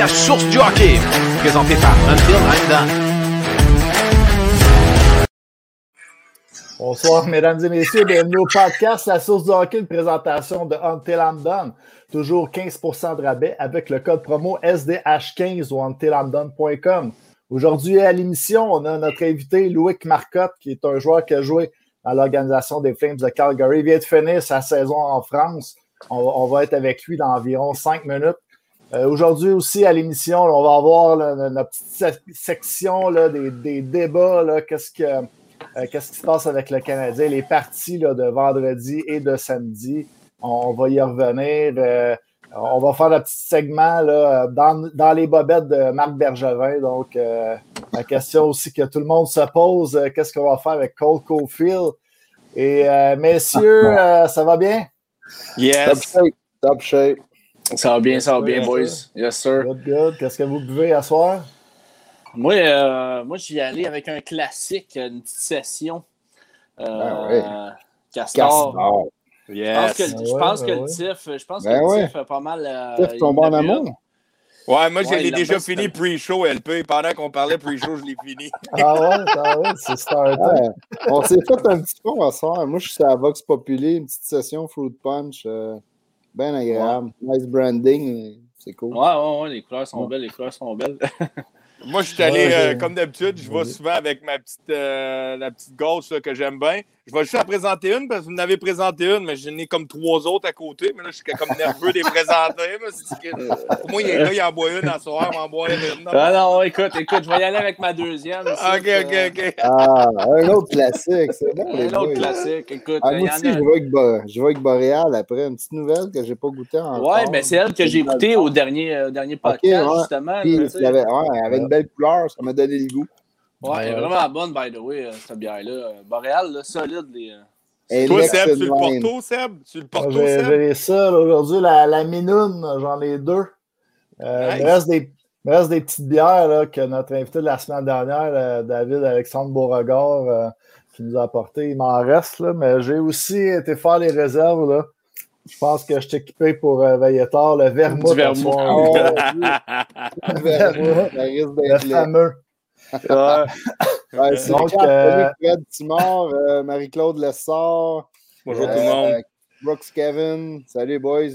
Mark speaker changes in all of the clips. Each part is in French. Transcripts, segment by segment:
Speaker 1: podcast Source du hockey, présenté par Until.
Speaker 2: Bonsoir, mesdames et messieurs. Bienvenue au podcast La Source du hockey, une présentation de Until. Toujours 15% de rabais avec le code promo SDH15 ou untilamdone.com. Aujourd'hui à l'émission, on a notre invité Louis Marcotte, qui est un joueur qui a joué dans l'organisation des Flames de Calgary. Il vient de finir sa saison en France. On, va être avec lui dans environ cinq minutes. Euh, aujourd'hui aussi à l'émission, on va avoir notre petite section là, des, débats. Qu'est-ce, que, euh, qu'est-ce qui se passe avec le Canadien? Les parties là, de vendredi et de samedi. On, va y revenir. Euh, on va faire un petit segment là, dans, les bobettes de Marc Bergevin. Donc, la question aussi que tout le monde se pose, qu'est-ce qu'on va faire avec Cole Caulfield? Et messieurs, ça va bien?
Speaker 3: Yes.
Speaker 2: Top shape.
Speaker 3: Ça va bien, ça va bien, boys. Yes, sir.
Speaker 2: Good, good. Qu'est-ce que vous buvez à soir?
Speaker 3: Moi, euh, moi j'y allé avec un classique, une petite session. Euh,
Speaker 2: ben
Speaker 3: Castor. Yes. Je pense que, le TIF, je pense que
Speaker 2: ben
Speaker 3: le TIF a pas mal.
Speaker 2: Euh, TIF tombe en amour.
Speaker 4: Ouais, moi, je l'ai déjà fini pre-show, LP. Pendant qu'on parlait pre-show, je l'ai fini.
Speaker 2: ah ouais, ah ouais, c'est starté. On s'est fait un petit peu à soir. Moi, je suis à Vox Populi, une petite session Fruit Punch. Euh, bien agréable. Nice branding. C'est cool.
Speaker 3: Ouais, ouais, ouais, les couleurs sont belles, les couleurs sont belles.
Speaker 4: Moi, je suis allé, euh, comme d'habitude, je vais souvent avec ma petite, euh, la petite gauche que j'aime bien. Je vais juste en présenter une parce que vous en avez présenté une, mais j'en ai comme trois autres à côté. Mais là, je suis comme nerveux de les présenter. pour moi, il, là, il en boit une en soir, il en boit une.
Speaker 3: Non, ah non, écoute, écoute, je vais y aller avec ma deuxième.
Speaker 4: ok, ok, ok.
Speaker 2: Ah, un autre classique, c'est bon.
Speaker 3: Un autre classique, écoute.
Speaker 2: Ah, moi aussi, je, vais avec, je vais avec Boréal après, une petite nouvelle que je n'ai pas goûtée encore.
Speaker 3: Ouais, mais c'est elle que j'ai goûtée au dernier, euh, dernier podcast, justement.
Speaker 2: Puis, elle avait, ouais, elle avait une belle couleur, ça m'a donné le goût.
Speaker 3: Ouais, elle est vraiment bonne, by the way, euh, cette bière-là. Boréal, là, solide. Les,
Speaker 4: et Toi, Seb, tu le Porto, Seb? Tu le Porto, Seb?
Speaker 2: J'ai ça aujourd'hui, la, la Minoune, j'en ai deux. Euh, Il, me reste des, reste des, petites bières là, que notre invité de la semaine dernière, euh, David Alexandre Beauregard, euh, qui nous a apporté. Il m'en reste, là, mais j'ai aussi été faire les réserves. Là. Je pense que je suis équipé pour euh, veiller tard. Le vermouth.
Speaker 3: Du vermouth.
Speaker 2: Oh, le vermouth. Le fameux.
Speaker 3: Ouais.
Speaker 2: c'est donc, euh, Fred Timor, euh, Marie-Claude Lessard.
Speaker 4: Bonjour tout le monde. Euh,
Speaker 2: Brooks Kevin. Salut, boys.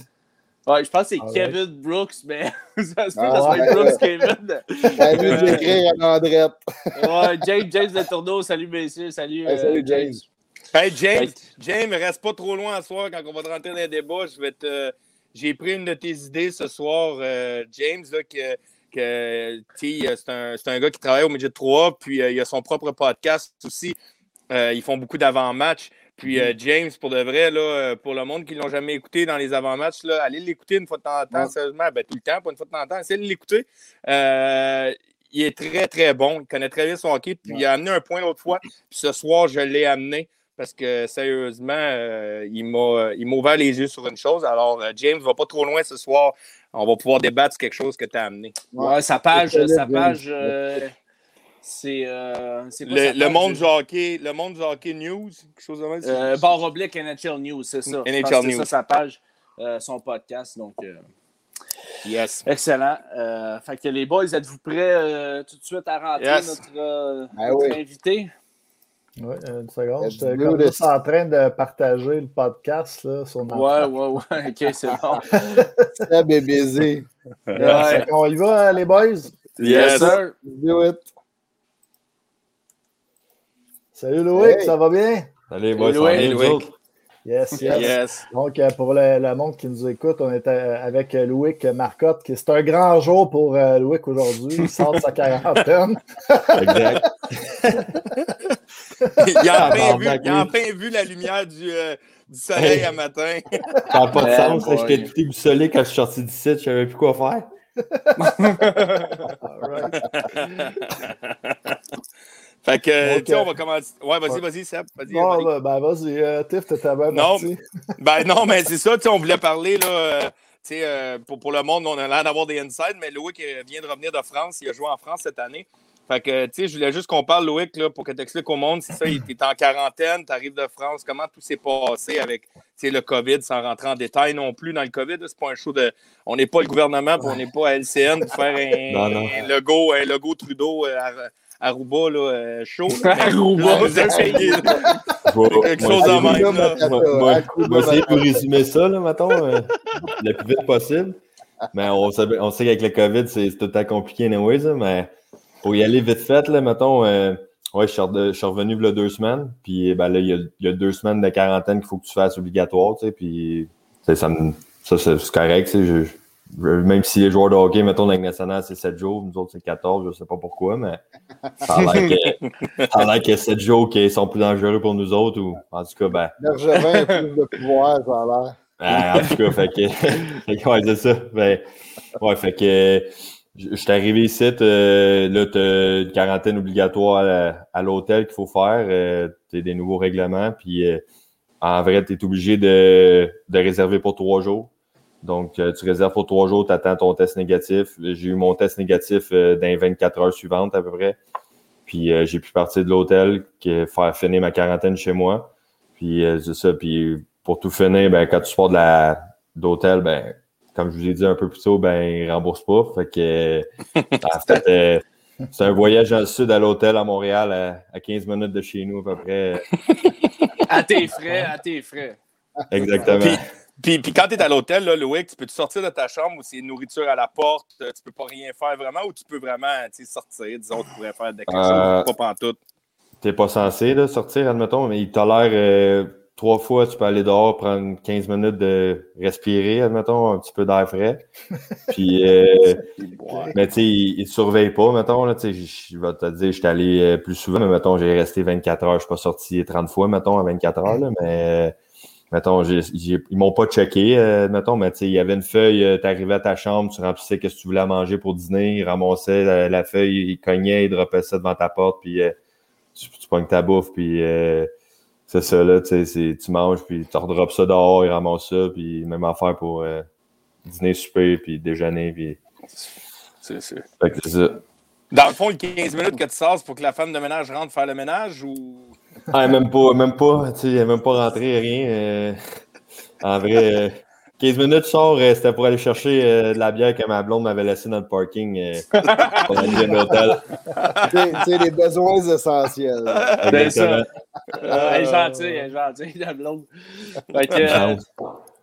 Speaker 3: Ouais, je pense que c'est ah, Kevin Brooks, mais ça se peut ah, que ouais, Brooks Kevin.
Speaker 2: Salut d'écrire à Andrette.
Speaker 3: ouais, James, James de Tourneau. Salut, messieurs. Salut,
Speaker 2: hey, salut James.
Speaker 4: Hey, James, James, reste pas trop loin ce soir quand on va te rentrer dans les débats. Je vais te. J'ai pris une de tes idées ce soir, James, là, que c'est un, un, gars qui travaille au Midget 3, puis euh, il a son propre podcast aussi. Euh, ils font beaucoup d'avant-matchs. Puis euh, mm-hmm. James, pour de vrai, là, pour le monde qui ne l'ont jamais écouté dans les avant-matchs, allez l'écouter une fois de temps en temps, sérieusement, ben, tout le temps, pas une fois de temps en temps, essayez de l'écouter. il est très, très bon. Il connaît très bien son hockey. Puis il a amené un point l'autre fois. Puis ce soir, je l'ai amené parce que sérieusement, il m'a ouvert les yeux sur une chose. Alors, James va pas trop loin ce soir on va pouvoir débattre sur quelque chose que tu as amené.
Speaker 3: Ouais, sa page, sa page euh, c'est. Euh,
Speaker 4: le, le, monde du hockey, le monde du hockey news, quelque chose de même.
Speaker 3: Euh, barre oblique NHL News, c'est ça.
Speaker 4: NHL News.
Speaker 3: C'est ça sa page, euh, son podcast. Donc, euh,
Speaker 4: yes.
Speaker 3: Excellent. fait que les boys, êtes-vous prêts tout de suite à rentrer notre,
Speaker 2: ben
Speaker 3: notre invité?
Speaker 2: Oui, une seconde. J'étais comme juste en train de partager le podcast là, sur ma
Speaker 3: Ouais, ouais, ouais. OK, c'est bon.
Speaker 2: C'est bébé. Ouais. On y va, les boys?
Speaker 3: Yes, sir.
Speaker 2: Do it. Salut Loïc, ça va bien?
Speaker 5: Salut, boys. Salut, Loïc.
Speaker 2: Yes, yes. Donc, euh, pour le, le, monde qui nous écoute, on est euh, avec Louis Marcotte. C'est un grand jour pour euh, Louis aujourd'hui. Il sort de sa quarantaine.
Speaker 5: exact.
Speaker 4: il, a enfin vu, il a enfin vu la lumière du, du soleil à matin.
Speaker 5: Ça n'a pas de sens. Je t'ai écouté du soleil quand je suis sorti du site. Je ne savais plus quoi faire.
Speaker 4: Fait que, tu sais, on va commencer. Ouais, vas-y, vas-y, Seb. Vas-y,
Speaker 2: non, ben, ben, vas-y, euh, Tiff, t'étais bien
Speaker 4: non, ben non, mais c'est ça, tu on voulait parler, là, euh, euh, pour, pour, le monde, on a l'air d'avoir des insides, mais Louis qui vient de revenir de France, il a joué en France cette année. Fait que, tu sais, je voulais juste qu'on parle, Loïc, là, pour que tu expliques au monde. C'est ça, tu es en quarantaine, tu arrives de France. Comment tout s'est passé avec le COVID, sans rentrer en détail non plus dans le COVID? C'est pas un show de. On n'est pas le gouvernement, puis on n'est pas à LCN pour faire un,
Speaker 5: Non, non.
Speaker 4: un logo, un logo Trudeau euh, à Aruba, là, euh, chaud.
Speaker 3: Aruba,
Speaker 4: Vous essayez quelque chose en même. là.
Speaker 5: moi, moi, moi, essayer de vous résumer ça, là, mettons, euh, le plus vite possible. Mais on sait, on sait qu'avec le COVID, c'est tout temps compliqué, anyways, mais pour y aller vite fait, là, mettons, euh, ouais, je suis, re- je suis revenu il y a deux semaines, puis ben, là, il y, a, il y a deux semaines de quarantaine qu'il faut que tu fasses obligatoire, tu sais, puis tu sais, ça, me- ça c'est c'est correct, tu sais, je- je- même si les joueurs de hockey, mettons, la nationale, c'est 7 jours, nous autres, c'est 14, je sais pas pourquoi, mais ça a l'air que, ça a l'air que 7 jours qui sont plus dangereux pour nous autres, ou en tout cas, ben,
Speaker 2: Bergevin a plus de pouvoir, ça a l'air.
Speaker 5: ah, en tout cas, fait que, fait que, ouais, c'est ça. Ben, ouais, fait que je je suis arrivé ici, euh, là, une quarantaine obligatoire à, à l'hôtel qu'il faut faire. Euh, t'as des nouveaux règlements, puis euh, en vrai, tu es obligé de, de réserver pour trois jours. Donc, euh, tu réserves pour trois jours, tu attends ton test négatif. J'ai eu mon test négatif euh, dans les 24 heures suivantes à peu près. Puis euh, j'ai pu partir de l'hôtel, faire finir ma quarantaine chez moi. Puis c'est ça. Puis pour tout finir, ben, quand tu sors de la d'hôtel, ben, comme je vous ai dit un peu plus tôt, ben, ils remboursent pas. Fait que en fait, euh, c'est un voyage dans le sud à l'hôtel à Montréal à, à 15 minutes de chez nous à peu près.
Speaker 3: À tes frais, à tes frais.
Speaker 5: Exactement.
Speaker 4: Puis, puis, puis quand tu es à l'hôtel, là, Loïc, tu peux te sortir de ta chambre où c'est nourriture à la porte, euh, tu peux pas rien faire vraiment, ou tu peux vraiment tu sais, sortir, disons, tu pourrais faire quelque chose,
Speaker 5: Euh,
Speaker 4: pas pantoute?
Speaker 5: T'es pas censé là, sortir, admettons, mais il tolère euh, trois fois, tu peux aller dehors, prendre 15 minutes de respirer, admettons, un petit peu d'air frais. Puis, euh, mais tu sais, il, il te surveille pas, mettons, là, tu sais, je je vais te dire, je suis allé euh, plus souvent, mais mettons, j'ai resté 24 heures, je suis pas sorti 30 fois, mettons, à 24 heures, là, mais, mettons, ils m'ont pas checké, euh, mettons, mais tu sais, il y avait une feuille, euh, t'arrivais à ta chambre, tu remplissais qu'est-ce que tu voulais manger pour dîner, ils ramassaient la, la feuille, ils cognaient, ils droppaient ça devant ta porte, puis euh, tu, tu pognes ta bouffe, puis euh, c'est ça, là, tu sais, tu manges, puis tu redroppes ça dehors, ils ramassent ça, puis même affaire pour euh, dîner, souper, puis déjeuner, puis...
Speaker 4: C'est-
Speaker 5: Fait que c'est ça.
Speaker 4: Dans le fond, les 15 minutes que tu sors, c'est pour que la femme de ménage rentre faire le ménage ou?
Speaker 5: Ah, même pas, même pas, tu sais, même pas rentré, rien. euh, en vrai, euh, 15 minutes, je sors, euh, c'était pour aller chercher euh, de la bière que ma blonde m'avait laissée dans le parking euh, pour aller l'hôtel.
Speaker 2: Tu sais- tu sais, les besoins essentiels.
Speaker 3: C'est ça. Euh, elle est gentille, elle est gentille, la blonde. Fait que, euh,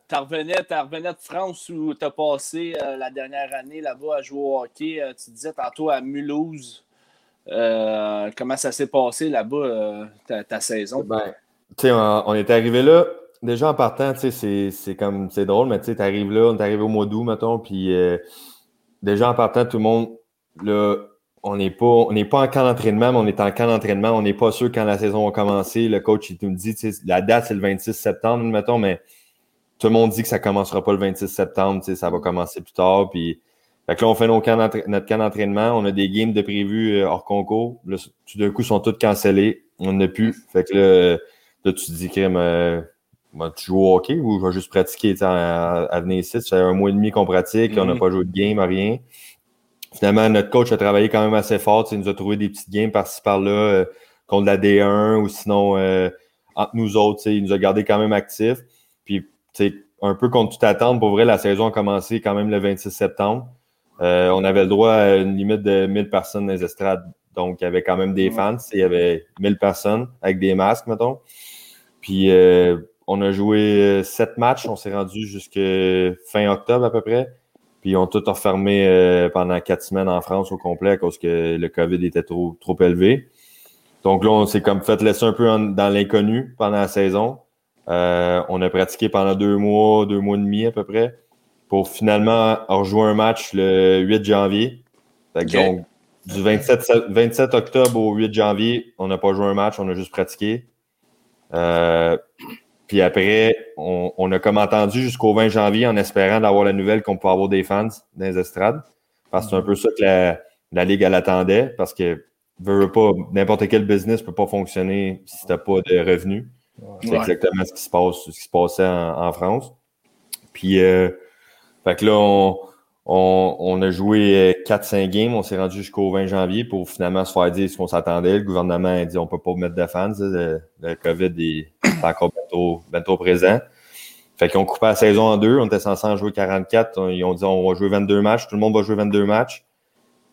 Speaker 3: t'en revenais, t'en revenais de France où t'as passé euh, la dernière année là-bas à jouer au hockey. Euh, tu disais tantôt à Mulhouse. Euh, comment ça s'est passé là-bas, euh, ta, ta saison?
Speaker 5: Ben, tu sais, on, on est arrivé là. Déjà en partant, c'est- comme c'est drôle, mais tu sais, t'arrives là, on est arrivé au mois d'août, mettons, puis euh, déjà en partant, tout le monde, là, on n'est pas, on n'est pas en camp d'entraînement, mais on est en camp d'entraînement. On n'est pas sûr quand la saison va commencer. Le coach, il nous dit, la date, c'est le 26 septembre, mettons, mais tout le monde dit que ça commencera pas le 26 septembre, ça va commencer plus tard. Puis, fait que là, on fait notre camp d'entraînement. On a des games de prévus euh, hors concours. Là, tout d'un coup, ils sont tous cancellés. On n'a plus. Fait que là, là tu te dis, crème, ben, tu joues au hockey ou je vais juste pratiquer à, à venir ici? Ça fait un mois et demi qu'on pratique, on n'a
Speaker 4: Mhm.
Speaker 5: pas joué de game, rien. Finalement, notre coach a travaillé quand même assez fort. Il nous a trouvé des petites games par-ci par-là euh, contre la D1 ou sinon euh, entre nous autres. Il nous a gardé quand même actifs. Puis, un peu contre toute attente, pour vrai, la saison a commencé quand même le 26 septembre. Euh, on avait le droit à une limite de 1000 personnes dans les estrades. Donc, il y avait quand même des fans. Il y avait 1000 personnes avec des masques, mettons. Puis, on a joué euh, sept matchs. On s'est rendu jusqu'à fin octobre à peu près. Puis, ils ont tout refermé euh, pendant quatre semaines en France au complet à cause que le COVID était trop, trop élevé. Donc là, on s'est comme fait laisser un peu en- dans l'inconnu pendant la saison. Euh, on a pratiqué pendant deux mois, deux mois et demi à peu près, pour finalement rejouer un match le 8 janvier. Fait que
Speaker 4: Ok.
Speaker 5: Donc, du 27, se- 27 octobre au 8 janvier, on n'a pas joué un match, on a juste pratiqué. Euh, puis après, on, on a comme entendu jusqu'au 20 janvier en espérant d'avoir la nouvelle qu'on pouvait avoir des fans dans les estrades. Parce que c'est un peu ça que la, la Ligue elle attendait. Parce que pas, n'importe quel business ne peut pas fonctionner si tu n'as pas de revenus. C'est
Speaker 3: Ouais.
Speaker 5: exactement ce qui se passe, ce qui se passait en, en France. Puis euh, fait que là, on, On, a joué 4-5 games, on s'est rendu jusqu'au 20 janvier pour finalement se faire dire ce qu'on s'attendait. Le gouvernement a dit on ne peut pas mettre de fans. Le, COVID est encore bientôt, présent. Fait qu'ils ont coupé la saison en deux. On était censé en jouer 44. Ils ont dit on va jouer 22 matchs. Tout le monde va jouer 22 matchs.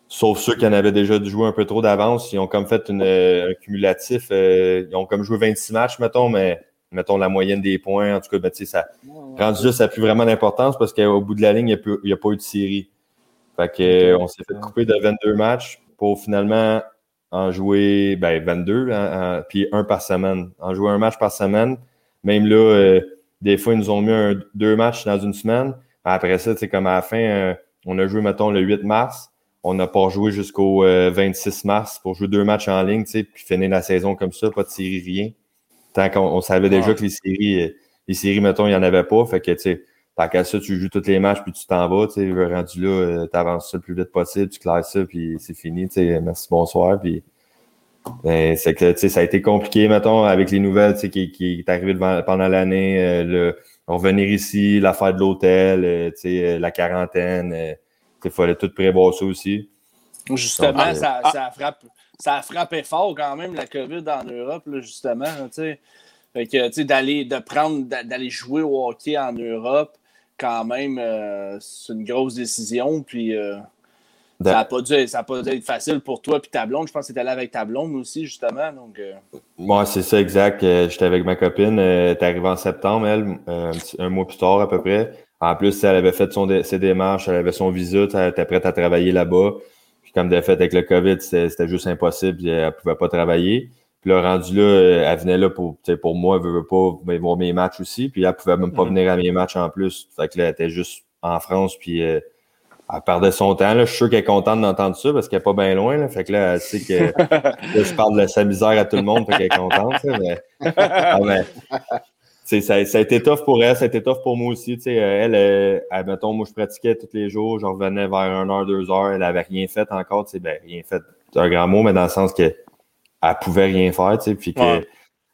Speaker 5: Sauf ceux qui en avaient déjà joué un peu trop d'avance. Ils ont comme fait une, un cumulatif. Euh, ils ont comme joué 26 matchs, mettons, mais mettons la moyenne des points. En tout cas, ben, ça, rendu là, ça n'a plus vraiment d'importance parce qu'au bout de la ligne, il n'y a, pas eu de série. Fait que, on s'est fait couper de 22 matchs pour finalement en jouer ben, 22, puis un par semaine. En jouer un match par semaine. Même là, euh, des fois, ils nous ont mis deux matchs dans une semaine. Après ça, c'est comme à la fin, euh, on a joué, mettons, le 8 mars. On n'a pas joué jusqu'au 26 euh, mars pour jouer deux matchs en ligne, puis finir la saison comme ça, pas de série, rien. Tant qu'on savait déjà que les séries, euh, les séries, mettons, il n'y en avait pas. Fait que, tu sais, tant qu'à ça, tu joues tous les matchs, puis tu t'en vas, tu sais, rendu là, euh, tu avances ça le plus vite possible, tu classes ça, puis c'est fini, tu sais, merci, bonsoir, puis ben, c'est que, tu sais, ça a été compliqué, mettons, avec les nouvelles, tu sais, qui, qui est arrivé pendant l'année, euh, le revenir ici, l'affaire de l'hôtel, tu sais, la quarantaine, il fallait tout prévoir ça aussi.
Speaker 3: Justement, ça, ça frappe ça a frappé fort quand même la COVID en Europe, justement. Fait que, d'aller, de prendre, d'aller jouer au hockey en Europe, quand même, euh, c'est une grosse décision. Puis euh, ça n'a pas, dû, pas dû être facile pour toi puis ta blonde. Je pense que tu allé avec ta blonde aussi, justement. Donc,
Speaker 5: Moi, euh. c'est ça, exact. J'étais avec ma copine. Elle est arrivée en septembre, elle, un mois plus tard à peu près. En plus, elle avait fait son, ses démarches, elle avait son visa, elle était prête à travailler là-bas comme de fait, avec le COVID, c'était juste impossible. Elle ne pouvait pas travailler. Puis là, rendu là, elle venait là pour, pour moi, elle veut pas voir mes matchs aussi. Puis elle pouvait même pas mm. venir à mes matchs en plus. Fait que là, elle était juste en France, puis euh, elle perdait son temps. Là. Je suis sûr qu'elle est contente d'entendre ça parce qu'elle n'est pas bien loin. Là. Fait que là, elle sait que je parle de sa misère à tout le monde, fait qu'elle est contente. mais, ah, ça, a été tough pour elle, ça a été tough pour moi aussi. Elle, elle, elle, mettons, moi, je pratiquais tous les jours, je revenais vers 1h, 2h, elle avait rien fait encore, ben, rien fait, c'est un grand mot, mais dans le sens que elle pouvait rien faire, tu sais, puis que, ouais.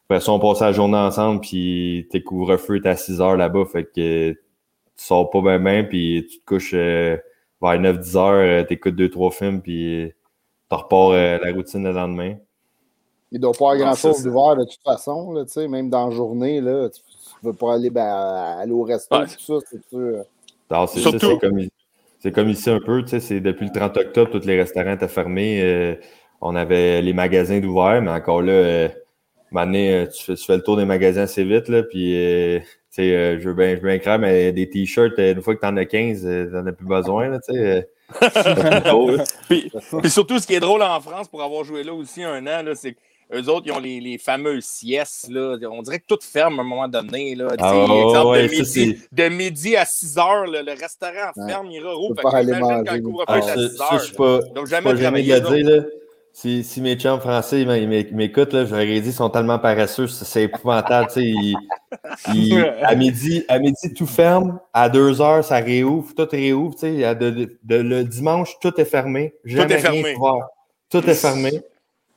Speaker 5: après ça, on passait la journée ensemble, puis tes couvre-feu, t'es à 6 h là-bas, fait que tu sors pas bien, bien, puis tu te couches euh, vers 9-10 h euh, t'écoutes deux, trois films, puis tu repars euh, la routine le lendemain.
Speaker 2: Il ne doit pas avoir grand-chose d'ouvert de toute façon, là, même dans la journée, là, tu ne veux pas aller, ben, aller au resto, tout ça, c'est sûr.
Speaker 5: C'est comme, comme, ici un peu, c'est depuis le 30 octobre, tous les restaurants étaient fermés. Euh, on avait les magasins d'ouvert, mais encore là, euh, euh tu, fais, le tour des magasins assez vite, là, puis euh, je veux bien, je veux bien mais des t-shirts, une fois que tu en as 15, tu n'en as plus besoin, là, tu sais.
Speaker 4: puis, puis, surtout, ce qui est drôle en France, pour avoir joué là aussi un an, c'est que eux autres, ils ont les, les fameuses siestes. Là. On dirait que tout ferme à un moment donné. Là. Ah, exemple, de, midi, de, midi, à 6 heures, le restaurant ferme, il roule. Fait
Speaker 2: pas aller manger. Quand le couvre-feu
Speaker 5: ah, à 6 heures. Pas, Donc, jamais pas jamais dire, là. Si, si, mes chums français m'écoutent, je leur ai dit, ils sont tellement paresseux, c'est épouvantable. Ils, ils, à, midi, à midi, tout ferme. À 2 heures, ça réouvre. Tout réouvre. De, de, de, le dimanche, tout est fermé. Jamais tout est fermé. Tout est fermé.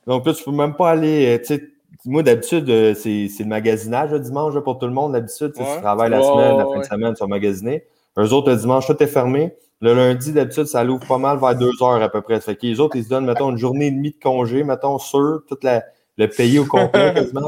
Speaker 5: Donc là, tu peux même pas aller. Euh, moi, d'habitude, euh, c'est le magasinage le dimanche pour tout le monde. D'habitude, tu travailles la semaine, la fin de semaine, tu vas magasiner. Eux autres, le dimanche, tout est fermé. Le lundi, d'habitude, ça l'ouvre pas mal vers deux heures à peu près. Fait que les autres, ils se donnent, mettons, une journée et demie de congé, mettons, sur tout la, le pays au complet, quasiment.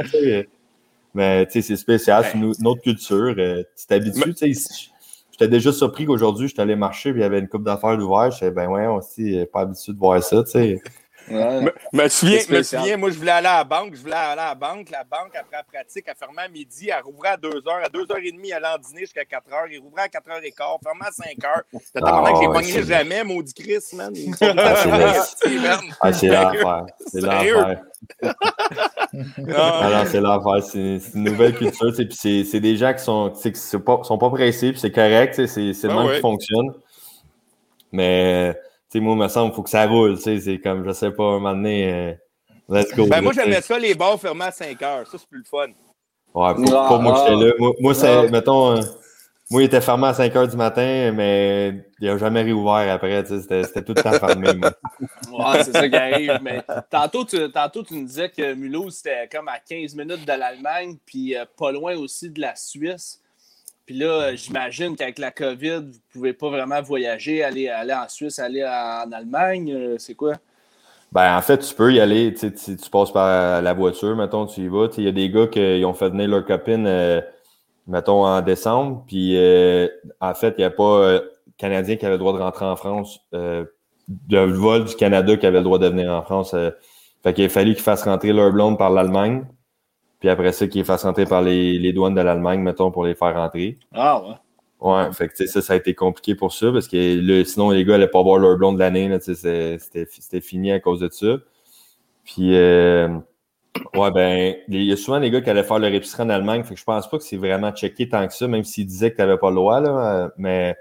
Speaker 5: Mais tu sais, c'est spécial, c'est une, autre culture. Euh, tu t'habitues, tu sais. J'étais déjà surpris qu'aujourd'hui, je suis allé marcher et il y avait une coupe d'affaires d'ouvert. Je disais, ben ouais, on s'est pas habitué de voir ça, tu sais.
Speaker 4: Me, me, souviens, me souviens, moi, je voulais aller à la banque. Je voulais aller à la banque. La banque, après la pratique, elle fermait à midi. Elle rouvrait à 2 h. À 2 h 30 elle allait en dîner jusqu'à 4 h. Il rouvrait à 4 h 15 fermait à 5 h. C'était tellement ah, que j'ai pogné jamais, maudit Chris, man.
Speaker 5: Ah, c'est l'enfer. C'est l'enfer. Alors, c'est l'enfer. C'est une nouvelle culture. Puis c'est des gens qui sont, pas, sont pas pressés. Puis c'est correct. C'est le ah même qui fonctionne. Mais sais, moi, il me semble qu'il faut que ça roule. C'est comme, je sais pas, un moment donné, euh, let's go.
Speaker 4: Ben, moi, j'aimais ça, les bars fermés à 5 heures. Ça, c'est plus le fun.
Speaker 5: Ouais, pour, ah, moi que j'étais là. Moi, moi c'est, mettons, euh, moi, il était fermé à 5 heures du matin, mais il n'a jamais réouvert après. C'était tout le temps fermé. Moi.
Speaker 3: Ouais, c'est ça qui arrive. Mais tantôt tu, tantôt, tu nous disais que Mulhouse, c'était comme à 15 minutes de l'Allemagne, puis euh, pas loin aussi de la Suisse. Puis là, j'imagine qu'avec la COVID, vous ne pouvez pas vraiment voyager, aller, aller en Suisse, aller en Allemagne. Euh, c'est quoi?
Speaker 5: Ben, en fait, tu peux y aller. Tu, tu passes par la voiture, mettons, tu y vas. Il y a des gars qui ont fait venir leur copine, euh, mettons, en décembre. Puis, euh, en fait, il n'y a pas Canadien qui avait le droit de rentrer en France. le vol du Canada qui avait le droit de venir en France. fait qu'il a fallu qu'ils fassent rentrer leur blonde par l'Allemagne. Puis après ça, qu'ils fassent rentrer par les, douanes de l'Allemagne, mettons, pour les faire rentrer.
Speaker 3: Ah ouais.
Speaker 5: Ouais, fait que ça, ça a été compliqué pour ça parce que sinon, les gars n'allaient pas voir leur blonde de l'année. C'était fini à cause de ça. Puis, euh, ouais, ben, il y a souvent des gars qui allaient faire leur épicerie en Allemagne. Fait que je pense pas que c'est vraiment checké tant que ça, même s'ils disaient que tu n'avais pas le droit. Là, mais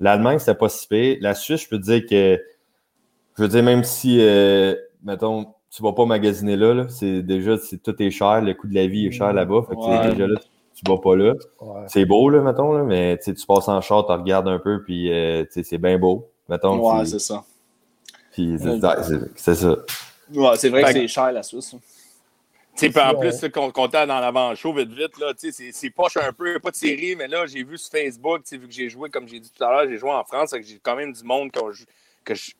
Speaker 5: l'Allemagne, c'était pas si pire. La Suisse, je peux te dire que, je veux dire, même si, euh, mettons, tu vas pas magasiner là. C'est déjà, tout est cher, le coût de la vie est cher là-bas. Fait que déjà là, tu, vas pas là. C'est beau, là, mettons, là, mais tu passes en char, tu regardes un peu, puis euh, c'est bien beau. Mettons,
Speaker 3: ouais, c'est ça.
Speaker 5: Puis c'est ça.
Speaker 3: Ouais, c'est vrai que, c'est cher la Suisse.
Speaker 4: Puis en plus, qu'on comptait dans l'avant-show, vite, vite, là, c'est poche un peu, pas de série, mais là, j'ai vu sur Facebook, vu que j'ai joué, comme j'ai dit tout à l'heure, j'ai joué en France, j'ai quand même du monde qui ont,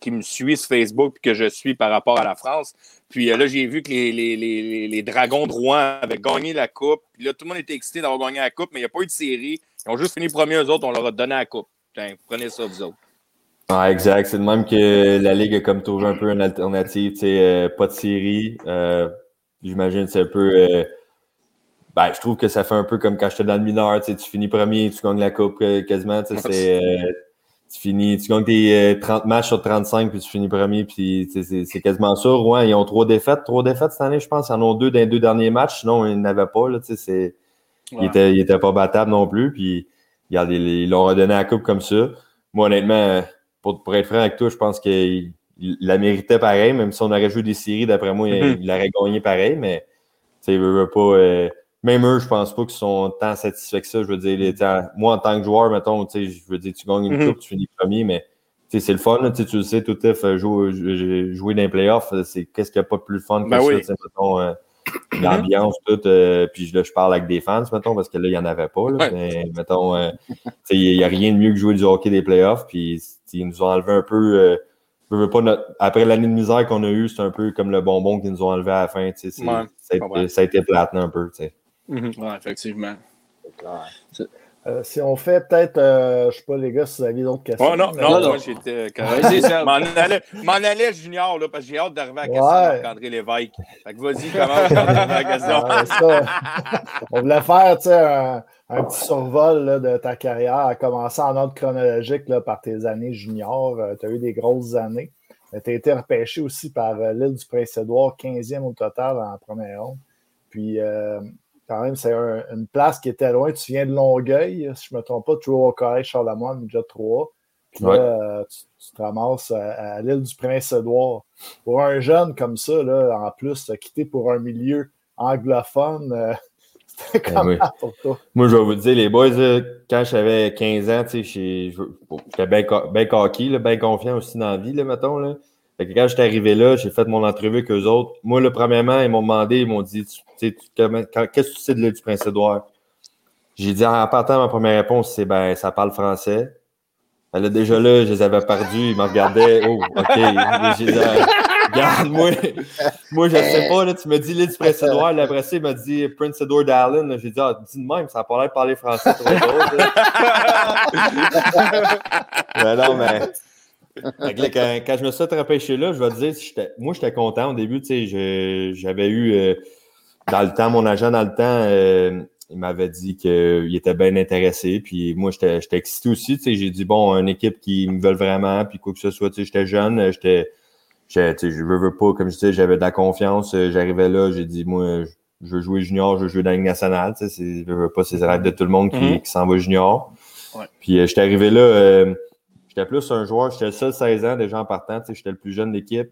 Speaker 4: qui me suit sur Facebook et que je suis par rapport à la France. Puis euh, là, j'ai vu que les, les, Dragons de Rouen avaient gagné la Coupe. Puis là, tout le monde était excité d'avoir gagné la Coupe, mais il n'y a pas eu de série. Ils ont juste fini premier, eux autres, on leur a donné la Coupe. prenez ça, vous autres.
Speaker 5: Ah, exact. C'est de même que la Ligue a comme trouvé un peu une alternative. Euh, pas de série. Euh, j'imagine que c'est un peu. ben, je trouve que ça fait un peu comme quand j'étais dans le mineur. Tu finis premier, tu gagnes la Coupe quasiment. C'est tu finis, tu gagnes tes 30 euh, matchs sur 35, puis tu finis premier, puis c'est quasiment ça. Rouen, ils ont trois défaites, trois défaites cette année, je pense. Ils en ont deux dans les deux derniers matchs, sinon ils n'avaient pas. Là, c'est, Ils n'étaient pas battables non plus, puis ils l'ont redonné à la coupe comme ça. Moi, honnêtement, pour, pour être franc avec toi, je pense qu'il la méritait pareil, même si on aurait joué des séries, d'après moi, il, mm-hmm. aurait gagné pareil, mais il veut, veut pas. Euh, même eux, je pense pas qu'ils sont tant satisfaits que ça. Je veux dire, moi, en tant que joueur, mettons, je veux dire, tu gagnes une mhm. coupe, tu finis premier, mais c'est le fun. tu le sais, tout à jouer, jouer dans les playoffs, c'est qu'est-ce qu'il n'y a pas de plus fun que ben ça, mettons, euh, mhm. l'ambiance, tout. Euh, puis là, je parle avec des fans, mettons, parce que là, il n'y en avait pas. Là, Mais mettons, euh, il n'y a rien de mieux que jouer du hockey des playoffs. Puis ils nous ont enlevé un peu. pas Après l'année de misère qu'on a eue, c'est un peu comme le bonbon qu'ils nous ont enlevé à la fin. Ça, a été, plate un peu.
Speaker 3: Mhm. Oui, effectivement.
Speaker 2: Euh, si on fait peut-être, euh, je sais pas, les gars, si vous aviez d'autres questions.
Speaker 4: Oh, non, non, non, moi j'étais m'en allais, Junior, là, parce que j'ai hâte d'arriver à la question avec André Lévesque. Fait que vas-y, commence à la question.
Speaker 2: on voulait faire, tu sais, un, un, petit survol là, de ta carrière, à commencer en ordre chronologique là, par tes années junior. Euh, tu as eu des grosses années. Tu as été repêché aussi par l'île du Prince-Édouard, 15e au total en première ronde. Puis, quand même, c'est une place qui était loin. Tu viens de Longueuil, si je ne me trompe pas, tu joues au collège Charlemagne, déjà 3. Puis là, euh, tu, te ramasses à, l'île du Prince-Édouard. Pour un jeune comme ça, là, en plus, quitté pour un milieu anglophone, euh, c'était comme
Speaker 5: ça pour toi. Moi, je vais vous dire, les boys, quand j'avais 15 ans, j'étais bien, bien cocky, bien confiant aussi dans la vie, là, mettons. Là. Fait que quand j'étais arrivé là, j'ai fait mon entrevue avec eux autres. Moi, le premièrement, ils m'ont demandé, ils m'ont dit Qu'est-ce que tu sais de l'île du Prince-Édouard? J'ai dit en partant, ma première réponse, c'est ben, ça parle français. Elle a déjà là, je les avais perdus, ils me regardaient. Oh, OK. Dit, regarde, moi, moi, je sais pas, là, tu me dis l'île du Prince-Édouard. Après ça, il m'a dit Prince Edward Island. J'ai dit, ah, dis de même, ça n'a pas l'air de parler français trop drôle. mais non, mais quand, je me suis repêché là, je vais te dire, moi, j'étais content au début. J'avais eu, euh, dans le temps, mon agent, dans le temps, euh, il m'avait dit qu'il était bien intéressé. Puis moi, j'étais excité aussi. J'ai dit, bon, une équipe qui me veut vraiment, puis quoi que ce soit. J'étais jeune, j'étais. Je veux, veux pas, comme je disais, j'avais de la confiance. J'arrivais là, j'ai dit, moi, je veux jouer junior, je veux jouer dans la Ligue nationale. Je veux pas, c'est le rêve de tout le monde qui, mm-hmm. s'en va junior. Puis euh, j'étais arrivé là. J'étais plus un joueur, j'étais le seul 16 ans déjà en partant, j'étais le plus jeune de l'équipe.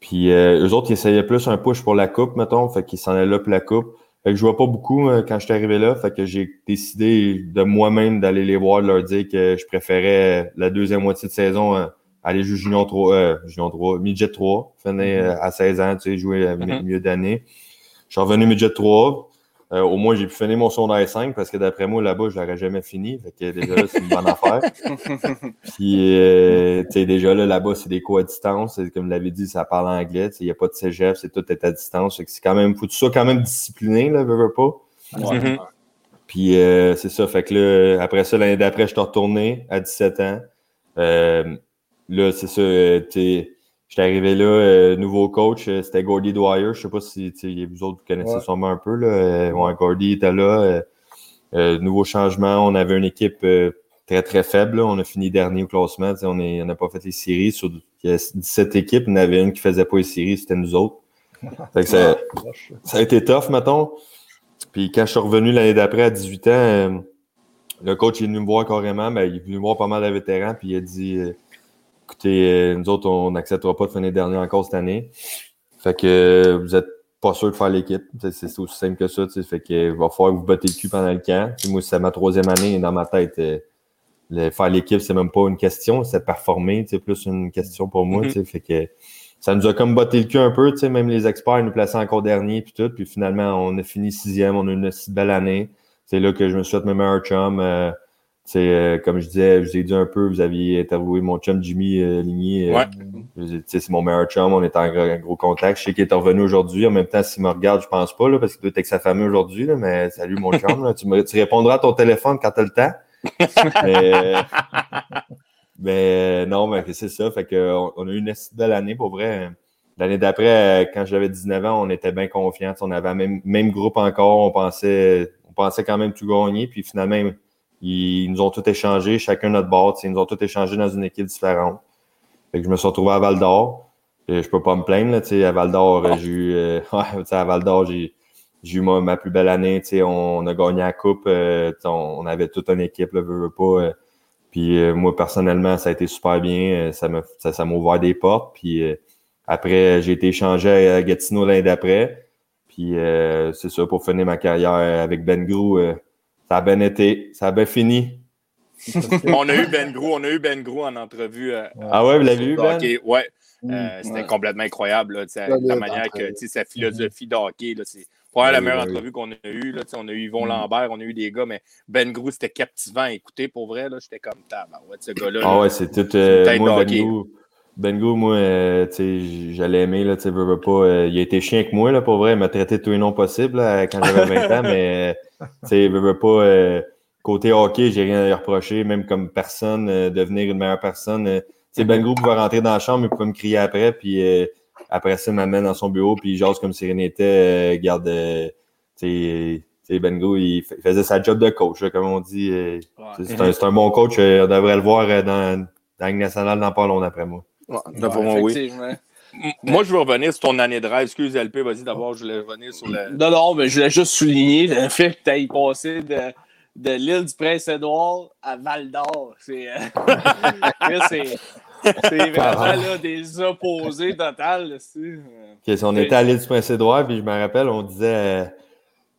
Speaker 5: Puis euh, eux autres, ils essayaient plus un push pour la coupe, mettons, fait qu'ils s'en allaient là pour la coupe. Fait que je vois pas beaucoup euh, quand je suis arrivé là, fait que j'ai décidé de moi-même d'aller les voir, de leur dire que je préférais la deuxième moitié de saison euh, aller jouer Junior 3, Junior 3, Midget 3, finir mm-hmm. à 16 ans, tu sais, jouer mm-hmm. milieu d'année. Je suis revenu Midget 3. Euh, au moins, j'ai pu finir mon secondaire 5 parce que d'après moi, là-bas, je l'aurais jamais fini. Fait que déjà, là, c'est une bonne affaire. Puis, euh, tu sais, déjà, là, là-bas, c'est des cours à distance. Comme l'avait dit, ça parle anglais. Il n'y a pas de cégep, c'est tout est à distance. Fait que c'est quand même, faut tout ça quand même discipliné, là, veux, veux pas.
Speaker 3: Ouais.
Speaker 5: Puis, euh, c'est ça. Fait que là, après ça, l'année d'après, je suis retourné à 17 ans. Euh, là, c'est ça, euh, tu sais, J'étais arrivé là, euh, nouveau coach, euh, c'était Gordy Dwyer. Je sais pas si vous autres vous connaissez
Speaker 2: Ouais.
Speaker 5: sûrement un peu. Là. Euh, ouais, Gordy était là. nouveau changement. On avait une équipe très, très faible. là. On a fini dernier au classement. On n'a pas fait les séries. Sur il y a 17 équipes, il y en avait une qui faisait pas les séries, c'était nous autres. Que ça, ça a été tough, mettons. Puis quand je suis revenu l'année d'après à 18 ans, le coach est venu me voir carrément. Ben, il est venu voir pas mal de vétérans, puis il a dit écoutez, euh, nous autres, on n'acceptera pas de finir dernier encore cette année. Fait que euh, vous êtes pas sûr de faire l'équipe. C'est aussi simple que ça. tu sais. Fait que euh, va falloir que vous battez le cul pendant le camp. Puis moi, c'est ma troisième année et dans ma tête. le- faire l'équipe, c'est même pas une question, c'est performer, c'est plus une question pour moi.
Speaker 4: Mhm.
Speaker 5: sais. Fait que ça nous a comme botté le cul un peu, même les experts nous plaçaient encore dernier puis tout. Puis finalement, on a fini sixième, on a eu une si belle année. C'est là que je me fait mes meilleurs chums. euh, euh, comme je disais, je vous ai dit un peu, vous aviez interviewé mon chum Jimmy euh, Ligny. euh,
Speaker 4: Ouais.
Speaker 5: c'est mon meilleur chum, on est en gros, contact. Je sais qu'il est revenu aujourd'hui. En même temps, s'il me regarde, je pense pas, là, parce qu'il doit être avec sa famille aujourd'hui, là, mais salut mon chum. là. tu, me, tu répondras à ton téléphone quand tu as le temps. mais, mais non, mais c'est ça. Fait que on, a eu une belle année pour vrai. L'année d'après, euh, quand j'avais 19 ans, on était bien confiants. On avait le même, même groupe encore. On pensait, on pensait quand même tout gagner. Puis finalement, ils nous ont tout échangé, chacun notre bord. Ils nous ont tout échangé dans une équipe différente. Fait que je me suis retrouvé à Val d'Or. Et Je peux pas me plaindre. Là, à Val d'Or, euh, j'ai eu. euh, à Val d'Or, j'ai. Eu ma, plus belle année, on, on a gagné la coupe, euh, on, on avait toute une équipe, là, veux, veux pas. euh, puis euh, moi, personnellement, ça a été super bien. euh, ça m'a ça, ouvert des portes. Puis euh, après, j'ai été échangé à Gatineau l'année d'après. Puis euh, c'est ça, pour finir ma carrière avec Ben Grou, euh, ça a bien été. Ça a bien fini.
Speaker 4: on a eu Ben Grou, on a eu Ben Grou en entrevue. euh,
Speaker 5: Ah ouais, vous l'avez
Speaker 4: le
Speaker 5: Ben?
Speaker 4: hockey. Ouais,
Speaker 2: Mm.
Speaker 4: euh, c'était
Speaker 3: Ouais.
Speaker 4: complètement incroyable. Là, la manière que,
Speaker 2: entre-
Speaker 4: tu sais, sa philosophie de hockey, là, c'est probablement la meilleure entrevue qu'on a eue. Là, on a eu Yvon
Speaker 2: Mm.
Speaker 4: Lambert, on a eu des gars, mais Ben Grou, c'était captivant à écouter pour vrai. là, J'étais comme tabarouette, ce gars-là.
Speaker 5: Ah
Speaker 4: là.
Speaker 5: ouais, c'est tout. euh, moi, Ben. Grou, Ben Grou, moi, euh, tu sais, j- j'allais aimer, là, tu sais, veux, pas. euh, il a été chien avec moi, là, pour vrai. Il m'a traité de tous les noms possibles, là, quand j'avais 20 ans, mais, tu sais, veux, pas. euh, côté hockey, j'ai rien à lui reprocher, même comme personne, euh, devenir une meilleure personne. euh, tu sais, Ben Grou pouvait rentrer dans la chambre, il pouvait me crier après, puis euh, après ça, il m'amène dans son bureau, puis il jase comme si rien n'était. euh, garde, euh, tu sais, Ben Grou, il, faisait sa job de coach, là, comme on dit. euh,
Speaker 3: Ouais.
Speaker 5: c'est un, bon coach. On devrait le voir dans, dans la Ligue nationale dans pas long d'après moi.
Speaker 4: Ouais,
Speaker 3: Ouais,
Speaker 4: d'après moi, oui. je veux revenir sur ton année de rêve. Excuse, LP, vas-y d'abord, je voulais revenir sur le.
Speaker 3: Non, non, mais je voulais juste souligner le fait que tu aies passé de, de l'île du Prince-Édouard à Val d'Or. C'est euh, c'est- c'est vraiment là, des opposés total. là, c'est, euh,
Speaker 5: Ok, si on était à l'île du Prince-Édouard, puis je me rappelle, on disait, euh,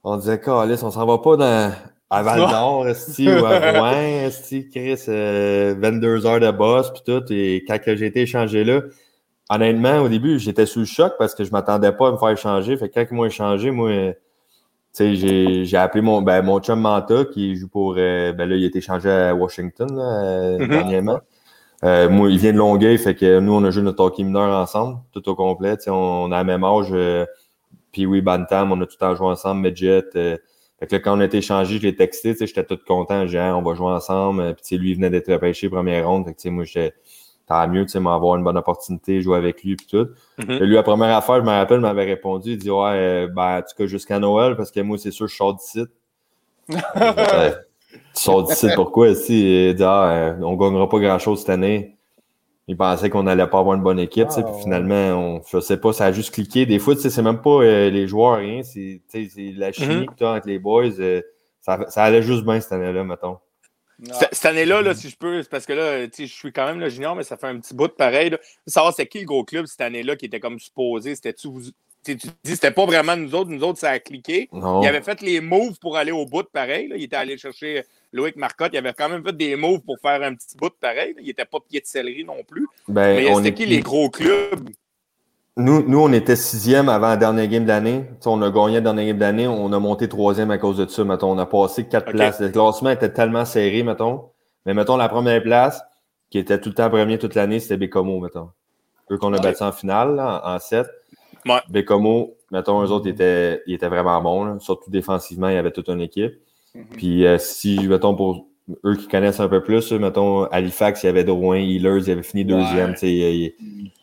Speaker 5: on disait, Calis, on s'en va pas dans, à Val d'Or, ou à Rouen, Chris, euh, 22 heures de boss, puis tout. Et quand j'ai été échangé là, honnêtement, au début, j'étais sous le choc parce que je m'attendais pas à me faire échanger. Fait que quand ils m'ont échangé, moi, euh, tu sais, j'ai, appelé mon, ben, mon chum Manta qui joue pour, euh, ben là, il a été échangé à Washington, là, euh,
Speaker 4: Mhm.
Speaker 5: dernièrement. Euh, moi, il vient de Longueuil, fait que nous, on a joué notre hockey mineur ensemble, tout au complet. Tu sais, on, on a le même âge. euh, puis oui, Bantam, on a tout le temps joué ensemble, Medjet. Fait que là, quand on a été échangé, je l'ai texté, tu sais, j'étais tout content. J'ai dit, on va jouer ensemble. Puis tu sais, lui, il venait d'être repêché première ronde. Fait que tu sais, moi, j'étais tant mieux, tu sais, m'avoir une bonne opportunité, jouer avec lui, puis tout. Et lui, la première affaire, je me rappelle, m'avait répondu, il dit, ouais, euh, ben, en tout cas, jusqu'à Noël, parce que moi, c'est sûr, je sors d'ici. Tu sors d'ici, pourquoi? Si, il dit, ah, euh, on gagnera pas grand-chose cette année. Il pensait qu'on allait pas avoir une bonne équipe,
Speaker 2: Ah,
Speaker 5: puis finalement, on, je sais pas, ça a juste cliqué. Des fois, c'est même pas euh, les joueurs, rien, c'est, la chimie
Speaker 4: Mhm.
Speaker 5: que tu as entre les boys. euh, ça, ça allait juste bien cette année-là, mettons.
Speaker 4: Cette, cette année-là, là, si je peux, c'est parce que là, je suis quand même le junior, mais ça fait un petit bout de pareil. Là. Savoir c'est qui le gros club cette année-là qui était comme supposé. C'était-tu vous. tu Tu dis c'était pas vraiment nous autres, nous autres, ça a cliqué.
Speaker 5: Non.
Speaker 4: Il avait fait les moves pour aller au bout de pareil. là. Il était allé chercher Loïc Marcotte. Il avait quand même fait des moves pour faire un petit bout de pareil. Il était pas pied de céleri non plus.
Speaker 5: Ben,
Speaker 4: Mais c'était
Speaker 5: est-
Speaker 4: qui les gros clubs?
Speaker 5: nous, nous, on était sixième avant la dernière game d'année. On a gagné la dernière game d'année, on a monté troisième à cause de ça. Mettons. On a passé quatre places. Le classement était tellement serré, mettons. Mais mettons, la première place, qui était tout le temps premier toute l'année, c'était Bécomo, mettons. Eux qu'on a battu en finale, en 7.
Speaker 4: Ouais.
Speaker 5: Bécomo, mettons, eux autres, ils étaient, ils étaient vraiment bons. Surtout défensivement, il y avait toute une équipe.
Speaker 4: Mhm.
Speaker 5: Puis euh, si, mettons, pour eux qui connaissent un peu plus, mettons, Halifax, il y avait Drouin, Healers, il avait fini deuxième.
Speaker 4: Ouais.
Speaker 5: Il,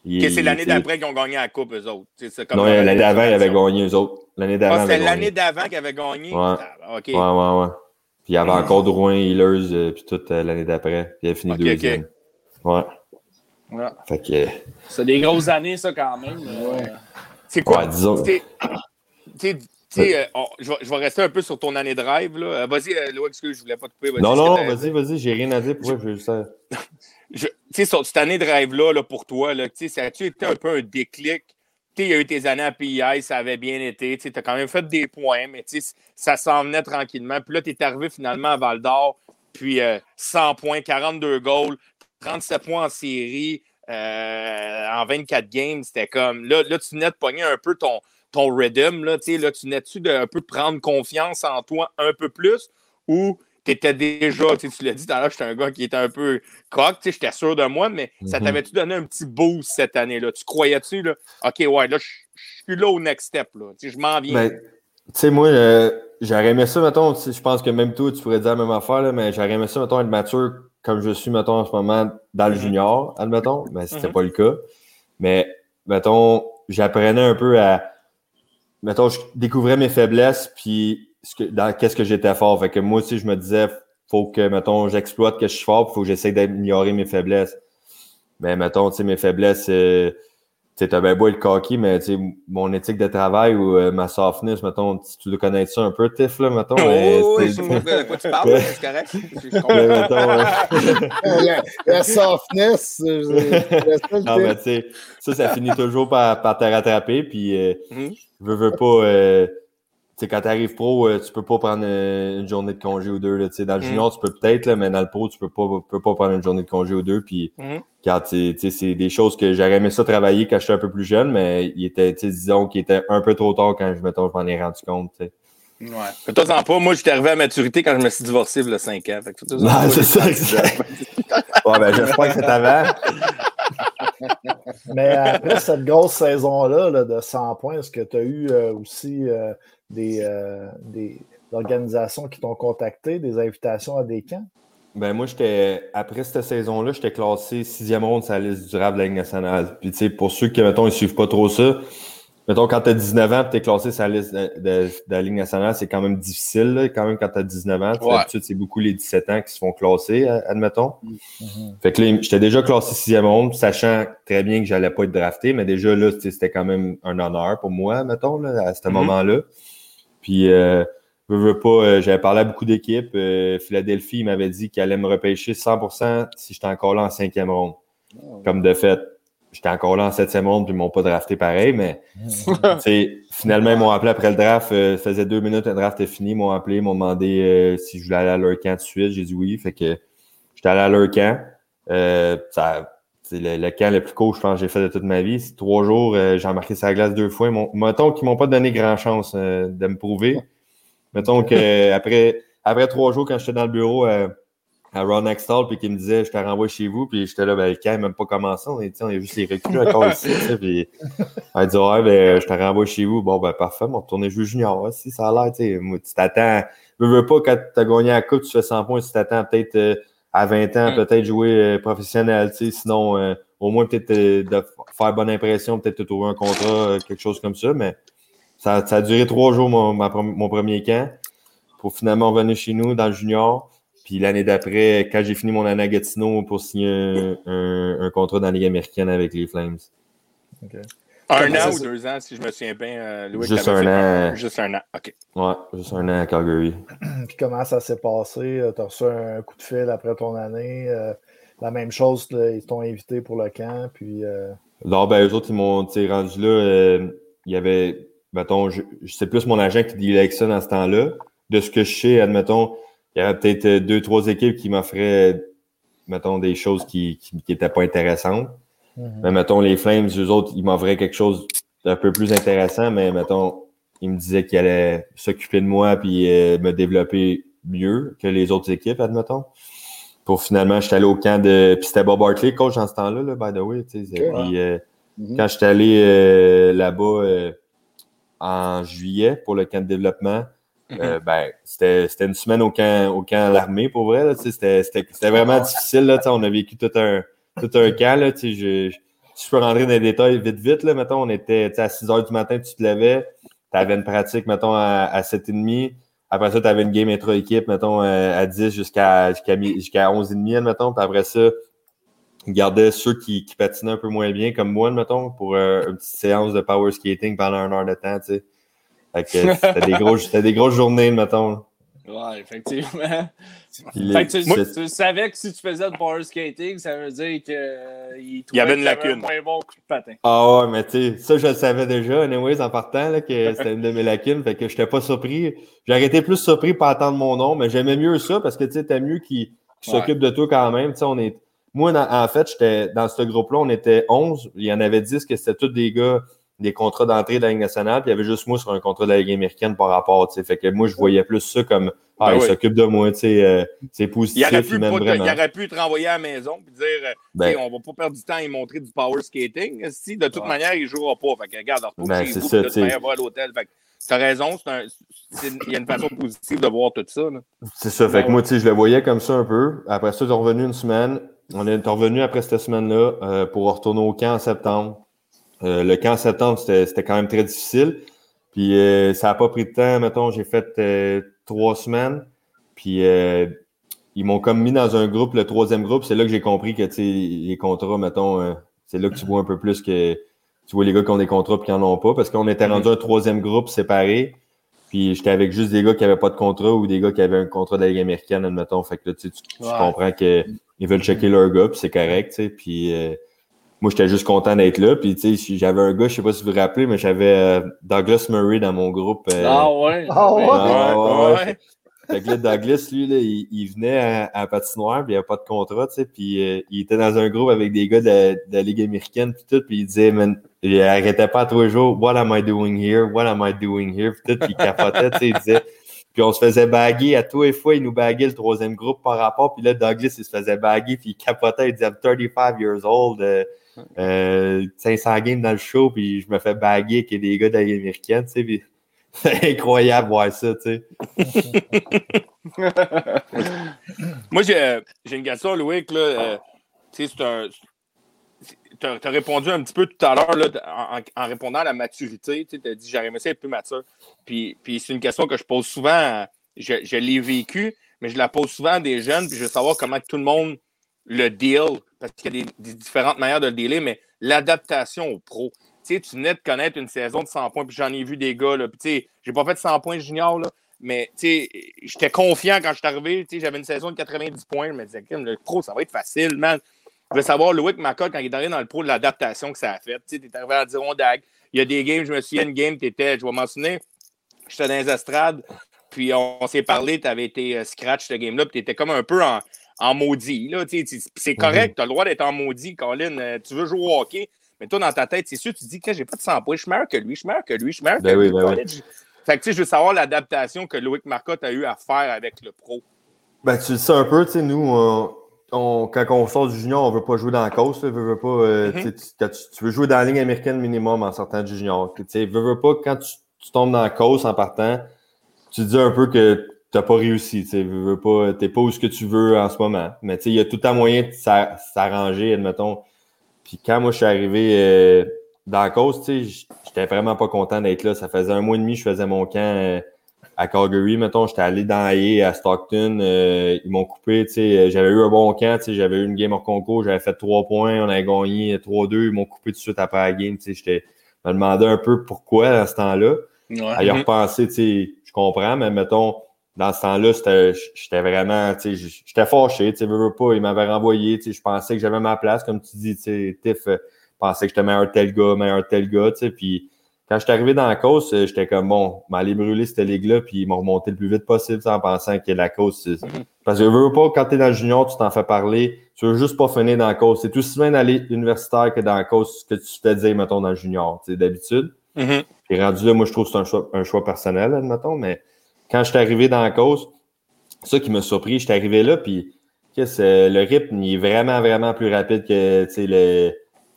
Speaker 5: il,
Speaker 4: c'est l'année d'après qu'ils ont gagné la Coupe, eux autres. Comme
Speaker 5: non, l'année d'avant, ils avaient gagné, eux autres. L'année d'avant.
Speaker 4: Ah, c'était l'année d'avant qu'ils avaient gagné?
Speaker 5: Ouais.
Speaker 4: Ah.
Speaker 5: Ouais, ouais, ouais. Puis il y avait encore Drouin, Healers, euh, puis toute euh, l'année d'après. Puis il avait fini
Speaker 4: okay,
Speaker 5: deuxième. Okay. Ouais.
Speaker 3: Ouais.
Speaker 5: Fait que.
Speaker 3: C'est des grosses années, ça, quand même. Ouais.
Speaker 4: C'est quoi?
Speaker 5: Ouais, disons.
Speaker 4: Euh, je, vais, je, vais, rester un peu sur ton année de rêve. Là. Vas-y, euh, Louis, excuse, je voulais pas te couper.
Speaker 5: Non, non, vas-y, vas-y, j'ai rien à dire. Pourquoi je.
Speaker 4: Tu sais, sur cette année de rêve-là, là, pour toi, là, ça a-tu été un peu un déclic? il y a eu tes années à PI, ça avait bien été. Tu as quand même fait des points, mais ça s'en venait tranquillement. Puis là, tu es arrivé finalement à Val d'Or, puis euh, 100 points, 42 goals, 37 points en série, euh, en 24 games. C'était comme. Là, là, tu venais de pogner un peu ton, ton rhythm. Là, là, tu venais-tu de un peu prendre confiance en toi un peu plus ou tu étais déjà, tu l'as dit tout à l'heure, j'étais un gars qui était un peu coq, j'étais sûr de moi, mais ça t'avait-tu donné un petit boost cette année-là? Tu croyais-tu, là, OK, ouais, là, je suis là au next step, là, je m'en viens.
Speaker 5: Ben, tu sais, moi, euh, j'aurais aimé ça, mettons, je pense que même toi, tu pourrais dire la même affaire, là, mais j'aurais aimé ça, mettons, être mature comme je suis, mettons, en ce moment, dans le junior, admettons, mais c'était mm -hmm. pas le cas. Mais, mettons, j'apprenais un peu à, mettons, je découvrais mes faiblesses, puis qu'est-ce que j'étais fort. Fait que moi aussi, je me disais, faut que, mettons, j'exploite que je suis fort, il faut que j'essaie d'améliorer mes faiblesses. Mais, mettons, tu sais, mes faiblesses, euh, tu sais, bien beau être cocky, mais, tu sais, mon éthique de travail ou euh, ma softness, mettons, tu dois connaître ça un peu, Tiff, là, mettons.
Speaker 4: Oh,
Speaker 5: mais,
Speaker 4: oui, c'est de quoi tu parles, c'est correct.
Speaker 5: mais, mettons,
Speaker 2: la, la, softness,
Speaker 5: Non, mais, tu sais, ça, ça finit toujours par, par te rattraper, puis, euh, mm -hmm. je veux, veux pas... Euh, sais, quand tu arrives pro, euh, tu peux pas prendre euh, une journée de congé ou deux. Là, dans le junior, tu peux peut-être, mais dans le pro, tu peux pas, peux pas prendre une journée de congé ou deux. Puis,
Speaker 4: mm
Speaker 5: -hmm. C'est des choses que j'aurais aimé ça travailler quand j'étais un peu plus jeune, mais il était, disons qu'il était un peu trop tard quand je, mettons, je m'en ai rendu compte. T'sais.
Speaker 4: Ouais. Fais-toi pas. Moi, j'étais arrivé à maturité quand je me suis divorcé il y a 5 ans. Fait que
Speaker 5: non, c'est ça, exact. ouais, ben, j'espère que c'est avant.
Speaker 2: Mais après cette grosse saison-là là, de 100 points, est-ce que tu as eu euh, aussi euh, des, euh, des organisations qui t'ont contacté, des invitations à des camps?
Speaker 5: Ben moi, j'étais après cette saison-là, j'étais classé sixième ronde sur la liste durable de la Ligue nationale. Puis tu sais, pour ceux qui, mettons, ils suivent pas trop ça, mettons, quand tu as 19 ans et tu es classé sur la liste de, de, de la Ligue nationale, c'est quand même difficile, là, quand même, quand tu as 19 ans.
Speaker 4: Ouais.
Speaker 5: D'habitude, c'est beaucoup les 17 ans qui se font classer, admettons.
Speaker 2: Mm -hmm.
Speaker 5: Fait que là, j'étais déjà classé sixième ronde, sachant très bien que j'allais pas être drafté, mais déjà là, c'était quand même un honneur pour moi, mettons, là, à ce
Speaker 4: Mhm.
Speaker 5: moment-là. Puis, euh, veux, veux pas, euh, j'avais parlé à beaucoup d'équipes. Euh, Philadelphie il m'avait dit qu'il allait me repêcher 100% si j'étais encore là en cinquième ronde. Comme de fait, j'étais encore là en septième ronde, puis ils m'ont pas drafté pareil, mais t'sais, finalement, ils m'ont appelé après le draft. Euh, ça faisait deux minutes, le draft est fini. Ils m'ont appelé, ils m'ont demandé euh, si je voulais aller à leur camp tout de suite. J'ai dit oui. Fait que j'étais allé à leur camp. Euh, ça, le, le, camp le plus court, je pense, que j'ai fait de toute ma vie. C'est trois jours, euh, j'ai embarqué sa glace deux fois. Mon, mettons qu'ils m'ont pas donné grand chance euh, de me prouver. Mettons que après, après trois jours, quand j'étais dans le bureau euh, à Ron Extall, puis qu'il me disait, je te renvoie chez vous, puis j'étais là, ben, le camp même pas commencé. On est, on est juste les recrues encore ici. Puis elle dit, ouais, ben, je te renvoie chez vous. Bon, ben, parfait, on va retourner jouer junior. Si ça a l'air, tu sais, tu t'attends. Je veux pas, quand tu as gagné la coupe, tu fais 100 points, tu t'attends peut-être euh, à 20 ans, peut-être jouer euh, professionnel, tu sais, sinon, euh, au moins peut-être de faire bonne impression, peut-être te trouver un contrat, quelque chose comme ça, mais ça, ça a duré trois jours, mon, ma, mon premier camp, pour finalement revenir chez nous dans le junior. Puis l'année d'après, quand j'ai fini mon année à Gatineau pour signer un, un, un, contrat dans la Ligue américaine avec les Flames.
Speaker 4: Okay. Un an ou deux ans, si je me souviens bien, euh, Louis.
Speaker 5: Juste un an.
Speaker 4: Un, juste un an, OK.
Speaker 5: Ouais, juste un an à Calgary.
Speaker 2: Puis comment ça s'est passé? Tu as reçu un coup de fil après ton année. Euh, la même chose, ils t'ont invité pour le camp. Puis, euh...
Speaker 5: Non, ben, eux autres, ils m'ont rendu là. Euh, il y avait, mettons, je, c'est plus mon agent qui dealait avec ça dans ce temps-là. De ce que je sais, admettons, il y avait peut-être deux, trois équipes qui m'offraient, mettons, des choses qui n'étaient pas intéressantes. Mhm. Mais mettons, les Flames, eux autres, ils m'offraient quelque chose d'un peu plus intéressant, mais mettons, ils me disaient qu'ils allaient s'occuper de moi puis euh, me développer mieux que les autres équipes, admettons. Pour finalement, j'étais allé au camp de. Puis c'était Bob Barkley, coach en ce temps-là, là, by the way. Puis, euh, mhm. quand j'étais allé euh, là-bas en juillet pour le camp de développement, mhm. ben, c'était une semaine au camp, au camp l'armée, pour vrai. C'était vraiment difficile. Là, on a vécu tout un, tout un camp. Là, je, je, je peux rentrer dans les détails vite, vite. Là, mettons, on était à 6 h du matin, tu te levais, tu avais une pratique, mettons, à, à 7h30. Après ça, tu avais une game intra-équipe, mettons, euh, à 10 jusqu'à jusqu'à jusqu'à 11h30, mettons. Puis après ça, ils gardaient ceux qui, qui patinaient un peu moins bien, comme moi, mettons, pour euh, une petite séance de power skating pendant une heure de temps, tu sais. C'était des, gros, des grosses journées, mettons.
Speaker 3: Ouais, effectivement. fait que tu, savais que si tu faisais de power skating, ça veut dire qu'il euh,
Speaker 4: il y avait une lacune.
Speaker 3: Un bon coup de patin.
Speaker 5: Ah ouais, mais tu sais, ça, je le savais déjà, anyways, en partant, là, que c'était une de mes lacunes. Fait que j'étais pas surpris. J'ai été plus surpris par attendre mon nom, mais j'aimais mieux ça parce que tu sais, t'as mieux qui, s'occupe de toi quand même. Tu sais, on est. Moi, en fait, j'étais dans ce groupe-là, on était 11. Il y en avait 10 que c'était tous des gars des contrats d'entrée de la Ligue nationale, puis il y avait juste moi sur un contrat de la Ligue américaine par rapport, tu sais. Fait que moi, je voyais plus ça comme ah, ben il s'occupe de moi, tu sais, euh, c'est positif.
Speaker 4: Il aurait, pu il aurait pu te renvoyer à la maison et dire euh, ben, on va pas perdre du temps et montrer du power skating. Si de toute manière, il jouera pas. Fait que regarde, retrouve ben, chez vous, ça, de va à l'hôtel. Fait que t'as raison, il y a une façon positive de voir tout ça.
Speaker 5: C'est ça. Fait que moi, tu sais, je le voyais comme ça un peu. Après ça, j'ai revenu une semaine. On est revenu après cette semaine-là euh, pour retourner au camp en septembre. Euh, le camp en septembre, c'était quand même très difficile. Puis euh, ça n'a pas pris de temps. Mettons, j'ai fait trois semaines. Puis ils m'ont comme mis dans un groupe, le troisième groupe. C'est là que j'ai compris que les contrats, mettons, c'est là que tu vois un peu plus que tu vois les gars qui ont des contrats et qui n'en ont pas. Parce qu'on était rendu un troisième groupe séparé. Puis j'étais avec juste des gars qui n'avaient pas de contrat ou des gars qui avaient un contrat de la Ligue américaine, admettons. Fait que là, tu, comprends qu'ils veulent checker leur gars, puis c'est correct. Puis moi, j'étais juste content d'être là. Puis, tu sais, j'avais un gars, je sais pas si vous vous rappelez, mais j'avais euh, Douglas Murray dans mon groupe.
Speaker 3: Euh, ah ouais? Ah ouais? Ah,
Speaker 5: ouais, Fait que là, Douglas, lui, là, il, venait à, à, patinoire, puis il avait pas de contrat, tu sais, puis euh, il était dans un groupe avec des gars de, la Ligue américaine, puis tout, puis il disait, man, il arrêtait pas tous les jours, what am I doing here, what am I doing here, puis tout, puis il capotait, tu sais, il disait, puis on se faisait baguer à tous les fois, il nous baguait le troisième groupe par rapport, puis là, Douglas, il se faisait baguer, puis il capotait, il disait, I'm 35 years old, euh, 500 games dans le show, puis je me fais baguer avec des gars américaine, tu sais, c'est incroyable voir ça, tu sais.
Speaker 4: Moi, j'ai une question, Louis, là, euh, c'est un... Tu as, répondu un petit peu tout à l'heure en, en, répondant à la maturité. Tu as dit j'aurais aimé ça être plus mature. Puis, c'est une question que je pose souvent. Je, l'ai vécu, mais je la pose souvent à des jeunes. Puis je veux savoir comment tout le monde le deal parce qu'il y a des, différentes manières de le dealer, mais l'adaptation au pro. Tu tu venais de connaître une saison de 100 points, puis j'en ai vu des gars, là, puis j'ai pas fait 100 points junior, mais j'étais confiant quand je suis arrivé, j'avais une saison de 90 points, je me disais, le pro, ça va être facile, man. Je veux savoir, Louis Macotte, quand il est arrivé dans le pro, l'adaptation que ça a fait. Tu sais, t'es arrivé à Dirondac. Il y a des games, je me souviens, une game, t'étais, je vais mentionner, j'étais dans les estrades, puis on, s'est parlé, t'avais été euh, scratch ce game-là, puis t'étais comme un peu en, en maudit. C'est correct, mhm. tu as le droit d'être en maudit, Colin. Euh, tu veux jouer au hockey, mais toi, dans ta tête, c'est sûr, tu te dis que j'ai pas de 100 points, je suis meilleur que lui, je suis meilleur que lui, je suis meilleur ben que lui. Ben fait que, tu sais, je veux savoir l'adaptation que Loïc Marcotte a eu à faire avec le pro.
Speaker 5: Ben, tu le sais un peu, tu sais, nous, on, quand on sort du junior, on veut pas jouer dans la cause, veux, pas, euh, mhm. tu, veux jouer dans la ligne américaine minimum en sortant du junior. Tu sais, veux, pas, quand tu, tu, tombes dans la cause en partant, tu dis un peu que tu n'as pas réussi. Tu n'es pas, pas où ce que tu veux en ce moment. Mais il y a tout un moyen de s'arranger, admettons. Puis quand moi je suis arrivé euh, dans la cause, j'étais vraiment pas content d'être là. Ça faisait un mois et demi que je faisais mon camp euh, à Calgary. Mettons, j'étais allé dans A, à Stockton. Euh, ils m'ont coupé. J'avais eu un bon camp. J'avais eu une game hors concours. J'avais fait trois points. On avait gagné 3-2. Ils m'ont coupé tout de suite après la game. Je me demandais un peu pourquoi à ce temps-là. À y mm-hmm. repenser, je comprends, mais mettons, dans ce temps-là, j'étais vraiment, tu sais, j'étais fâché, tu sais, veux, pas, il m'avait renvoyé, tu sais, je pensais que j'avais ma place, comme tu dis, tu sais, Tiff euh, pensait que j'étais meilleur tel gars, meilleur tel gars, tu sais, puis quand j'étais arrivé dans la course, euh, j'étais comme, bon, m'aller brûler cette ligue-là, puis ils m'ont remonté le plus vite possible, en pensant que la course, mm-hmm. parce que veux pas, quand t'es dans le junior, tu t'en fais parler, tu veux juste pas finir dans la cause. C'est tout aussi bien d'aller universitaire que dans la cause que tu te dire, mettons, dans le junior, d'habitude.
Speaker 4: Mm-hmm.
Speaker 5: Puis rendu là, moi, je trouve que c'est un choix, un choix personnel, admettons, mais quand je suis arrivé dans la cause, ça qui m'a surpris, je suis arrivé là, puis le rythme, il est vraiment, vraiment plus rapide que le,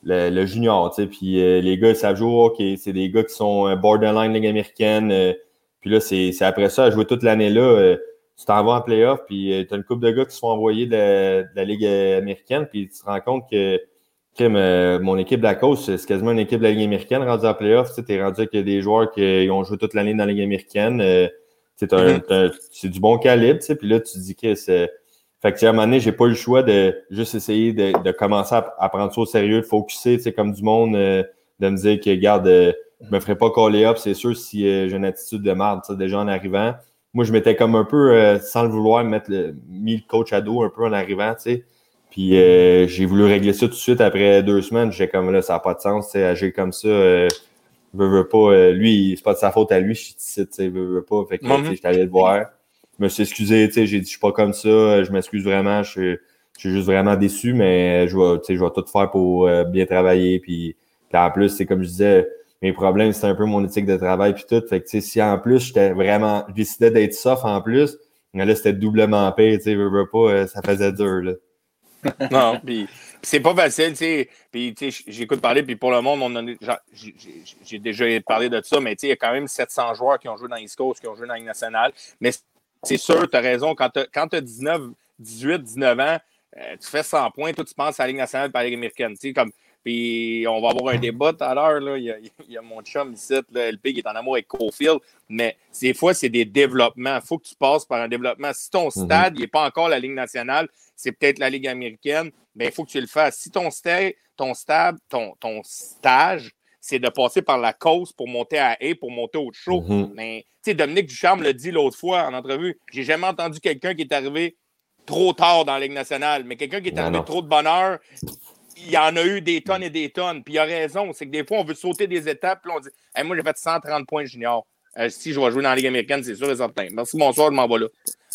Speaker 5: le, le, junior, puis euh, les gars, ils savent jouer OK, c'est des gars qui sont euh, borderline Ligue américaine, euh, puis là, c'est après ça, à jouer toute l'année là, tu t'en vas en playoff, puis tu as une couple de gars qui se font envoyer de, la Ligue américaine, puis tu te rends compte que mon équipe de la cause, c'est quasiment une équipe de la Ligue américaine rendue en playoff. Tu es rendu avec des joueurs qui ont joué toute l'année dans la Ligue américaine. Mm-hmm. c'est du bon calibre, puis là, tu te dis que c'est. Fait que, à un moment donné, j'ai pas eu le choix de juste essayer de, commencer à, prendre ça au sérieux, de focuser, comme du monde, euh, de me dire que, regarde, euh, je me ferai pas coller up, c'est sûr, si euh, j'ai une attitude de merde, déjà en arrivant. Moi, je m'étais comme un peu, sans le vouloir, mettre le, mis le coach à dos un peu en arrivant, tu sais. Puis j'ai voulu régler ça tout de suite après deux semaines. J'ai comme là, ça n'a pas de sens, tu agir comme ça veux, veux pas, euh, lui, c'est pas de sa faute à lui, je suis ici, tu sais, veux, veux pas. Fait que, -hmm. j'étais allé le voir. Je me suis excusé, tu sais, j'ai dit, je suis pas comme ça, je m'excuse vraiment, je suis, je suis juste vraiment déçu, mais je vais, tu sais, je vais tout faire pour euh, bien travailler. Puis, en plus, c'est comme je disais, mes problèmes, c'était un peu mon éthique de travail puis tout. Fait que, tu sais, si en plus, j'étais vraiment, je décidais d'être soft en plus, là, c'était doublement pire, tu sais, veux, veux pas, euh, ça faisait dur, là.
Speaker 4: non, puis c'est pas facile, tu sais. Puis, tu sais, j'écoute parler, puis pour le monde, j'ai déjà parlé de ça, mais tu sais, il y a quand même 700 joueurs qui ont joué dans l'East Coast, qui ont joué dans la nationale. Mais c'est sûr, tu as raison, quand tu as, 19, 18, 19 ans, euh, tu fais 100 points, toi, tu penses à la Ligue nationale et à la Ligue américaine. Comme, puis on va avoir un débat tout à l'heure. Il, il, y a mon chum ici, là, LP, qui est en amour avec Cofield. Mais des fois, c'est des développements. Il faut que tu passes par un développement. Si ton mhm. stade n'est pas encore la Ligue nationale, c'est peut-être la Ligue américaine, mais il faut que tu le fasses. Si ton, stade, ton, stade, ton, ton stage, c'est de passer par la cause pour monter à A, pour monter au show. Mhm. Mais, tu sais, Dominique Ducharme l'a dit l'autre fois en entrevue. J'ai jamais entendu quelqu'un qui est arrivé trop tard dans la Ligue nationale, mais quelqu'un qui est arrivé trop de bonheur, il y en a eu des tonnes et des tonnes. Puis il a raison, c'est que des fois, on veut sauter des étapes, puis on dit Moi, j'ai fait 130 points junior. Euh, si je vais jouer dans la Ligue américaine, c'est sûr et certain. Merci, bonsoir, je m'en vais là.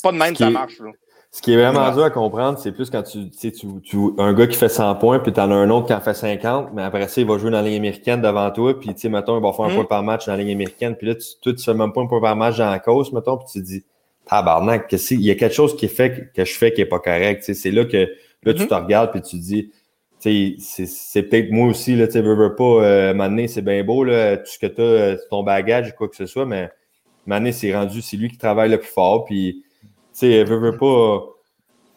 Speaker 4: Pas de même, ça marche. Là.
Speaker 5: Ce qui est vraiment dur à comprendre, c'est plus quand tu, tu, tu, un gars qui fait 100 points, puis tu en as un autre qui en fait 50, mais après ça, il va jouer dans la Ligue américaine devant toi, puis tu sais, mettons, il va faire un hmm. point par match dans la Ligue américaine, puis là, tu, toi, tu fais même pas un point par match dans la cause, mettons, puis tu te dis, tabarnak, que il y a quelque chose qui fait que je fais qui est pas correct. C'est là que là, tu hmm. te regardes, puis tu te dis, c'est peut-être moi aussi, là, tu veux, veux pas, euh, c'est bien beau, là, tout ce que tu as, euh, ton bagage, quoi que ce soit, mais Mané, c'est rendu, c'est lui qui travaille le plus fort, puis, sais, veut, veut pas,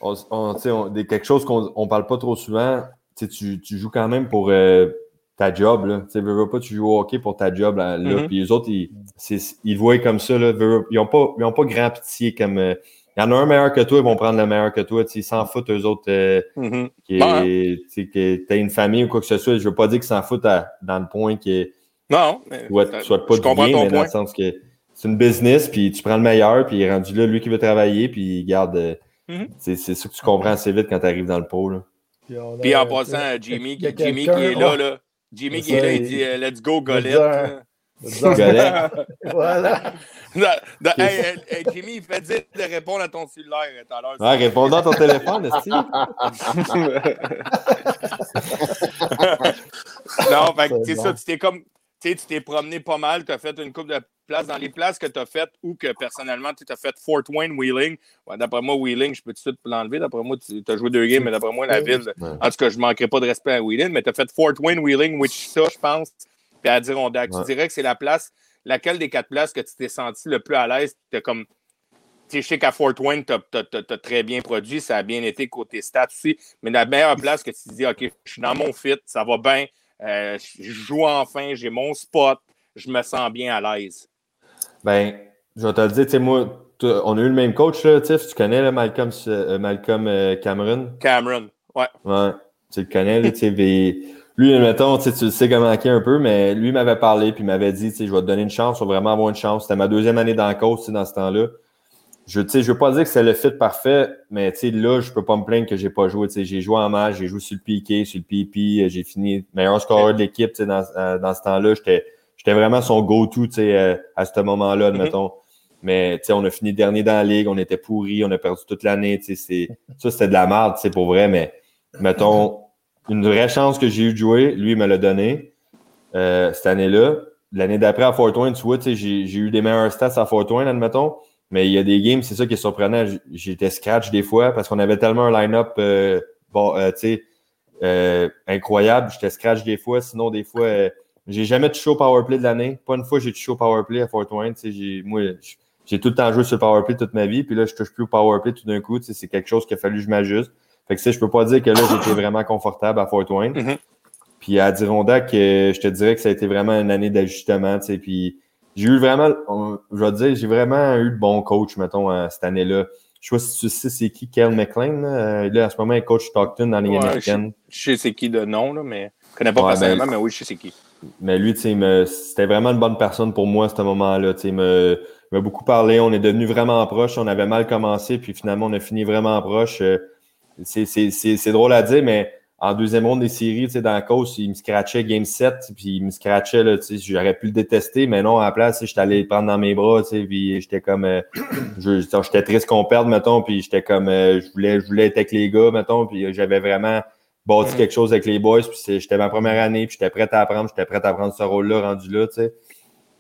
Speaker 5: on, on, quelque chose qu'on on parle pas trop souvent, tu, tu joues quand même pour euh, ta job, là, tu veux, veux pas, tu joues au hockey pour ta job, là, mm-hmm. puis les autres, ils, ils voient comme ça, là, ils ont pas, ils ont pas grand pitié comme, euh, il y en a un meilleur que toi, ils vont prendre le meilleur que toi. Ils s'en foutent, eux autres. Euh, qui que tu as une famille ou quoi que ce soit. Je veux pas dire qu'ils s'en foutent dans le point que.
Speaker 4: Non.
Speaker 5: Mais, soit, pas du bien, mais dans le sens que c'est une business, puis tu prends le meilleur, puis il est rendu là, lui qui veut travailler, puis garde. Euh, mm-hmm. C'est ça que tu comprends assez vite quand tu arrives dans le pôle.
Speaker 4: Puis, en passant, Jimmy, Jimmy qui est là, là. Jimmy qui est là, il dit euh, Let's go, Golette.
Speaker 2: voilà.
Speaker 4: hey, Jimmy, il fait dire de répondre à ton cellulaire tout à l'heure.
Speaker 5: Ouais, réponds à ton téléphone, aussi. non,
Speaker 4: fait c'est ça, tu t'es comme. Tu t'es promené pas mal, tu as fait une coupe de places dans les places que tu as faites ou que personnellement tu as fait Fort Wayne, Wheeling. d'après moi, Wheeling, je peux tout de suite l'enlever? D'après moi, tu as joué deux games, mais d'après moi, la ville. En tout cas, je ne manquerai pas de respect à Wheeling, mais tu as fait Fort Wayne, Wheeling, Wichita, je pense puis à Adirondack. Tu dirais que c'est la place, laquelle des quatre places que tu t'es senti le plus à l'aise? Tu comme. Tu sais, qu'à Fort Wayne, tu as, très bien produit, ça a bien été côté stats aussi, mais la meilleure place que tu te dis, OK, je suis dans mon fit, ça va bien, euh, je joue enfin, j'ai mon spot, je me sens bien à l'aise.
Speaker 5: Ben, je vais te le dire, tu sais, moi, on a eu le même coach, là, tu connais là, Malcolm, euh, Malcolm euh, Cameron?
Speaker 4: Cameron, ouais.
Speaker 5: Ouais, tu le connais, tu sais, lui, mettons, tu sais comment un peu, mais lui m'avait parlé puis m'avait dit, je vais te donner une chance, je vais vraiment avoir une chance. C'était ma deuxième année dans le coach dans ce temps-là. Je ne veux pas dire que c'est le fit parfait, mais là, je ne peux pas me plaindre que je n'ai pas joué. J'ai joué en match, j'ai joué sur le piqué, sur le pipi, j'ai fini meilleur scoreur de l'équipe dans, euh, dans ce temps-là. J'étais vraiment son go-to euh, à ce moment-là, mm-hmm. admettons. Mais on a fini dernier dans la ligue, on était pourri, on a perdu toute l'année. Ça, c'était de la merde, pour vrai, mais mettons, une vraie chance que j'ai eu de jouer, lui, il me l'a donné euh, cette année-là. L'année d'après, à Fort Wayne, tu vois, j'ai eu des meilleurs stats à Fort Wayne, admettons. Mais il y a des games, c'est ça qui est surprenant. J'étais scratch des fois parce qu'on avait tellement un line-up euh, bon, euh, euh, incroyable. J'étais scratch des fois. Sinon, des fois, j'ai jamais touché au powerplay de l'année. Pas une fois j'ai touché au powerplay à Fort Wayne. Moi, j'ai tout le temps joué sur le powerplay toute ma vie. Puis là, je touche plus au powerplay tout d'un coup. C'est quelque chose qu'il a fallu que je m'ajuste. Fait que je peux pas dire que là, j'étais vraiment confortable à Fort Wayne. Mm-hmm. Puis à Dirondac, je te dirais que ça a été vraiment une année d'ajustement. Puis j'ai eu vraiment, je vais dire, j'ai vraiment eu de bons coachs, mettons, cette année-là. Je sais pas si tu sais c'est qui, Kel McLean. Là. là, en ce moment, il coach Stockton dans les ouais, américaines.
Speaker 4: Je, sais c'est qui de nom, là, mais je ne connais pas personnellement, ben, mais oui, je sais c'est qui.
Speaker 5: Mais lui, c'était vraiment une bonne personne pour moi à ce moment-là. Il m'a beaucoup parlé. On est devenus vraiment proches. On avait mal commencé, puis finalement, on a fini vraiment proches. Euh, c'est drôle à dire, mais en deuxième ronde des séries, dans la course, il me scratchait game 7, puis il me scratchait, j'aurais pu le détester, mais non, à la place, j'étais allé le prendre dans mes bras, puis j'étais comme, euh, j'étais triste qu'on perde, mettons, puis j'étais comme, euh, je voulais, je voulais être avec les gars, mettons, puis j'avais vraiment bâti quelque chose avec les boys, puis j'étais ma première année, puis j'étais prêt à apprendre, j'étais prêt à prendre ce rôle-là, rendu là, tu sais.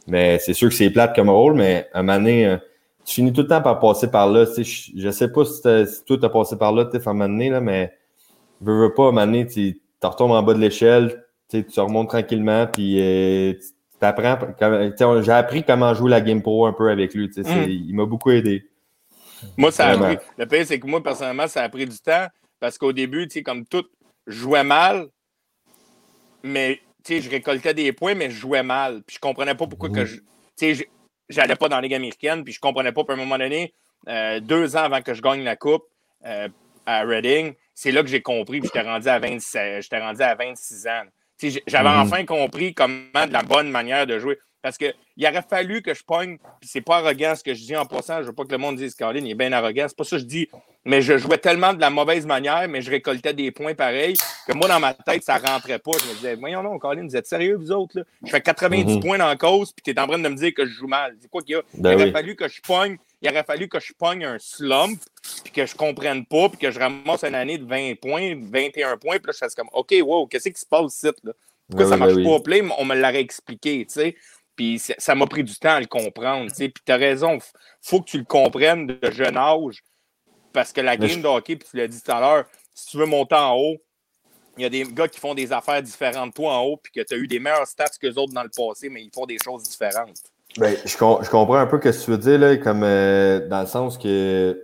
Speaker 5: Mais c'est sûr que c'est plate comme rôle, mais à un moment donné, euh, tu finis tout le temps par passer par là, tu sais, je, sais pas si, si toi t'as passé par là, tu sais, à un moment donné, là, mais veux, veux pas, à un moment donné, tu retombes en bas de l'échelle, tu remontes tranquillement, puis euh, tu apprends. J'ai appris comment jouer la Game Pro un peu avec lui. Mm. Il m'a beaucoup aidé.
Speaker 4: Moi, ça a pris. Le pire, c'est que moi, personnellement, ça a pris du temps parce qu'au début, comme tout, je jouais mal, mais je récoltais des points, mais je jouais mal. Puis je comprenais pas pourquoi que je. J'allais pas dans la Ligue américaine, puis je comprenais pas, à un moment donné, euh, deux ans avant que je gagne la Coupe euh, à Reading, c'est là que j'ai compris, puis j'étais rendu à 26, j'étais rendu à 26 ans. J'avais mhm. enfin compris comment de la bonne manière de jouer. Parce qu'il aurait fallu que je pogne, puis c'est pas arrogant ce que je dis en passant, je veux pas que le monde dise Caroline, il est bien arrogant, c'est pas ça que je dis, mais je jouais tellement de la mauvaise manière, mais je récoltais des points pareils, que moi, dans ma tête, ça rentrait pas. Je me disais, voyons non, Caroline, vous êtes sérieux, vous autres? Là? Je fais 90 mhm. points dans la cause, puis tu es en train de me dire que je joue mal. C'est quoi qu'il y a? Ben il aurait fallu que je pogne il aurait fallu que je pogne un slump, puis que je comprenne pas, puis que je ramasse une année de 20 points, 21 points, puis là, je fasse comme, OK, wow, qu'est-ce qui se passe ici, là? Pourquoi ça marche pas au play? On me l'aurait expliqué, tu sais. Puis ça m'a pris du temps à le comprendre, tu sais. Puis t'as raison, faut que tu le comprennes de jeune âge, parce que la game de hockey, puis tu l'as dit tout à l'heure, si tu veux monter en haut, il y a des gars qui font des affaires différentes de toi en haut, puis que tu as eu des meilleurs stats que les autres dans le passé, mais ils font des choses différentes.
Speaker 5: Ben, je, je, comprends un peu ce que tu veux dire, là, comme euh, dans le sens que,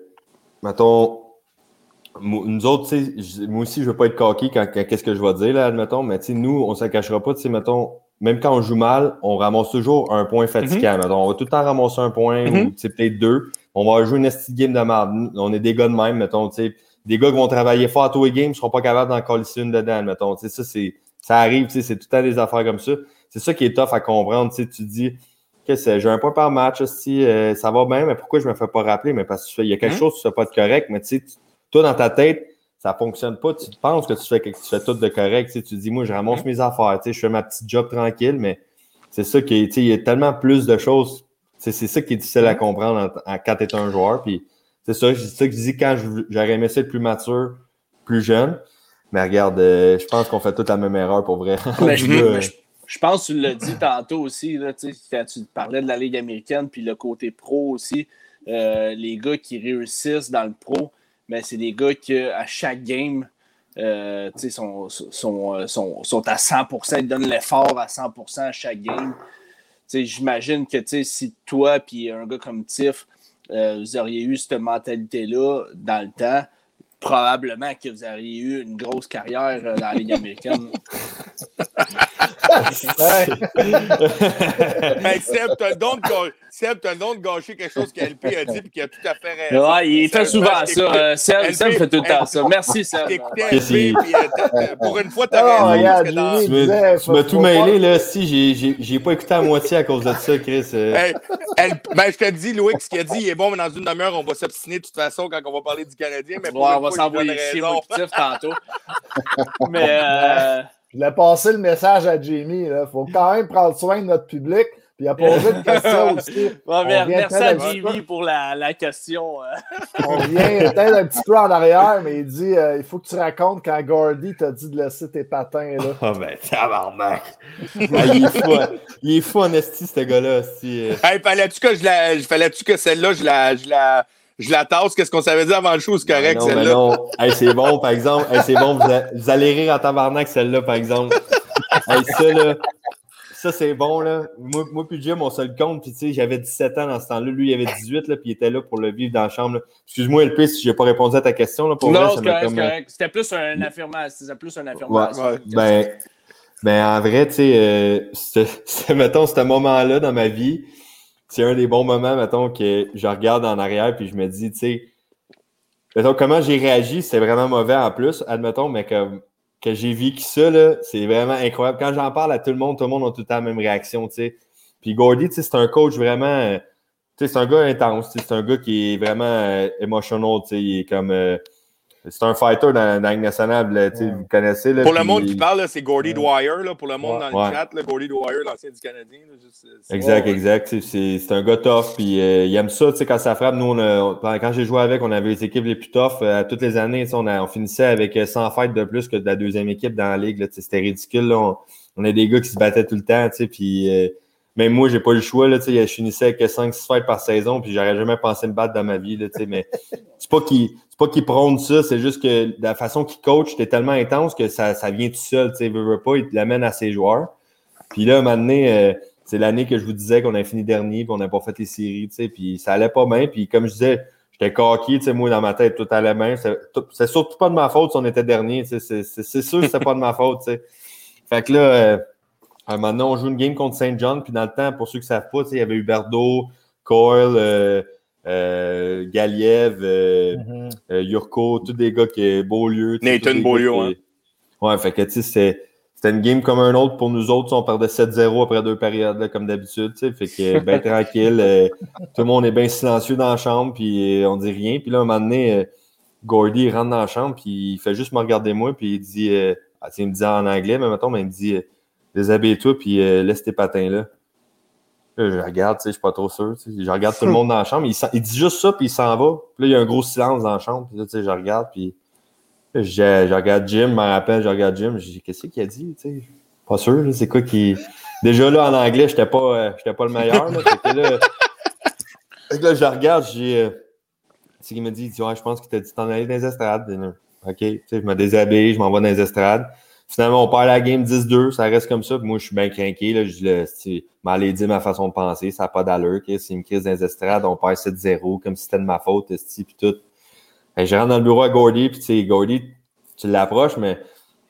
Speaker 5: mettons, nous autres, moi aussi, je veux pas être coquille quand, qu'est-ce que je vais dire, là, admettons, mais nous, on ne se cachera pas, mettons, même quand on joue mal, on ramasse toujours un point fatigant. Mm-hmm. On va tout le temps ramasser un point, ou mm-hmm. peut-être deux. On va jouer une petite game de merde. On est des gars de même, mettons, des gars qui vont travailler fort à tous les games, ne seront pas capables d'en coller une dedans, mettons. Ça, c'est, ça arrive, c'est tout le temps des affaires comme ça. C'est ça qui est tough à comprendre. Tu dis, j'ai un point par match aussi, euh, ça va bien, mais pourquoi je me fais pas rappeler? Mais parce qu'il y a quelque hein? chose qui ne pas de correct, mais tu sais, toi, dans ta tête, ça fonctionne pas. Tu penses que tu fais, tu fais tout de correct. Tu, dis, moi, je ramasse hein? mes affaires, je fais ma petite job tranquille, mais c'est ça qui est, il y a tellement plus de choses. C'est ça qui est difficile à hein? comprendre quand tu es un joueur. Puis c'est ça, ça que je dis quand j'aurais aimé ça être plus mature, plus jeune. Mais regarde, euh, je pense qu'on fait toute la même erreur pour vrai.
Speaker 3: Je pense que tu l'as dit tantôt aussi, là, quand tu parlais de la Ligue américaine, puis le côté pro aussi. Euh, les gars qui réussissent dans le pro, ben, c'est des gars qui, à chaque game, euh, sont, sont, euh, sont, sont, à 100%, ils donnent l'effort à 100% à chaque game. J'imagine que si toi et un gars comme Tiff, vous auriez eu cette mentalité-là dans le temps, probablement que vous auriez eu une grosse carrière dans la Ligue américaine.
Speaker 4: ben, Seb, t'as le don de, Seb, le don de gâcher quelque chose qu'LP a dit et qui a tout à fait raison.
Speaker 3: Ouais, il fait souvent ça. Euh, Seb, Seb fait tout le temps ça. Merci, Seb.
Speaker 4: T'écoutais LP, euh, pour une fois, t'as oh,
Speaker 5: raison. Dans... Tu m'as tout mêlé, là. Si, j'ai pas écouté à moitié à cause de ça, Chris. Euh.
Speaker 4: ben, je te dis, Louis, ce qu'il a dit, il est bon, mais dans une demi-heure, on va s'obstiner de toute façon quand on va parler du Canadien. Mais
Speaker 3: on va s'envoyer chier tantôt. mais...
Speaker 2: Je voulais passer le message à Jamie. Il faut quand même prendre soin de notre public. Puis il a posé une question aussi.
Speaker 3: merci à JV pour la, la question. Euh.
Speaker 2: On revient peut-être un petit peu en arrière, mais il dit euh, il faut que tu racontes quand Gordy t'a dit de laisser tes patins. Là.
Speaker 5: oh ben, tabarnak! ah, il, est fou, il est fou en esti, ce gars-là.
Speaker 4: Euh. Hey, fallait-tu que, je la... fallait-tu que celle-là, je la. Je la je la tasse. Qu'est-ce qu'on savait dire avant le show? C'est correct, celle-là. Non,
Speaker 5: hey, c'est bon, par exemple. Hey, c'est bon, vous, allez rire en tabarnak, celle-là, par exemple. hey, ça, là, ça, c'est bon, là. Moi, moi puis Jim, on se le compte. Puis, tu sais, j'avais 17 ans dans ce temps-là. Lui, il avait 18, là, puis il était là pour le vivre dans la chambre. Excuse-moi, LP, si je n'ai pas répondu à ta question. Là,
Speaker 3: pour non, c'est correct, euh, C'était plus un affirmation. C'était plus un affirmation. Ouais,
Speaker 5: ben, ben, en vrai, tu sais, euh, mettons, ce moment-là dans ma vie, c'est un des bons moments, mettons, que je regarde en arrière, puis je me dis, tu sais, mettons, comment j'ai réagi, c'est vraiment mauvais en plus, admettons, mais comme que j'ai vécu ça, c'est vraiment incroyable. Quand j'en parle à tout le monde, tout le monde a tout le temps la même réaction, tu sais. Puis Gordy, tu sais, c'est un coach vraiment... Euh, tu sais, c'est un gars intense, c'est un gars qui est vraiment euh, emotional, tu sais, il est comme... Euh, c'est un fighter dans, dans la nationale, vous connaissez. Là,
Speaker 4: pour le monde qui parle, c'est Gordy Dwyer. Là, pour le monde dans le chat, là, Gordy Dwyer, l'ancien du Canadien.
Speaker 5: exact, exact. C'est un gars tough. Puis euh, il aime ça quand ça frappe. Nous, on quand j'ai joué avec, on avait les équipes les plus tough. Euh, toutes les années, on, on, finissait avec 100 fights de plus que de la deuxième équipe dans la ligue. C'était ridicule. Là. On, on, a des gars qui se battaient tout le temps. Puis euh, même moi, j'ai pas eu le choix. Là, je finissais avec 5-6 fights par saison, puis j'aurais jamais pensé me battre dans ma vie. Là, mais c'est pas qu'il pas qu'il prône ça, c'est juste que la façon qu'il coach, c'était tellement intense que ça, ça vient tout seul. Il veut, veut pas, il l'amène à ses joueurs. Puis là, maintenant, euh, c'est l'année que je vous disais qu'on a fini dernier, puis on n'a pas fait les séries, puis ça allait pas bien. Puis comme je disais, j'étais coquille, moi, dans ma tête, tout allait bien. C'est surtout pas de ma faute si on était dernier. C'est sûr que c'est pas de ma faute. sais. Fait que là, euh, Maintenant, on joue une game contre Saint John, puis dans le temps, pour ceux qui savent pas, il y avait Huberdo, Coyle, euh, euh, Galiev, euh, mm-hmm. euh, Yurko, tous des gars qui est Beaulieu.
Speaker 4: Nathan Beaulieu, hein.
Speaker 5: Ouais, fait que tu sais, c'était une game comme un autre pour nous autres. On perdait 7-0 après deux périodes, là, comme d'habitude. Fait que bien tranquille. tout le monde est bien silencieux dans la chambre, puis on dit rien. Puis là, un moment donné, Gordy rentre dans la chambre, puis il fait juste me regarder moi, puis il dit, ah, il me dit en anglais, mais mettons, mais il me dit déshabille-toi, puis euh, laisse tes patins là. Je regarde, tu sais, je suis pas trop sûr. Je regarde tout le monde dans la chambre. Il, dit juste ça, puis il s'en va. Puis là, il y a un gros silence dans la chambre. Puis là, tu sais, je regarde, puis je, je, regarde Jim, je me rappelle, je regarde Jim. Je dis, qu'est-ce qu'il a dit, tu sais? Pas sûr, c'est quoi qui. Déjà là, en anglais, j'étais pas, euh, pas le meilleur. Là, que là, là, je regarde, j'ai. Euh, c'est qu'il me dit, ouais, je pense qu'il t'a dit t'en aller dans les estrades. OK, tu sais, je me déshabille, je m'en vais dans les estrades. Finalement, on perd la game 10-2, ça reste comme ça. moi, je suis bien craqué. Là, je m'allais dire ma façon de penser, ça n'a pas d'allure. C'est une crise les estrades, on perd 7-0, comme si c'était de ma faute, puis tout. Et je rentre dans le bureau à Gordy, puis tu sais, Gordy, tu l'approches, mais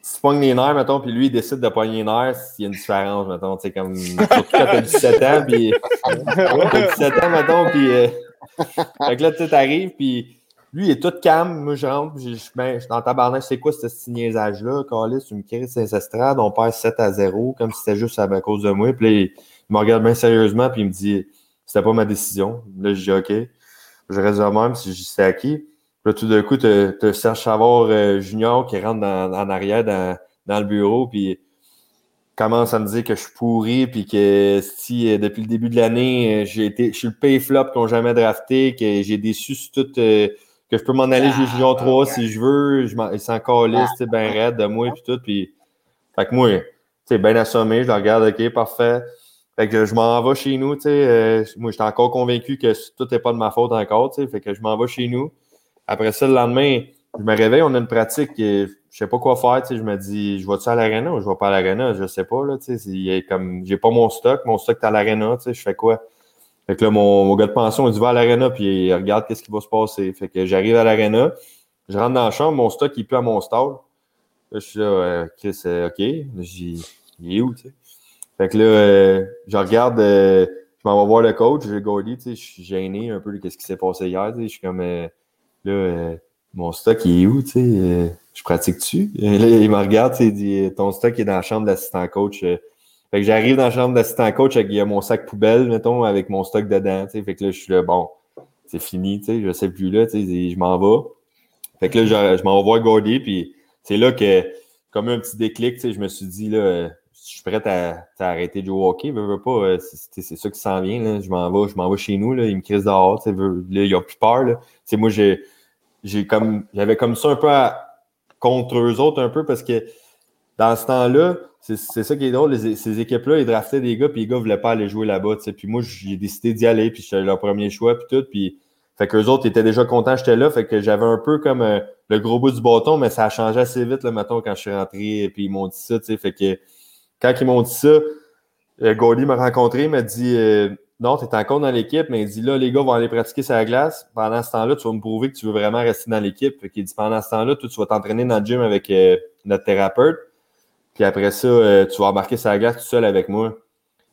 Speaker 5: si tu pognes les nerfs, mettons, puis lui, il décide de pogner les nerfs, il y a une différence, mettons, tu sais, comme, surtout quand t'as 17 ans, puis, t'as 17 ans, mettons, puis, euh, fait que là, tu arrives, puis, lui, il est tout calme. Moi, je rentre, ben, je suis dans tabarnak. C'est quoi ce niaisage-là? Carlis, tu me crise ses estrades, on perd 7 à 0, comme si c'était juste à, cause de moi. Puis là, il, me regarde bien sérieusement, puis il me dit, c'était pas ma décision. Là, je dis, OK. Je reste même, si je sais à qui. Là, tout d'un coup, tu as Serge Savard euh, Junior qui rentre dans, en arrière dans, dans le bureau, puis commence à me dire que je suis pourri, puis que si euh, depuis le début de l'année, euh, j'ai été, je suis le pay flop qu'on jamais drafté, que j'ai déçu sur toute que je peux m'en aller jouer Division 3 si je veux. Je il s'en calisse, c'est bien raide de moi puis tout. Puis, fait que moi, c'est bien assommé, je le regarde, ok, parfait. Fait que je m'en vais chez nous, tu sais. Euh, moi, j'étais encore convaincu que tout n'est pas de ma faute encore, tu sais. Fait que je m'en vais chez nous. Après ça, le lendemain, je me réveille, on a une pratique, je sais pas quoi faire, tu sais. Je me dis, je vais-tu à l'arena ou je vais pas à l'arena? Je sais pas, là, tu sais. Comme, j'ai pas mon stock, mon stock est à l'arena, tu sais. Je fais quoi? Fait que là, mon, gars de pension, il dit va à l'arena, puis il regarde qu'est-ce qui va se passer. Fait que j'arrive à l'arena, je rentre dans la chambre, mon stock, il plus à mon stall. Là, je suis là, euh, c'est OK. Il est où, tu sais? Fait que là, euh, je regarde, euh, je m'en vais voir le coach, j'ai Gordy, tu sais, je suis gêné un peu de ce qui s'est passé hier, tu sais. Je suis comme, là, mon stock, il est où, tu sais? je pratique dessus. Là, il me regarde, tu sais, il dit, ton stock est dans la chambre d'assistant coach. Fait que j'arrive dans la chambre d'assistant coach avec mon sac poubelle, mettons, avec mon stock dedans. Fait que là, je suis là, bon, c'est fini, tu sais, je sais plus là, tu sais, je m'en vais. Fait que là, je, je m'en vais voir puis c'est là que, comme un petit déclic, tu sais, je me suis dit, là, suis prêt à, arrêter de jouer au hockey. Veux, veux pas, c'est ça qui s'en vient. Là. Je m'en vais, je m'en vais chez nous. Là. Ils me crissent dehors. Là, il a plus peur. Là. moi, j'ai, comme, j'avais comme ça un peu contre eux autres, un peu, parce que dans ce temps-là, c'est ça qui est drôle. ces équipes-là, ils draftaient des gars, puis les gars ne voulaient pas aller jouer là-bas. Puis moi, j'ai décidé d'y aller, puis j'étais leur premier choix, puis tout. Puis, fait qu'eux autres étaient déjà contents j'étais là. Fait que j'avais un peu comme euh, le gros bout du bâton, mais ça a changé assez vite, là, mettons, quand je suis rentré, puis ils m'ont dit ça. Fait que quand ils m'ont dit ça, euh, m'a rencontré, m'a dit euh, Non, tu es encore dans l'équipe, mais il dit là, les gars vont aller pratiquer sur la glace. Pendant ce temps-là, tu vas me prouver que tu veux vraiment rester dans l'équipe. Fait qu'il dit Pendant ce temps-là, tu vas t'entraîner dans le gym avec euh, notre thérapeute. Puis après ça, euh, tu vas embarquer la glace tout seul avec moi.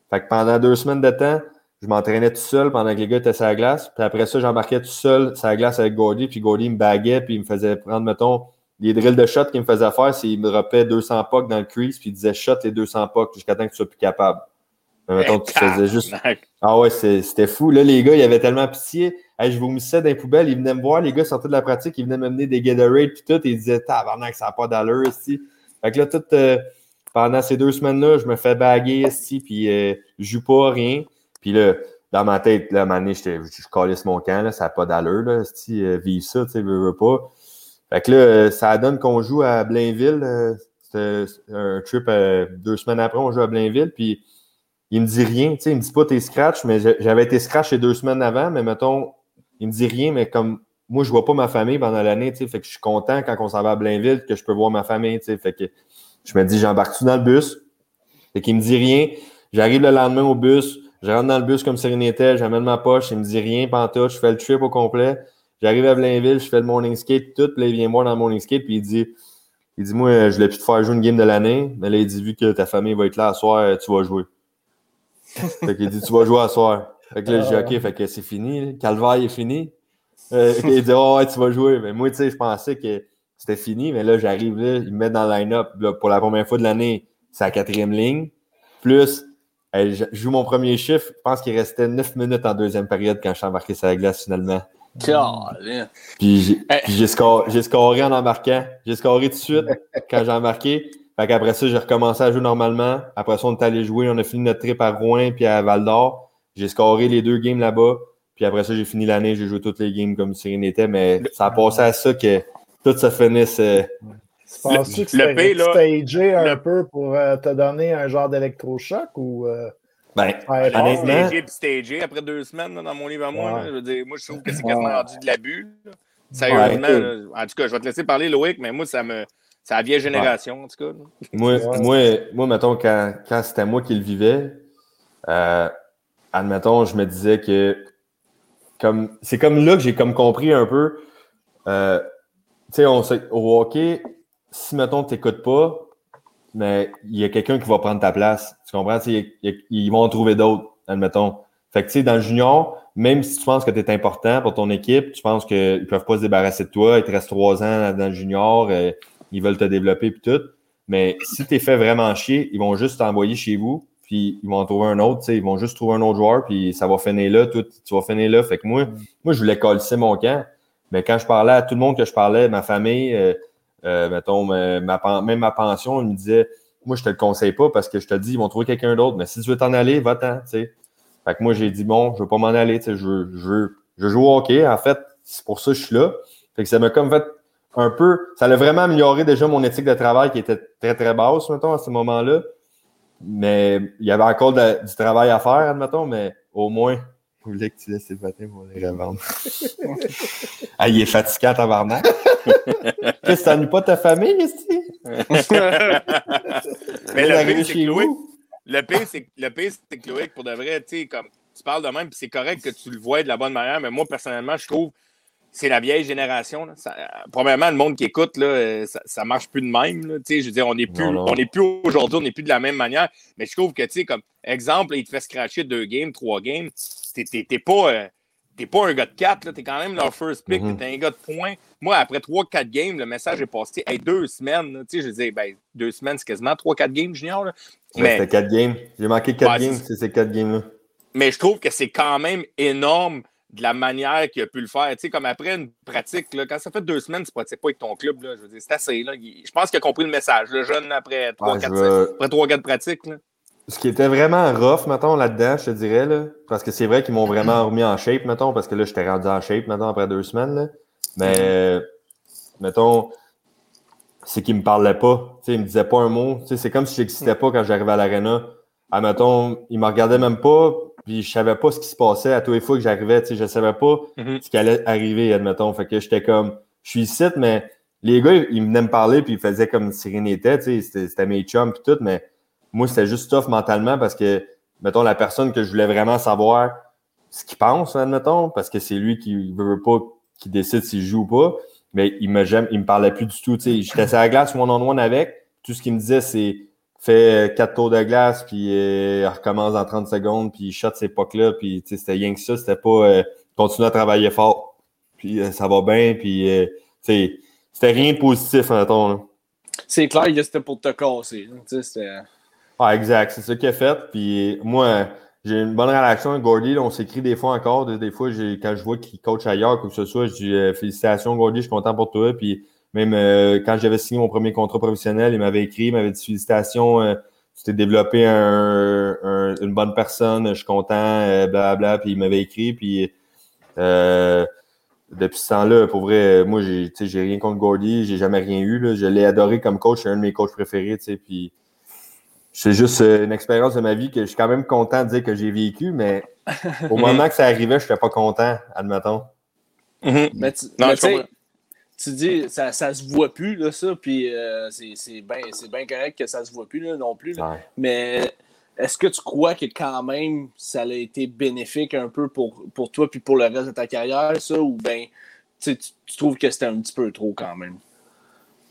Speaker 5: Fait que pendant deux semaines de temps, je m'entraînais tout seul pendant que les gars étaient sur la glace. Puis après ça, j'embarquais tout seul sur la glace avec Gordy. Puis Gordy me baguait, puis il me faisait prendre, mettons, les drills de shot qu'il me faisait faire, c'est qu'il me dropait 200 pucks dans le crease, puis il disait shot les 200 pucks jusqu'à temps que tu sois plus capable. Mais mettons, tu faisais juste. Ah ouais, c'était fou. Là, les gars, ils avaient tellement pitié. Hey, je vomissais dans les poubelles, ils venaient me voir, les gars sortaient de la pratique, ils venaient me mener des Gatorade, puis tout, et ils disaient, tabarnak, ça n'a pas d'allure ici. Fait que là, tout. Euh, pendant ces deux semaines-là, je me fais baguer ici, puis euh, joue pas rien. Puis là, dans ma tête, là, à un je, je mon camp, là, ça n'a pas d'allure, là, si, euh, vivre ça, tu sais, veux, veux pas. Fait que là, euh, ça donne qu'on joue à Blainville. Euh, c'était un trip deux semaines après, on joue à Blainville, puis il me dit rien, tu sais, il me dit pas tes scratch, mais j'avais été scratch les deux semaines avant, mais mettons, il me dit rien, mais comme moi, je vois pas ma famille pendant l'année, tu sais, fait que je suis content quand on s'en va à Blainville que je peux voir ma famille, tu sais, fait que je me dis, j'embarque-tu dans le bus? Fait qu'il me dit rien. J'arrive le lendemain au bus, je rentre dans le bus comme si rien n'était, j'amène ma poche, il me dit rien, pantoute, je fais le trip au complet. J'arrive à Blainville, je fais le morning skate, tout, puis là, il vient voir dans le morning skate, puis il dit, il dit, moi, je voulais plus te faire jouer une game de l'année, mais là, il dit, vu que ta famille va être là à soir, tu vas jouer. fait qu'il dit, tu vas jouer à soir. Fait que là, je dis, OK, fait que c'est fini, calvaire est fini. Euh, il dit, oh, ouais, tu vas jouer. Mais moi, tu sais, je pensais que c'était fini, mais là, j'arrive là, ils me mettent dans le line-up. Pour la première fois de l'année, c'est la quatrième ligne. Plus, je joue mon premier chiffre. Je pense qu'il restait neuf minutes en deuxième période quand je suis embarqué sur la glace finalement. Puis j'ai scoré, en embarquant. J'ai scoré tout de suite quand j'ai embarqué. Fait qu'après ça, j'ai recommencé à jouer normalement. Après ça, on est allé jouer. On a fini notre trip à Rouen puis à Val d'Or. J'ai scoré les deux games là-bas. Puis après ça, j'ai fini l'année. J'ai joué toutes les games comme si rien n'était. Mais ça a passé à ça que tout se finisse.
Speaker 2: Tu penses que c'était stagé un peu pour euh, te donner un genre d'électrochoc ou. Euh,
Speaker 5: ben, honnêtement.
Speaker 4: Stagé puis stagé après deux semaines dans mon livre à moi. je veux dire, moi, je trouve que c'est quasiment rendu de l'abus. Sérieusement. en tout cas, je vais te laisser parler, Loïc, mais moi, ça me. C'est la vieille génération, en tout cas.
Speaker 5: Moi, moi, moi, mettons, quand, quand c'était moi qui le vivais, euh, admettons, je me disais que comme c'est comme là que j'ai comme compris un peu. Euh, tu sais, au hockey, si, mettons, tu n'écoutes pas, mais il y a quelqu'un qui va prendre ta place. Tu comprends? ils vont en trouver d'autres, admettons. Fait que, tu sais, dans le junior, même si tu penses que tu es important pour ton équipe, tu penses qu'ils ne peuvent pas se débarrasser de toi, il te reste trois ans dans le junior, euh, ils veulent te développer puis tout. Mais si tu es fait vraiment chier, ils vont juste t'envoyer chez vous, puis ils vont en trouver un autre, tu sais, ils vont juste trouver un autre joueur, puis ça va finir là, tout, tu vas finir là. Fait que moi, moi je voulais coller mon camp. Mais quand je parlais à tout le monde que je parlais, ma famille, euh, euh, mettons, ma, même ma pension, ils me disaient Moi, je te le conseille pas parce que je te dis, ils vont trouver quelqu'un d'autre. Mais si tu veux t'en aller, va-t'en. Fait que moi, j'ai dit Bon, je veux pas m'en aller. Je, je, je joue au hockey. En fait, c'est pour ça que je suis là. Fait que ça m'a comme fait un peu. Ça a vraiment amélioré déjà mon éthique de travail qui était très, très basse, mettons, à ce moment-là. Mais il y avait encore du travail à faire, admettons, mais au moins, vous voulez que tu laisses les patins pour les revendre. ah, il est fatiguant, tabarnak. Qu'est-ce que t'ennuies pas ta famille, ici?
Speaker 4: Mais le pire, c'est que le pire, c'est le pire, c'est que Loïc, pour de vrai, tu sais, comme tu parles de même, puis c'est correct que tu le vois de la bonne manière, mais moi, personnellement, je trouve c'est la vieille génération. Là. premièrement, le monde qui écoute, là, ça, ne marche plus de même. Là. Je veux dire, on n'est plus, on est plus aujourd'hui, on n'est plus de la même manière. Mais je trouve que, tu sais, comme exemple, il te fait scratcher deux games, trois games. T'es pas, euh, pas un gars de quatre, tu es quand même leur first pick, mm-hmm. tu es un gars de points. Moi, après trois, quatre games, le message est passé. Hey, deux semaines, tu sais, je disais, ben, deux semaines, c'est quasiment trois, quatre games junior. Là.
Speaker 5: Mais, c'était quatre games. J'ai manqué quatre games, c'est ces quatre games-là.
Speaker 4: Mais je trouve que c'est quand même énorme de la manière qu'il a pu le faire. Tu sais, comme après une pratique, là, quand ça fait deux semaines, tu ne pratiques pas avec ton club, là, je veux dire, c'est assez. Là. Je pense qu'il a compris le message. Le jeune, après 3-4 veux... après de pratique. Là.
Speaker 5: Ce qui était vraiment rough, mettons, là-dedans, je te dirais, là, parce que c'est vrai qu'ils m'ont vraiment remis en shape, mettons, parce que là, j'étais rendu en shape, mettons, après deux semaines. Là. Mais, mettons, c'est qu'ils me parlaient pas. Tu sais, ils me disaient pas un mot. Tu sais, c'est comme si j'existais pas quand j'arrivais à l'arena. Ah, mettons, ils me regardaient même pas, puis je savais pas ce qui se passait à tous les fois que j'arrivais. Tu sais, je savais pas mm-hmm. ce qui allait arriver, admettons. Fait que j'étais comme, je suis ici, mais les gars, ils venaient me parler, puis ils faisaient comme si rien n'était. Tu sais, c'était mes chums, puis tout, mais moi, c'était juste tough mentalement parce que, mettons, la personne que je voulais vraiment savoir ce qu'il pense, admettons, parce que c'est lui qui veut pas, qui décide s'il joue ou pas, mais il me, il me parlait plus du tout. J'étais sur la glace one-on-one avec. Tout ce qu'il me disait, c'est fais quatre tours de glace, puis euh, il recommence en 30 secondes, puis il shot ces pocs-là, puis c'était rien que ça. C'était pas euh, continuer à travailler fort, puis euh, ça va bien, puis c'était rien de positif, mettons.
Speaker 3: C'est clair que c'était pour te casser.
Speaker 5: Ah, exact, c'est ça qu'il a fait. Puis moi, j'ai une bonne relation avec Gordy. on s'écrit des fois encore. Des, fois, quand je vois qu'il coach ailleurs, quoi que ce soit, je dis euh, Félicitations, Gordy, je suis content pour toi. Puis même euh, quand j'avais signé mon premier contrat professionnel, il m'avait écrit, il m'avait dit Félicitations, euh, tu t'es développé une bonne personne, je suis content, blablabla. Bla, puis il m'avait écrit. Puis depuis ce temps-là, pour vrai, moi, j'ai, j'ai rien contre Gordy, j'ai jamais rien eu. Là. Je l'ai adoré comme coach, c'est un de mes coachs préférés. Puis c'est juste euh, une expérience de ma vie que je suis quand même content de dire que j'ai vécu, mais au moment que ça arrivait, je n'étais pas content, admettons.
Speaker 3: Mm-hmm. Mais, tu, tu dis, ça, ça se voit plus, là, ça, puis euh, c'est bien correct que ça se voit plus, là, non plus. Mais est-ce que tu crois que quand même, ça a été bénéfique un peu pour, pour toi puis pour le reste de ta carrière, ça, ou bien tu, tu trouves que c'était un petit peu trop quand même?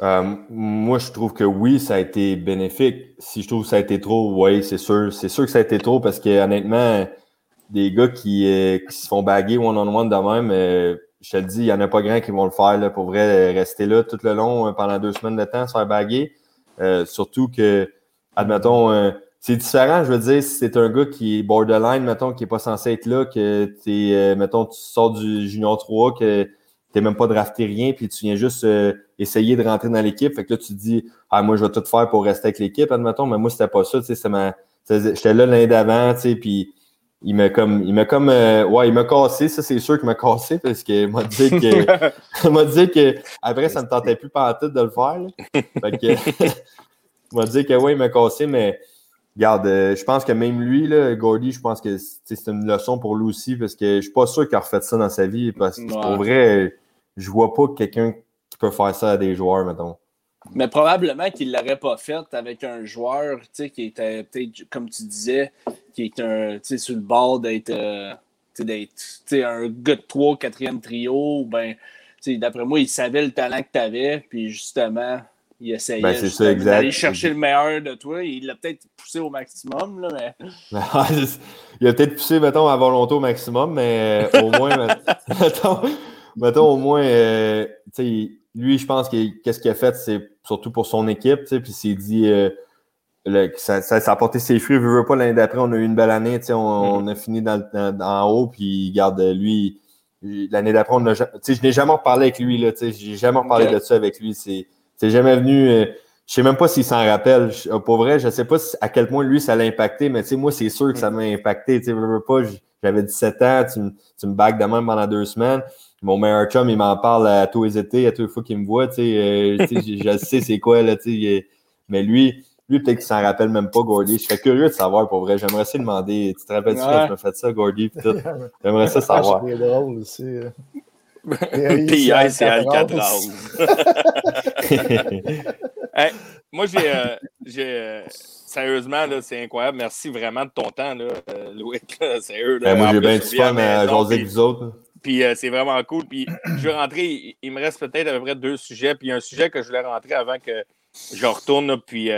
Speaker 5: Euh, moi, je trouve que oui, ça a été bénéfique. Si je trouve que ça a été trop, oui, c'est sûr. C'est sûr que ça a été trop parce que honnêtement, des gars qui, euh, qui se font baguer one-on-one de même, je te le dis, il n'y en a pas grand qui vont le faire là, pour vrai, rester là tout le long pendant deux semaines de temps, se faire baguer. surtout que, admettons, c'est différent, je veux dire, si c'est un gars qui est borderline, mettons, qui n'est pas censé être là, que tu mettons, tu sors du Junior 3, que t'es même pas drafté rien, puis tu viens juste euh, essayer de rentrer dans l'équipe. Fait que là, tu te dis, ah, moi, je vais tout faire pour rester avec l'équipe, admettons, mais moi, c'était pas ça, tu sais, ma... j'étais là l'année d'avant, tu sais, puis il m'a comme, il m'a comme, euh, ouais, il m'a cassé, ça, c'est sûr qu'il m'a cassé, parce qu'il m'a dit que, m'a dit que, après, ça me tentait plus pas tout de le faire, là. Fait que, il m'a dit que, ouais, il m'a cassé, mais, Regarde, euh, je pense que même lui, là, Gordy, je pense que c'est une leçon pour lui aussi parce que je suis pas sûr qu'il a refait ça dans sa vie. Parce que pour vrai, je vois pas quelqu'un qui peut faire ça à des joueurs, mettons.
Speaker 3: Mais probablement qu'il ne l'aurait pas fait avec un joueur qui était peut-être, comme tu disais, qui est un, sur le bord d'être euh, un gars de 3 4e trio. Ben, D'après moi, il savait le talent que tu avais, puis justement, il essayait ben, d'aller chercher le meilleur de toi. Il l'a peut-être poussé au maximum, là, mais...
Speaker 5: il a peut-être poussé, mettons, à volonté au maximum, mais euh, au moins, mettons, mettons, au moins, euh, lui, je pense que qu'est-ce qu'il a fait, c'est surtout pour son équipe, puis il s'est dit... Euh, ça, ça, a porté ses fruits. Veux, veux pas l'année d'après, on a eu une belle année. On, on a fini dans, en haut, puis garde lui. L'année d'après, on a, je n'ai jamais reparlé avec lui. Je n'ai jamais reparlé de ça avec lui. C'est c'est jamais venu. Euh, je sais même pas s'il s'en rappelle. Euh, pour vrai, je sais pas à quel point lui ça l'a impacté, mais tu sais, moi, c'est sûr que ça m'a impacté. Tu sais, pas, j'avais 17 ans, tu, tu me bagues de même pendant deux semaines. Mon meilleur chum, il m'en parle à tous les étés, à tous les fois qu'il me voit, tu sais, euh, je, sais c'est quoi, là, tu sais. Mais lui, lui, peut-être qu'il s'en rappelle même pas, Gordy. Je serais curieux de savoir, pour vrai. J'aimerais ça demander, tu te rappelles-tu quand tu m'as fait ça, Gordy, J'aimerais ça savoir. C'est drôle aussi.
Speaker 4: PI, c'est Alcatraz. moi, j'ai. Euh, euh, sérieusement, c'est incroyable. Merci vraiment de ton temps, là, euh, Louis. Sérieux,
Speaker 5: ben, moi, j'ai bien du fun à jaser avec vous autres.
Speaker 4: Puis c'est vraiment cool. Puis je vais rentrer. Il me reste peut-être à peu près deux sujets. Puis un sujet que je voulais rentrer avant que je retourne. puis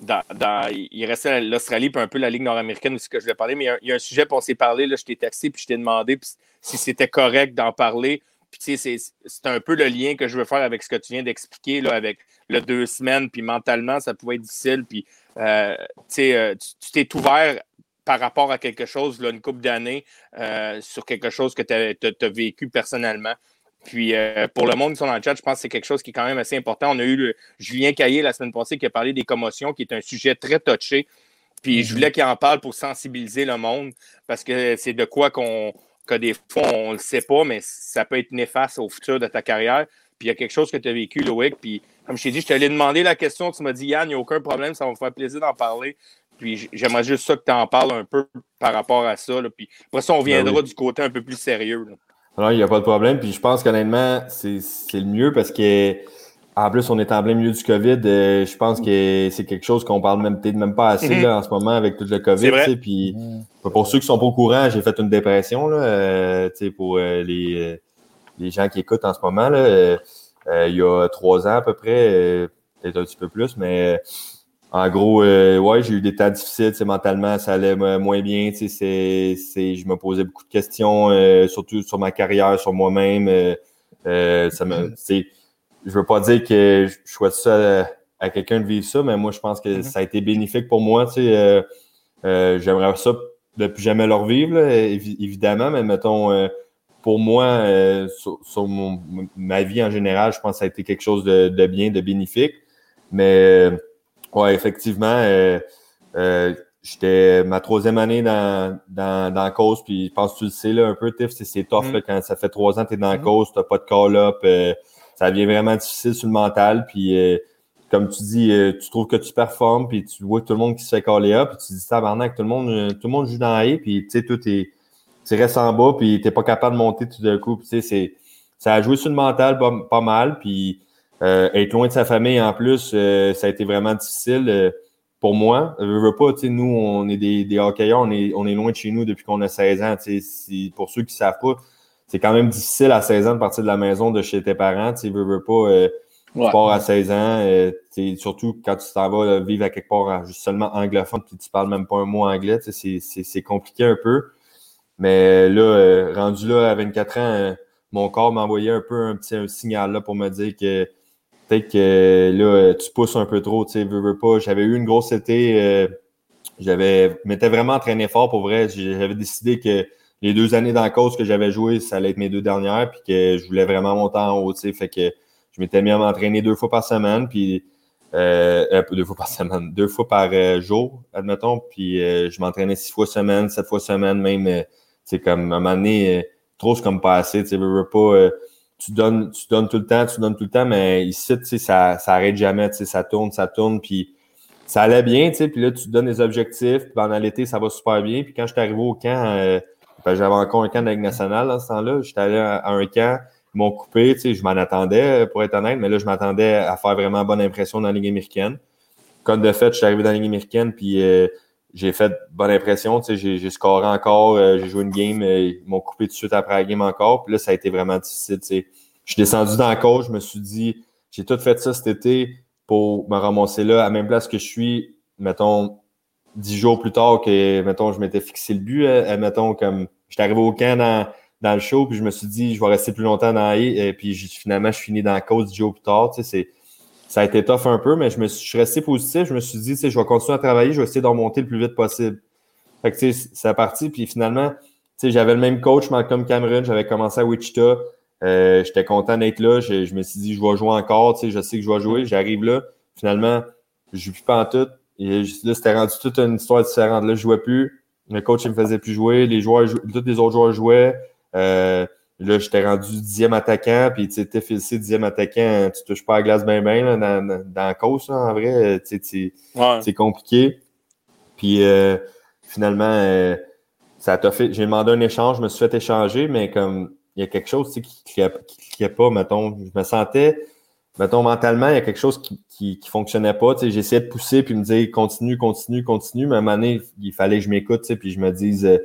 Speaker 4: dans, il restait l'Australie puis un peu la Ligue nord-américaine aussi que je voulais parler. Mais il y, a, un sujet, pour s'est parlé. Là, je t'ai taxé puis je t'ai demandé si c'était correct d'en parler c'est un peu le lien que je veux faire avec ce que tu viens d'expliquer, avec le deux semaines, puis mentalement, ça pouvait être difficile. Puis, euh, euh, tu t'es ouvert par rapport à quelque chose, là, une couple d'années, sur quelque chose que tu as, vécu personnellement. Puis pour le monde qui sont dans le chat, je pense que c'est quelque chose qui est quand même assez important. On a eu le, Julien Caillé la semaine passée qui a parlé des commotions, qui est un sujet très touché. Puis je mm-hmm. voulais qu'il en parle pour sensibiliser le monde parce que c'est de quoi qu'on que des fois on ne le sait pas, mais ça peut être néfaste au futur de ta carrière. Puis il y a quelque chose que tu as vécu, Loïc. Puis comme je t'ai dit, je t'allais demander la question. Tu m'as dit, Yann, il n'y a aucun problème, ça va me faire plaisir d'en parler. Puis j'aimerais juste ça que tu en parles un peu par rapport à ça. Puis après ça, on ben viendra du côté un peu plus sérieux.
Speaker 5: Alors, il n'y a pas de problème. Puis je pense qu'honnêtement, c'est le mieux parce que en plus, on est en plein milieu du COVID. Euh, je pense que c'est quelque chose qu'on parle même peut-être même pas assez mhm. en ce moment avec tout le COVID. Puis pour ceux qui sont pas au courant, j'ai fait une dépression là, euh, pour euh, les, les gens qui écoutent en ce moment. Là, il y a trois ans à peu près, peut-être un petit peu plus, mais en gros, ouais, j'ai eu des temps difficiles. Mentalement, ça allait moins bien. C'est, je me posais beaucoup de questions, surtout sur ma carrière, sur moi-même. ça me, je veux pas dire que je souhaite ça à, quelqu'un de vivre ça, mais moi, je pense que mm-hmm. ça a été bénéfique pour moi. Tu sais, euh, euh, J'aimerais ça de plus jamais le revivre, évidemment, mais mettons, euh, pour moi, sur, ma vie en général, je pense que ça a été quelque chose de, bien, de bénéfique. Mais, ouais, effectivement, j'étais ma troisième année dans, dans, dans la cause, puis je pense que tu le sais là, un peu, Tiff, c'est tough mm-hmm. quand ça fait trois ans que tu es dans la mm-hmm. cause, tu n'as pas de call-up ça devient vraiment difficile sur le mental. Puis, euh, comme tu dis, euh, tu trouves que tu performes, puis tu vois tout le monde qui se fait caller up, puis tu dis tabarnak, tout le monde, euh, tout le monde joue dans la puis tu sais, tout est, tu restes en bas, puis t'es pas capable de monter tout d'un coup. Tu sais, c'est, ça a joué sur le mental pas, mal, puis être loin de sa famille en plus, ça a été vraiment difficile pour moi. Je veux pas, tu sais, nous, on est des, des hockeyeurs, on est, on est loin de chez nous depuis qu'on a 16 ans. Tu sais, pour ceux qui savent pas, c'est quand même difficile à 16 ans de partir de la maison de chez tes parents. Tu veux, veux pas, euh, tu pars à 16 ans, euh, surtout quand tu t'en vas vivre à quelque part juste seulement anglophone puis tu parles même pas un mot anglais, c'est compliqué un peu. Mais là, euh, rendu là à 24 ans, mon corps m'a envoyé un peu un petit signal là pour me dire que peut-être que là, tu pousses un peu trop, tu sais, veux, veux pas. J'avais eu une grosse été, j'avais m'étais vraiment entraîné fort pour vrai. J'avais décidé que les deux années dans la cause que j'avais joué, ça allait être mes deux dernières, puis que je voulais vraiment monter en haut, tu sais. Fait que je m'étais mis à m'entraîner deux fois par semaine, puis euh, euh deux fois par semaine, deux fois par euh, jour, admettons, puis euh, je m'entraînais six fois semaine, sept fois semaine, même, c'est comme à un moment donné, trop c'est comme pas assez, tu sais, veux pas, tu donnes, tu donnes tout le temps, tu donnes tout le temps, mais ici, tu sais, ça, ça arrête jamais, tu sais, ça tourne, ça tourne, puis ça allait bien, tu sais, puis là, tu donnes des objectifs, puis pendant l'été, ça va super bien, puis quand je suis arrivé au camp, j'avais encore un camp de Ligue nationale dans ce temps-là. J'étais allé à, un camp, ils m'ont coupé, tu sais, je m'en attendais, pour être honnête, mais là, je m'attendais à faire vraiment bonne impression dans la Ligue américaine. Comme de fait, je suis arrivé dans la Ligue américaine, puis euh, j'ai fait bonne impression, j'ai scoré encore, euh, j'ai joué une game, euh, ils m'ont coupé tout de suite après la game encore, puis là, ça a été vraiment difficile. Je suis descendu dans la coach, je me suis dit, j'ai tout fait ça cet été pour me ramasser là, à la même place que je suis, mettons, dix jours plus tard que, mettons, je m'étais fixé le but, mettons, comme J'étais arrivé au camp dans, dans, le show, puis je me suis dit, je vais rester plus longtemps dans et puis finalement, je finis dans la cause du jour plus tard. Sais, ça a été tough un peu, mais je, me suis, je suis resté positif. Je me suis dit, je vais continuer à travailler, je vais essayer de remonter le plus vite possible. Fait que, sais, c'est parti, puis finalement, j'avais le même coach, Malcolm Cameron, j'avais commencé à Wichita. Euh, J'étais content d'être là. Je, je, me suis dit, je vais jouer encore, je sais que je vais jouer. J'arrive là. Finalement, je ne plus en tout. Et là, c'était rendu toute une histoire différente. Là, je ne jouais plus. Le coach, il me faisait plus jouer. Les joueurs, tous les autres joueurs jouaient. Euh, là, j'étais rendu dixième attaquant. Puis, tu sais, t'es dixième attaquant. Tu touches pas à la glace bien, bien, dans, dans, la course, en vrai. C'est compliqué. Puis, euh, finalement, euh, ça t'a fait. J'ai demandé un échange. Je me suis fait échanger, mais comme il y a quelque chose qui ne qui, pas, mettons. Je me sentais mettons, mentalement, il y a quelque chose qui, qui, qui fonctionnait pas. Tu sais, j'essayais de pousser puis me dire continue, continue, continue. Mais à un moment donné, il fallait que je m'écoute, tu sais, puis je me dise, euh,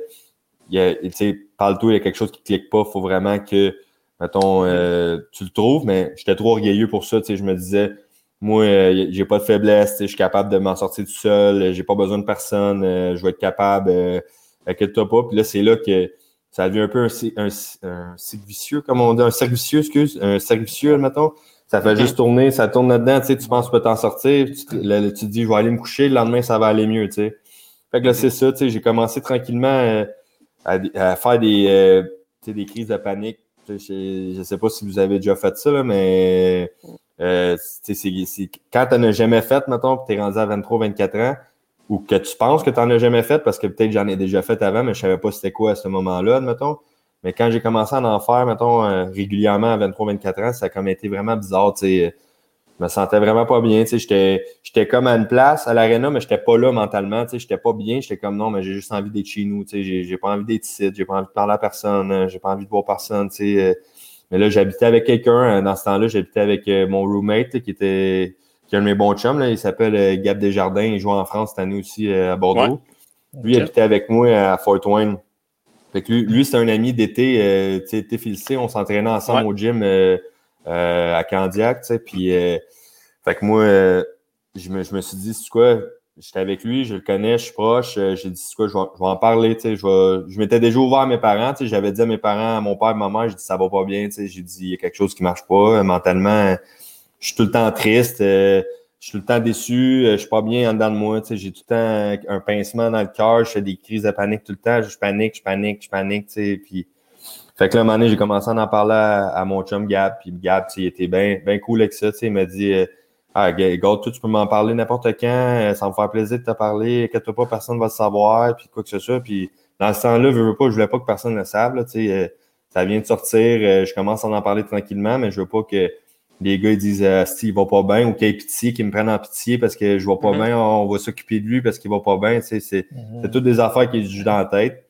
Speaker 5: tu sais, parle-toi, il y a quelque chose qui clique pas. Il faut vraiment que, mettons, euh, tu le trouves. Mais j'étais trop orgueilleux pour ça. Tu sais, je me disais, moi, euh, j'ai pas de faiblesse, tu je suis capable de m'en sortir tout seul. J'ai pas besoin de personne. je vais être capable. Inquiète-toi pas. Puis là, c'est là que ça devient un peu un, un, un, vicieux, comme on dit, un cercle vicieux, excuse, un cercle vicieux, mettons. Ça fait juste tourner, ça tourne là-dedans, tu sais, tu penses que tu peux t'en sortir, tu te, dis, je vais aller me coucher, le lendemain, ça va aller mieux, tu sais. Fait que là, c'est ça, tu sais, j'ai commencé tranquillement euh, à, faire des, euh, des crises de panique. Je ne sais pas si vous avez déjà fait ça, là, mais euh, c'est, quand tu as jamais fait, mettons, tu es rendu à 23-24 ans, ou que tu penses que tu n'en as jamais fait, parce que peut-être j'en ai déjà fait avant, mais je ne savais pas c'était quoi à ce moment-là, mettons. Mais quand j'ai commencé à en faire, mettons, euh, régulièrement à 23-24 ans, ça a comme été vraiment bizarre, tu sais me sentais vraiment pas bien. J'étais, j'étais comme à une place à l'aréna, mais j'étais pas là mentalement. Je n'étais pas bien. J'étais comme non, mais j'ai juste envie d'être chez nous. J'ai, j'ai pas envie d'être ici. J'ai pas envie de parler à personne. Hein, j'ai pas envie de voir personne. sais. Mais là, j'habitais avec quelqu'un. Hein, dans ce temps-là, j'habitais avec euh, mon roommate qui était qui est un de mes bons chums. Là. Il s'appelle euh, Gab Desjardins. Il joue en France cette année aussi euh, à Bordeaux. Lui, il habitait avec moi à Fort Wayne. Fait que lui, lui c'est un ami d'été. Euh, été filcé. On s'entraînait ensemble au gym à Candiac. Puis fait que moi, euh, je, me, je me suis dit, c'est quoi, j'étais avec lui, je le connais, je suis proche, euh, j'ai dit, c'est quoi, je vais, en parler, tu sais, je, m'étais déjà ouvert à mes parents, tu sais, j'avais dit à mes parents, à mon père, à ma mère, j'ai dit, ça va pas bien, tu sais, j'ai dit, il y a quelque chose qui marche pas, euh, mentalement, je suis tout le temps triste, je suis tout le temps déçu, je suis pas bien en dedans de moi, tu sais, j'ai tout le temps un pincement dans le cœur, je fais des crises de panique tout le temps, je panique, je panique, je panique, tu sais, puis... Fait que là, un moment donné, j'ai commencé à en parler à, mon chum Gab, puis Gab, il était bien ben cool avec ça, tu sais, il m'a dit ah, toi, tu peux m'en parler n'importe quand, euh, ça me faire plaisir de te parler, inquiète pas, personne ne va le savoir, puis quoi que ce soit. Puis dans ce temps-là, je veux pas, je voulais pas que personne le sache, là, euh, ça vient de sortir, euh, je commence à en parler tranquillement, mais je veux pas que les gars ils disent euh, il va pas bien ou qu'il y ait pitié, qu'ils me prennent en pitié parce que je vais pas mm-hmm. bien, on va s'occuper de lui parce qu'il va pas bien. C'est mm-hmm. toutes des affaires qui jouent dans la tête.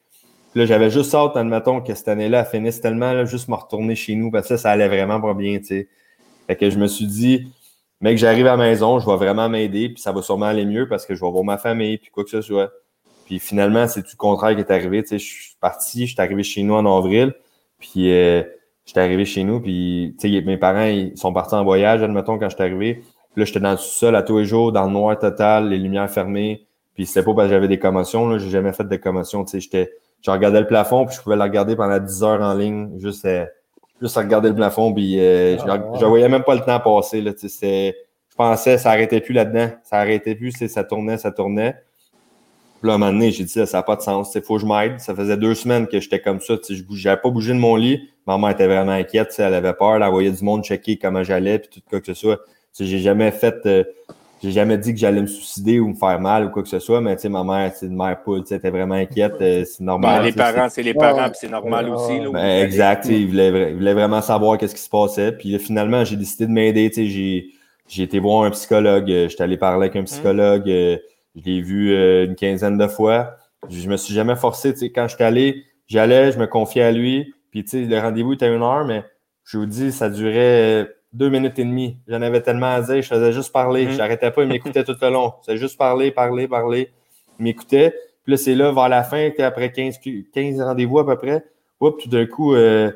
Speaker 5: Là, j'avais juste hâte, admettons, que cette année-là, elle finisse tellement, là, juste me retourner chez nous parce que ça, ça allait vraiment pas bien. sais. Fait que je me suis dit, que j'arrive à la maison, je vais vraiment m'aider, puis ça va sûrement aller mieux parce que je vais voir ma famille, puis quoi que ce soit. Puis finalement, c'est tout le contraire qui est arrivé. Tu sais, je suis parti, je suis arrivé chez nous en avril, puis euh, je suis arrivé chez nous, puis tu sais, mes parents ils sont partis en voyage, admettons, quand je suis arrivé. Là, j'étais dans le sol à tous les jours, dans le noir total, les lumières fermées. Puis c'était pas parce que j'avais des commotions, là, j'ai jamais fait de commotion. Tu sais, j'étais, je regardais le plafond, puis je pouvais le regarder pendant 10 heures en ligne, juste euh, juste à regarder le plafond, puis euh, je, ne voyais même pas le temps passer. Là, je pensais, ça n'arrêtait plus là-dedans. Ça n'arrêtait plus, ça tournait, ça tournait. Puis là, à un moment donné, j'ai dit, ça n'a pas de sens. Il faut que je m'aide. Ça faisait deux semaines que j'étais comme ça. Je n'avais pas bougé de mon lit. Maman était vraiment inquiète. Elle avait peur. Elle voyait du monde checker comment j'allais, puis tout quoi que ce soit. J'ai jamais fait. Euh, j'ai jamais dit que j'allais me suicider ou me faire mal ou quoi que ce soit, mais tu sais, ma mère, c'est une mère poule, tu était vraiment inquiète, euh, c'est normal.
Speaker 4: Ben, les parents, c'est les parents, puis c'est normal aussi.
Speaker 5: ben, exact, il voulait, voulait, vraiment savoir qu'est-ce qui se passait. Puis finalement, j'ai décidé de m'aider, tu sais, j'ai, j'ai été voir un psychologue, euh, j'étais allé parler avec un psychologue, euh, je l'ai vu une quinzaine de fois. Je me suis jamais forcé, tu sais, quand j'étais allé, j'allais, je me confiais à lui, puis tu sais, le rendez-vous était une heure, mais je vous dis, ça durait deux minutes et demie. J'en avais tellement à dire, je faisais juste parler. Je mhm. J'arrêtais pas, il m'écoutait tout le long. C'est juste parler, parler, parler. Il m'écoutait. Puis là, c'est là, vers la fin, après 15, 15 rendez-vous à peu près, oups, tout d'un coup, euh,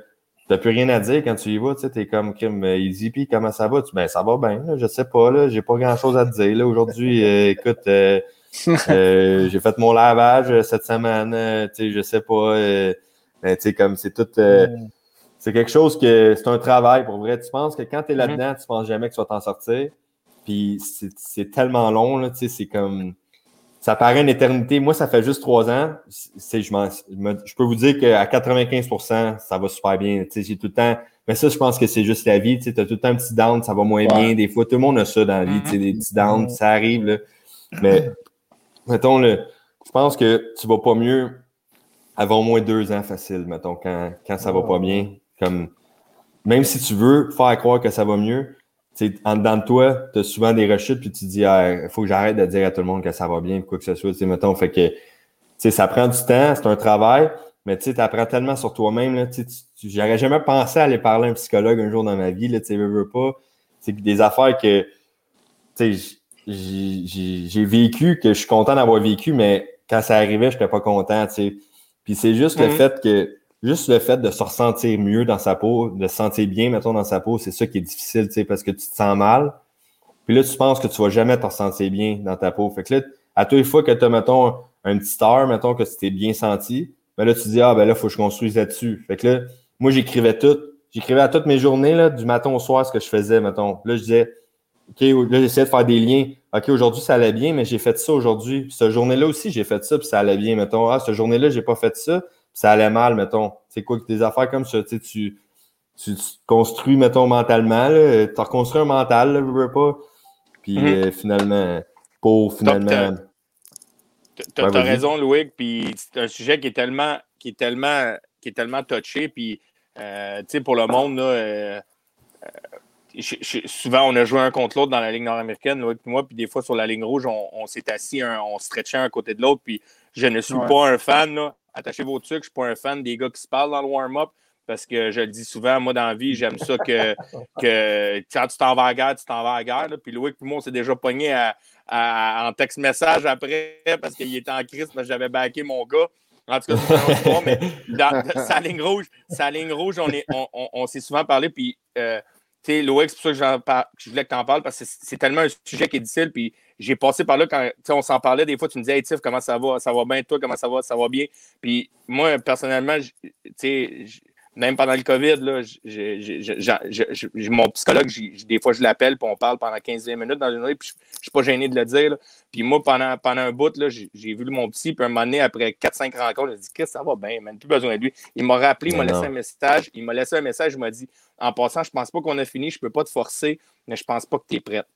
Speaker 5: t'as plus rien à dire quand tu y vas, tu sais, t'es comme, euh, Easy, puis comment ça va? Tu, ben, ça va bien, là, je sais pas, là, j'ai pas grand chose à te dire, là, aujourd'hui, euh, écoute, euh, j'ai fait mon lavage cette semaine, tu sais, je sais pas, ben, tu sais, comme c'est tout, mm c'est quelque chose que c'est un travail pour vrai. Tu penses que quand tu es mhm. là-dedans, tu penses jamais que tu vas t'en sortir. Puis c'est tellement long, là, tu sais, c'est comme. Ça paraît une éternité. Moi, ça fait juste trois ans. Je, je peux vous dire qu'à 95% ça va super bien. Tu sais, j'ai tout le temps. Mais ça, je pense que c'est juste la vie. Tu sais, as tout le temps un petit down, ça va moins bien. Des fois, tout le monde a ça dans la vie, tu sais, des petits downs, mhm. ça arrive. Là. Mais, mettons, le, je pense que tu vas pas mieux avant au moins deux ans facile, mettons, quand, quand ça va pas bien. Comme, même si tu veux faire croire que ça va mieux, en dedans de toi, tu as souvent des rechutes, puis tu te dis, il faut que j'arrête de dire à tout le monde que ça va bien, quoi que ce soit. Mettons, fait que ça prend du temps, c'est un travail, mais tu apprends tellement sur toi-même. J'aurais jamais pensé aller parler à un psychologue un jour dans ma vie, là, tu veux, veux pas. C'est des affaires que j'ai vécu, que je suis content d'avoir vécu, mais quand ça arrivait, je n'étais pas content. Puis c'est juste le mm-hmm. fait que juste le fait de se ressentir mieux dans sa peau, de se sentir bien, mettons, dans sa peau, c'est ça qui est difficile, tu sais, parce que tu te sens mal. Puis là, tu penses que tu vas jamais te ressentir bien dans ta peau. Fait que là, à toutes les fois que tu as, mettons, un petit star, mettons, que tu t'es bien senti, ben là, tu dis, ah, ben là, faut que je construise là-dessus. Fait que là, moi, j'écrivais tout. J'écrivais à toutes mes journées, du matin au soir, ce que je faisais, mettons. Là, je disais, OK, là, j'essayais de faire des liens. OK, aujourd'hui, ça allait bien, mais j'ai fait ça aujourd'hui. Cette journée-là aussi, j'ai fait ça, puis ça allait bien. Mettons, ah, cette journée-là, j'ai pas fait ça, ça allait mal, mettons. C'est quoi que des affaires comme ça, tu, tu, tu te construis, mettons, mentalement. Tu as reconstruit un mental, là, veux pas. Puis
Speaker 4: Mhm.
Speaker 5: euh, finalement, pour finalement.
Speaker 4: Tu as
Speaker 5: Ouais, vas-y.
Speaker 4: raison, Louis, puis c'est un sujet qui est tellement, qui est tellement, qui est tellement touché, puis euh, tu sais, pour le monde, là, euh, euh, je- je- souvent on a joué un contre l'autre dans la ligne nord-américaine, Louis et moi, puis des fois sur la ligne rouge, on, on s'est assis, un- on stretchait un côté de l'autre, puis je ne suis
Speaker 2: Ouais.
Speaker 4: pas un fan, là. Attachez vos trucs, je ne suis pas un fan des gars qui se parlent dans le warm-up, parce que je le dis souvent, moi dans la vie, j'aime ça que, que quand tu t'en vas à la guerre, tu t'en vas à la guerre, là. puis Louis et moi, on s'est déjà pogné à, à- en texte-message après parce qu'il était en crise parce que j'avais backé mon gars. En tout cas, c'est mais dans sa ligne rouge, sa ligne rouge, on, est- on, on- on s'est souvent parlé, puis euh, sais, Loïc, c'est pour ça que, je voulais que tu en parles, parce que c'est tellement un sujet qui est difficile, puis j'ai passé par là quand on s'en parlait, des fois, tu me disais, hey, Tiff, comment ça va? Ça va bien, toi, comment ça va? Ça va bien? Puis moi, personnellement, tu sais, même pendant le COVID, là, j'ai- mon psychologue, des fois, je l'appelle, puis on parle pendant 15-20 minutes dans une journée, puis je je suis pas gêné de le dire. là. Puis moi, pendant, pendant un bout, là, j'ai vu mon psy, puis un moment donné, après 4-5 rencontres, j'ai dit, que ça va bien, man, plus besoin de lui. Il m'a rappelé, il m'a laissé un message, il m'a laissé un message, il m'a dit, en passant, je pense pas qu'on a fini, je peux pas te forcer, mais je pense pas que tu es prête.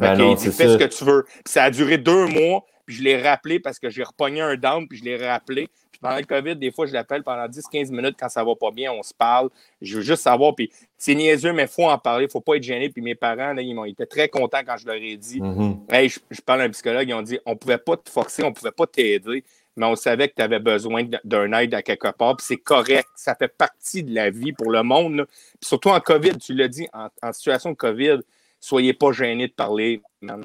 Speaker 4: Fait
Speaker 5: Ben
Speaker 4: il dit, fais ce que tu veux. Puis ça a duré deux mois, puis je l'ai rappelé parce que j'ai repogné un down, puis je l'ai rappelé. Puis pendant le COVID, des fois, je l'appelle pendant 10-15 minutes quand ça va pas bien, on se parle. Je veux juste savoir, puis c'est niaiseux, mais il faut en parler, il faut pas être gêné. Puis mes parents, là, ils, m'ont- ils étaient très contents quand je leur ai dit,
Speaker 5: Mhm.
Speaker 4: Hey, je, je parle à un psychologue, ils ont dit on pouvait pas te forcer, on pouvait pas t'aider, mais on savait que tu avais besoin d'un aide à quelque part, puis c'est correct, ça fait partie de la vie pour le monde. là. Puis surtout en COVID, tu l'as dit, en, en situation de COVID, soyez pas gênés de parler.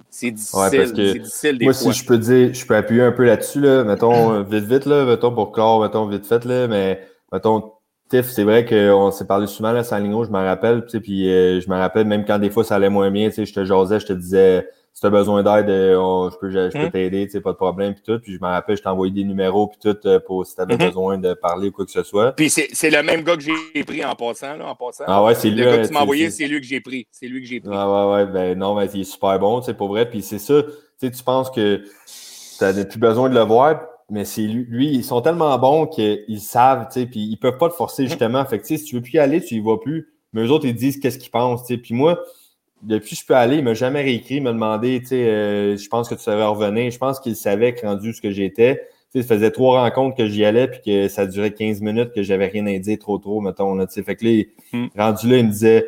Speaker 4: C'est difficile,
Speaker 5: Ouais,
Speaker 4: c'est difficile des
Speaker 5: Moi,
Speaker 4: fois.
Speaker 5: si je peux dire, je peux appuyer un peu là-dessus, là, mettons, vite, vite, là, mettons, pour clore, mettons, vite fait, là, mais, mettons, Tiff, c'est vrai qu'on s'est parlé souvent, là, sans ligne je me rappelle, tu sais, puis euh, je me rappelle, même quand des fois ça allait moins bien, tu sais, je te jasais, je te disais, si t'as besoin d'aide, euh, je peux, je, je peux
Speaker 4: Mhm.
Speaker 5: t'aider, tu pas de problème, puis tout, puis je me rappelle, je t'ai envoyé des numéros, puis tout, euh, pour si t'avais
Speaker 4: Mhm.
Speaker 5: besoin de parler ou quoi que ce soit.
Speaker 4: Puis c'est c'est le même gars que j'ai pris en passant, là, en passant.
Speaker 5: Ah ouais, c'est lui.
Speaker 4: le gars
Speaker 5: euh,
Speaker 4: que tu m'as
Speaker 5: c'est-
Speaker 4: envoyé,
Speaker 5: c'est-
Speaker 4: c'est lui que j'ai pris. C'est lui que j'ai pris.
Speaker 5: Ouais, ouais, ouais. Ben non, mais il est super bon, tu sais, pour vrai. Puis c'est ça, tu sais, tu penses que tu n'as plus besoin de le voir, mais c'est lui, lui, ils sont tellement bons qu'ils savent, tu sais, puis ils peuvent pas te forcer, justement. Fait que, tu sais, si tu veux plus y aller, tu y vas plus. Mais eux autres, ils disent qu'est-ce qu'ils pensent, tu sais. Puis moi, depuis je peux aller, il m'a jamais réécrit, il m'a demandé, tu sais, euh, je pense que tu savais revenir. Je pense qu'il savait que rendu ce que j'étais. Tu sais, ça faisait trois rencontres que j'y allais, puis que ça durait 15 minutes, que j'avais rien à dire trop, trop, mettons, là, tu sais. Fait que là,
Speaker 4: Hmm.
Speaker 5: rendu là, il me disait,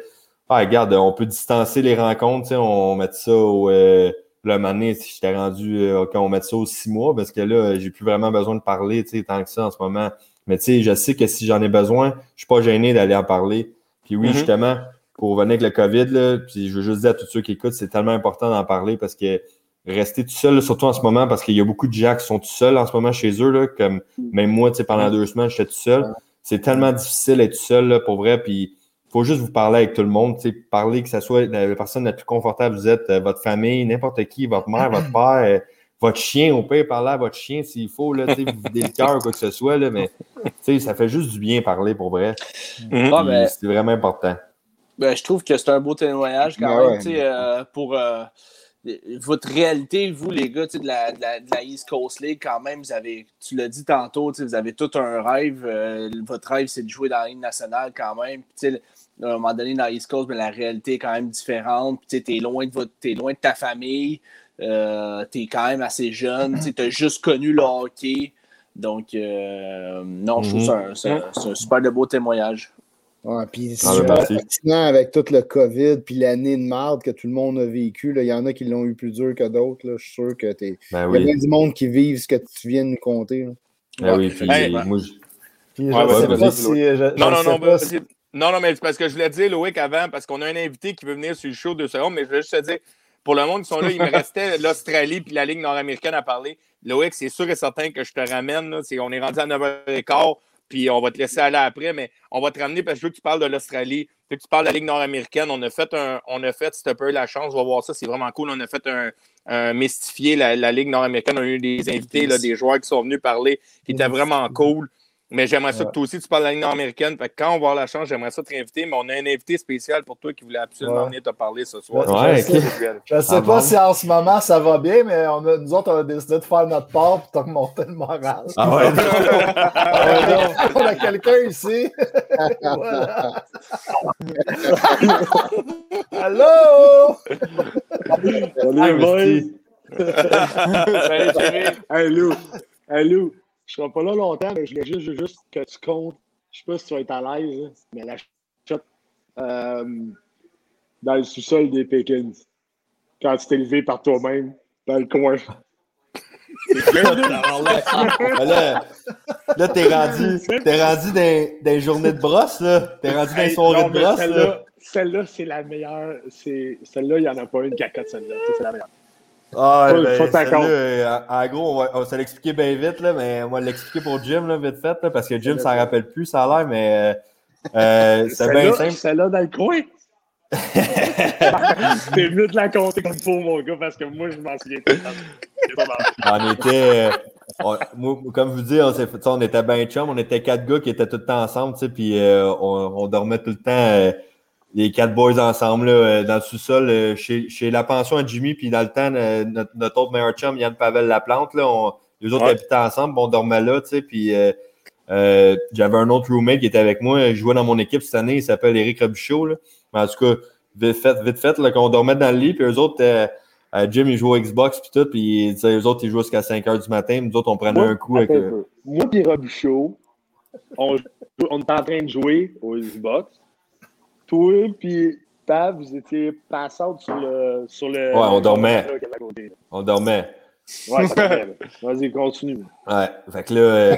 Speaker 5: ah, regarde, on peut distancer les rencontres, tu sais, on met ça au. Euh, un moment si j'étais rendu, euh, OK, on met ça aux six mois, parce que là, j'ai plus vraiment besoin de parler, tu sais, tant que ça en ce moment. Mais tu sais, je sais que si j'en ai besoin, je suis pas gêné d'aller en parler. Puis oui,
Speaker 4: Mhm.
Speaker 5: justement, pour revenir avec le COVID, là, puis je veux juste dire à tous ceux qui écoutent, c'est tellement important d'en parler parce que rester tout seul, surtout en ce moment, parce qu'il y a beaucoup de gens qui sont tout seuls en ce moment chez eux, là, comme même moi, tu sais, pendant deux semaines, j'étais tout seul. C'est tellement difficile d'être tout seul, là, pour vrai, puis faut juste vous parler avec tout le monde, tu sais, parler que ce soit la personne la plus confortable vous êtes, euh, votre famille, n'importe qui, votre mère, votre père, euh, votre chien, au pire, parler à votre chien s'il faut, là, tu sais, vous videz le cœur ou quoi que ce soit, là, mais tu sais, ça fait juste du bien parler pour vrai.
Speaker 4: Mhm.
Speaker 3: Ah, ben,
Speaker 5: C'est vraiment important.
Speaker 3: Ben, je trouve que c'est un beau témoignage quand
Speaker 2: Ben
Speaker 3: même,
Speaker 2: ouais.
Speaker 3: tu sais, euh, pour euh, votre réalité, vous, les gars, tu sais, de la, de, la, de la East Coast League, quand même, vous avez, tu l'as dit tantôt, tu sais, vous avez tout un rêve. euh, votre rêve, c'est de jouer dans la Ligue nationale quand même. Puis, tu sais, à un moment donné, dans la East Coast, ben, la réalité est quand même différente. Puis, tu es loin, de votre- t'es loin de ta famille. Euh, tu es quand même assez jeune. Tu as juste connu le hockey. Donc, euh, non, je trouve
Speaker 5: Mhm.
Speaker 3: ça un, c'est un- c'est un super de beau témoignage.
Speaker 2: Ouais, puis c'est
Speaker 5: Ah, ben,
Speaker 2: avec tout le COVID puis l'année de marde que tout le monde a vécu. là. Il y en a qui l'ont eu plus dur que d'autres. là. Je suis sûr que t'es.
Speaker 5: Ben
Speaker 2: Il y a bien du monde qui vivent ce que tu viens de nous conter. là.
Speaker 5: Ben oui, puis
Speaker 4: Hey,
Speaker 5: moi, je-
Speaker 2: Puis je
Speaker 4: Ouais,
Speaker 2: ne
Speaker 4: ouais,
Speaker 2: sais
Speaker 5: vas-y,
Speaker 2: pas
Speaker 4: vas-y,
Speaker 2: si. je- je
Speaker 4: Non, non, non,
Speaker 2: pas si-
Speaker 4: non, non, mais c'est parce que je voulais dire, Loïc, avant, parce qu'on a un invité qui veut venir sur le show deux secondes, mais je voulais juste te dire, pour le monde qui sont là, il me restait l'Australie puis la Ligue nord-américaine à parler. Loïc, c'est sûr et certain que je te ramène. là. On est rendu à 9h15, puis on va te laisser aller après, mais on va te ramener parce que je veux que tu parles de l'Australie, je veux que tu parles de la Ligue nord-américaine. On a fait un, on a fait, si tu peu la chance, on va voir ça, c'est vraiment cool. On a fait un, un mystifier la, la Ligue nord-américaine. On a eu des invités, là, des joueurs qui sont venus parler, qui étaient vraiment cool. Mais j'aimerais ça
Speaker 2: Ouais.
Speaker 4: que toi aussi, tu parles de la ligne américaine. Fait que quand on va avoir la chance, j'aimerais ça te réinviter. Mais on a un invité spécial pour toi qui voulait absolument
Speaker 2: Ouais.
Speaker 4: venir te parler ce soir.
Speaker 5: Ouais,
Speaker 2: je,
Speaker 5: ok.
Speaker 2: sais, je sais
Speaker 5: Ah
Speaker 2: pas
Speaker 5: bon?
Speaker 2: si en ce moment ça va bien, mais on a- nous autres, on a décidé de faire notre part pour te remonter le moral.
Speaker 5: Ah ouais.
Speaker 2: Ouais, donc, on a quelqu'un ici. Allô?
Speaker 6: Salut, Lou! Hey, Lou! Je serai pas là longtemps, mais je voulais juste, que tu comptes. Je sais pas si tu vas être à l'aise, là, mais la shot euh, dans le sous-sol des Pickens. Quand tu t'es levé par toi-même, dans le coin.
Speaker 5: Là, là t'es rendu, t'es rendu dans, dans les journées de brosse, là. T'es rendu dans les soirées de brosse, là.
Speaker 6: Celle-là, celle-là, c'est la meilleure. Celle-là, il n'y en a pas une cacotte, celle-là. Tu sais, C'est la meilleure.
Speaker 5: Ah, ben, euh, en gros, on va, on va se l'expliquer bien vite, là, mais on va l'expliquer pour Jim, là, vite fait, là, parce que Jim, ça ne rappelle plus, ça a l'air, mais euh, euh, c'est bien simple.
Speaker 6: celle-là dans le coin? T'es mieux de la compter comme faut, mon gars, parce que moi, je m'en souviens pas.
Speaker 5: On était, on- moi, comme je vous dis, on, était bien chum, on était quatre gars qui étaient tout le temps ensemble, puis euh, on, on dormait tout le temps, euh, les quatre boys ensemble, là, euh, dans le sous-sol, euh, chez, chez la pension à Jimmy, puis dans le temps, euh, notre, notre autre meilleur chum, Yann Pavel Laplante, là, on, les autres
Speaker 6: Ouais.
Speaker 5: habitaient ensemble, puis on dormait là, tu sais, puis euh, euh, j'avais un autre roommate qui était avec moi, il jouait dans mon équipe cette année, il s'appelle Eric Robichaud, là. Mais en tout cas, vite fait, vite fait, là, qu'on dormait dans le lit, puis eux autres, euh, Jim, il jouait au Xbox, puis tout, puis eux autres, ils jouaient jusqu'à 5 h du matin, nous autres, on prenait
Speaker 6: Moi,
Speaker 5: un coup avec.
Speaker 6: Moi et Robichaud, on, on était en train de jouer au Xbox. Toi puis Pav, vous étiez passant sur le. Sur le
Speaker 5: Ouais, on dormait.
Speaker 6: côté,
Speaker 5: on dormait.
Speaker 6: Ouais. Vas-y, continue.
Speaker 5: Ouais, fait que là, euh,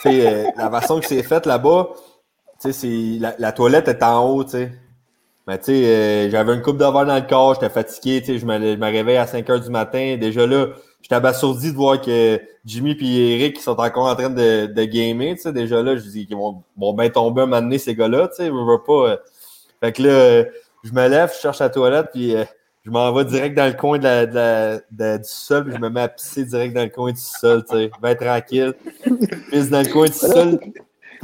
Speaker 5: tu sais, euh, la façon que c'est fait là-bas, tu sais, c'est la, la toilette est en haut, tu sais. Mais tu sais, euh, j'avais une coupe verre dans le corps, j'étais fatigué, tu sais, je me, je me réveille à 5 heures du matin. Déjà là, j'étais abasourdi de voir que Jimmy et Eric ils sont encore en train de, de gamer, tu sais. Déjà là, je dis qu'ils vont, vont bien tomber un moment donné, ces gars-là, tu sais, je veux pas. Fait que là, euh, je me lève, je cherche la toilette, puis euh, je m'en vais direct dans le coin de la, de la- de- du sol, puis je me mets à pisser direct dans le coin du sol, tu sais, bien tranquille. Pisse dans le coin du sol. Puis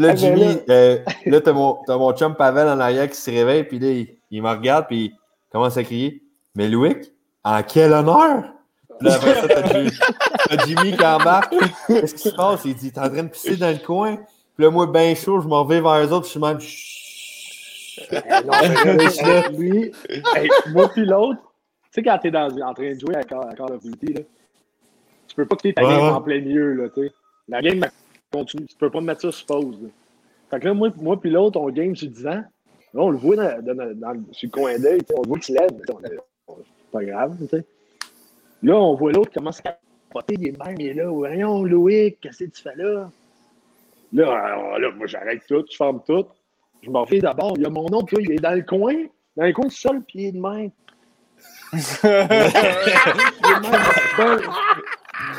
Speaker 5: là,
Speaker 6: Ah, ben
Speaker 5: Jimmy,
Speaker 6: là-
Speaker 5: euh, là, t'as mon, t'as mon chum Pavel en arrière qui se réveille, puis là, il, il me regarde, puis il commence à crier Mais Louis, en quel honneur? Puis là, après ça, t'as Jimmy, t'as Jimmy qui embarque. Qu'est-ce qui se passe? Il dit T'es en train de pisser dans le coin. Puis là, moi, bien chaud, je m'en vais vers eux autres, puis je suis même
Speaker 6: non, mais là, lui, hey, moi puis l'autre, tu sais, quand t'es dans, en train de jouer à Call, of Duty, là, tu peux pas quitter ta
Speaker 5: Ouais,
Speaker 6: game
Speaker 5: ouais.
Speaker 6: en plein milieu, là, tu sais. La game continue, tu peux pas mettre ça sur pause, là. Fait que là, moi, moi puis l'autre, on game sur le divan. Là, on le voit dans, dans- dans- sur le coin d'œil, on le voit qu'il se lève, mais on- on- c'est pas grave, tu sais. Là, on voit l'autre commence à capoter, il est même, il est là, voyons, Louis, qu'est-ce que tu fais là? Là, alors, là moi, j'arrête tout, je ferme tout. Je m'en fais d'abord. Il y a mon oncle, là, il est dans le coin, dans le coin du sol, puis il est de même.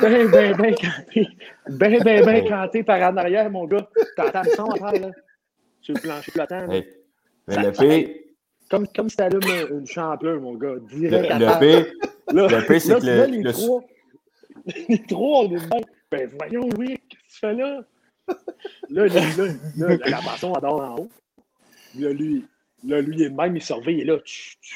Speaker 6: Même, ben, ben, ben canté. Ben, ben, ben canté par en arrière, mon gars. T'entends le son après, là. Sur le plancher flottant. là.
Speaker 5: Mais le pire,
Speaker 6: Comme, comme si t'allumes une, une chanteuse, mon gars.
Speaker 5: le,
Speaker 6: Direct à
Speaker 5: le pire,
Speaker 6: Là,
Speaker 5: le pire, c'est que le-
Speaker 6: vois, les
Speaker 5: le-
Speaker 6: trois, les trois, on est même. Ben, voyons, Louis, qu'est-ce que tu fais là? Là, là, là, là, la façon adore en haut. Là, lui, là, lui, il est de même, il surveille, il est là. Tch, tch,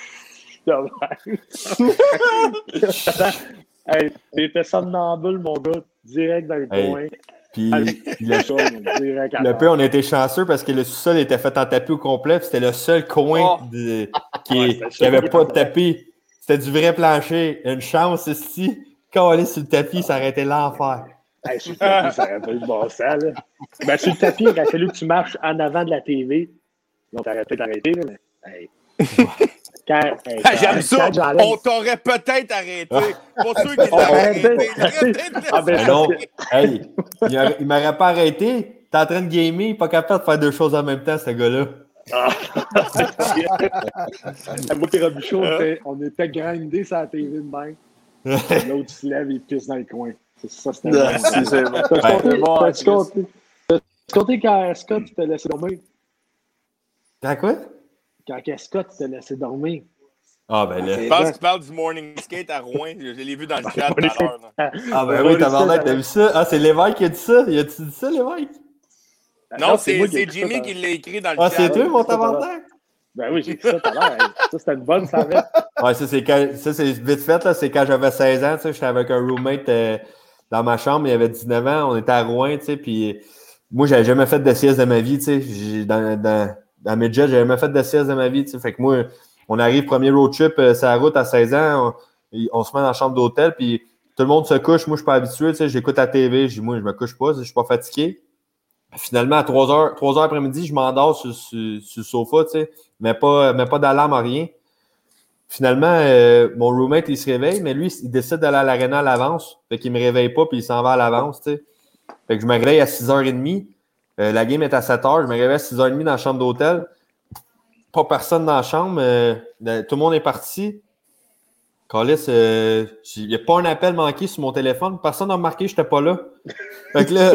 Speaker 6: tch. hey, t'étais somnambule, mon gars, direct dans le
Speaker 5: Hey,
Speaker 6: coin.
Speaker 5: puis le, Le peu, on était chanceux parce que le sous-sol était fait en tapis au complet. C'était le seul coin
Speaker 3: Oh.
Speaker 5: de- qui
Speaker 6: Ouais, c'était le
Speaker 5: qui
Speaker 6: seul
Speaker 5: avait
Speaker 6: qui
Speaker 5: pas de tapis. C'était du vrai plancher. Une chance ici. Quand on allait sur le tapis, ça aurait été l'enfer.
Speaker 6: Hey, sur le tapis, ça aurait pas eu de bon sens, là. Ben, sur le tapis, il aurait fallu que tu marches en avant de la TV. Donc, t'aurais peut-être arrêté, là, mais. Hey. Quand, hey,
Speaker 4: Ah, J'aime ça. On t'aurait peut-être arrêté.
Speaker 6: On
Speaker 4: l'auraient
Speaker 6: aurait
Speaker 4: arrêté.
Speaker 6: peut-être- Ah, ben,
Speaker 5: hey, il aurait- il m'aurait pas arrêté. T'es en train de gamer, pas capable de faire deux choses en même temps, ce gars-là.
Speaker 6: Moi et Robichaud, on était- on grindés sur la TV de même. L'autre se lève, il pisse dans le coin. C'est ça, c'était bon.
Speaker 3: Ah,
Speaker 6: t'as-tu compté quand Scott t'a laissé dormir?
Speaker 5: T'as quoi?
Speaker 6: Quand Scott t'a laissé dormir?
Speaker 5: Ah, ben là.
Speaker 4: Je pense qu'il parle du morning skate à Rouen. Je l'ai vu dans le chat tout à l'heure.
Speaker 5: Ah, ben oui, tabarnak, t'as vu ça? Ah, c'est l'évêque qui a dit ça? Il a-tu dit ça, l'évêque?
Speaker 4: Non, c'est Jimmy qui l'a écrit dans le
Speaker 5: Ah,
Speaker 4: chat.
Speaker 5: c'est toi, mon tabarnak?
Speaker 6: Ben oui, j'ai écrit ça tout à l'heure. Ça, c'était une bonne savette.
Speaker 5: Ouais, ça, c'est quand- ça, c'est vite fait, là. C'est quand j'avais 16 ans, tu sais, j'étais avec un roommate euh, dans ma chambre, il avait 19 ans, on était à Rouen, tu sais, puis moi, j'avais jamais fait de sieste de ma vie, tu sais. Dans, dans, mes jets, j'avais jamais fait de sieste de ma vie. Fait que moi, on arrive, premier road trip, euh, sur la route à 16 ans, on, on se met dans la chambre d'hôtel, puis tout le monde se couche. Moi, je suis pas habitué, j'écoute la TV, je moi, je me couche pas, je suis pas fatigué. Finalement, à 3 heures, 3 heures après-midi, je m'endors sur, sur- sur le sofa, mais pas, mais pas d'alarme, rien. Finalement, euh, mon roommate, il se réveille, mais lui, il décide d'aller à l'aréna à l'avance. Fait qu'il me réveille pas, puis il s'en va à l'avance. Fait que je me réveille à 6h30. Euh, la game est à 7h. Je me réveille à 6h30 dans la chambre d'hôtel. Pas personne dans la chambre. euh, tout le monde est parti. Calis, euh, il n'y a pas un appel manqué sur mon téléphone. Personne n'a remarqué que je n'étais pas là. Fait que là,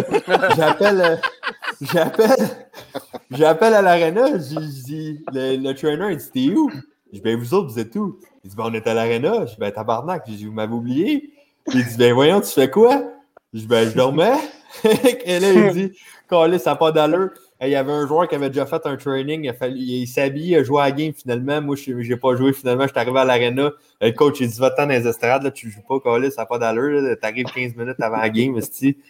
Speaker 5: j'appelle, euh, j'appelle, j'appelle à l'aréna. Le trainer, il dit, t'es où? Je dis, ben, vous autres, vous êtes où? Il dit, ben, on est à l'aréna. Je dis, ben, tabarnak. Je dis, vous m'avez oublié? Il dit, ben, voyons, tu fais quoi? Je dis, ben, je dormais. Et là, il dit, Calis, ça n'a pas d'allure. Hey, Il y avait un joueur qui avait déjà fait un training. Il, fallu- il s'habille, il a joué à la game finalement. Moi, je n'ai pas joué finalement. Je suis arrivé à l'aréna. Le coach, il dit Va-t'en dans les estrades, là, tu joues pas, Calis, ça n'a pas d'allure. Tu arrives 15 minutes avant la game, esti.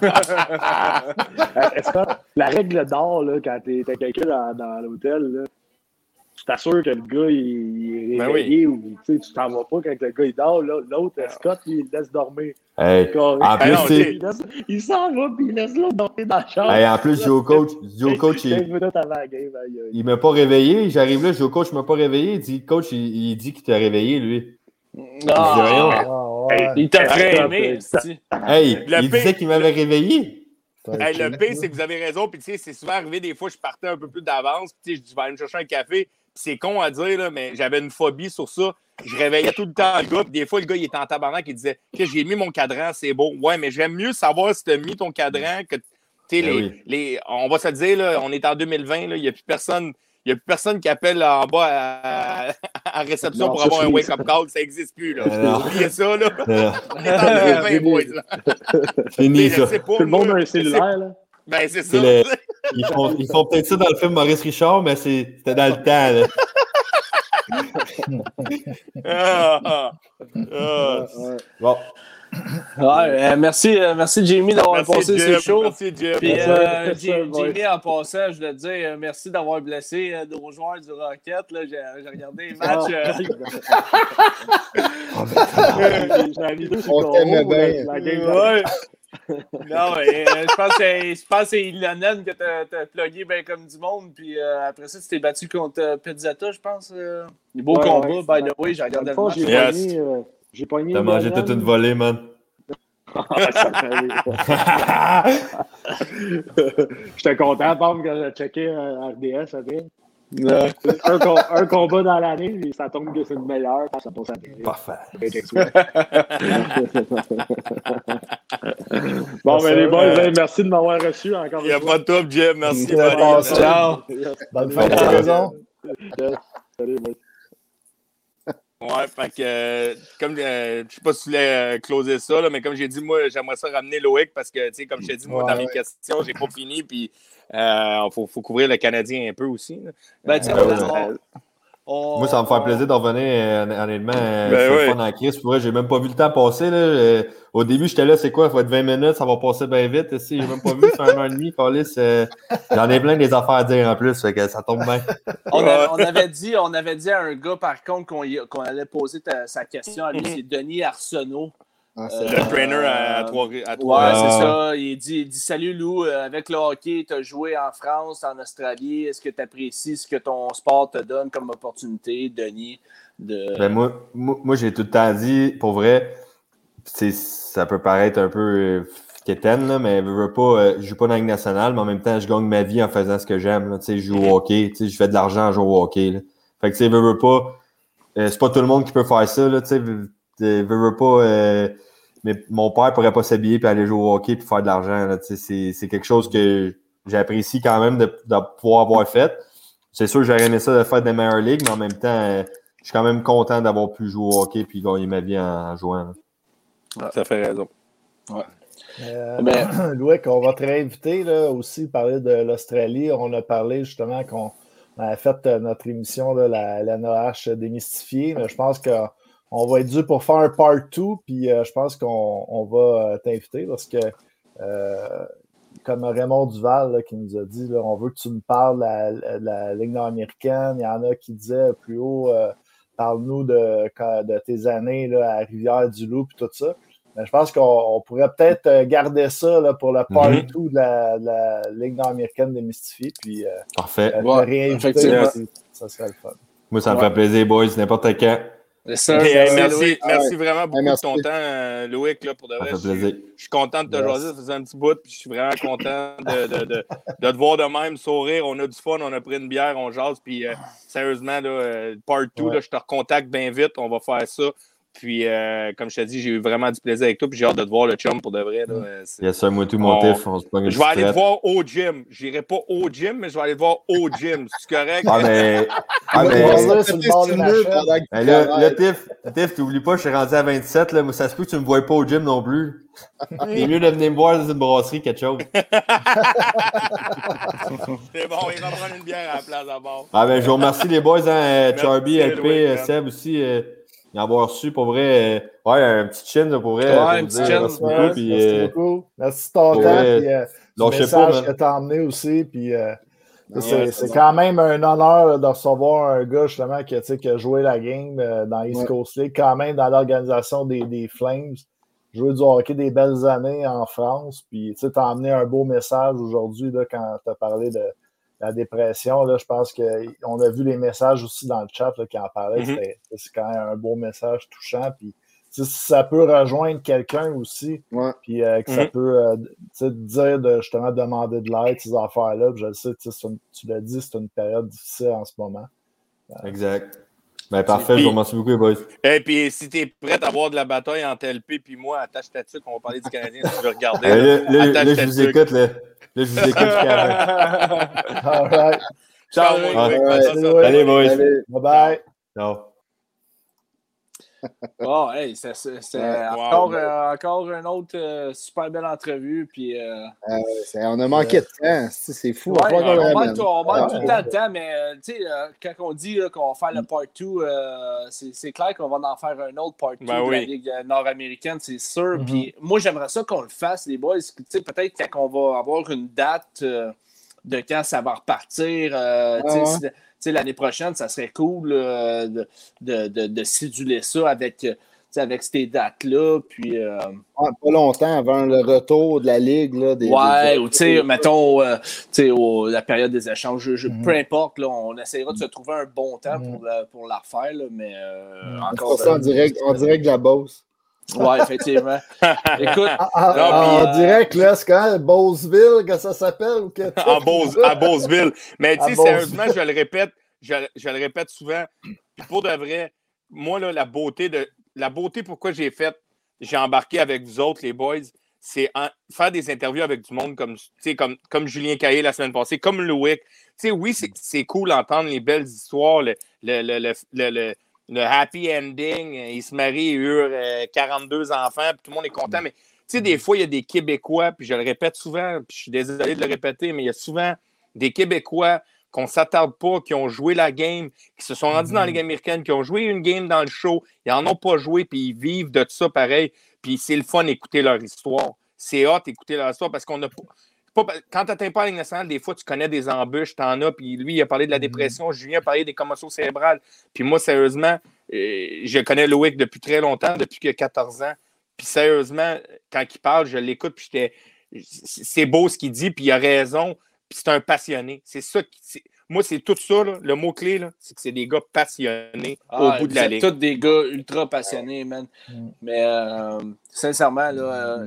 Speaker 6: Euh, Est-ce que la règle d'or, là, quand t'es t'as quelqu'un dans, dans l'hôtel, là, tu t'assures que le gars il, il est
Speaker 4: Ben
Speaker 6: réveillé ou tu sais, tu t'en vas pas quand le gars il dort. là. L'autre, Scott, lui, il laisse dormir.
Speaker 5: Hey, en plus,
Speaker 4: non,
Speaker 6: il, laisse- il s'en va puis il laisse l'autre dormir dans la chambre.
Speaker 5: hey, en plus, je au coach, je au coach,
Speaker 6: 15
Speaker 5: il, il m'a pas réveillé. J'arrive là, je dis au coach, il m'a pas réveillé. Il dit, coach, il, il dit qu'il t'a réveillé, lui.
Speaker 3: Ah.
Speaker 2: Ah, ouais.
Speaker 3: il t'a
Speaker 6: Hey,
Speaker 3: freiné.
Speaker 5: Hey,
Speaker 4: Le
Speaker 5: il disait qu'il m'avait réveillé.
Speaker 4: Hey, le pire, c'est que vous avez raison. Puis, tu sais, c'est souvent arrivé des fois, je partais un peu plus d'avance. Puis, tu sais, je dis, je vais aller me chercher un café. C'est con à dire, là, mais j'avais une phobie sur ça. Je réveillais tout le temps le gars. Puis, des fois, le gars, il était en tabarnak. Il disait, que j'ai mis mon cadran, c'est beau. Ouais, mais j'aime mieux savoir si tu as mis ton cadran que. Tu sais,
Speaker 5: Ben
Speaker 4: les,
Speaker 5: oui.
Speaker 4: les, on va se le dire, là, on est en 2020. là, Il n'y a plus personne. Il n'y a plus personne qui appelle en bas à, à réception
Speaker 6: Non,
Speaker 4: pour avoir un wake-up call. Ça n'existe plus. Là.
Speaker 5: Euh.
Speaker 4: Oubliez ça. Là.
Speaker 5: Euh,
Speaker 4: On est en 2020, boys. Là.
Speaker 5: Fini, ça.
Speaker 6: Tout le monde a un cellulaire. Là.
Speaker 4: Ben, c'est ça.
Speaker 5: le- Ils font, ils font peut-être ça dans le film Maurice Richard, mais c'est- c'était dans le temps. là.
Speaker 4: Ah, ah, ah.
Speaker 5: Bon,
Speaker 3: Ouais, euh, merci, euh, merci Jamie d'avoir passé ce show.
Speaker 4: Merci, Jeff.
Speaker 3: Puis, euh,
Speaker 6: merci,
Speaker 3: J-
Speaker 6: boys.
Speaker 3: Jamie, en passant, je voulais te dire euh, merci d'avoir blessé euh, nos joueurs du Rocket. là. J'ai regardé les matchs. euh,
Speaker 6: vidéo sur
Speaker 2: On
Speaker 6: le
Speaker 2: t'aimait bien.
Speaker 3: ouais. non, mais euh, je pense que c'est Ilonen que t'as plugué bien comme du monde. Puis euh, après ça, tu t'es battu contre Pizzata, je pense. euh. Beau
Speaker 6: Ouais,
Speaker 3: combat,
Speaker 6: ouais.
Speaker 3: by the way. J'ai regardé
Speaker 6: le
Speaker 3: match.
Speaker 6: J'ai pogné.
Speaker 5: t'as mangé toute une volée, man.
Speaker 6: J'étais content, Pam, quand j'ai checké euh, RDS après. Un, com- un combat dans l'année, et ça tombe que c'est le meilleur, ça passe à.
Speaker 5: Parfait.
Speaker 6: Bon, mais les boys,
Speaker 4: Euh,
Speaker 6: merci de m'avoir reçu encore
Speaker 4: Il n'y a
Speaker 6: une fois.
Speaker 4: pas de top, Jeff. Merci.
Speaker 3: Ciao.
Speaker 2: Bonne fin de saison.
Speaker 6: Salut.
Speaker 4: Ouais, fait que, euh, comme, euh, je sais pas si tu voulais euh, closer ça, là, mais comme j'ai dit, moi, j'aimerais ça ramener Loïc parce que, tu sais, comme je t'ai dit, moi,
Speaker 2: Ouais,
Speaker 4: dans mes
Speaker 2: ouais.
Speaker 4: questions, j'ai pas fini, puis il faut, faut couvrir le Canadien un peu aussi. là.
Speaker 3: Ben, tu sais, on- on-
Speaker 5: Moi, ça va me faire
Speaker 3: on-
Speaker 5: plaisir d'en revenir, euh, honnêtement. euh,
Speaker 4: Ben
Speaker 5: c'est
Speaker 4: oui.
Speaker 5: fun en crise. Pour vrai, j'ai même pas vu le temps passer. Là. Euh, au début, j'étais là, c'est quoi? Ça va être 20 minutes, ça va passer bien vite. Si, j'ai même pas vu, c'est un an et demi, euh, J'en ai plein des affaires à dire en plus, fait que ça tombe bien.
Speaker 3: On, a- on avait dit, on avait dit à un gars, par contre, qu'on allait poser ta- sa question à lui, c'est Denis Arsenault.
Speaker 2: Ah,
Speaker 3: Euh,
Speaker 4: Le trainer à, à trois. À
Speaker 3: Ouais,
Speaker 4: trois
Speaker 5: Ah.
Speaker 3: c'est ça. Il dit, il dit Salut Lou, euh, avec le hockey, tu as joué en France, en Australie. Est-ce que tu apprécies ce que ton sport te donne comme opportunité, Denis? De...
Speaker 5: Ben, moi, moi, moi, j'ai tout le temps dit, pour vrai, c'est- ça peut paraître un peu euh, quétaine, là, mais je veux pas, euh, je joue pas dans la Ligue nationale, mais en même temps, je gagne ma vie en faisant ce que j'aime. là. Tu sais, Je joue au hockey, tu sais, je fais de l'argent en jouant au hockey. là. Fait que, tu sais, veux, veux pas, euh, c'est pas tout le monde qui peut faire ça. Là, tu sais, veux, veux, veux pas, euh, mais mon père pourrait pas s'habiller puis aller jouer au hockey puis faire de l'argent. C'est c'est quelque chose que j'apprécie quand même de, de pouvoir avoir fait. C'est sûr que j'aurais aimé ça de faire des meilleures ligues, mais en même temps, euh, je suis quand même content d'avoir pu jouer au hockey puis gagner ma vie en, en jouant.
Speaker 4: Ça fait raison.
Speaker 2: Euh, Louis, on va te réinviter là, aussi, parler de l'Australie. On a parlé justement qu'on avait fait notre émission, là, la, la NOH démystifiée, mais je pense qu'on va être dû pour faire un part 2, puis je pense qu'on va t'inviter parce que comme Raymond Duval qui nous a dit on veut que tu me parles de la, Ligue nord-américaine. Il y en a qui disaient plus haut euh, parle-nous de, de, tes années là, à Rivière-du-Loup et tout ça. Mais je pense qu'on pourrait peut-être euh, garder ça là, pour le part mm de, la, Ligue nord-américaine démystifiée. Puis, euh,
Speaker 5: Parfait.
Speaker 2: ça serait le fun.
Speaker 5: Moi, ça me fait plaisir, boys, n'importe quand
Speaker 4: merci, merci vraiment beaucoup de ton temps, euh, Loïc, là, pour de vrai. Je, suis content de te jaser, ça faisait un petit bout, puis je suis vraiment content de, de, de, de, te voir de même sourire. On a du fun, on a pris une bière, on jase, puis euh, sérieusement, là, euh, part 2, je te recontacte bien vite, on va faire ça. Puis, euh, comme je t'ai dit, j'ai eu vraiment du plaisir avec toi. Puis, j'ai hâte de te voir le chum pour de vrai. Là.
Speaker 5: Yes, ça, moi, tout mon tif.
Speaker 4: je vais aller te voir au gym. Je n'irai pas au gym, mais je vais aller te voir au gym. C'est correct?
Speaker 5: Ah, mais. Ah, mais. mais là, le tif, tif, t'oublies pas, je suis rendu à 27. Là, mais ça se peut que tu ne me vois pas au gym non plus. C'est mieux de venir me voir dans une brasserie, quelque chose.
Speaker 4: C'est bon, il va prendre une bière à la place d'abord.
Speaker 5: Ah, ben, je vous remercie les boys, hein, Charby, LP, Seb aussi. Euh, avoir reçu pour vrai. Euh, ouais, un petit chin pour vrai.
Speaker 3: Ouais, un petit chin.
Speaker 2: Merci beaucoup. Ouais, puis, merci euh, beaucoup. Merci de ton temps. Puis, euh, le message que tu as emmené aussi. Puis, euh, c'est quand même un honneur de recevoir un gars justement qui, qui a joué la game dans East Coast League, quand même dans l'organisation des, des Flames. Joué du hockey des belles années en France. Puis tu as emmené un beau message aujourd'hui quand tu as parlé de, la dépression, là, je pense qu'on a vu les messages aussi dans le chat qui en parlaient. Mm-hmm. C'est quand même un beau message touchant. Puis, si ça peut rejoindre quelqu'un aussi, puis euh, que ça mm-hmm. peut euh, dire de justement demander de l'aide, ces affaires-là. Je le sais, tu l'as dit, c'est une période difficile en ce moment.
Speaker 5: Exact. Ben, parfait, je vous remercie beaucoup, les boys.
Speaker 4: Et puis, si tu es prêt à voir de la bataille entre LP puis moi, attache ta tuque, on va parler du Canadien si tu veux regarder.
Speaker 5: là, là, je vous écoute, là. Là, je vous écoute
Speaker 2: All right.
Speaker 4: Ciao,
Speaker 5: Ciao Allez, boys.
Speaker 2: Bye bye.
Speaker 5: Ciao.
Speaker 3: Oh, hey, c'est encore, euh, encore une autre euh, super belle entrevue. Puis, euh,
Speaker 2: ah on a manqué de temps. C'est fou.
Speaker 3: on, manque, tout, on manque tout le temps de temps, mais quand on dit qu'on va faire le part 2, c'est clair qu'on va en faire un autre part 2 ben de la Ligue nord-américaine, c'est sûr. Mm-hmm. Puis moi, j'aimerais ça qu'on le fasse, les boys. Peut-être qu'on va avoir une date de quand ça va repartir l'année prochaine, ça serait cool de, de, de, de, siduler ça avec, avec ces dates-là. Puis, euh,
Speaker 2: pas longtemps avant le retour de la Ligue. Là,
Speaker 3: des, ouais, ou tu sais, mettons, euh, la période des échanges, mhm. peu importe, là, on essaiera de se trouver un bon temps pour, mhm. pour la refaire, là, mais euh,
Speaker 2: mhm. encore. Ça, en, direct, en direct de la Beauce.
Speaker 3: Oui, effectivement. Écoute.
Speaker 2: Ah, ah, en, direct, là, c'est quand même Beauceville que ça s'appelle ou que
Speaker 4: en Beauce, À Beauceville. Mais tu sais, sérieusement, je le répète, je, je, le répète souvent. Pour de vrai, moi, là, la beauté de. La beauté pourquoi j'ai fait, j'ai embarqué avec vous autres, les boys, c'est faire des interviews avec du monde comme, comme, comme Julien Caillé la semaine passée, comme Loïc. sais, oui, c'est cool d'entendre les belles histoires, le, le, le, le happy ending. Euh, il se marie, il eurent 42 enfants, puis tout le monde est content. Mais tu sais, des fois, il y a des Québécois, puis je le répète souvent, puis je suis désolé de le répéter, mais il y a souvent des Québécois qu'on ne s'attarde pas, qui ont joué la game, qui se sont rendus dans la Ligue américaine, qui ont joué une game dans le show, ils n'en ont pas joué, puis ils vivent de ça pareil. Puis c'est le fun d'écouter leur histoire. C'est hot d'écouter leur histoire parce qu'on a quand tu n'atteins pas la Ligue nationale, des fois, tu connais des embûches, tu en as. Puis lui, il a parlé de la mm-hmm. dépression. Julien a parlé des commotions cérébrales. Puis moi, sérieusement, euh, je connais Loïc depuis très longtemps, depuis qu'il a 14 ans. Puis sérieusement, quand il parle, je l'écoute. Puis j'étais. C'est beau ce qu'il dit, puis il a raison. Puis c'est un passionné. C'est ça qui. Moi, c'est tout ça, le mot-clé, c'est que c'est des gars passionnés au ah, bout de la ligne.
Speaker 3: tous des gars ultra passionnés, man. Mm. Mais euh, sincèrement, là, euh,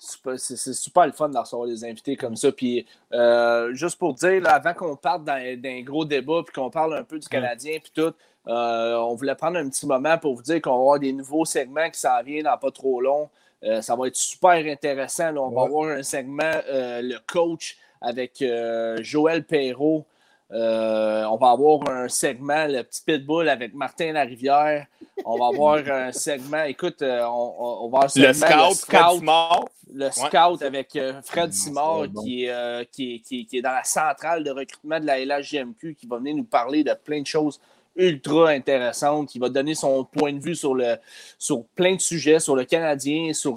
Speaker 3: c'est super le fun de recevoir des invités comme ça. Puis, euh, juste pour dire, avant qu'on parte d'un gros débat, puis qu'on parle un peu du Canadien, puis tout, euh, on voulait prendre un petit moment pour vous dire qu'on va avoir des nouveaux segments qui s'en viennent dans pas trop long. Euh, ça va être super intéressant. On va avoir un segment, le coach, avec Joël Perrault. Euh, on va avoir un segment, le petit pitbull avec Martin Larivière. On va avoir un segment, écoute, euh, on, va avoir
Speaker 4: le scout,
Speaker 3: scout, le scout avec Fred Simard qui, est, qui, qui, est dans la centrale de recrutement de la LHGMQ qui va venir nous parler de plein de choses ultra intéressantes, qui va donner son point de vue sur, le, sur plein de sujets, sur le Canadien, sur,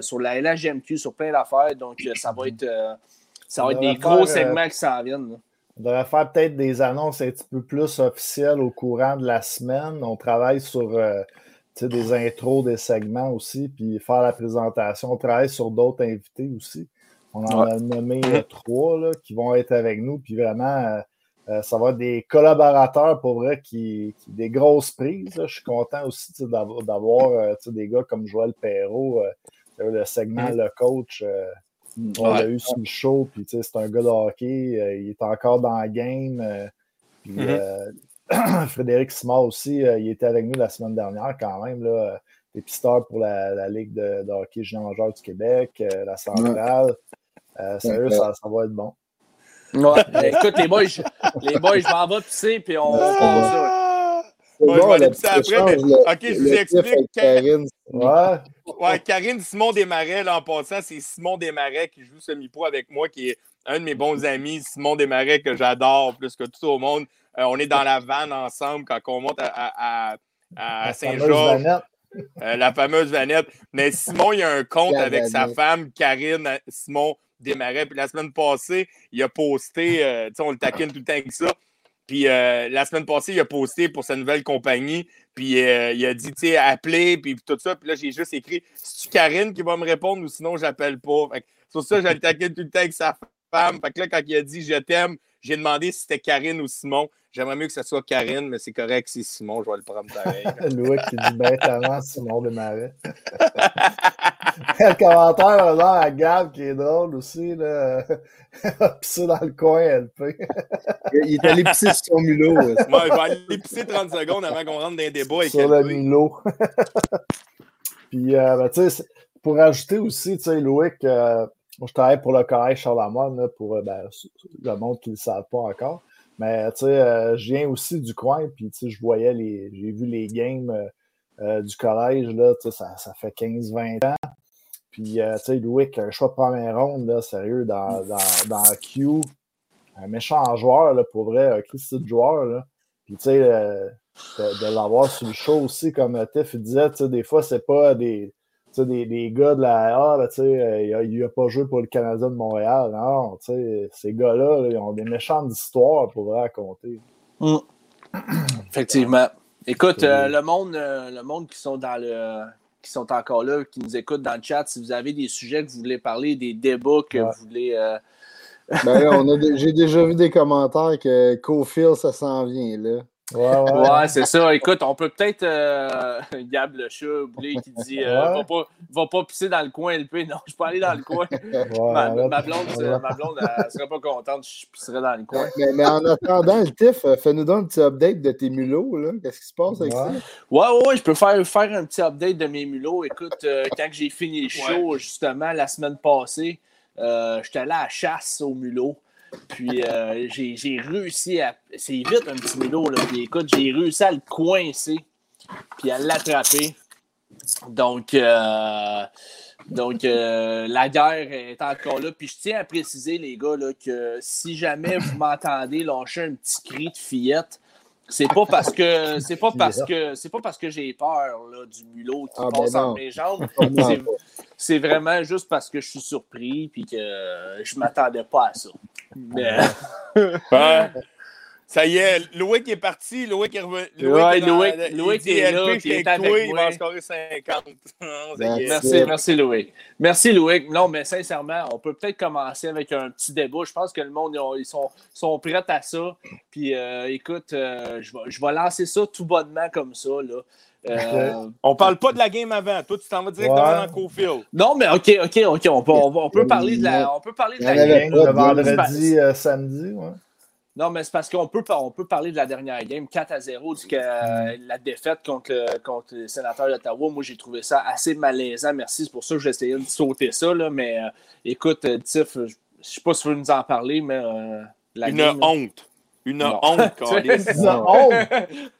Speaker 3: sur la LHGMQ, sur plein d'affaires. Donc, ça va être, ça va être des gros segments qui s'en viennent.
Speaker 2: On devrait faire peut-être des annonces un petit peu plus officielles au courant de la semaine. On travaille sur euh, des intros, des segments aussi, puis faire la présentation. On travaille sur d'autres invités aussi. On en a nommé trois là, qui vont être avec nous, puis vraiment, euh, ça va être des collaborateurs pour vrai qui, qui des grosses prises. Je suis content aussi d'avoir euh, des gars comme Joël Perrault, le segment Le Coach. On l'a eu sur le show, puis c'est un gars de hockey, euh, il est encore dans la game. Euh, mm-hmm. euh, Frédéric Simard aussi, il était avec nous la semaine dernière quand même, là, dépisteur pour la, Ligue de, hockey junior majeur du Québec, la centrale. sérieux, ça, ça, va être bon.
Speaker 3: Écoute, les boys, les boys, je m'en vais pisser, puis on, on
Speaker 4: je vais aller pisser après, mais OK, je vous explique. Karine. Ouais. ouais, Karine Simon Desmarais, là, en passant, c'est Simon Desmarais qui joue semi-pro avec moi, qui est un de mes bons amis, Simon Desmarais, que j'adore plus que tout au monde. Euh, on est dans la vanne ensemble quand on monte à, à, Saint-Georges. Euh, la fameuse Vanette. Mais Simon, il a un compte avec sa femme, Karine Simon Desmarais. Puis la semaine passée, il a posté, euh, tu sais, on le taquine tout le temps avec ça. Puis euh, la semaine passée, il a posté pour sa nouvelle compagnie. Puis euh, il a dit, tu sais, appeler, puis tout ça. Puis là, j'ai juste écrit, c'est-tu Karine qui va me répondre ou sinon, j'appelle pas? Fait que, sur ça, j'ai attaqué tout le temps avec sa femme. Fait que là, quand il a dit, je t'aime, j'ai demandé si c'était Karine ou Simon. J'aimerais mieux que ce soit Karine, mais c'est correct, c'est Simon, je vais le prendre pareil.
Speaker 2: Louis qui dit bêtement Simon de Marais. le commentaire là, à Gab qui est drôle aussi, là. pisser dans le coin, LP.
Speaker 6: il est allé pisser sur son mulot.
Speaker 4: Ouais, il va aller pisser 30 secondes avant qu'on rentre dans un débat avec
Speaker 2: Sur le mulot. Puis, euh, ben, tu sais, pour ajouter aussi, tu sais, Louis, euh, je travaille pour le collège Charlemagne, pour euh, ben, le monde qui ne le savent pas encore. Mais tu sais, euh, je viens aussi du coin, puis tu sais, je voyais les. J'ai vu les games euh, du collège, là, tu sais, ça, ça fait 15-20 ans. Puis, tu sais, Louis, un choix de première ronde, là, sérieux, dans, dans, dans Q, un méchant joueur, là, pour vrai, un Christy de joueur, là. Puis, tu sais, de, de l'avoir sur le show aussi, comme Tiff disait, tu sais, des fois, c'est pas des des, des, gars de la A, euh, il n'a pas joué pour le Canadien de Montréal. Non, ces gars-là, ils ont des méchantes histoires pour raconter.
Speaker 3: Mm. Effectivement. Écoute, euh, le monde, euh, le monde qui sont dans le qui sont encore là, qui nous écoutent dans le chat, si vous avez des sujets que vous voulez parler, des débats que vous voulez.
Speaker 6: ben, j'ai déjà vu des commentaires que Cofield, ça s'en vient là.
Speaker 3: Ouais, ouais. c'est ça. Écoute, on peut peut-être. Euh, Gab le chat, Boulé, qui dit euh, va, pas, va pas pisser dans le coin, LP. Non, je peux aller dans le coin. ma, ma, blonde, ma blonde, elle serait pas contente, je pisserais dans le coin.
Speaker 6: Mais, en attendant, le TIF, euh, fais-nous donc un petit update de tes mulots. Qu'est-ce qui se passe avec ça?
Speaker 3: Ouais, ouais, je peux faire, faire un petit update de mes mulots. Écoute, euh, quand j'ai fini le show, justement, la semaine passée, j'étais allé à la chasse aux mulots. Puis euh, j'ai réussi à. C'est vite un petit milo, là. Puis écoute, j'ai réussi à le coincer, puis à l'attraper. Donc, euh, donc euh, la guerre est encore là. Puis je tiens à préciser, les gars, là, que si jamais vous m'entendez lâcher un petit cri de fillette, c'est pas parce que c'est pas parce que c'est pas parce que j'ai peur là, du mulot qui ah, passe ben mes jambes. C'est vraiment juste parce que je suis surpris puis que je m'attendais pas à ça. Mais...
Speaker 4: Ça y est, Loïc est parti, Loïc est revenu.
Speaker 3: Loïc, est, là, il est avec toi,
Speaker 4: il va en scorer 50.
Speaker 3: merci, merci Loïc. Merci Loïc. Non, mais sincèrement, on peut peut-être commencer avec un petit débat. Je pense que le monde, ils sont, sont prêts à ça. Puis euh, écoute, euh, je, vais, je vais lancer ça tout bonnement comme ça. Là.
Speaker 4: Euh, on parle pas de la game avant. Toi, tu t'en vas directement dans Cofield.
Speaker 3: Non, mais OK, OK, OK. On peut, on, peut parler de la, on peut parler de la game.
Speaker 2: Le vendredi, samedi, ouais.
Speaker 3: Non, mais c'est parce qu'on peut, on peut parler de la dernière game, 4 à 0, du que, euh, la défaite contre, contre les sénateurs d'Ottawa. Moi, j'ai trouvé ça assez malaisant. Merci, c'est pour ça que j'ai essayé de sauter ça. Là, mais euh, écoute, euh, Tiff, je ne sais pas si tu veux nous en parler, mais
Speaker 4: la Une honte. Une
Speaker 3: Non.
Speaker 4: honte, Calice.
Speaker 2: Une honte.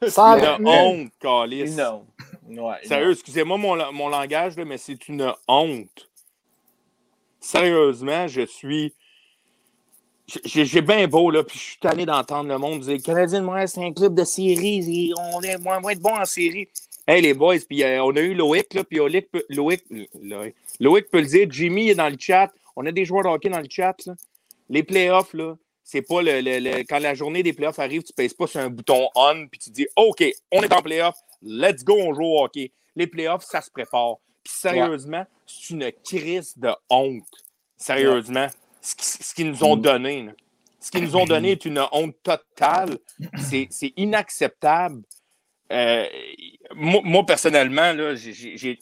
Speaker 2: Sans
Speaker 4: Une honte, Calice.
Speaker 3: Non. Ouais,
Speaker 4: Sérieux, excusez-moi mon, mon langage, là, mais c'est une honte. Sérieusement, je suis. J'ai j'ai bien beau, là, puis je suis tanné d'entendre le monde dire Canadien de Montréal, c'est un club de série, et on est moins, moins de bons en série. Hey, les boys, puis euh, on a eu Loïc, là, puis Loïc, peut- Loïc, Loïc, Loïc peut le dire, Jimmy est dans le chat, on a des joueurs de hockey dans le chat, là. Les playoffs, là, c'est pas le, le- le- Quand la journée des playoffs arrive, tu pèses pas sur un bouton on, puis tu dis OK, on est en playoff, let's go, on joue au hockey. Les playoffs, ça se prépare. Puis sérieusement, c'est une crise de honte. Sérieusement, ce qui- ce qu'ils nous ont donné, là. ce qu'ils nous ont donné est une honte totale. C'est c'est inacceptable. Euh, moi, moi, personnellement, là, j'ai-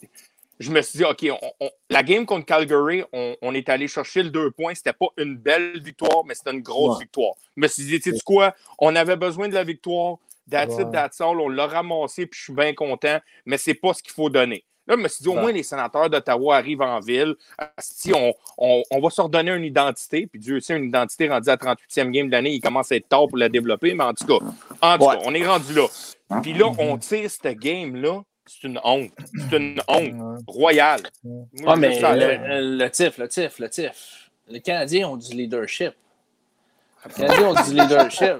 Speaker 4: je me suis dit, OK, on- on- la game contre Calgary, on, on est allé chercher le deux points. C'était pas une belle victoire, mais c'était une grosse
Speaker 2: Ouais.
Speaker 4: victoire. Je me suis dit, tu sais quoi, on avait besoin de la victoire. That's
Speaker 2: Ouais.
Speaker 4: it, that's all. On l'a ramassé, puis je suis bien content, mais c'est pas ce qu'il faut donner. Là, je me suis dit, au
Speaker 2: Ouais.
Speaker 4: moins, les sénateurs d'Ottawa arrivent en ville. Si on, on, on va se redonner une identité, puis Dieu sait, une identité rendue à 38e game de l'année, il commence à être tard pour la développer, mais en tout cas, en tout
Speaker 3: Ouais.
Speaker 4: cas, on est rendu là. Puis là, on tire cette game-là, c'est une honte. C'est une honte royale. Moi,
Speaker 3: Ah,
Speaker 4: je
Speaker 3: mais le, le tif, le tif, le tif. Les Canadiens ont du leadership. Les Canadiens ont du leadership.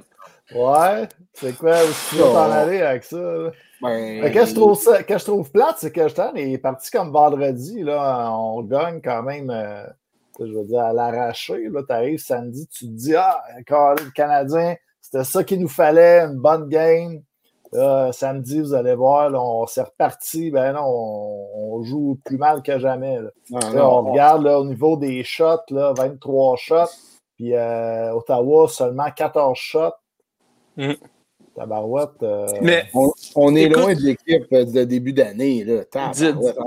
Speaker 2: Ouais, c'est quoi, où tu veux t'en aller avec ça? là?
Speaker 7: Ben,
Speaker 2: Mais Qu'est-ce que je trouve ça- qu'est-ce que je trouve plate, c'est que Justin est parti comme vendredi, là, on gagne quand même, euh, je veux dire, à l'arraché. Là, tu arrives samedi, tu te dis, ah, encore le Canadien, c'était ça qu'il nous fallait, une bonne game. Là, samedi, vous allez voir, là, on s'est reparti. Ben non, on, on joue plus mal que jamais. là.
Speaker 7: non,
Speaker 2: Là,
Speaker 7: non,
Speaker 2: on regarde là, au niveau des shots, là, 23 shots, puis euh, Ottawa, seulement 14 shots.
Speaker 4: Mm.
Speaker 2: Tabarouette. euh,
Speaker 3: Mais
Speaker 7: on, on est
Speaker 3: Écoute-
Speaker 7: loin de l'équipe euh, de début d'année. En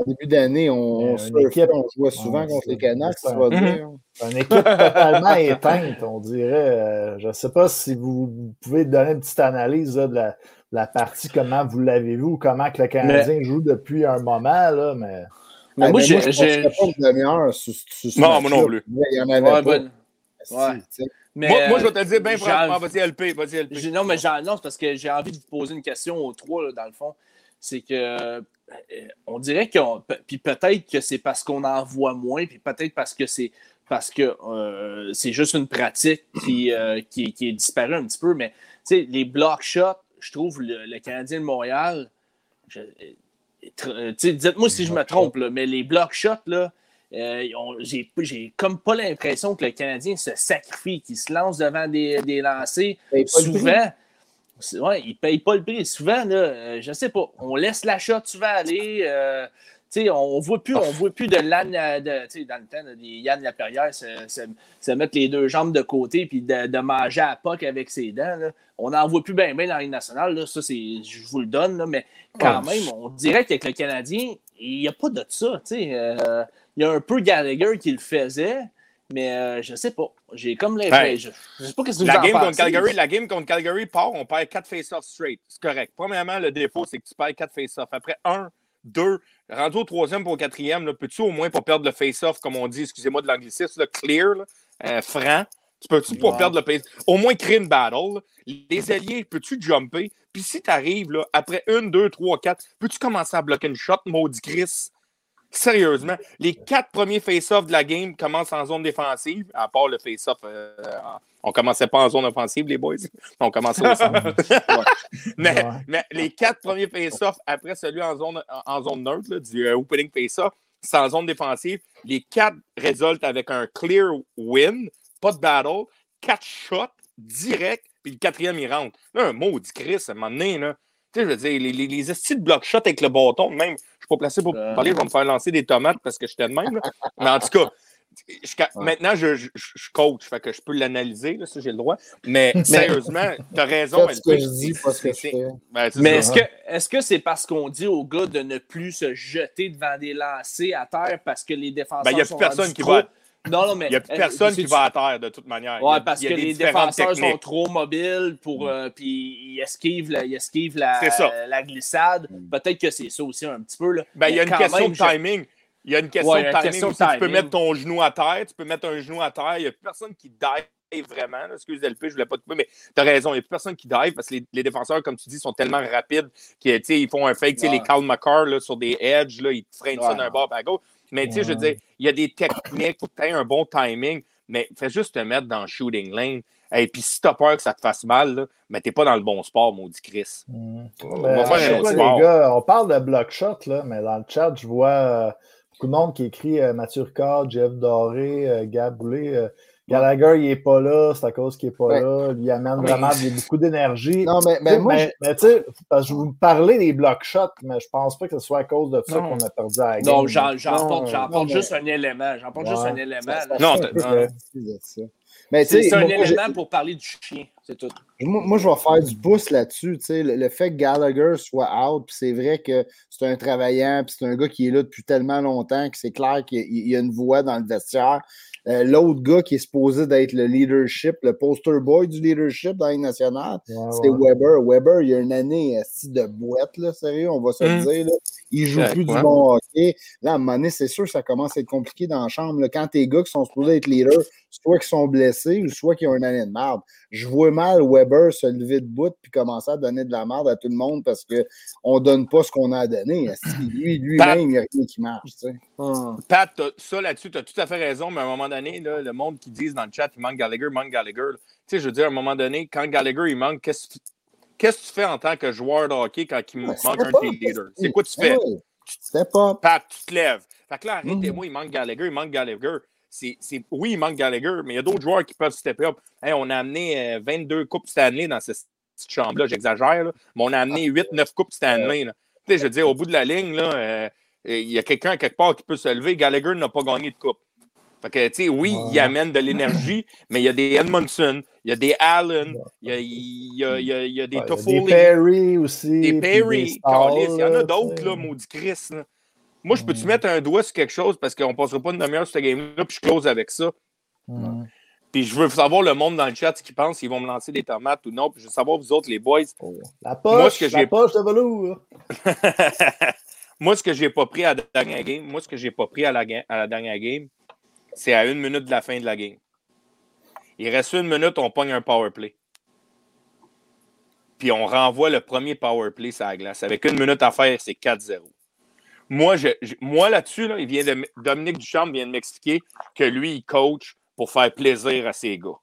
Speaker 7: début d'année, on, on,
Speaker 2: équipe-
Speaker 7: on jouait souvent contre les Canucks,
Speaker 4: un-
Speaker 7: dire.
Speaker 2: une équipe totalement éteinte, on dirait. Euh, je ne sais pas si vous, pouvez donner une petite analyse là, de, la, la partie, comment vous l'avez vu ou comment que le Canadien joue depuis un moment, là, mais
Speaker 3: Mais
Speaker 7: Ben,
Speaker 3: moi,
Speaker 7: ben,
Speaker 3: j'ai-
Speaker 7: pas une demi-heure sur, sur ce
Speaker 4: Non, moi non plus.
Speaker 7: Il y en avait
Speaker 3: Ouais,
Speaker 7: pas. sais.
Speaker 3: Mais,
Speaker 4: moi, moi,
Speaker 3: euh,
Speaker 4: je vais te le dire bien franchement. Vas-y, LP, vas-y, LP.
Speaker 3: Non, mais j'en- non, c'est parce que j'ai envie de vous poser une question aux trois, là, dans le fond. C'est que euh, on dirait qu'on. pe- Puis peut-être que c'est parce qu'on en voit moins, puis peut-être parce que c'est parce que euh, c'est juste une pratique qui, euh, qui, qui est disparue un petit peu. Mais tu sais, les block shots, je trouve le, le Canadien de Montréal. euh, sais, Dites-moi si je me trompe, là, mais les block shots, là. euh, j'ai, comme pas l'impression que le Canadien se sacrifie, qu'il se lance devant des, des lancers
Speaker 7: Paye
Speaker 3: souvent, ouais, ils ne payent pas le prix. Souvent, là, euh, je sais pas, on laisse l'achat souvent aller. euh, on ne voit plus, on voit plus de l'âne, de, tu sais, dans le temps, là, des Yann Laperrière se, se, se mettre les deux jambes de côté puis de, de manger à POC avec ses dents. là. On n'en voit plus bien bien dans la Ligue nationale. Là. Ça, c'est, je vous le donne, là, mais quand
Speaker 7: Ouais.
Speaker 3: même, on dirait qu'avec le Canadien, il n'y a pas de ça. euh, il y a un peu Gallagher qui le faisait, mais euh, je sais pas. J'ai comme.
Speaker 4: Hey.
Speaker 3: je, je sais pas qu'est-ce que
Speaker 4: La
Speaker 3: vous en
Speaker 4: game, contre. Calgary, la game contre Calgary part, on perd 4 face-offs straight. C'est correct. Premièrement, le défaut, c'est que tu perds 4 face-offs. Après 1, 2, rendu au troisième pour le quatrième, peux-tu au moins pas perdre le face-off, comme on dit, excusez-moi de l'anglicisme, le clear, là, euh, franc? Tu peux-tu pas perdre le face Au moins créer une battle. là. Les alliés, peux-tu jumper? Puis si tu arrives, après 1, 2, 3, 4, peux-tu commencer à bloquer une shot, maudit Chris? Sérieusement, les quatre premiers face-offs de la game commencent en zone défensive, à part le face-off. euh, on commençait pas en zone offensive, les boys. On commençait au centre. mais,
Speaker 2: Ouais.
Speaker 4: mais les quatre premiers face-offs après celui en zone, en, en zone neutre, là, du euh, opening face-off, c'est en zone défensive. Les quatre résultent avec un clear win, pas de battle, quatre shots direct, puis le quatrième, il rentre. Là, un maudit Chris, à un moment donné, là. Tu sais, je veux dire, les, les, les estis de block shot avec le bâton, même, je suis pas placé pour
Speaker 3: Euh.
Speaker 4: parler, je vais me faire lancer des tomates parce que j'étais de même. là. Mais en tout cas, je- maintenant, je, je, je coach, fait que je peux l'analyser, là, ça, j'ai le droit. Mais sérieusement, tu as raison.
Speaker 7: Faites ce que je dis, pas ce que je
Speaker 4: c'est-
Speaker 7: fais.
Speaker 4: ben, c'est
Speaker 3: Mais est-ce que est-ce que c'est parce qu'on dit aux gars de ne plus se jeter devant des lancers à terre parce que les défenseurs
Speaker 4: Ben, il y a
Speaker 3: sont
Speaker 4: plus personne qui va-
Speaker 3: Non, non, mais
Speaker 4: Il n'y a plus personne qui va à terre, de toute manière.
Speaker 3: Ouais, parce que les défenseurs sont trop mobiles pour euh, puis ils esquivent la, glissade. Peut-être que c'est ça aussi un petit peu là.
Speaker 4: Ben, il y a une question de timing. Il y a une question de timing. Tu peux mettre ton genou à terre, tu peux mettre un genou à terre. Il n'y a plus personne qui dive vraiment. Excuse LP, je voulais pas te couper, mais tu as raison. Il n'y a plus personne qui dive parce que les, défenseurs, comme tu dis, sont tellement rapides qu'ils font un fake. Les Carl McCarr sur des edges, là, ils freinent ça d'un bord à gauche. Mais tu sais, je veux dire, il y a des techniques, faut que tu aies un bon timing, mais fais juste te mettre dans le shooting lane. Et puis si tu as peur que ça te fasse mal, là, mais t'es pas dans le bon sport, maudit Chris.
Speaker 2: Mmh. on, on parle de block shot, là, mais dans le chat, je vois euh, beaucoup de monde qui écrit euh, Mathieu Ricard, Jeff Doré, euh, Gab Boulay. Gallagher, il n'est pas là, c'est à cause qu'il n'est pas là. Il amène vraiment beaucoup d'énergie.
Speaker 7: Non, mais, mais moi.
Speaker 2: Mais, tu sais, je vous parlais des block shots, mais je pense pas que ce soit à cause de ça qu'on a perdu la game.
Speaker 3: Non, j'en juste un élément. J'en porte juste un élément. non, c'est un élément pour parler du chien, c'est tout.
Speaker 7: Moi, je vais faire du pouce là-dessus. Le, le, fait que Gallagher soit out, c'est vrai que c'est un travaillant, puis c'est un gars qui est là depuis tellement longtemps que c'est clair qu'il y a une voix dans le vestiaire. Euh, l'autre gars qui est supposé d'être le leadership, le poster boy du leadership dans les nationales, c'est Weber. Weber, il y a une année de boîte, là, sérieux, on va se le hum. dire. Là. Il joue plus du bon hockey. Là, à un moment donné, c'est sûr que ça commence à être compliqué dans la chambre. Là. Quand tes gars qui sont supposés être leaders, soit qu'ils sont blessés ou soit qu'ils ont une année de merde. Je vois mal Weber se lever de bout puis commencer à donner de la merde à tout le monde parce qu'on ne donne pas ce qu'on a donné. Lui, lui-même, il n'y a rien qui marche. Tu sais?
Speaker 4: Hum. Pat, ça là-dessus, tu as tout à fait raison, mais à un moment donné, là, le monde qui dit dans le chat, il manque Gallagher, manque Gallagher. Tu sais, je veux dire, à un moment donné, quand Gallagher, il manque, qu'est-ce que tu fais? En tant que joueur de hockey quand il manque un de tes leaders? C'est quoi tu fais?
Speaker 7: Tu pas.
Speaker 4: Pat, tu te lèves. Fait que là, arrêtez-moi, il manque Gallagher, il manque Gallagher. C'est, oui, il manque Gallagher, mais il y a d'autres joueurs qui peuvent step up. on a amené 22 euh, coupes Stanley dans cette petite chambre-là, j'exagère, mais on a amené 8-9 coupes Stanley. Là. Je veux dire, au bout de la ligne, là, euh, il y a quelqu'un quelque part qui peut se lever. Gallagher n'a pas gagné de coupe. Fait que, tu sais, oui, il amène de l'énergie, mais il y a des Edmondson, il y a des Allen, il y a, il y a, il y a, il y a des Toffoli.
Speaker 2: Des Perry aussi.
Speaker 4: Des Perry, Il y en a d'autres, là, maudit Chris. Là. Moi, je peux-tu mettre un doigt sur quelque chose parce qu'on ne passera pas une demi-heure sur ce game-là, puis je close avec ça. Puis je veux savoir le monde dans le chat ce qu'ils pensent, s'ils vont me lancer des tomates ou non. Puis je veux savoir, vous autres, les boys.
Speaker 2: Oh. La poche, la poche de velours.
Speaker 4: moi, ce que j'ai pas pris à la dernière game, moi, ce que j'ai pas pris à la, à la dernière game, c'est à une minute de la fin de la game. Il reste une minute, on pogne un power play. Puis on renvoie le premier power play sur la glace. Avec une minute à faire, c'est 4-0. Moi, moi là-dessus, là, il vient de, Dominique Duchamp vient de m'expliquer que lui, il coach pour faire plaisir à ses gars.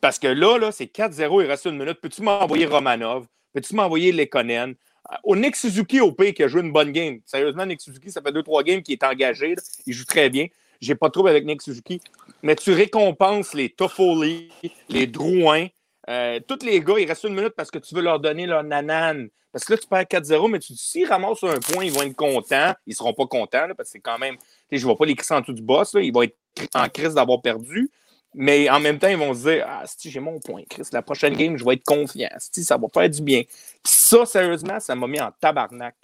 Speaker 4: Parce que là, là c'est 4-0, il reste une minute. Peux-tu m'envoyer Romanov? Peux-tu m'envoyer Lekonen? Euh, au Nick Suzuki au pays qui a joué une bonne game. Sérieusement, Nick Suzuki, ça fait 2-3 games qu'il est engagé. Il joue très bien. J'ai pas de trouble avec Nick Suzuki. Mais tu récompenses les Toffoli, les Drouin, euh, tous les gars, il reste une minute parce que tu veux leur donner leur nanane. Parce que là, tu perds 4-0, mais tu dis, s'ils ramassent un point, ils vont être contents. Ils ne seront pas contents, parce que c'est quand même. Je ne vois pas les cris en dessous du boss. Là, ils vont être en crise d'avoir perdu. Mais en même temps, ils vont se dire Ah, si j'ai mon point, Chris, la prochaine game, je vais être confiant. Si ça va faire du bien. ça, sérieusement, ça m'a mis en tabarnak.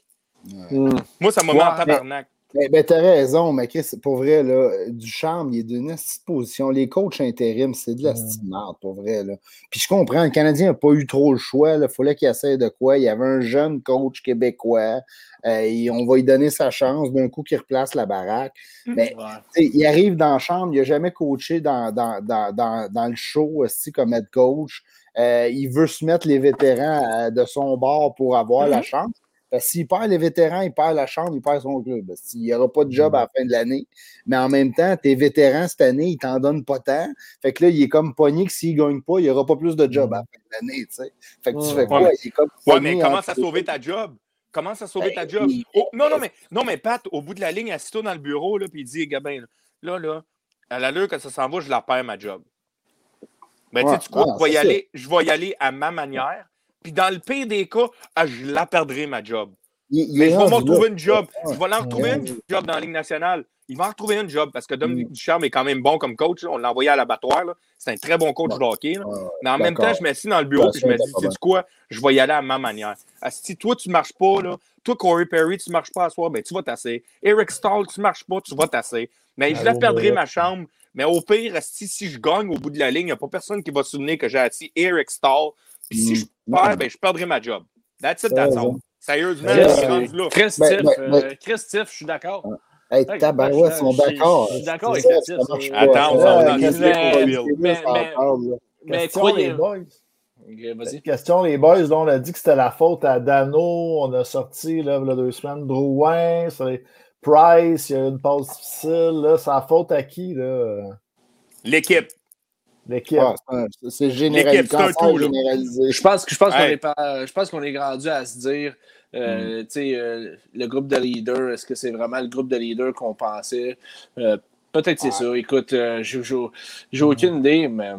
Speaker 4: Moi, ça m'a mis en tabarnak.
Speaker 7: Ben, ben t'as raison, mais Chris, pour vrai, là, du charme, il est d'une position. Les coachs intérim, c'est de la mmh. pour vrai. Là. Puis je comprends, le Canadien n'a pas eu trop le choix. Il fallait qu'il essaie de quoi? Il y avait un jeune coach québécois. Euh, et on va lui donner sa chance d'un coup qu'il replace la baraque. Mmh. Mais il arrive dans la chambre, il n'a jamais coaché dans, dans, dans, dans, le show aussi comme head coach. Euh, il veut se mettre les vétérans euh, de son bord pour avoir la mmh. chance. Parce s'il perd les vétérans, il perd la chambre, il perd son club. Il n'y aura pas de job à la fin de l'année. Mais en même temps, tes vétérans cette année, ils t'en donnent pas tant. Fait que là, il est comme pogné que s'il ne gagne pas, il n'y aura pas plus de job à la fin de l'année. Fait que tu fais quoi? Il est comme
Speaker 4: ouais, mais commence à sauver ta job? Commence à sauver ta job? Oh, non, non, mais, non, mais Pat, au bout de la ligne, assis-toi dans le bureau, là, puis il dit, Gabin, là, là, à l'allure que ça s'en va, je la perds ma job. Mais ben, tu sais, quoi, je, vais y aller, je vais y aller à ma manière? Puis dans le pire des cas, ah, je la perdrai ma job. mais je vais m'en retrouver une job. Je vais en retrouver une job dans la Ligue nationale. Il va en retrouver une job parce que Dominique Ducharme est quand même bon comme coach. On l'a envoyé à l'abattoir. C'est un très bon coach de hockey. Mais en même temps, je m'assis dans le bureau et je me dis, tu sais quoi, je vais y aller à ma manière. Ah, si toi, tu ne marches pas, là, toi, Corey Perry, tu ne marches pas à soir, ben, tu vas tasser. Eric Stahl, tu ne marches pas, tu vas tasser. Mais je la perdrai ma chambre. Mais au pire, si, si je gagne au bout de la ligne, il n'y a pas personne qui va se souvenir que j'ai assis Eric Stahl puis si je mm. perds, ben, je perdrai ma job. That's it, that's all. Sérieusement, je suis rendu là.
Speaker 3: Christophe, ben, ben, euh, je suis d'accord.
Speaker 7: Hey, tabarouette, ils sont d'accord.
Speaker 3: Je suis d'accord avec
Speaker 7: pas.
Speaker 4: Attends, on va dans
Speaker 7: la
Speaker 4: le
Speaker 7: question,
Speaker 3: sujet,
Speaker 7: c'est
Speaker 3: mais- croyez.
Speaker 2: les boys?
Speaker 3: Ok, Vas-y.
Speaker 2: Question, les boys. Là, on a dit que c'était la faute à Dano. On a sorti là, il y a deux semaines Drouin, c'est Price, il y a eu une pause difficile. Là, c'est la faute à qui, là?
Speaker 4: L'équipe.
Speaker 2: L'équipe.
Speaker 7: Ah, c'est généralisé.
Speaker 3: Je pense, que- je pense qu'on est je pense qu'on est rendu à se dire, euh, tu sais, euh, le groupe de leaders, est-ce que c'est vraiment le groupe de leaders qu'on pensait? Euh, Peut-être c'est ça. Écoute, euh, j'ai aucune idée, mais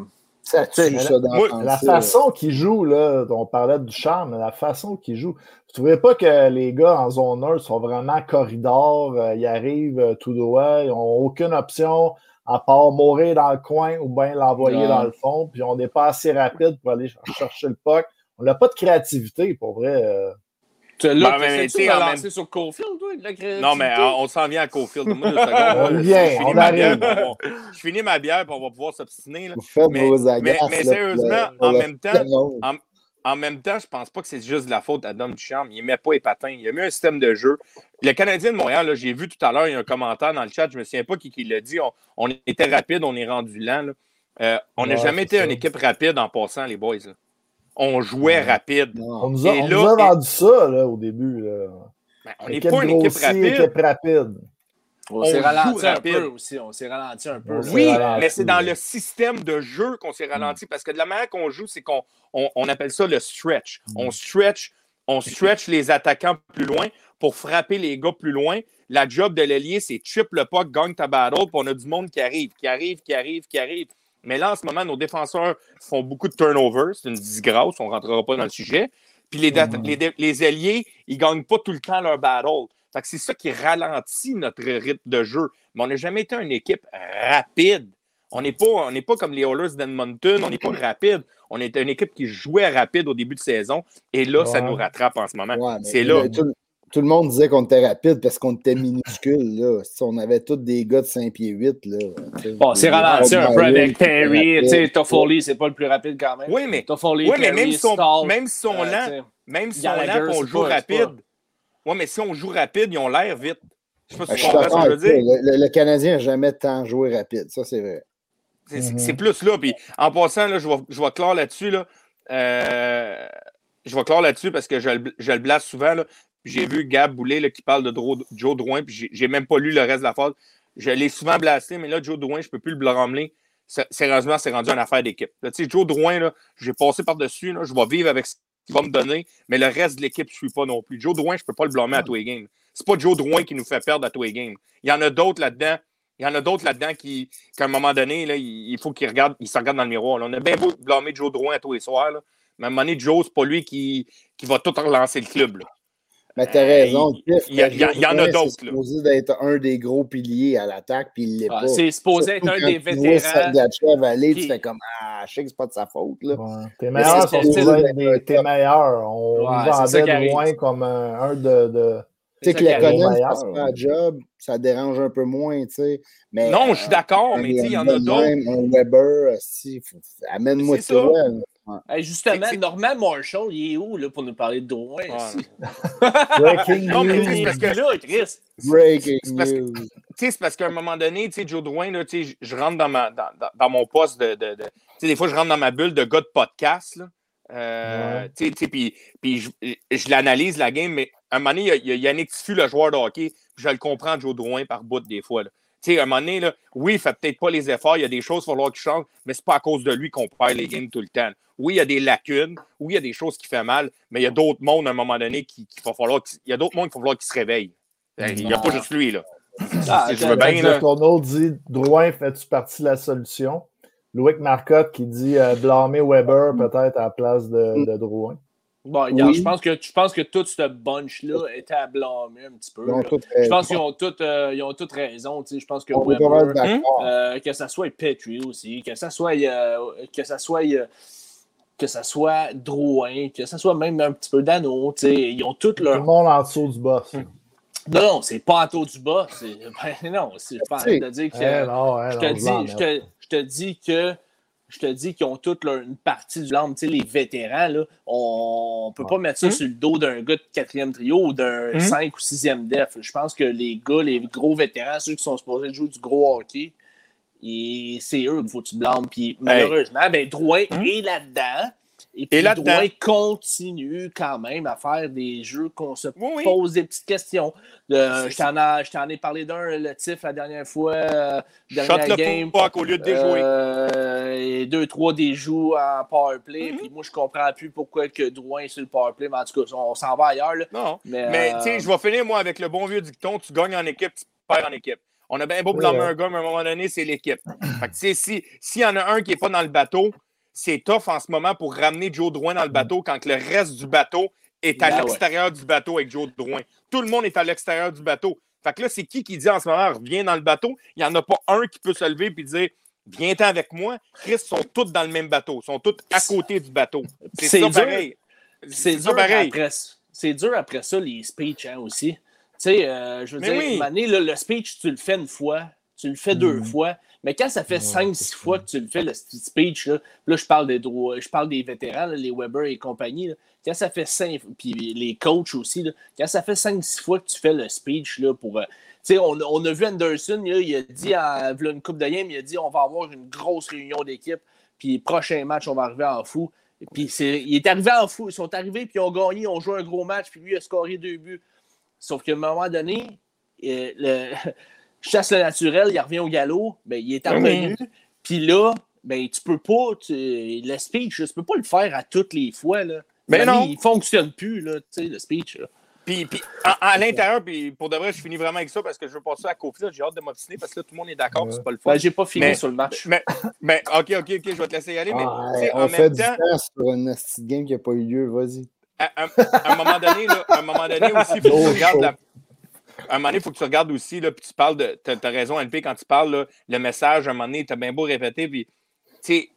Speaker 7: Ça tue
Speaker 2: Mais
Speaker 7: ça dans
Speaker 4: moi,
Speaker 7: le
Speaker 2: La façon qu'il joue, là, on parlait du charme, la façon qu'il joue, vous trouvez pas que les gars en zone 1 sont vraiment corridors, euh, ils arrivent euh, tout droit, ils n'ont aucune option à part mourir dans le coin ou bien l'envoyer dans le fond, puis on n'est pas assez rapide pour aller ch- chercher le puck. On n'a pas de créativité, pour vrai. euh.
Speaker 3: tu là,
Speaker 4: Ben,
Speaker 3: lancer
Speaker 4: même-
Speaker 3: sur Cofield, toi, de la créativité?
Speaker 4: Non, mais on, on s'en vient à Cofield.
Speaker 2: On vient,
Speaker 4: Je finis
Speaker 2: on
Speaker 4: ma
Speaker 2: arrive.
Speaker 4: bière, puis on va- Je finis ma bière, puis on va pouvoir s'obstiner. Mais- mais- sérieusement, en
Speaker 7: le-
Speaker 4: même temps. En même temps, je pense pas que c'est juste de la faute à Dom Ducharme. Il met pas les patins. Il a mis un système de jeu. Le Canadien de Montréal, là, j'ai vu tout à l'heure, il y a un commentaire dans le chat, je me souviens pas qui, qui l'a dit. On, on était rapide, on est rendu lent. là. Euh, on n'a
Speaker 2: Ouais,
Speaker 4: jamais été
Speaker 2: ça.
Speaker 4: une équipe rapide en passant, les boys. là. On jouait rapide.
Speaker 7: Non.
Speaker 2: On nous a,
Speaker 4: Et
Speaker 2: on
Speaker 4: là,
Speaker 2: nous a
Speaker 4: et-
Speaker 2: vendu ça là, au début. Là.
Speaker 4: Ben, on n'est
Speaker 2: Équipe
Speaker 4: pas une équipe rapide.
Speaker 2: équipe rapide.
Speaker 3: On s'est ralenti un peu aussi. On s'est ralenti un peu.
Speaker 2: On
Speaker 3: là.
Speaker 2: s'est
Speaker 4: Oui,
Speaker 2: ralenti,
Speaker 4: mais c'est dans le système de jeu qu'on s'est ralenti parce que de la manière qu'on joue, c'est qu'on on, on appelle ça le stretch. On stretch, on stretch les attaquants plus loin pour frapper les gars plus loin. La job de l'ailier, c'est chip le puck, gagne ta battle, puis on a du monde qui arrive, qui arrive, qui arrive, qui arrive. Mais là, en ce moment, nos défenseurs font beaucoup de turnovers. C'est une disgrâce, on ne rentrera pas dans le sujet. Puis les, dat- les, les ailiers, ils ne gagnent pas tout le temps leur battle. Fait que c'est ça qui ralentit notre rythme de jeu. Mais on n'a jamais été une équipe rapide. On n'est pas, on n'est pas comme les Oilers d'Edmonton, on n'est pas rapide. On était une équipe qui jouait rapide au début de saison. Et là, ça nous rattrape en ce moment.
Speaker 7: Ouais,
Speaker 4: c'est là.
Speaker 7: le- Tout, tout le monde disait qu'on était rapide parce qu'on était minuscule. Là. Si on avait tous des gars de 5 pieds 8. Là.
Speaker 3: Bon, c'est ralenti un peu avec Perry. Tu sais,
Speaker 7: Rapide.
Speaker 3: Toffoli, c'est pas le plus rapide quand même.
Speaker 4: Oui, mais,
Speaker 3: Toffoli,
Speaker 4: oui, mais
Speaker 3: Perry,
Speaker 4: même si on,
Speaker 3: Stahl,
Speaker 4: même si on
Speaker 3: euh,
Speaker 4: lent, même si on lent, qu'on
Speaker 3: c'est
Speaker 4: joue rapide. Oui, mais si on joue rapide, ils ont l'air vite. Je sais pas si
Speaker 7: Je
Speaker 4: tu comprends ce que je veux dire.
Speaker 7: Le, le- le Canadien n'a jamais tant joué rapide. Ça, c'est vrai.
Speaker 4: C'est-
Speaker 2: Mhm.
Speaker 4: plus là. Puis en passant, là, je, vais, je vais clore là-dessus. Là. Euh, je vais clore là-dessus parce que je, le- je le blasse souvent. J'ai vu Gab Boulet là, qui parle de Dro- Joe Drouin, puis j'ai- même pas lu le reste de la phrase. Je l'ai souvent blasté, mais là, Joe Drouin, je ne peux plus le blâmer. Sérieusement, c'est rendu une affaire d'équipe. Là, tu sais, Joe Drouin, là, j'ai passé par-dessus. là, Je vais vivre avec ce qu'il va me donner, mais le reste de l'équipe ne suit pas non plus. Joe Drouin, je ne peux pas le blâmer à tous les games. C'est pas Joe Drouin qui nous fait perdre à tous les games. Il y en a d'autres là-dedans. Il y en a d'autres là-dedans qui, qu'à un moment donné, là, il il faut qu'ils regardent, ils se regardent dans le miroir. là. On a bien beau blâmer Joe Drouin à tous les soirs, là, mais à un moment donné, Joe, c'est pas lui qui, qui va tout relancer le club. là.
Speaker 7: Mais t'as
Speaker 4: Euh,
Speaker 7: raison.
Speaker 4: il- y en a d'autres,
Speaker 7: C'est
Speaker 4: là.
Speaker 7: supposé d'être un des gros piliers à l'attaque, puis il l'est
Speaker 3: Ah,
Speaker 7: pas.
Speaker 3: C'est supposé être un des
Speaker 7: tu vois
Speaker 3: vétérans.
Speaker 7: Aller, tu fais comme Ah, je sais que c'est pas de sa faute. Là.
Speaker 2: Ouais. Tes meilleurs
Speaker 3: c'est
Speaker 2: tes meilleurs. On vendait
Speaker 3: arrive.
Speaker 2: loin comme un, de, de-
Speaker 7: Tu sais que
Speaker 2: meilleur.
Speaker 7: se fait un job, ça dérange un peu moins, tu sais. Mais,
Speaker 4: Non, je suis d'accord,
Speaker 7: un
Speaker 4: mais tu sais, il y en a d'autres.
Speaker 7: même, Un Weber, faut- amène-moi ça.
Speaker 3: Hey, justement, Norman Marshall, il est où là, pour nous parler de Drouin?
Speaker 2: Breaking
Speaker 4: Non, mais
Speaker 2: news.
Speaker 4: parce que-
Speaker 3: là, Chris.
Speaker 7: Breaking
Speaker 4: C'est parce
Speaker 7: news.
Speaker 4: C'est qu'à un moment donné, tu sais, Joe Drouin, là, tu sais, je rentre dans, ma, dans, dans- dans mon poste de. de- de- tu sais, des fois, je rentre dans ma bulle de gars de podcast. Là. Euh, tu sais, tu sais, Puis puis je, je l'analyse, la game, mais à un moment donné, il y a- il y, a Yannick Tiffu, le joueur de hockey, puis je le comprends, Joe Drouin, par bout des fois. Là. Tu sais, à un moment donné, là, oui, il fait peut-être pas les efforts, il y a des choses qu'il va falloir qu'il change, mais c'est pas à cause de lui qu'on perd les games tout le temps. Oui, il y a des lacunes, oui, il y a des choses qui font mal, mais il y a d'autres mondes à un moment donné qui, qui va falloir. qu'il- Il y a d'autres mondes qu'il va falloir qu'ils se réveillent. Il n'y a pas juste lui, là.
Speaker 3: Ah,
Speaker 4: Si je veux bien,
Speaker 2: Jeff
Speaker 4: là.
Speaker 2: Tourneau dit Drouin, fais-tu partie de la solution? Loïc Marcotte qui dit euh, blâmer Weber peut-être à la place de, de Drouin.
Speaker 3: Bon, regarde,
Speaker 7: Oui.
Speaker 3: je pense que je pense que tout ce bunch-là était à blâmer un petit peu. Je pense qu'ils ont toutes euh, ils ont toutes raison. Je pense que Weber, euh, que ça soit Petrie aussi, que ça soit euh, que ça soit euh, que ça soit Drouin, que ça soit même un petit peu Dano, ils ont toutes
Speaker 2: Tout le
Speaker 3: leur
Speaker 2: monde en dessous du boss.
Speaker 3: Non, non, c'est pas en taux du bas. Ben, non, c'est pas que.
Speaker 2: Eh eh
Speaker 3: te dis, je te dis que je te dis qu'ils ont toute leur, une partie du lampe. les vétérans, là, on ne peut pas mettre ça
Speaker 4: Hum.
Speaker 3: sur le dos d'un gars de quatrième trio ou d'un. 5 ou 6e def. Je pense que les gars, les gros vétérans, ceux qui sont supposés jouer du gros hockey, et c'est eux qu'il faut que tu blâmes. Puis malheureusement, ben, Drouin
Speaker 4: Hum.
Speaker 3: est là-dedans. Et puis
Speaker 4: Et.
Speaker 3: Drouin continue quand même à faire des jeux qu'on se
Speaker 4: Oui, oui.
Speaker 3: pose des petites questions. Euh, je t'en ai- parlé d'un, le TIF, la dernière fois. euh, dernière
Speaker 4: Shot
Speaker 3: game.
Speaker 4: le au lieu de déjouer.
Speaker 3: Euh, et deux, trois des joues en powerplay.
Speaker 4: Mhm.
Speaker 3: Puis moi, je comprends plus pourquoi que Drouin est sur le powerplay. Mais en tout cas, on, s'en va ailleurs. là.
Speaker 4: Non.
Speaker 3: Mais,
Speaker 4: Mais
Speaker 3: euh,
Speaker 4: tu sais, je vais finir, moi, avec le bon vieux dicton tu gagnes en équipe, tu perds en équipe. On a bien beau blâmer
Speaker 2: Ouais.
Speaker 4: un gars, mais à un moment donné, c'est l'équipe. Fait que, tu sais, si- s'il y en a un qui n'est pas dans le bateau, c'est tough en ce moment pour ramener Joe Drouin dans le bateau quand le reste du bateau est à
Speaker 3: Ben ouais.
Speaker 4: l'extérieur du bateau avec Joe Drouin. Tout le monde est à l'extérieur du bateau. Fait que là, c'est qui qui dit en ce moment, reviens dans le bateau? Il n'y en a pas un qui peut se lever et dire, viens-t'en avec moi. Chris, ils sont tous dans le même bateau. Ils sont tous à côté du bateau. C'est ça
Speaker 3: dur.
Speaker 4: pareil.
Speaker 3: c'est dur,
Speaker 4: pareil.
Speaker 3: après, c'est dur après ça, les speeches hein, aussi. Tu sais, euh, je veux
Speaker 4: Mais
Speaker 3: dire,
Speaker 4: oui.
Speaker 3: là, le speech, tu le fais une fois, tu le fais deux
Speaker 2: Mhm.
Speaker 3: fois, mais quand ça fait
Speaker 2: Ouais,
Speaker 3: cinq,
Speaker 2: c'est
Speaker 3: six
Speaker 2: ça.
Speaker 3: fois que tu le fais, le speech, là, là je parle des droits, je parle des vétérans, là, les Weber et compagnie, là, quand ça fait cinq, puis les coachs aussi, là, quand ça fait cinq, six fois que tu fais le speech là, pour. euh, tu sais, on, a- on a vu Anderson, là, il a dit, à, une coupe de game, il a dit on va avoir une grosse réunion d'équipe, puis prochain match, on va arriver en fou. Et Puis c'est- il est arrivé en fou. Ils sont arrivés, puis ils ont gagné, ils ont joué un gros match, puis lui a scoré deux buts. Sauf qu'à un moment donné, euh, le, chasse le naturel, il revient au galop, ben, il est revenu. Puis là, ben, tu peux pas, tu- le speech, tu peux pas le faire à toutes les fois. Là.
Speaker 4: Ben non.
Speaker 3: Il fonctionne plus, là, tu sais, le speech. là.
Speaker 4: Puis, puis à, à l'intérieur, puis pour de vrai, je finis vraiment avec ça parce que je veux passer à Kofi. J'ai hâte de m'obstiner parce que là, tout le monde est d'accord, puis c'est pas le fun.
Speaker 3: Ben, j'ai pas fini
Speaker 4: Mais-
Speaker 3: sur le match.
Speaker 4: Mais, mais OK, OK, OK, je vais te laisser y aller. Mais
Speaker 7: Ah, on
Speaker 4: en
Speaker 7: fait
Speaker 4: même
Speaker 7: du
Speaker 4: temps,
Speaker 7: temps sur une petite game qui n'a pas eu lieu. Vas-y.
Speaker 4: à, à- à un moment donné, là, à un moment donné aussi, il faut que tu regardes la- un moment donné, il faut que tu regardes aussi, là, puis tu parles de. Tu as, raison, LP, quand tu parles, là, le message, à un moment donné, tu as bien beau répéter, puis, tu sais,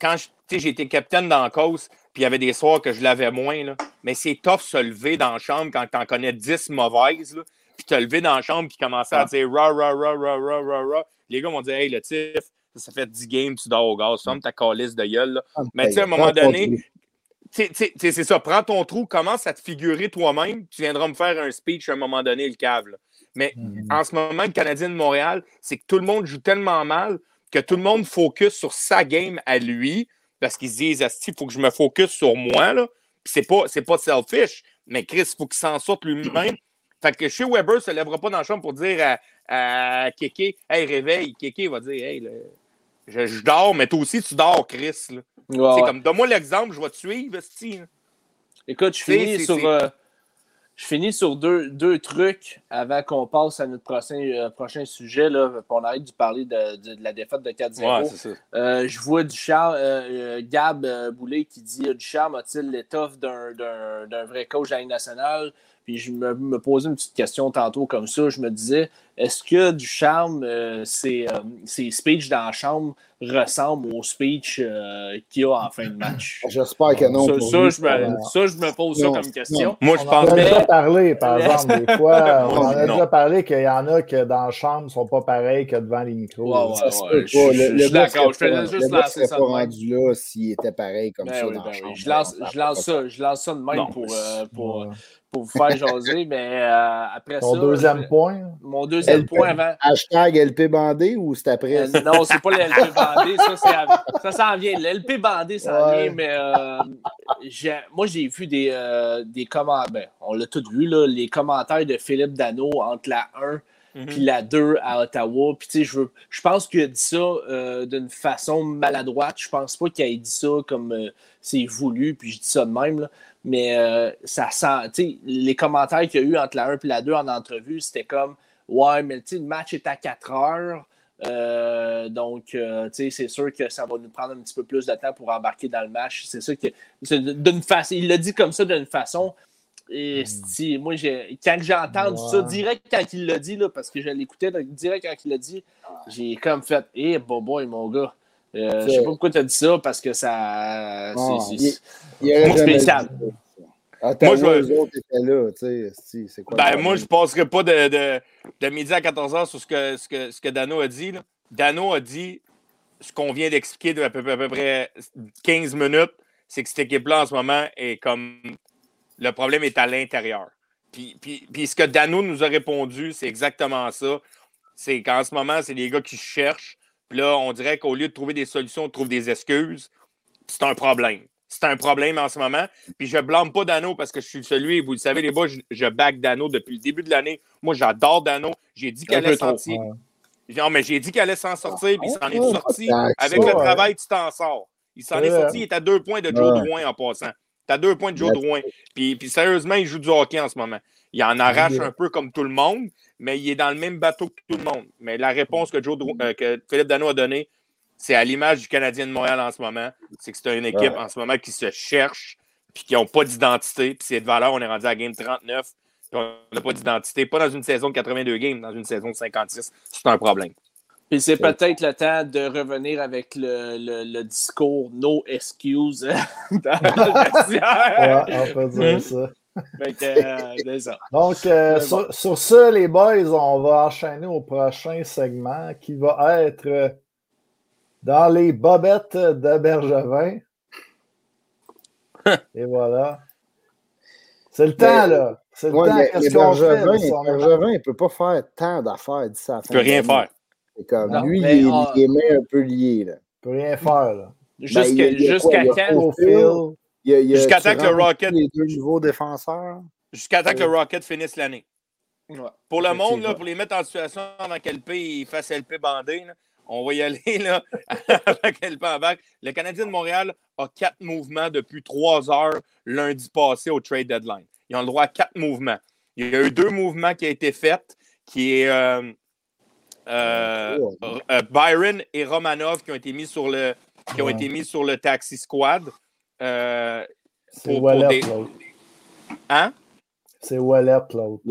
Speaker 4: quand, j'ai été capitaine dans la cause, puis il y avait des soirs que je l'avais moins, là, mais c'est tough se lever dans la chambre quand tu en connais 10 mauvaises, là, puis te lever dans la chambre, puis commencer à dire ra, ra, ra, ra, ra, ra, ra. Les gars vont dire, hey, le tif, ça fait 10 games, tu dors au gaz, ferme ta calice de gueule, là. Mais tu sais, à un moment donné, c'est ça, prends ton trou, commence à te figurer toi-même, tu viendras me faire un speech à un moment donné, le cave. là. Mais en ce moment, le Canadien de Montréal, c'est que tout le monde joue tellement mal que tout le monde focus sur sa game à lui parce qu'ils se disent, il faut que je me focus sur moi. Là. Puis c'est pas, c'est pas selfish, mais Chris, il faut qu'il s'en sorte lui-même. Fait que chez Weber, ne se lèvera pas dans la chambre pour dire à, à Kéké, hey, réveille. Kéké va dire, hey, là, je, je dors, mais toi aussi, tu dors, Chris. là.
Speaker 3: Ouais,
Speaker 4: C'est
Speaker 3: ouais.
Speaker 4: comme, donne-moi l'exemple, je vais te suivre, là.
Speaker 3: Écoute, je finis sur, euh, je finis sur deux, deux trucs avant qu'on passe à notre prochain, euh, prochain sujet. Là, puis on arrête de parler de, de- de la défaite de 4-0.
Speaker 4: Ouais, c'est ça.
Speaker 3: Euh, je vois Ducharme, euh, euh, Gab Boulet qui dit euh, Ducharme a-t-il l'étoffe d'un- d'un d'un vrai coach de la nationale? Puis je me, me posais une petite question tantôt comme ça. Je me disais est-ce que Ducharme, euh, ses, euh, ses speeches dans la chambre ressemblent aux speeches euh, qu'il y a en fin de match
Speaker 7: J'espère que non.
Speaker 3: ça,
Speaker 7: pour
Speaker 3: ça,
Speaker 7: lui.
Speaker 3: je me, ça, je me pose
Speaker 7: Non,
Speaker 3: ça comme question.
Speaker 7: non.
Speaker 4: Moi, je
Speaker 2: On en
Speaker 4: pense
Speaker 2: a déjà parlé, par exemple, des fois. On en a déjà parlé qu'il y en a que dans la chambre ne sont pas pareils que devant les micros.
Speaker 3: Ouais, je- je-
Speaker 7: Le-
Speaker 3: je suis d'accord. Je faisais
Speaker 7: pas-
Speaker 3: juste lancer ça
Speaker 7: rendu là s'il était pareil comme
Speaker 3: Ben
Speaker 7: ça dans
Speaker 3: ben
Speaker 7: la
Speaker 3: oui.
Speaker 7: chambre.
Speaker 3: Je lance,
Speaker 7: Ça
Speaker 3: je lance ça, je lance ça de même pour, euh, pour,
Speaker 2: Ouais.
Speaker 3: pour vous faire jaser, mais euh, après
Speaker 2: Ton
Speaker 3: ça.
Speaker 2: deuxième
Speaker 3: je-
Speaker 2: point?
Speaker 3: Mon deuxième
Speaker 7: LP.
Speaker 3: point avant.
Speaker 7: Hashtag LP bandé ou c'est après?
Speaker 3: Euh, non, c'est pas le LP bandé, ça, ça s'en vient. Le LP bandé s'en
Speaker 2: Ouais.
Speaker 3: vient, mais euh, moi, j'ai vu des, euh, des commentaires. Ben, on l'a tous vu, là, les commentaires de Philippe Dano entre la 1
Speaker 4: Mhm.
Speaker 3: puis la 2 à Ottawa. Puis, tu sais, je, veux- je pense qu'il a dit ça euh, d'une façon maladroite. Je pense pas qu'il ait dit ça comme euh, c'est voulu, puis je dis ça de même. là. Mais euh, ça sent, tu sais, les commentaires qu'il y a eu entre la 1 et la 2 en entrevue, c'était comme Ouais, mais tu sais, le match est à 4 heures. Euh, donc, euh, tu sais, c'est sûr que ça va nous prendre un petit peu plus de temps pour embarquer dans le match. C'est ça que. d'une façon. Il l'a dit comme ça d'une façon. Et si, moi, j'ai, quand j'ai entendu ça, direct quand il l'a dit, là, parce que je l'écoutais, direct quand il l'a dit, j'ai comme fait Eh, boy, mon gars. Euh, je sais pas pourquoi tu as dit ça, parce que ça. C'est, spécial.
Speaker 7: dit. Ottawa,
Speaker 4: Moi, je
Speaker 7: autres étaient là, tu sais. C'est quoi
Speaker 4: Ben, moi, je ne passerai pas de, de, de midi à 14h sur ce que, ce, que, ce que Dano a dit. là. Dano a dit ce qu'on vient d'expliquer depuis à peu, près 15 minutes, c'est que cette équipe-là, en ce moment, est comme. Le problème est à l'intérieur. Puis, puis, ce que Dano nous a répondu, c'est exactement ça. C'est qu'en ce moment, c'est des gars qui cherchent. Puis là, on dirait qu'au lieu de trouver des solutions, on trouve des excuses. C'est un problème. C'est un problème en ce moment. Puis je blâme pas Dano parce que je suis celui, vous le savez, les gars, je, back Dano depuis le début de l'année. Moi, j'adore Dano. J'ai dit qu'elle allait sortir. Non, mais j'ai dit qu'elle allait s'en sortir, puis il s'en est sorti. Avec le travail, tu t'en sors. Il s'en est sorti, il est à deux points de Joe Drouin en passant. Tu as deux points de Joe Drouin. Puis, puis sérieusement, il joue du hockey en ce moment. Il en arrache un peu comme tout le monde, mais il est dans le même bateau que tout le monde. Mais la réponse que, Joe euh, que Philippe Dano a donnée, c'est à l'image du Canadien de Montréal en ce moment. C'est que c'est une équipe en ce moment qui se cherche, puis qui n'ont pas d'identité. Puis c'est de valeur, on est rendu à game 39, puis on n'a pas d'identité. Pas dans une saison de 82 games, dans une saison de 56. C'est un problème.
Speaker 3: Puis c'est peut-être le temps de revenir avec le, le, discours no excuse dans
Speaker 2: on peut dire ça. Euh, Donc, euh, sur, sur, ça, les boys, on va enchaîner au prochain segment qui va être euh, dans les bobettes de Bergevin. Et voilà. C'est le temps, là. C'est le temps. Qu'est-ce qu'on fait?
Speaker 7: Bergevin, il ne peut pas faire tant d'affaires d'ici à
Speaker 4: Il ne peut rien faire.
Speaker 7: Comme, lui, il, ah, est, il, un peu lié. Là.
Speaker 2: Il ne peut rien faire. Là.
Speaker 3: Jusqu'à quand?
Speaker 4: Jusqu'à temps que le Rocket.
Speaker 7: Les deux nouveaux défenseurs.
Speaker 4: Jusqu'à temps que le Rocket finisse l'année. Pour le monde, là, pour les mettre en situation avant qu'LP fasse LP bandé, on va y aller là, avec bac. Le Canadien de Montréal a quatre mouvements depuis trois heures lundi passé au trade deadline. Ils ont le droit à quatre mouvements. Il y a eu deux mouvements qui ont été faits, qui est euh, euh, euh, Byron et Romanov qui ont été mis sur le, qui ont été mis sur le taxi squad.
Speaker 2: Euh, c'est Wallet, l'autre.
Speaker 4: Hein?
Speaker 2: C'est Wallet, l'autre.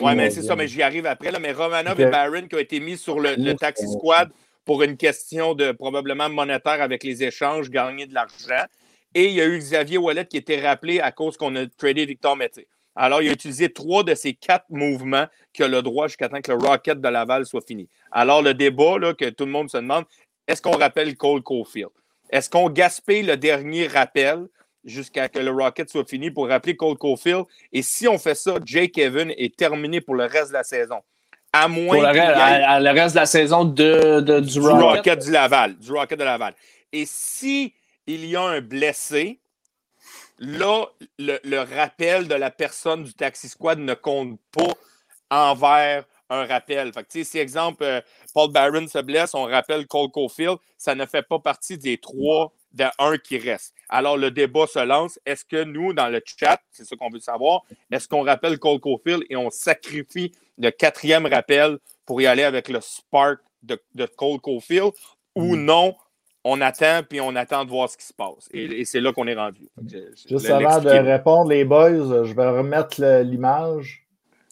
Speaker 4: Oui, mais c'est ça, mais j'y arrive après. Là, mais Romanov et Byron qui ont été mis sur le, taxi squad pour une question de probablement monétaire avec les échanges, gagner de l'argent. Et il y a eu Xavier Wallet qui était rappelé à cause qu'on a tradé Victor Mété. Alors, il a utilisé trois de ces quatre mouvements qui a le droit jusqu'à temps que le Rocket de Laval soit fini. Alors, le débat que tout le monde se demande, est-ce qu'on rappelle Cole Caulfield? Est-ce qu'on gaspille le dernier rappel jusqu'à que le Rocket soit fini pour rappeler Cole Caulfield? Et si on fait ça, Jake Evan est terminé pour le reste de la saison. À moins
Speaker 3: pour le, reste de la saison de, du, Rocket.
Speaker 4: du Laval. Du Rocket de Laval. Et si il y a un blessé, là, le, le, rappel de la personne du Taxi Squad ne compte pas envers un rappel. Fait que, si, exemple, euh, Paul Barron se blesse, on rappelle Cole Caulfield, ça ne fait pas partie des trois d'un qui reste. Alors, le débat se lance. Est-ce que nous, dans le chat, c'est ce qu'on veut savoir, est-ce qu'on rappelle Cole Caulfield et on sacrifie le quatrième rappel pour y aller avec le spark de, de Cole Caulfield ou mm. non, on attend puis on attend de voir ce qui se passe. Et, c'est là qu'on est rendu.
Speaker 2: Juste avant de répondre, les boys, je vais remettre l'image.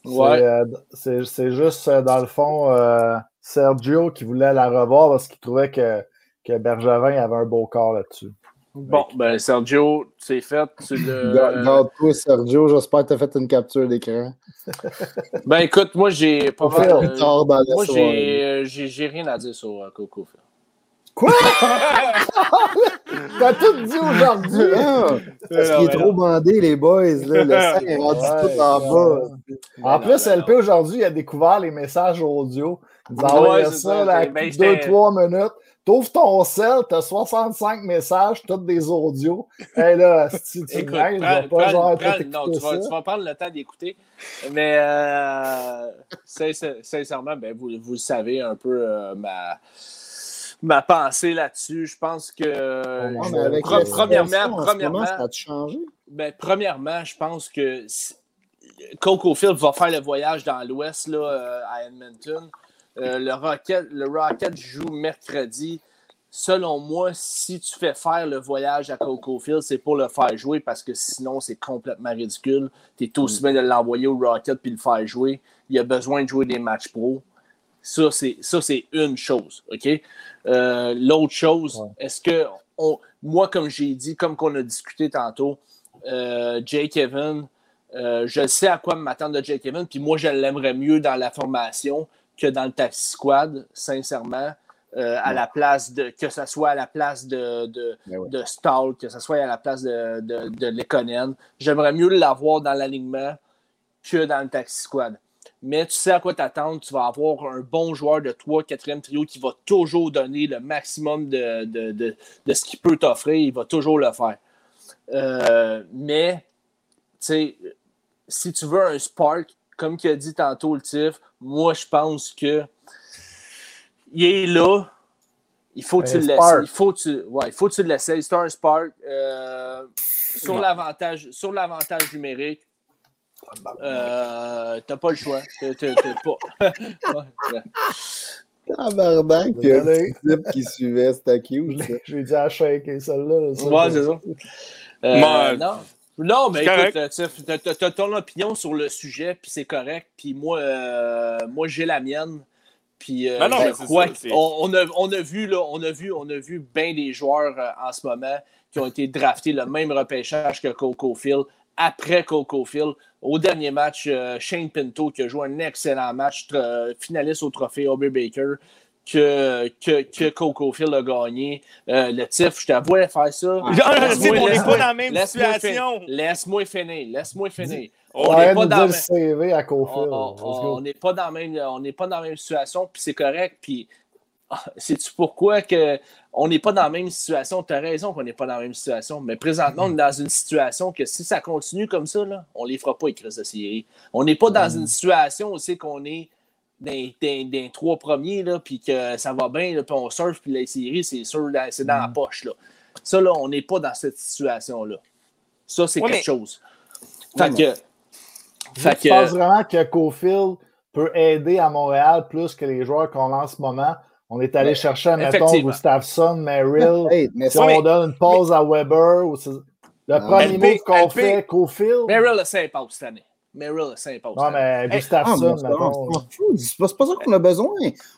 Speaker 2: Euh, c'est juste, euh, dans le fond, euh, Sergio qui voulait la revoir parce qu'il trouvait que, que Bergevin avait un beau corps là-dessus.
Speaker 3: Bon, ben Sergio, c'est fait.
Speaker 7: Garde-toi, Sergio. J'espère que tu as fait une capture d'écran.
Speaker 3: ben écoute, moi, j'ai pas mal. moi, j'ai rien à dire sur Coco.
Speaker 2: Quoi? T'as tout dit aujourd'hui.
Speaker 7: Hein? Parce qu'il est trop bandé, les boys. Là. Le sang est rendu tout en bas.
Speaker 2: En plus, LP aujourd'hui, a découvert les messages audio. Il nous a envoyé ça, là, 2-3 minutes. T'ouvres ton sel, t'as 65 messages, tous des audios. Et là, si tu Écoute, je vais pas genre
Speaker 3: non, tu vas, tu vas, prendre le temps d'écouter. Mais euh, sincèrement, ben, vous, vous le savez un peu, euh, ma ma pensée là-dessus. Je pense que. premièrement, premièrement,
Speaker 7: ça a changé?
Speaker 3: Ben, premièrement, je pense que Coco Field va faire le voyage dans l'Ouest euh, à Edmonton. Euh, le, Rocket, le Rocket joue mercredi. Selon moi, si tu fais faire le voyage à Coco Field, c'est pour le faire jouer parce que sinon, c'est complètement ridicule. Tu es aussi mm. bien de l'envoyer au Rocket puis le faire jouer. Il a besoin de jouer des matchs pro. Ça, c'est une chose. OK? Euh, l'autre chose, est-ce que on, moi, comme j'ai dit, comme qu'on a discuté tantôt, euh, Jake Evan, euh, je sais à quoi m'attendre de Jake Evan, puis moi, je l'aimerais mieux dans la formation que dans le taxi squad, sincèrement. euh, à la place de, que ce soit à la place de, de,
Speaker 7: Ben ouais.
Speaker 3: de Stahl, que ce soit à la place de, de, de Lekonen. J'aimerais mieux l'avoir dans l'alignement que dans le taxi squad. Mais tu sais à quoi t'attendre. Tu vas avoir un bon joueur de 3 4e trio qui va toujours donner le maximum de, de, de, de ce qu'il peut t'offrir. Il va toujours le faire. Euh, mais, tu sais, si tu veux un spark, comme tu as dit tantôt le Tiff, moi je pense que il est là. Il faut que tu
Speaker 2: Un
Speaker 3: le laisses. Il faut que tu, ouais, il faut que tu le laisses. C'est un spark. euh, sur l'avantage sur l'avantage numérique, euh, t'as pas le choix. T'as- t'as- t'as pas.
Speaker 7: Tabarnak, il y a un type qui suivait, c'était cute.
Speaker 2: J'ai dit à shaker celle-là.
Speaker 3: Ouais, c'est ça. Euh, non. Non, mais euh, tu as, ton opinion sur le sujet, puis c'est correct. Puis moi, euh, moi j'ai la mienne. Puis euh,
Speaker 4: Ben non, ça,
Speaker 3: qu'on- on, a, on a vu là, on a vu, on a vu bien des joueurs euh, en ce moment qui ont été draftés le même repêchage que Coco Phil. Après Coco Phil, au dernier match, Shane Pinto qui a joué un excellent match, finaliste au trophée Aubrey Baker, que, que, que Coco Phil a gagné. Euh, le TIF, je t'avoue faire ça.
Speaker 4: Ah, je sais, mais on n'est pas dans la même situation.
Speaker 3: Laisse-moi finir. Laisse-moi finir.
Speaker 4: On
Speaker 3: n'est pas dans la même- on- n'est pas dans la même on n'est pas dans la même situation puis c'est correct puis ah, sais-tu pourquoi que on n'est pas dans la même situation? Tu as raison qu'on n'est pas dans la même situation mais présentement on est dans une situation que si ça continue comme ça là, on les fera pas les crises de série on n'est pas dans une situation aussi qu'on est dans, dans- dans les trois premiers là puis que ça va bien là, puis on surfe puis les séries c'est sûr c'est dans la poche là ça là on n'est pas dans cette situation là ça c'est
Speaker 4: Ouais,
Speaker 3: quelque
Speaker 4: mais-
Speaker 3: chose fait
Speaker 7: Ouais,
Speaker 3: que fait
Speaker 2: penses
Speaker 3: que
Speaker 2: vraiment que Cofield peut aider à Montréal plus que les joueurs qu'on a en ce moment? On est allé
Speaker 7: Ouais,
Speaker 2: chercher, mettons. Gustafsson, Merrill.
Speaker 7: Hey, mais
Speaker 2: Si on donne une pause à Weber, ou le
Speaker 7: Non.
Speaker 2: premier
Speaker 4: LP,
Speaker 2: move qu'on fait, Cofield.
Speaker 3: Merrill a 5 passes cette année. Merrill a 5 passes.
Speaker 2: Non, mais
Speaker 7: Ah,
Speaker 2: Gustafsson,
Speaker 7: c'est
Speaker 2: mettons.
Speaker 7: pas- c'est pas- ça qu'on a besoin.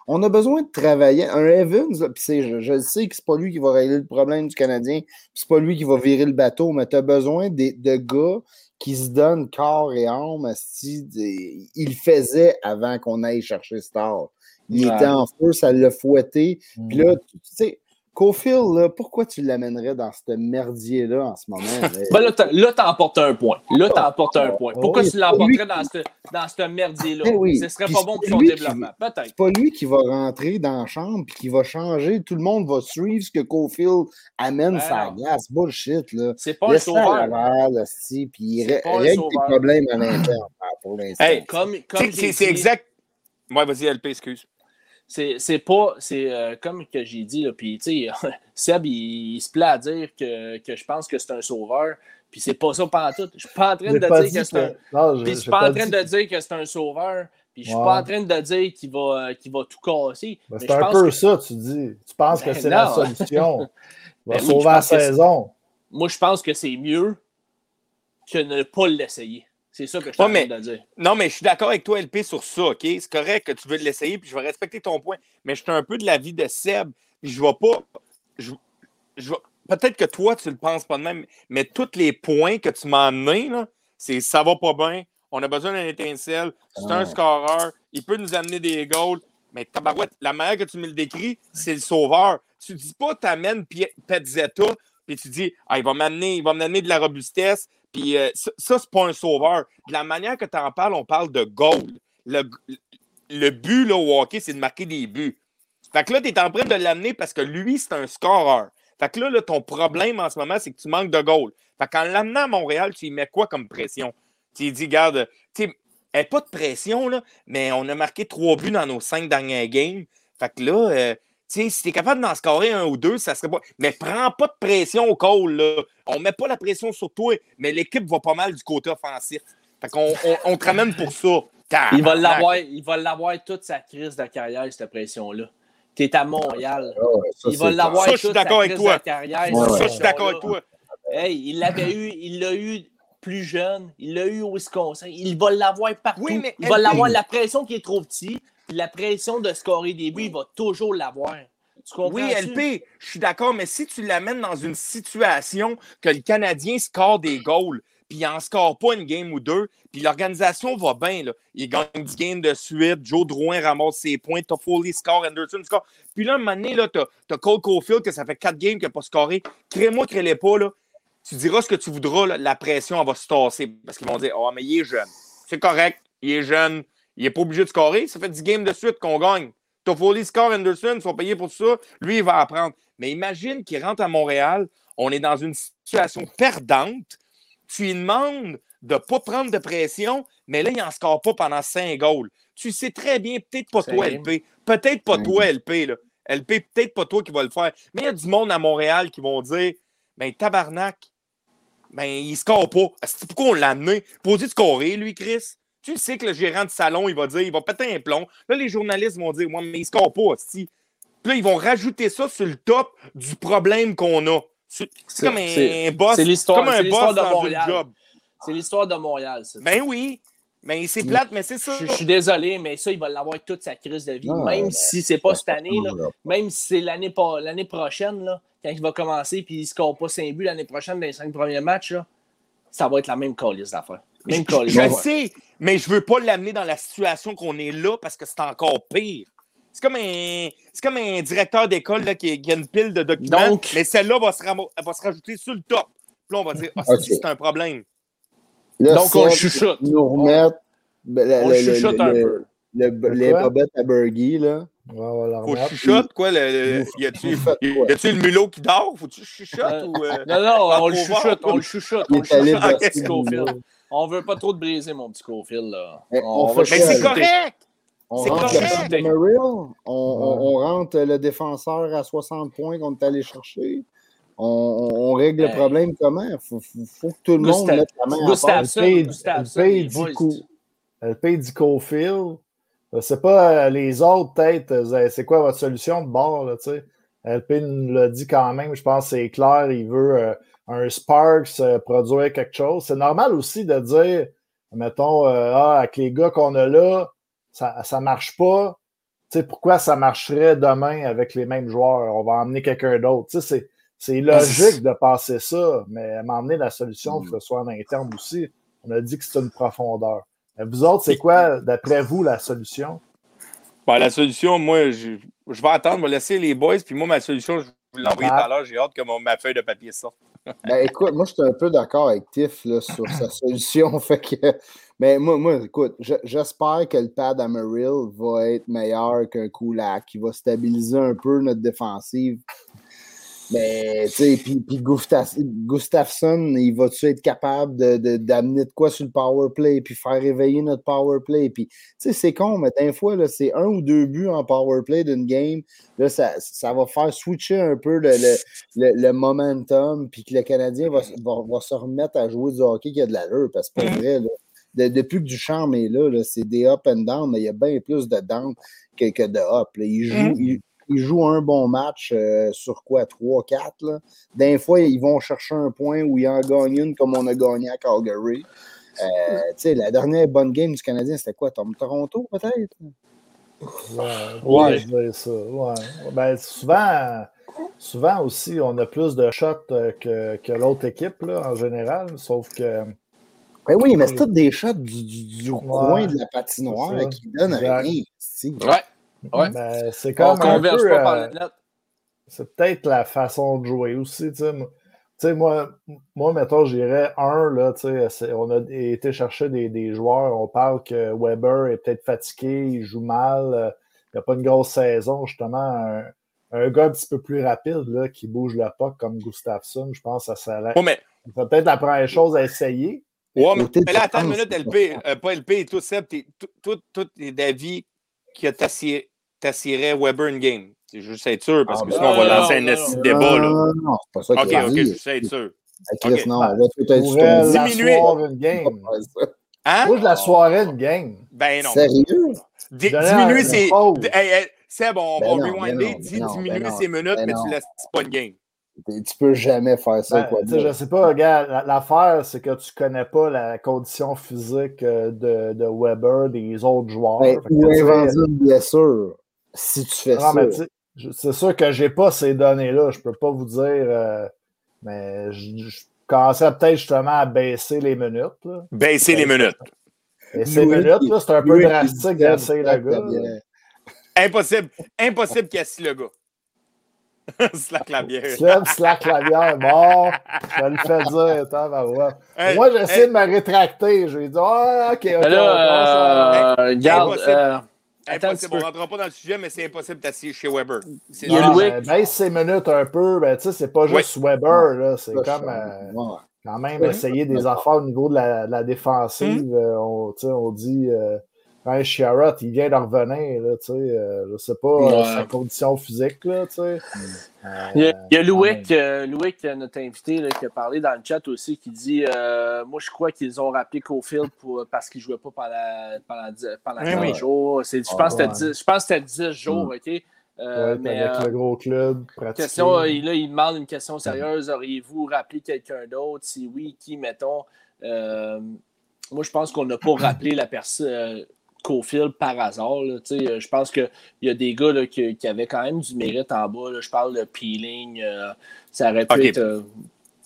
Speaker 7: On a besoin de travailler. Un Evans, là, pis c'est- je, je sais que c'est pas lui qui va régler le problème du Canadien, pis c'est pas lui qui va virer le bateau, mais tu as besoin des- de gars qui se donnent corps et âme. des- Il faisait avant qu'on aille chercher Star. Il
Speaker 3: Ouais.
Speaker 7: était en feu, ça l'a fouetté.
Speaker 2: Mm.
Speaker 7: Puis là, tu tu sais, Cofield, là, pourquoi tu l'amènerais dans ce merdier-là en ce moment? là?
Speaker 3: Ben là, emporté un point. Là, un point. Pourquoi
Speaker 7: Oui,
Speaker 3: tu l'emporterais dans ce, dans ce merdier-là?
Speaker 7: Eh oui.
Speaker 3: Ce serait
Speaker 7: Puis
Speaker 3: pas bon pour son développement. Peut-être.
Speaker 7: c'est pas lui qui va rentrer dans la chambre et qui va changer. Tout le monde va suivre ce que Cofield amène
Speaker 3: Ben
Speaker 7: sa glace. Bullshit, là.
Speaker 3: C'est pas un
Speaker 7: Laisse-le à
Speaker 3: sauveur.
Speaker 7: Puis il
Speaker 3: un
Speaker 7: règle tes problèmes à l'interne pour l'instant.
Speaker 4: Hey,
Speaker 3: Comme, comme
Speaker 4: C'est- exact. Ouais, vas-y, LP, excuse.
Speaker 3: C'est pas. C'est euh, comme que j'ai dit, là, puis tu sais, Seb, il, il se plaît à dire que, que je pense que c'est un sauveur. Puis c'est pas ça pendant tout. Je suis pas en train de dire que c'est un.
Speaker 2: non, je-
Speaker 3: Puis je
Speaker 2: j'ai
Speaker 3: suis pas en train de dire que c'est un sauveur. Puis je suis
Speaker 2: Ouais.
Speaker 3: pas en train de dire qu'il va, qu'il va tout casser.
Speaker 2: Ben, C'est un peu
Speaker 3: que-
Speaker 2: ça, tu dis. Tu penses que
Speaker 3: Ben
Speaker 2: c'est la solution. Il va
Speaker 3: Ben
Speaker 2: sauver la saison.
Speaker 3: Moi, je pense que c'est mieux que ne pas l'essayer. C'est ça que je suis
Speaker 4: Ouais,
Speaker 3: en train
Speaker 4: mais-
Speaker 3: de dire.
Speaker 4: Non, mais je suis d'accord avec toi, LP, sur ça, OK? C'est correct que tu veux l'essayer, puis je vais respecter ton point. Mais je suis un peu de l'avis de Seb, je vais pas. Je, je vais- Peut-être que toi, tu le penses pas de même, mais tous les points que tu m'as amenés, là, c'est ça va pas bien, on a besoin d'un étincelle, c'est un scoreur, il peut nous amener des goals. Mais tabarouette, la manière que tu me le décris, c'est le sauveur. Tu dis pas, tu amènes Petzetta, puis tu dis, ah, il va m'amener, il va m'amener de la robustesse, puis euh, ça, c'est pas un sauveur. De la manière que tu en parles, on parle de goal. Le, le but là, au hockey, c'est de marquer des buts. Fait que là, tu es en train de l'amener parce que lui, c'est un scoreur. Fait que là, là, ton problème en ce moment, c'est que tu manques de goal. Fait qu'en l'amenant à Montréal, tu y mets quoi comme pression? Tu dis, garde, tu sais, pas de pression, là, mais on a marqué trois buts dans nos cinq dernières games. Fait que là, euh, sais, si t'es capable d'en scorer un ou deux, ça serait pas. Mais prends pas de pression au call, là. On met pas la pression sur toi, mais l'équipe va pas mal du côté offensif. Fait qu'on on, on te ramène pour ça.
Speaker 3: Il va l'avoir, il va l'avoir toute sa crise de carrière, cette pression-là. Tu es à Montréal.
Speaker 7: Ah ça,
Speaker 3: il va l'avoir
Speaker 4: Ça, je
Speaker 3: toute sa crise
Speaker 4: toi.
Speaker 3: de carrière.
Speaker 7: Ouais,
Speaker 3: cette
Speaker 7: ouais.
Speaker 4: Ça, je suis d'accord avec toi.
Speaker 3: Hey, il l'avait eu, il l'a eu plus jeune, il l'a eu au Wisconsin. Il va l'avoir partout.
Speaker 4: Oui, mais
Speaker 3: il va l'avoir la pression qui est trop petit, la pression de scorer des buts, il va toujours l'avoir.
Speaker 4: Oui, LP, je suis d'accord, mais si tu l'amènes dans une situation que le Canadien score des goals, puis il en score pas une game ou deux, puis l'organisation va bien. Là. Il gagne 10 games de suite, Joe Drouin ramasse ses points, Toffoli score, Anderson score. Puis là, un moment donné, tu as, Cole Caulfield que ça fait quatre games qu'il n'a pas scoré. Crée-moi, crée-les pas, là. Tu diras ce que tu voudras, la pression, va se tasser parce qu'ils vont dire Oh, mais il est jeune. C'est correct, il est jeune, il n'est pas obligé de scorer. Ça fait 10 games de suite qu'on gagne. Toffoli score, Anderson, ils sont payés pour ça. Lui, il va apprendre. Mais imagine qu'il rentre à Montréal, on est dans une situation perdante. Tu lui demandes de ne pas prendre de pression, mais là, il n'en score pas pendant 5 goals. Tu sais très bien, peut-être pas toi, LP. Peut-être pas toi, LP. Là. LP, peut-être pas toi qui va le faire. Mais il y a du monde à Montréal qui vont dire Ben, tabarnak, ben, il ne score pas. Pourquoi on l'a amené? Pour dire de scorer, lui, Chris? Tu sais que le gérant de salon, il va dire, il va péter un plomb. Là, les journalistes vont dire, moi, mais il ne score pas, si. Puis là, ils vont rajouter ça sur le top du problème qu'on a. C'est comme un boss. C'est l'histoire de Montréal. job.
Speaker 3: C'est l'histoire de Montréal, ça.
Speaker 4: Ben oui. Mais c'est plate, mais c'est ça.
Speaker 3: Je, suis désolé, mais ça, il va l'avoir toute sa crise de vie. même ben, si c'est pas cette année, là, même si c'est l'année prochaine, là, quand il va commencer puis il ne score pas 5 buts l'année prochaine dans les 5 premiers matchs, là, ça va être la même calice d'affaires. Même
Speaker 4: je, je sais, mais je veux pas l'amener dans la situation qu'on est là parce que c'est encore pire. C'est comme un, c'est comme un directeur d'école qui, qui, a une pile de documents, mais celle-là va se, va se rajouter sur le top. Puis là, on va dire, ah, c'est un problème.
Speaker 3: Donc, on chuchote.
Speaker 7: Nous remettre on, chuchote un peu. les bobettes à Burgie, là.
Speaker 4: Faut chuchote, quoi? Le, y a-tu le mulot qui dort? Faut-tu chuchote? Euh, ou, euh,
Speaker 3: non, non, on le chuchote, on le chuchote. On le chuchote. On veut pas trop te briser, mon petit Cofield, là.
Speaker 4: Mais c'est correct!
Speaker 7: C'est correct! On, on, rentre le défenseur à 60 points qu'on est allé chercher. On, on, règle le problème comment? Il faut, faut, que tout le monde mette la main à
Speaker 2: part. Elle paye du Cofield. C'est pas euh, les autres, peut-être, euh, c'est quoi votre solution de bord, là, tu sais? LP nous l'a dit quand même, je pense que c'est clair, il veut euh, un Sparks produire quelque chose. C'est normal aussi de dire, mettons, ah, avec les gars qu'on a là, ça ne marche pas. Tu sais, pourquoi ça marcherait demain avec les mêmes joueurs? On va emmener quelqu'un d'autre. Tu sais, c'est logique de passer ça, mais m'emmener la solution, que ce soit en interne aussi. On a dit que c'est une profondeur. Vous autres, c'est quoi, d'après vous, la solution?
Speaker 4: Ben, la solution, moi, je, je, vais attendre, je vais laisser les boys, puis moi, ma solution, je vous l'envoie tout à l'heure. J'ai hâte que ma feuille de papier sorte.
Speaker 7: ben, écoute, moi, je suis un peu d'accord avec Tiff là, sur sa solution. Fait que, mais moi, moi écoute, j'espère que le pad Amarillo va être meilleur qu'un Kulak, qui va stabiliser un peu notre défensive. Mais, tu sais, puis, puis Gustafsson, il va-tu être capable d'amener de, de, quoi sur le power play, puis faire réveiller notre power play? Puis, tu sais, c'est con, mais des fois, c'est un ou deux buts en power play d'une game. Là, ça, ça, va faire switcher un peu le, le, le, momentum, puis que le Canadien va, va, se remettre à jouer du hockey qui a de l'allure, parce que c'est pas vrai, là. depuis que Duchamp est là, là c'est des up and down, mais il y a bien plus de down que, que de up. Il joue, mm ils jouent un bon match euh, sur quoi, 3-4. D'un fois, ils vont chercher un point où ils en gagnent une comme on a gagné à Calgary. Euh, la dernière bonne game du Canadien, c'était quoi? Toronto, peut-être?
Speaker 2: Ouais, ouais, je ça. Ouais. Ben, souvent, souvent aussi, on a plus de shots euh, que, que l'autre équipe, là, en général, sauf que.
Speaker 7: Ben oui, mais c'est tous des shots du, du, coin de la patinoire qui donnent rien.
Speaker 3: Ouais. Ouais.
Speaker 2: Ben, c'est comme un peu, euh, C'est peut-être la façon de jouer aussi. Tu sais, moi, moi, mettons, j'irais un, là, on a été chercher des, des, joueurs. On parle que Weber est peut-être fatigué, il joue mal, euh, il n'a pas une grosse saison. Justement, un, un, gars un petit peu plus rapide là, qui bouge le puck comme Gustafsson, je pense que ça serait peut-être la première chose à essayer.
Speaker 4: Ouais, mais, là, attends une minute, LP, euh, pas LP, tout Seb, tout, tout, est d'avis qui a t'assierais Weber une game. C'est juste être sûr, parce que ah, sinon, on va ben, lancer un débat. Là. Non,
Speaker 7: non, c'est pas ça
Speaker 4: Ok, ok, juste être sûr.
Speaker 7: Chris, non,
Speaker 2: Diminuer. une game. Hein? Moi, de la soirée, une game.
Speaker 4: Ben non.
Speaker 7: Sérieux?
Speaker 4: diminuer ses. C'est bon, on va rewinder. Diminuer ses minutes, mais tu laisses pas une game.
Speaker 7: Tu peux jamais faire ça. Ben, quoi,
Speaker 2: je sais pas, regarde, l'affaire, c'est que tu connais pas la condition physique euh, de, de Weber, des autres joueurs. Ben,
Speaker 7: ou inventer une blessure, si tu fais ça.
Speaker 2: C'est sûr que j'ai pas ces données-là. Je peux pas vous dire, euh, mais commencerait peut-être justement à baisser les minutes. Là.
Speaker 4: Baisser les minutes.
Speaker 2: Baisser les minutes, là, c'est un peu drastique d'essayer le gars.
Speaker 4: Impossible, impossible qu'il assis le gars. slack la bière.
Speaker 2: slack la bière. Bon, je le fais dire. Attends, va voir. Moi, j'essaie hey. de me rétracter. Je lui ai dit, ah, ok, ok.
Speaker 3: Là, euh, regarde. Euh,
Speaker 4: impossible. On ne rentrera pas dans le sujet, mais c'est impossible d'assis chez Weber.
Speaker 2: Y a ben, baisse ses minutes un peu. Ben, tu sais, c'est pas juste oui. Weber. là. C'est comme. Euh, quand même essayer des affaires au niveau de la, de la défensive. Mm -hmm. on, on dit. Hein, Sherrod, il vient de revenir, là, tu sais, euh, je sais pas, ouais. euh, sa condition physique, là, tu sais.
Speaker 3: Euh, il y a, il y a Louis, euh, Louis, notre invité, là, qui a parlé dans le chat aussi, qui dit euh, Moi, je crois qu'ils ont rappelé Cofield pour, parce qu'il ne jouait pas pendant, pendant, pendant 15 oui, jours. Je pense que c'était 10 jours, OK?
Speaker 2: Euh, ouais, mais, avec euh, le gros club.
Speaker 3: Question, là, il demande une question sérieuse. Auriez-vous rappelé quelqu'un d'autre? Si oui, qui, mettons? moi, je pense qu'on n'a pas rappelé la personne Cofield par hasard. Là, je pense qu'il y a des gars là, qui, qui, avaient quand même du mérite en bas. Là. Je parle de Peeling. Euh, ça aurait pu okay. être. Euh,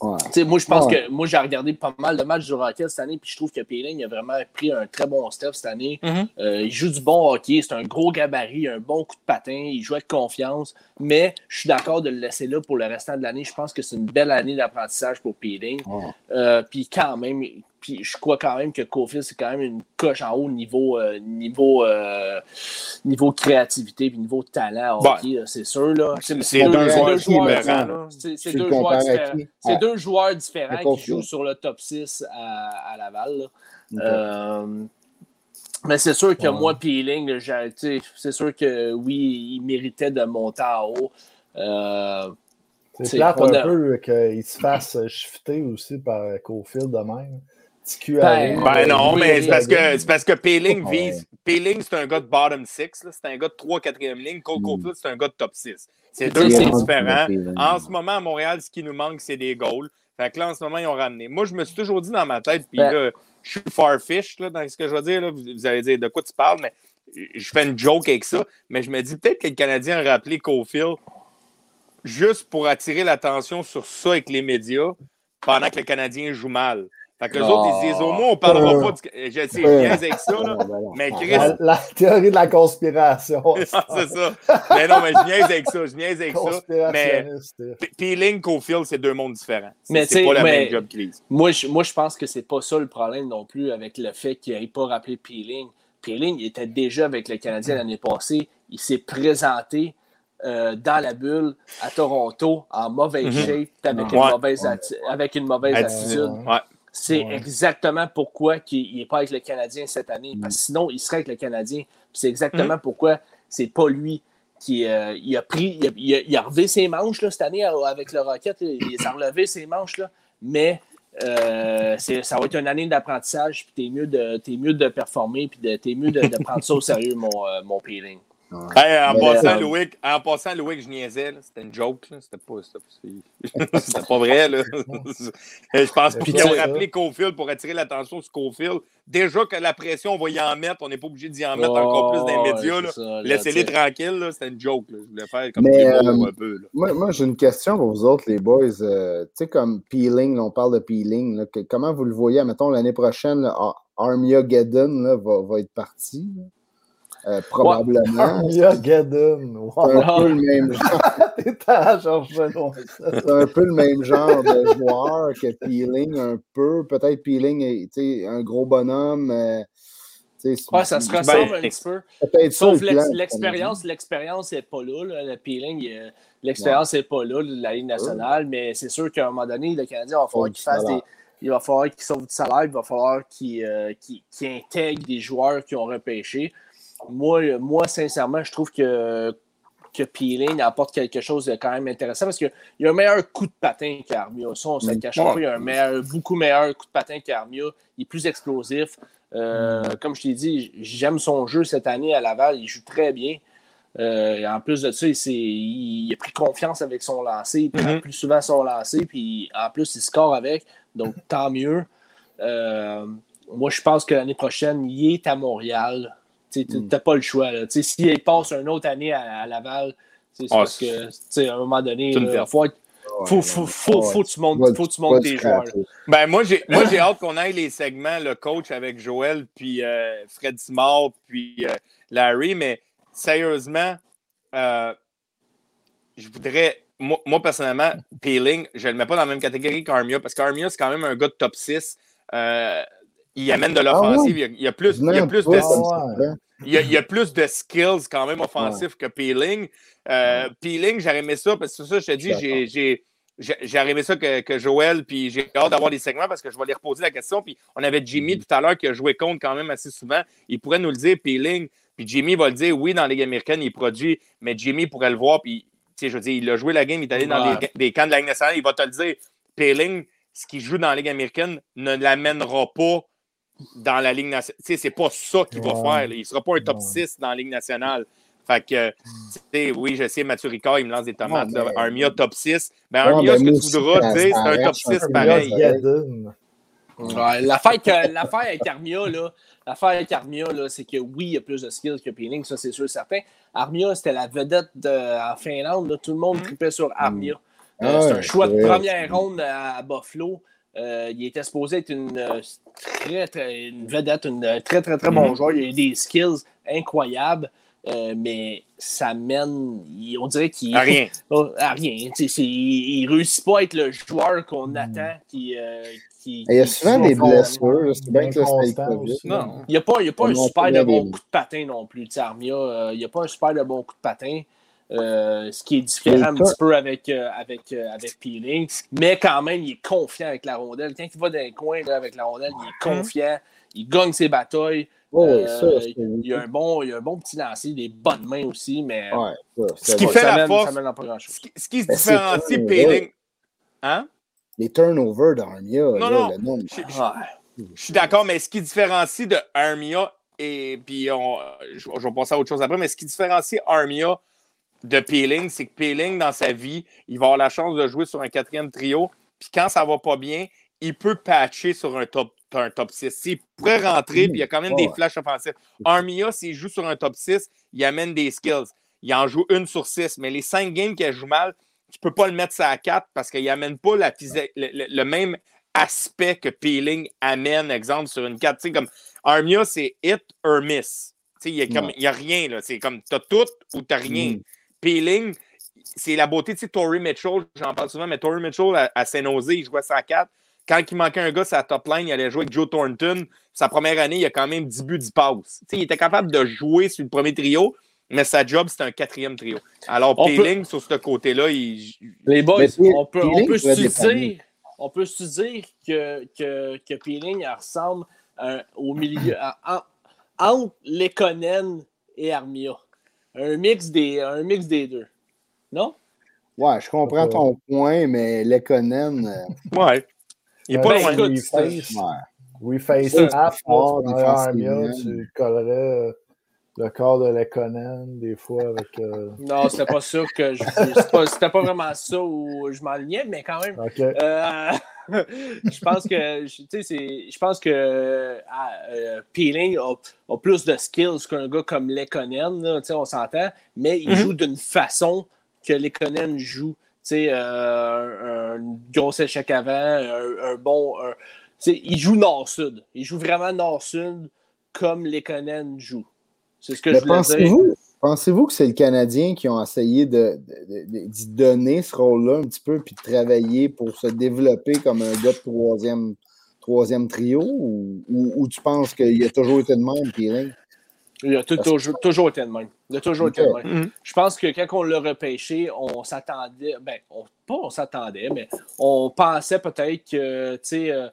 Speaker 3: ouais. Moi, je pense ouais. que moi, j'ai regardé pas mal de matchs du Rocket cette année, puis je trouve que Peeling a vraiment pris un très bon step cette année. Mm -hmm. euh, il joue du bon hockey, c'est un gros gabarit, un bon coup de patin, il joue avec confiance, mais je suis d'accord de le laisser là pour le restant de l'année. Je pense que c'est une belle année d'apprentissage pour Peeling. Ouais. puis quand même, puis je crois quand même que Cofield, c'est quand même une coche en haut niveau, euh, niveau, euh, niveau créativité puis niveau talent hockey, bon, c'est sûr. C'est deux, deux, joueurs différents. C'est deux, ouais. deux, joueurs différents qui jouent sur le top 6 à, à Laval. Okay. Euh, mais c'est sûr que ouais. moi, Peeling, c'est sûr que oui, il méritait de monter en haut.
Speaker 2: c'est plate un a... peu qu'il se fasse shifter aussi par Cofield de même.
Speaker 4: Ben, ben, non, mais c'est parce que c'est parce que Peeling vise. Peeling, c'est un gars de bottom 6, c'est un gars de 3-4e ligne. Cole Caulfield, c'est un gars de top 6. C'est deux c'est différents. En ce moment, à Montréal, ce qui nous manque, c'est des goals. Fait que là, en ce moment, ils ont ramené. Moi, je me suis toujours dit dans ma tête, puis là, je suis farfish là, dans ce que je veux dire. Là. Vous allez dire de quoi tu parles, mais je fais une joke avec ça. Mais je me dis peut-être que le Canadien a rappelé Caulfield juste pour attirer l'attention sur ça avec les médias pendant que le Canadien joue mal. Fait que les oh. autres, ils disent au moins, on ne parlera pas de. Je sais, je niaise avec ça, là. Mais Chris.
Speaker 2: La, la, théorie de la conspiration.
Speaker 4: c'est ça. mais non, mais je niaise avec ça. Je niaise avec ça. Mais Peeling, Cofield, c'est deux mondes différents. C'est pas la même job crise.
Speaker 3: Moi, je, moi, je pense que c'est pas ça le problème non plus avec le fait qu'il n'ait pas rappelé Peeling. Peeling, il était déjà avec le Canadien l'année passée. Il s'est présenté euh, dans la bulle à Toronto en mauvaise mm -hmm. shape avec, ouais. une mauvaise avec une mauvaise attitude.
Speaker 4: Ouais.
Speaker 3: C'est ouais. exactement pourquoi il n'est pas avec le Canadien cette année. Parce que sinon, il serait avec le Canadien. C'est exactement mmh. pourquoi c'est pas lui qui euh, il a pris. Il a, il, a, il a, relevé ses manches là, cette année avec le Rocket. Il a relevé ses manches, là, mais euh, ça va être une année d'apprentissage. Puis t'es mieux, de, es mieux de performer. Puis t'es mieux de, de, prendre ça au sérieux, mon, euh, mon peeling.
Speaker 4: Hey, en, passant, euh, Louis, en passant, Louis, je niaisais. C'était une joke. C'était pas, c'était pas vrai. Là. je pense qu'ils ont rappelé Cofield pour attirer l'attention sur Cofield. Déjà que la pression, on va y en mettre. On n'est pas obligé d'y en mettre oh, encore plus dans les médias. Laissez-les tranquilles. C'était une joke. Là. Je voulais faire comme
Speaker 7: Mais, euh, un peu. Là. Moi, moi j'ai une question pour vous autres, les boys. Euh, tu sais, comme peeling, là, on parle de peeling. Là, que, comment vous le voyez? Mettons, l'année prochaine, Armia Geddon va, va être parti. Euh, probablement.
Speaker 2: C'est un
Speaker 7: peu le même genre. C'est un peu le même genre de joueur que Peeling, un peu. Peut-être Peeling est un gros bonhomme. Euh,
Speaker 3: ouais, ça se ressemble un petit peu. Sauf l'expérience, l'expérience n'est pas là. là. Le peeling, l'expérience n'est pas là de la Ligue nationale, mais c'est sûr qu'à un moment donné, le Canadien va falloir qu'il fasse des. Il va falloir qu'il sauve du salaire, il va falloir qu'il euh, qu qu intègre des joueurs qui ont repêché moi, moi, sincèrement, je trouve que, que Peeling apporte quelque chose de quand même intéressant parce qu'il y a un meilleur coup de patin qu'Armia. Ça, on ne se cache pas. Il y a un meilleur, beaucoup meilleur coup de patin qu'Armia. Il est plus explosif. Euh, mm. Comme je t'ai dit, j'aime son jeu cette année à Laval. Il joue très bien. Euh, en plus de ça, il, il, a pris confiance avec son lancer. Il prend mm -hmm. plus souvent son lancer. Puis en plus, il score avec. Donc, tant mieux. Euh, moi, je pense que l'année prochaine, il est à Montréal. Tu n'as mm. pas le choix. S'il passe une autre année à, à Laval, c'est oh, parce que à un moment donné, il faut, faut, faut, faut, que tu montes, faut tu montes tes joueurs.
Speaker 4: Ben, moi, j'ai, moi, j'ai hâte qu'on aille les segments, le coach avec Joël, puis euh, Fred Simard, puis euh, Larry, mais sérieusement, euh, je voudrais, moi, moi, personnellement, Peeling, je ne le mets pas dans la même catégorie qu'Armia, parce qu'Armia, c'est quand même un gars de top 6. Il amène de l'offensive, il, il, y a plus, il y a plus de... Il y, a, plus de skills quand même offensifs que Peeling. Euh, Peeling, j'aurais aimé ça parce que ça, je te dis, j'ai. J'ai aimé ça que, que Joël, puis j'ai hâte d'avoir des segments parce que je vais lui reposer la question. Puis on avait Jimmy mm-hmm. tout à l'heure qui a joué contre quand même assez souvent. Il pourrait nous le dire, Peeling. Puis Jimmy va le dire, oui, dans la Ligue américaine, il produit, mais Jimmy pourrait le voir. Puis, tu sais, je veux dire, il a joué la game, il est allé dans les, des camps de la Ligue nationale, il va te le dire. Peeling, ce qu'il joue dans la Ligue américaine ne l'amènera pas dans la Ligue nationale. Tu sais, c'est pas ça qu'il va faire. Il sera pas un top 6 dans la Ligue nationale. Fait que, tu sais, oui, je sais, Mathieu Ricard, il me lance des tomates. Ouais, Armia top 6. Mais Armia, ce que tu voudras, c'est un top 6 pareil.
Speaker 3: Ouais, l'affaire avec Armia, là, l'affaire avec Armia, c'est que oui, il y a plus de skills que Peeling, ça c'est sûr certain. Armia, c'était la vedette de, en Finlande. Là, tout le monde tripait sur Armia. Euh, c'est un choix de première ronde à Buffalo. Euh, il était supposé être une, euh, très, très, une vedette, un euh, très, très, très bon mm-hmm. joueur. Il a des skills incroyables, mais ça mène, on dirait qu'il.
Speaker 4: À rien.
Speaker 3: à rien. Il ne réussit pas à être le joueur qu'on mm. attend. Qui, qui,
Speaker 7: il y a souvent des blessures. C'est bien que
Speaker 3: Non. Il n'y a pas, il a pas un super de bon coup de patin non plus. Armia, il n'y a pas un super de bon coup de patin. Euh, ce qui est différent un petit peu avec, euh, avec, euh, avec Peeling. Mais quand même, il est confiant avec la rondelle. Quand il va dans les coins avec la rondelle, il est confiant. Il gagne ses batailles.
Speaker 7: Oh,
Speaker 3: il, y a un bon, il a un bon petit lancer, des bonnes mains aussi, mais
Speaker 4: ce qui fait la force, ce qui, se ben, différencie Peeling. Hein?
Speaker 7: Les turnovers d'Armia.
Speaker 4: Non, non. Je, suis d'accord, mais ce qui différencie de Armia, et puis on, je, je, vais passer à autre chose après, mais ce qui différencie Armia de Peeling, c'est que Peeling, dans sa vie, il va avoir la chance de jouer sur un quatrième trio. Puis quand ça va pas bien, il peut patcher sur un top, un top 6. Il pourrait rentrer, puis il y a quand même des flashs offensifs. Armia, s'il joue sur un top 6, il amène des skills. Il en joue une sur six. Mais les cinq games qu'il joue mal, tu peux pas le mettre à 4 parce qu'il n'amène pas la le, même aspect que Peeling amène, exemple, sur une 4. comme Armia, c'est hit or miss. Il n'y a, a, rien. C'est comme tu as tout ou tu rien. Mm. Peeling, c'est la beauté de Tory Mitchell. J'en parle souvent, mais Tory Mitchell à, à Saint-Nosé, il jouait 104. Quand il manquait un gars sur la top line, il allait jouer avec Joe Thornton. Sa première année, il a quand même 10 buts, 10 passes. il était capable de jouer sur le premier trio, mais sa job, c'était un quatrième trio. Alors, Peeling, sur ce côté-là, il.
Speaker 3: Les boys, on peut, on peut se dire, on peut se dire que, que, que Peeling ressemble euh, au milieu, entre Lekonen et Armia. Un mix des, un mix des deux. Non?
Speaker 7: Ouais, je comprends ton point, mais Lekonen.
Speaker 4: Euh, ouais. Il n'est pas loin.
Speaker 2: de face. Oui, face app, Armia, tu collerais euh, le corps de Lekonen des fois avec. Euh...
Speaker 3: Non, c'était pas ça que je. C'était pas, vraiment ça où je m'alignais, mais quand même. Euh, je pense que je pense que euh, Peeling a, plus de skills qu'un gars comme Lekonen, on s'entend, mais il mhm. joue d'une façon que Lekonen joue. Euh, un, gros échec avant, un, bon. il joue nord-sud. Il joue vraiment nord-sud comme Lekonen joue. C'est ce que je voulais dire.
Speaker 7: Pensez-vous que c'est le Canadien qui ont essayé de, d'y donner ce rôle-là un petit peu, puis de travailler pour se développer comme un gars de troisième, troisième trio, ou, tu penses qu'il a toujours été de même, Peeling?
Speaker 3: Il a toujours, toujours été de même. Il a toujours été de même. Mm-hmm. Je pense que quand on l'a repêché, on s'attendait, ben, pas on s'attendait, mais on pensait peut-être que, tu sais, euh,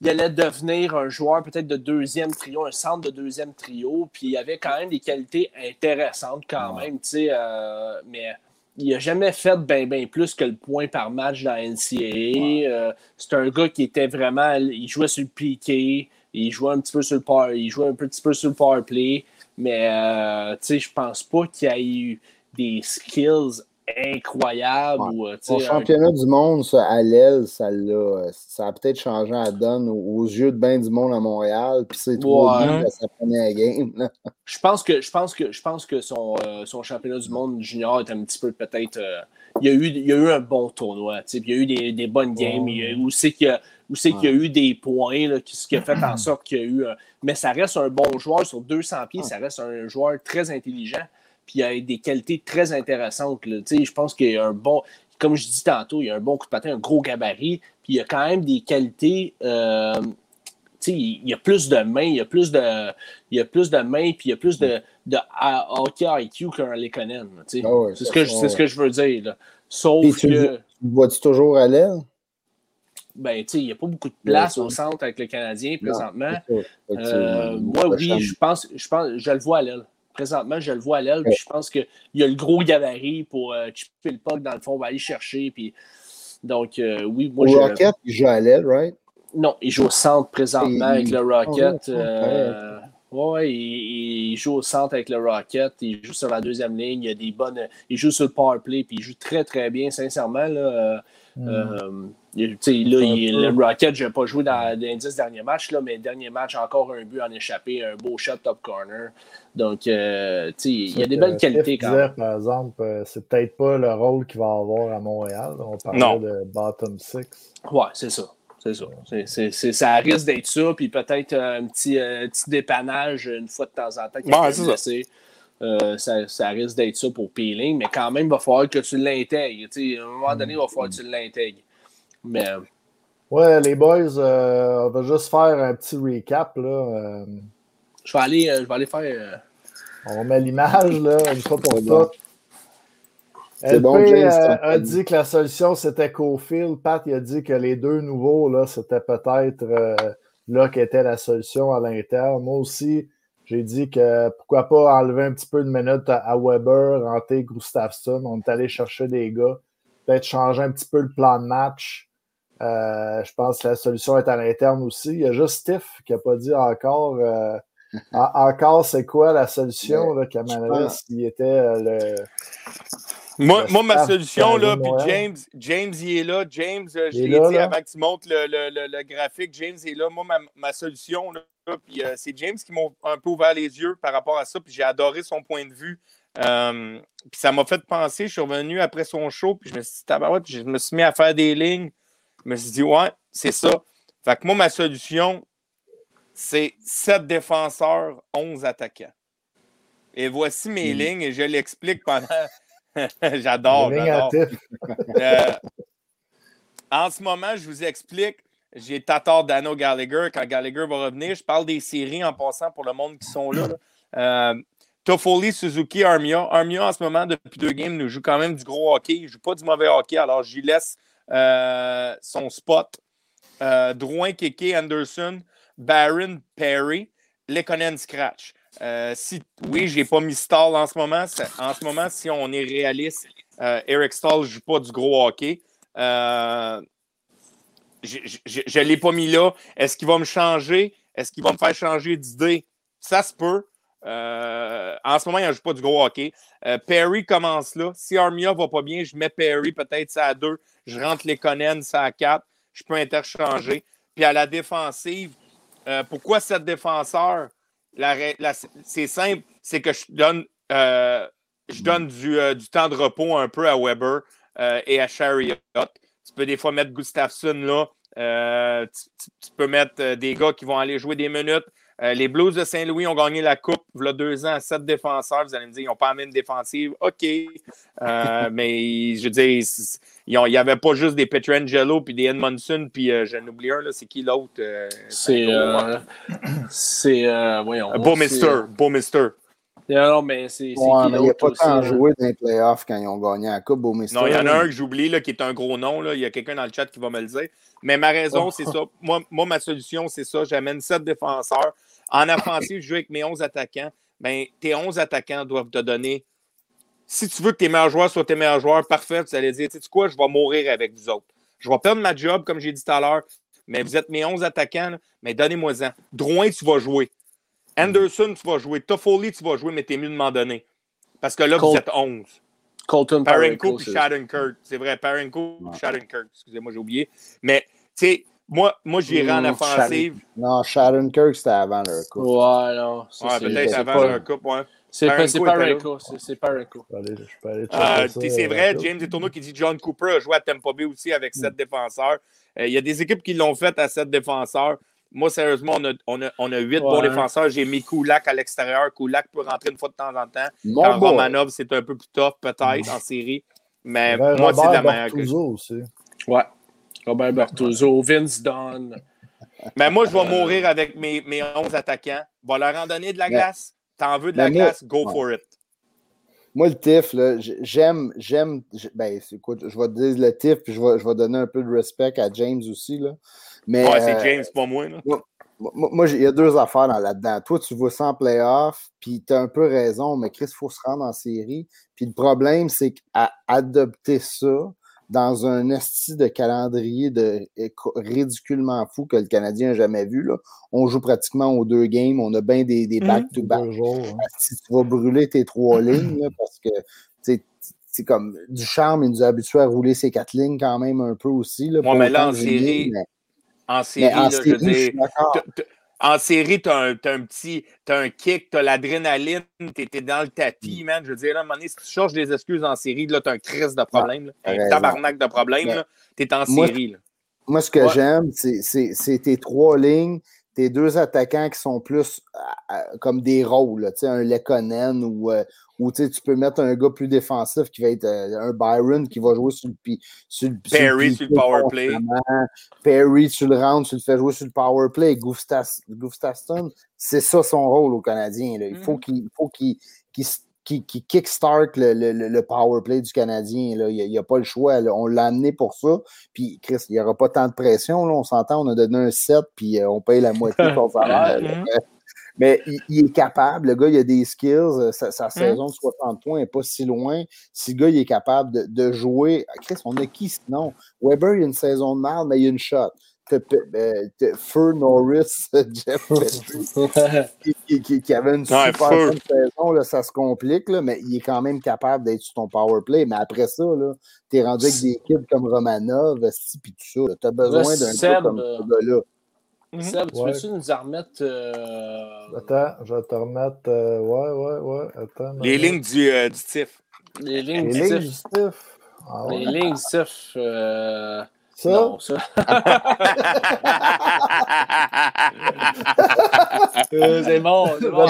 Speaker 3: il allait devenir un joueur peut-être de deuxième trio, un centre de deuxième trio, puis il avait quand même des qualités intéressantes quand même, tu sais, euh, mais il n'a jamais fait bien ben plus que le point par match dans la NCAA. Euh, c'est un gars qui était vraiment, il jouait sur le piqué, il jouait un petit peu sur le power, il jouait un petit peu sur le power play, mais euh, tu sais, je pense pas qu'il y ait eu des skills incroyable. Ou, euh,
Speaker 7: Au championnat du monde, ça, à l'aile, ça, ça a peut-être changé la donne aux, yeux de bien du monde à Montréal. Puis c'est trop bien ça prenait la game.
Speaker 3: Je pense que, je pense que, je pense que son, euh, son championnat du monde junior est un petit peu peut-être. Euh, il, y a eu, il y a eu un bon tournoi. Il y a eu des, des bonnes games. où c'est qu'il y a où c'est qu'il y a eu des points, là, ce qui a fait en sorte qu'il y a eu. mais ça reste un bon joueur sur 200 pieds, ça reste un joueur très intelligent puis il a des qualités très intéressantes. Je pense qu'il y a un bon, comme je dis tantôt, il y a un bon coup de patin, un gros gabarit, puis il y a quand même des qualités. Euh, il y a plus de mains, il y a plus de, il y a plus de mains, puis il y a plus de, de hockey IQ qu'un Lekonen. Ah c'est ce, que je, ce que je veux dire. Sauf
Speaker 7: tu,
Speaker 3: que.
Speaker 7: Vois-tu toujours à l'aile?
Speaker 3: Ben, il n'y a pas beaucoup de place au centre avec le Canadien présentement. Euh, moi, oui, je pense, je pense, je le vois à l'aile présentement, je le vois à l'aile. Je pense qu'il y a le gros gabarit pour euh, chipper le puck dans le fond, on va aller chercher. Puis... Donc, euh, oui, moi,
Speaker 7: je. Rocket, il joue à l'aile, right?
Speaker 3: Non, il joue au centre présentement avec le Rocket. Oui, euh, ouais, il, joue au centre avec le Rocket. Il joue sur la deuxième ligne. Il a des bonnes. Il joue sur le power play. Puis il joue très, très bien, sincèrement. Là, Là, le Rocket, je n'ai pas joué dans les dix derniers matchs, là, mais dernier match, encore un but en échappé, un beau shot top corner. Donc, euh, il y a des belles qualités quand même.
Speaker 2: Par exemple, euh, c'est peut-être pas le rôle qu'il va avoir à Montréal. On parlait de bottom six.
Speaker 3: Ouais, c'est ça. C'est ça. Ça risque d'être ça, puis peut-être un petit, petit dépannage une fois de temps en temps.
Speaker 4: Ouais, c'est ça.
Speaker 3: Euh, ça, ça, risque d'être ça pour Peeling, mais quand même, il va falloir que tu l'intègres. À un moment donné, il va falloir que tu l'intègres. Mais.
Speaker 2: Ouais, les boys, euh, on va juste faire un petit recap. Là. Euh.
Speaker 3: Je, vais aller, euh, je vais aller faire.
Speaker 2: On met l'image, là, une fois pour toutes. LP bon, a dit que la solution c'était Cofield. Pat il a dit que les deux nouveaux, là, c'était peut-être là qu'était la solution à l'interne. Moi aussi, j'ai dit que pourquoi pas enlever un petit peu de minutes à, Weber, rentrer Gustafsson. On est allé chercher des gars. Peut-être changer un petit peu le plan de match. Euh, je pense que la solution est à l'interne aussi. Il y a juste Steve qui n'a pas dit encore. Euh, encore, c'est quoi la solution là, s'il était euh, le.
Speaker 4: Moi, moi ma solution, là, puis James, James, il est là. James, je l'ai dit avant que tu montres le, le, le, graphique. James est là. Moi, ma, ma solution, là, puis c'est James qui m'a un peu ouvert les yeux par rapport à ça. Puis j'ai adoré son point de vue. puis ça m'a fait penser. Je suis revenu après son show, puis je me suis dit, puis je me suis mis à faire des lignes. Je me suis dit, ouais, c'est ça. Fait que moi, ma solution, c'est 7 défenseurs, 11 attaquants. Et voici mes lignes et je l'explique pendant. j'adore, j'adore. Euh, en ce moment, je vous explique. J'ai Tatar Dano Gallagher. Quand Gallagher va revenir, je parle des séries en passant pour le monde qui sont là. Euh, Toffoli, Suzuki, Armia. Armia, en ce moment, depuis deux games, nous joue quand même du gros hockey. Il ne joue pas du mauvais hockey, alors j'y laisse euh, son spot. Euh, Drouin, Keke, Anderson, Barron, Perry, Lekonen, Scratch. Euh, si, oui, je n'ai pas mis Stall en ce moment. En ce moment, si on est réaliste, Eric Stall ne joue pas du gros hockey. je ne l'ai pas mis là. Est-ce qu'il va me changer? Est-ce qu'il va me faire changer d'idée? Ça se peut. En ce moment, il ne joue pas du gros hockey. Perry commence là. Si Armia va pas bien, je mets Perry peut-être ça à deux je rentre les Conan, ça à 4, je peux interchanger. Puis à la défensive, euh, pourquoi cette défenseur? c'est simple, c'est que je donne, euh, je donne euh, du, temps de repos un peu à Weber et à Chariot. Tu peux des fois mettre Gustafsson là. tu, peux mettre des gars qui vont aller jouer des minutes. Euh, les Blues de Saint-Louis ont gagné la Coupe il y a deux ans à sept défenseurs. Vous allez me dire, ils n'ont pas amené une défensive. OK. Euh, mais je veux dire, il n'y avait pas juste des Petrangelo puis des Edmondson, puis euh, j'en oublie un, c'est qui l'autre?
Speaker 3: c'est. c'est. voyons.
Speaker 4: Beau Mister. Beau Mister.
Speaker 3: Non, mais c'est.
Speaker 7: Ouais, il n'y a pas tant joué dans les playoffs quand ils ont gagné la Coupe, Beau Mister.
Speaker 4: Non, il y en a un que j'oublie, qui est un gros nom. Là. Il y a quelqu'un dans le chat qui va me le dire. Mais ma raison, oh. c'est ça. Moi, moi, ma solution, c'est ça. J'amène sept défenseurs. En offensive, je joue avec mes 11 attaquants. Bien, tes 11 attaquants doivent te donner. Si tu veux que tes meilleurs joueurs soient tes meilleurs joueurs, parfait, tu allais dire, tu sais quoi, je vais mourir avec vous autres. Je vais perdre ma job, comme j'ai dit tout à l'heure, mais vous êtes mes 11 attaquants, mais donnez-moi-en. Drouin, tu vas jouer. Anderson, tu vas jouer. Toffoli, tu vas jouer, mais t'es mieux de m'en donner. Parce que là, vous êtes 11.
Speaker 3: Colton
Speaker 4: Parenko puis Shattenkirk. C'est vrai, Parenko puis Shattenkirk. Excusez-moi, j'ai oublié. Mais, tu sais, moi, moi j'irais en offensive.
Speaker 7: Non, Shattenkirk, c'était avant leur coupe.
Speaker 3: Ouais, non.
Speaker 4: Ouais, peut-être avant leur coupe, ouais.
Speaker 3: C'est Parenko. C'est Parenko.
Speaker 4: Euh, c'est vrai, James Detourneau qui dit John Cooper a joué à Tampa Bay aussi avec sept défenseurs. Euh, il y a des équipes qui l'ont fait à sept défenseurs. Moi, sérieusement, on a, on a, on a huit bons défenseurs. J'ai mis Kulak à l'extérieur. Kulak peut rentrer une fois de temps en temps. Quand Romanov, c'est un peu plus tough, peut-être, en série. Mais moi, c'est la meilleure que
Speaker 2: aussi.
Speaker 3: Ouais. Robert Bertuzzo, Vince Dunn.
Speaker 4: Mais moi, je vais mourir avec mes, mes 11 attaquants. Va leur en donner de la glace. T'en veux de la glace, go for it.
Speaker 7: Moi, le TIF, j'aime, j'aime, ben, écoute, je vais te dire le TIF, puis je vais, je vais donner un peu de respect à James aussi, là. Mais,
Speaker 4: ouais, c'est euh, James, pas moi, là.
Speaker 7: Moi, il y a deux affaires là-dedans. Toi, tu vois ça en playoff, puis tu as un peu raison, mais Chris, il faut se rendre en série. Puis le problème, c'est qu'adopter ça, dans un esti de calendrier de, ridiculement fou que le Canadien n'a jamais vu. Là. On joue pratiquement aux deux games, on a bien des mmh. back-to-back. Si tu vas brûler tes trois lignes, parce que c'est comme du charme, il nous a habitués à rouler ces quatre lignes quand même un peu aussi. Là,
Speaker 4: mais là, en série, en série, je veux dire, en série, tu as, un petit as un kick, tu as l'adrénaline, tu es, dans le tapis, mm. man. Je veux dire, là, à un moment donné, si tu cherches des excuses en série, là, tu as un crise de problème, un tabarnak de problème, tu es en série.
Speaker 7: Moi, ce que j'aime, c'est tes trois lignes, tes deux attaquants qui sont plus comme des rôles, un Lekonen ou, euh, ou tu peux mettre un gars plus défensif qui va être euh, un Byron qui va jouer sur le, sur,
Speaker 4: Perry sur le, power play.
Speaker 7: Perry, tu le rentres, tu le fais jouer sur le power play. Gustafsson, c'est ça son rôle au Canadien. Il faut mm-hmm. qu'il qui, qui, kickstart le, le, le, power play du Canadien. Là. Il n'y a, pas le choix. On l'a amené pour ça. Puis, Chris, il n'y aura pas tant de pression. Là. On s'entend, on a donné un 7, puis euh, on paye la moitié de son salaire. Mm-hmm. Mais il, est capable, le gars, il a des skills, euh, sa, sa mmh. saison de 60 points n'est pas si loin. Si le gars, il est capable de, de jouer. Chris, on a qui sinon? Weber, il a une saison de mal, mais il a une shot. Euh, Fur Norris, Jeff qui, qui, qui, avait une super bonne saison, là, ça se complique, là, mais il est quand même capable d'être sur ton power play. Mais après ça, tu es rendu avec des kids comme Romanov, puis tout ça. Tu as besoin d'un gars comme ce gars-là.
Speaker 3: Mhm. Seb, tu peux-tu nous en remettre. Euh...
Speaker 2: Attends, je vais te remettre. Euh... Ouais, ouais, ouais. Attends,
Speaker 4: les lignes du, euh, du TIF.
Speaker 3: Les lignes les du lignes TIF. Du TIF. Ah, ouais. Les lignes du TIF.
Speaker 2: Ça? Non, ça.
Speaker 3: Euh, c'est bon. C'est bon.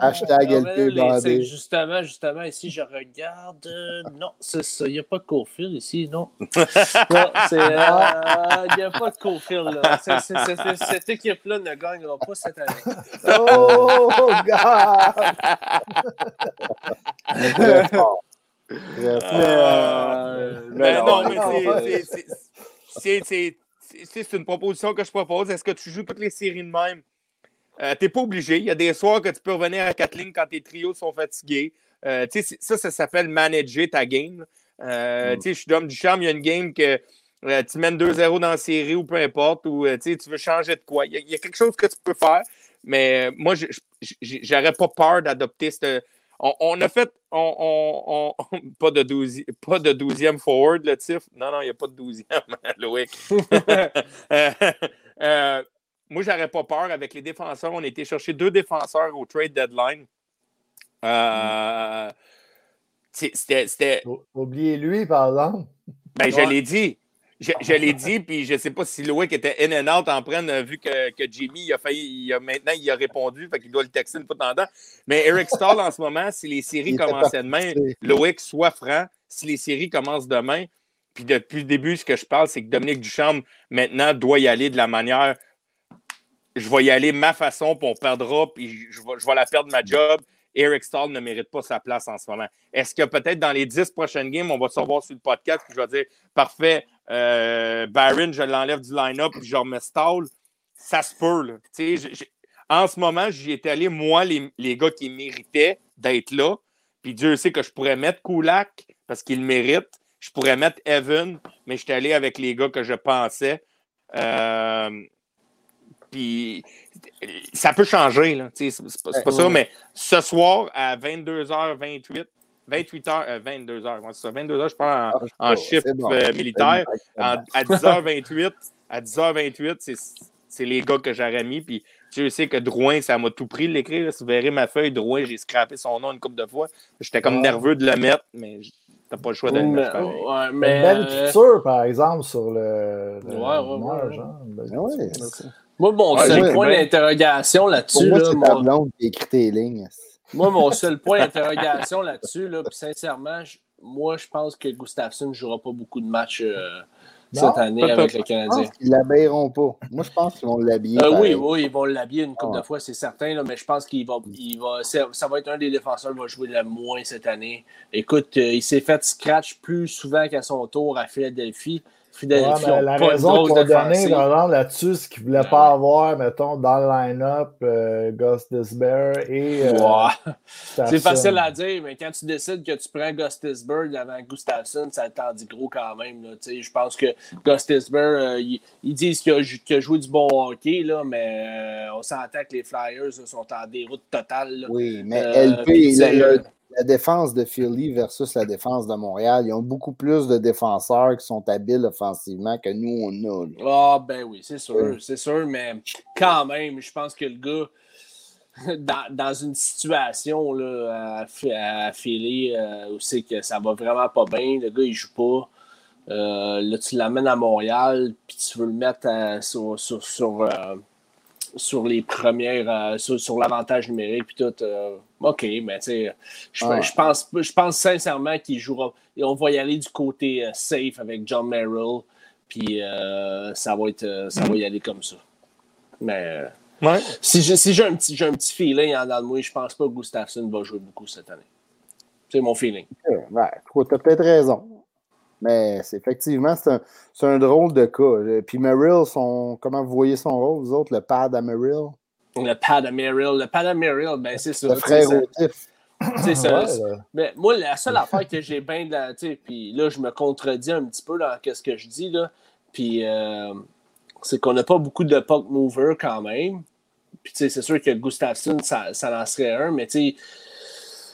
Speaker 7: Hashtag LP bandé.
Speaker 3: Justement, justement, ici, je regarde. Euh, non, c'est ça. Il n'y a pas de Cofield ici, non. non c'est. Euh, il n'y a pas de Cofield, là. cette équipe-là ne gagnera pas cette année.
Speaker 2: oh, God!
Speaker 4: Euh, mais, non, mais c'est une proposition que je propose. Est-ce que tu joues toutes les séries de même? Euh, tu n'es pas obligé. Il y a des soirs que tu peux revenir à quatre lignes quand tes trios sont fatigués. Euh, ça, ça s'appelle manager ta game. Euh, mm. Je suis d'homme du charme. Il y a une game que tu mènes 2-0 dans la série ou peu importe, ou tu veux changer de quoi. Il y, a, quelque chose que tu peux faire, mais moi, j'aurais pas peur d'adopter cette. On, a fait on, pas, de 12, pas de 12e forward, le TIF. Non, non, il n'y a pas de 12e, Loïc. moi, j'aurais pas peur avec les défenseurs. On a été chercher deux défenseurs au trade deadline. Euh, c'était.
Speaker 2: Oubliez lui, par exemple.
Speaker 4: Ben, je l'ai dit. Je, l'ai dit, puis je ne sais pas si Loïc était in and out en prenne, vu que, que Jimmy, il a failli, il a, maintenant, il a répondu, fait qu'il doit le texter une fois de temps. Mais Eric Stahl, en ce moment, si les séries commençaient demain, Loïc, soit franc, si les séries commencent demain, puis depuis le début, ce que je parle, c'est que Dominique Duchamp, maintenant, doit y aller de la manière je vais y aller ma façon, puis on perdra, puis je vais, je vais la perdre ma job. Eric Stahl ne mérite pas sa place en ce moment. Est-ce que peut-être dans les dix prochaines games, on va se revoir sur le podcast, puis je vais dire parfait, euh, Byron, je l'enlève du line-up, puis je remets Stahl. Ça se peut. Là. en ce moment, j'y étais allé, moi, les, les, gars qui méritaient d'être là. Puis Dieu sait que je pourrais mettre Kulak parce qu'il mérite. Je pourrais mettre Evan, mais j'étais allé avec les gars que je pensais. Euh, puis ça peut changer, là. C'est pas, pas ça, mais ce soir, à 22h28, 28 heures, euh, 22 heures. Ouais, c'est ça, 22 heures, je pense, en,
Speaker 7: Ah,
Speaker 4: en
Speaker 7: c'est
Speaker 4: shift
Speaker 7: bon.
Speaker 4: euh, militaire. En- à 10h28, à 10h28, c'est, c'est les gars que j'aurais mis. Puis je sais que Drouin, ça m'a tout pris de l'écrire. Si vous verrez ma feuille, Drouin, j'ai scrappé son nom une couple de fois. J'étais comme
Speaker 2: Ouais.
Speaker 4: nerveux de le mettre, mais t'as pas le choix de le
Speaker 3: Mais,
Speaker 4: mettre.
Speaker 3: ouais,
Speaker 2: Une
Speaker 3: mais,
Speaker 2: belle
Speaker 3: euh,
Speaker 2: culture, par exemple, sur le. le
Speaker 3: Ouais, ouais, ouais.
Speaker 7: Ah ouais.
Speaker 3: moi,
Speaker 4: Ouais,
Speaker 3: seul
Speaker 7: ouais,
Speaker 3: point d'interrogation
Speaker 7: Pour
Speaker 3: là-dessus,
Speaker 7: moi,
Speaker 3: là,
Speaker 7: c'est
Speaker 3: mon-
Speaker 7: ta blonde qui écrit tes lignes.
Speaker 3: Moi, mon seul point d'interrogation là-dessus, là, puis sincèrement, je- moi, je pense que Gustafsson ne jouera pas beaucoup de matchs euh,
Speaker 2: Non?
Speaker 3: cette année avec le
Speaker 7: Je
Speaker 3: Canadien.
Speaker 7: pense qu'ils l'habilleront pas. Moi, je pense qu'ils vont l'habiller.
Speaker 3: Euh, oui, oui, ils vont l'habiller une couple de fois, c'est certain, là, mais je pense qu'il va, il va ça, ça va être un des défenseurs qui va jouer le moins cette année. Écoute, euh, il s'est fait scratch plus souvent qu'à son tour à Philadelphie.
Speaker 2: Ouais,
Speaker 3: ont
Speaker 2: la
Speaker 3: pas
Speaker 2: raison qu'ils ont donné
Speaker 3: défensive.
Speaker 2: par exemple, là-dessus, c'est qu'ils ne voulaient pas avoir, mettons, dans le line-up, euh, Gus Disbear et. euh,
Speaker 3: Ouais. C'est facile à dire, mais quand tu décides que tu prends Gustisberg avant Gustafsson, ça t'en dit gros quand même. Là, Tu sais, je pense que Gustisberg, euh, ils, ils disent qu'il a, a joué du bon hockey, là, mais euh, on s'entend que les Flyers là, sont en déroute totale. là.
Speaker 7: Oui, mais
Speaker 3: Euh,
Speaker 7: LP,
Speaker 3: tu sais,
Speaker 7: la-
Speaker 3: euh,
Speaker 7: défense de Philly versus la défense de Montréal, ils ont beaucoup plus de défenseurs qui sont habiles offensivement que nous, on a.
Speaker 3: Ah, ben oui, c'est sûr,
Speaker 7: Ouais.
Speaker 3: c'est sûr, mais quand même, je pense que le gars, dans, dans une situation là, à, filer euh, où c'est que ça va vraiment pas bien, le gars, il joue pas. Euh, là, tu l'amènes à Montréal, puis tu veux le mettre à- sur, sur, sur, euh, sur les premières, euh, sur, sur l'avantage numérique, puis tout. euh, OK, mais tu sais, je,
Speaker 7: Ah.
Speaker 3: je pense, je pense sincèrement qu'il jouera. Et on va y aller du côté euh, safe avec John Merrill, puis ça, va être, ça va y aller comme ça. Mais
Speaker 4: Ouais.
Speaker 3: si j'ai si un, petit- un petit feeling en de moi, je pense pas que Gustafsson va jouer beaucoup cette année. C'est mon feeling.
Speaker 7: Ouais, tu as peut-être raison. Mais c'est effectivement, c'est un, c'est un drôle de cas. Euh, Puis Merrill, son, comment vous voyez son rôle, vous autres, le pad à Merrill?
Speaker 3: Le pad à Merrill, le pad à Merrill, ben c'est ça.
Speaker 7: Le frère
Speaker 3: sais, ça-
Speaker 2: Ouais.
Speaker 3: Mais moi, la seule affaire que j'ai bien de la. Puis là, je me contredis un petit peu dans ce que je dis. Là. Puis euh, c'est qu'on n'a pas beaucoup de puck mover quand même. Puis tu sais, c'est sûr que Gustafsson, ça, ça en serait un, mais tu sais.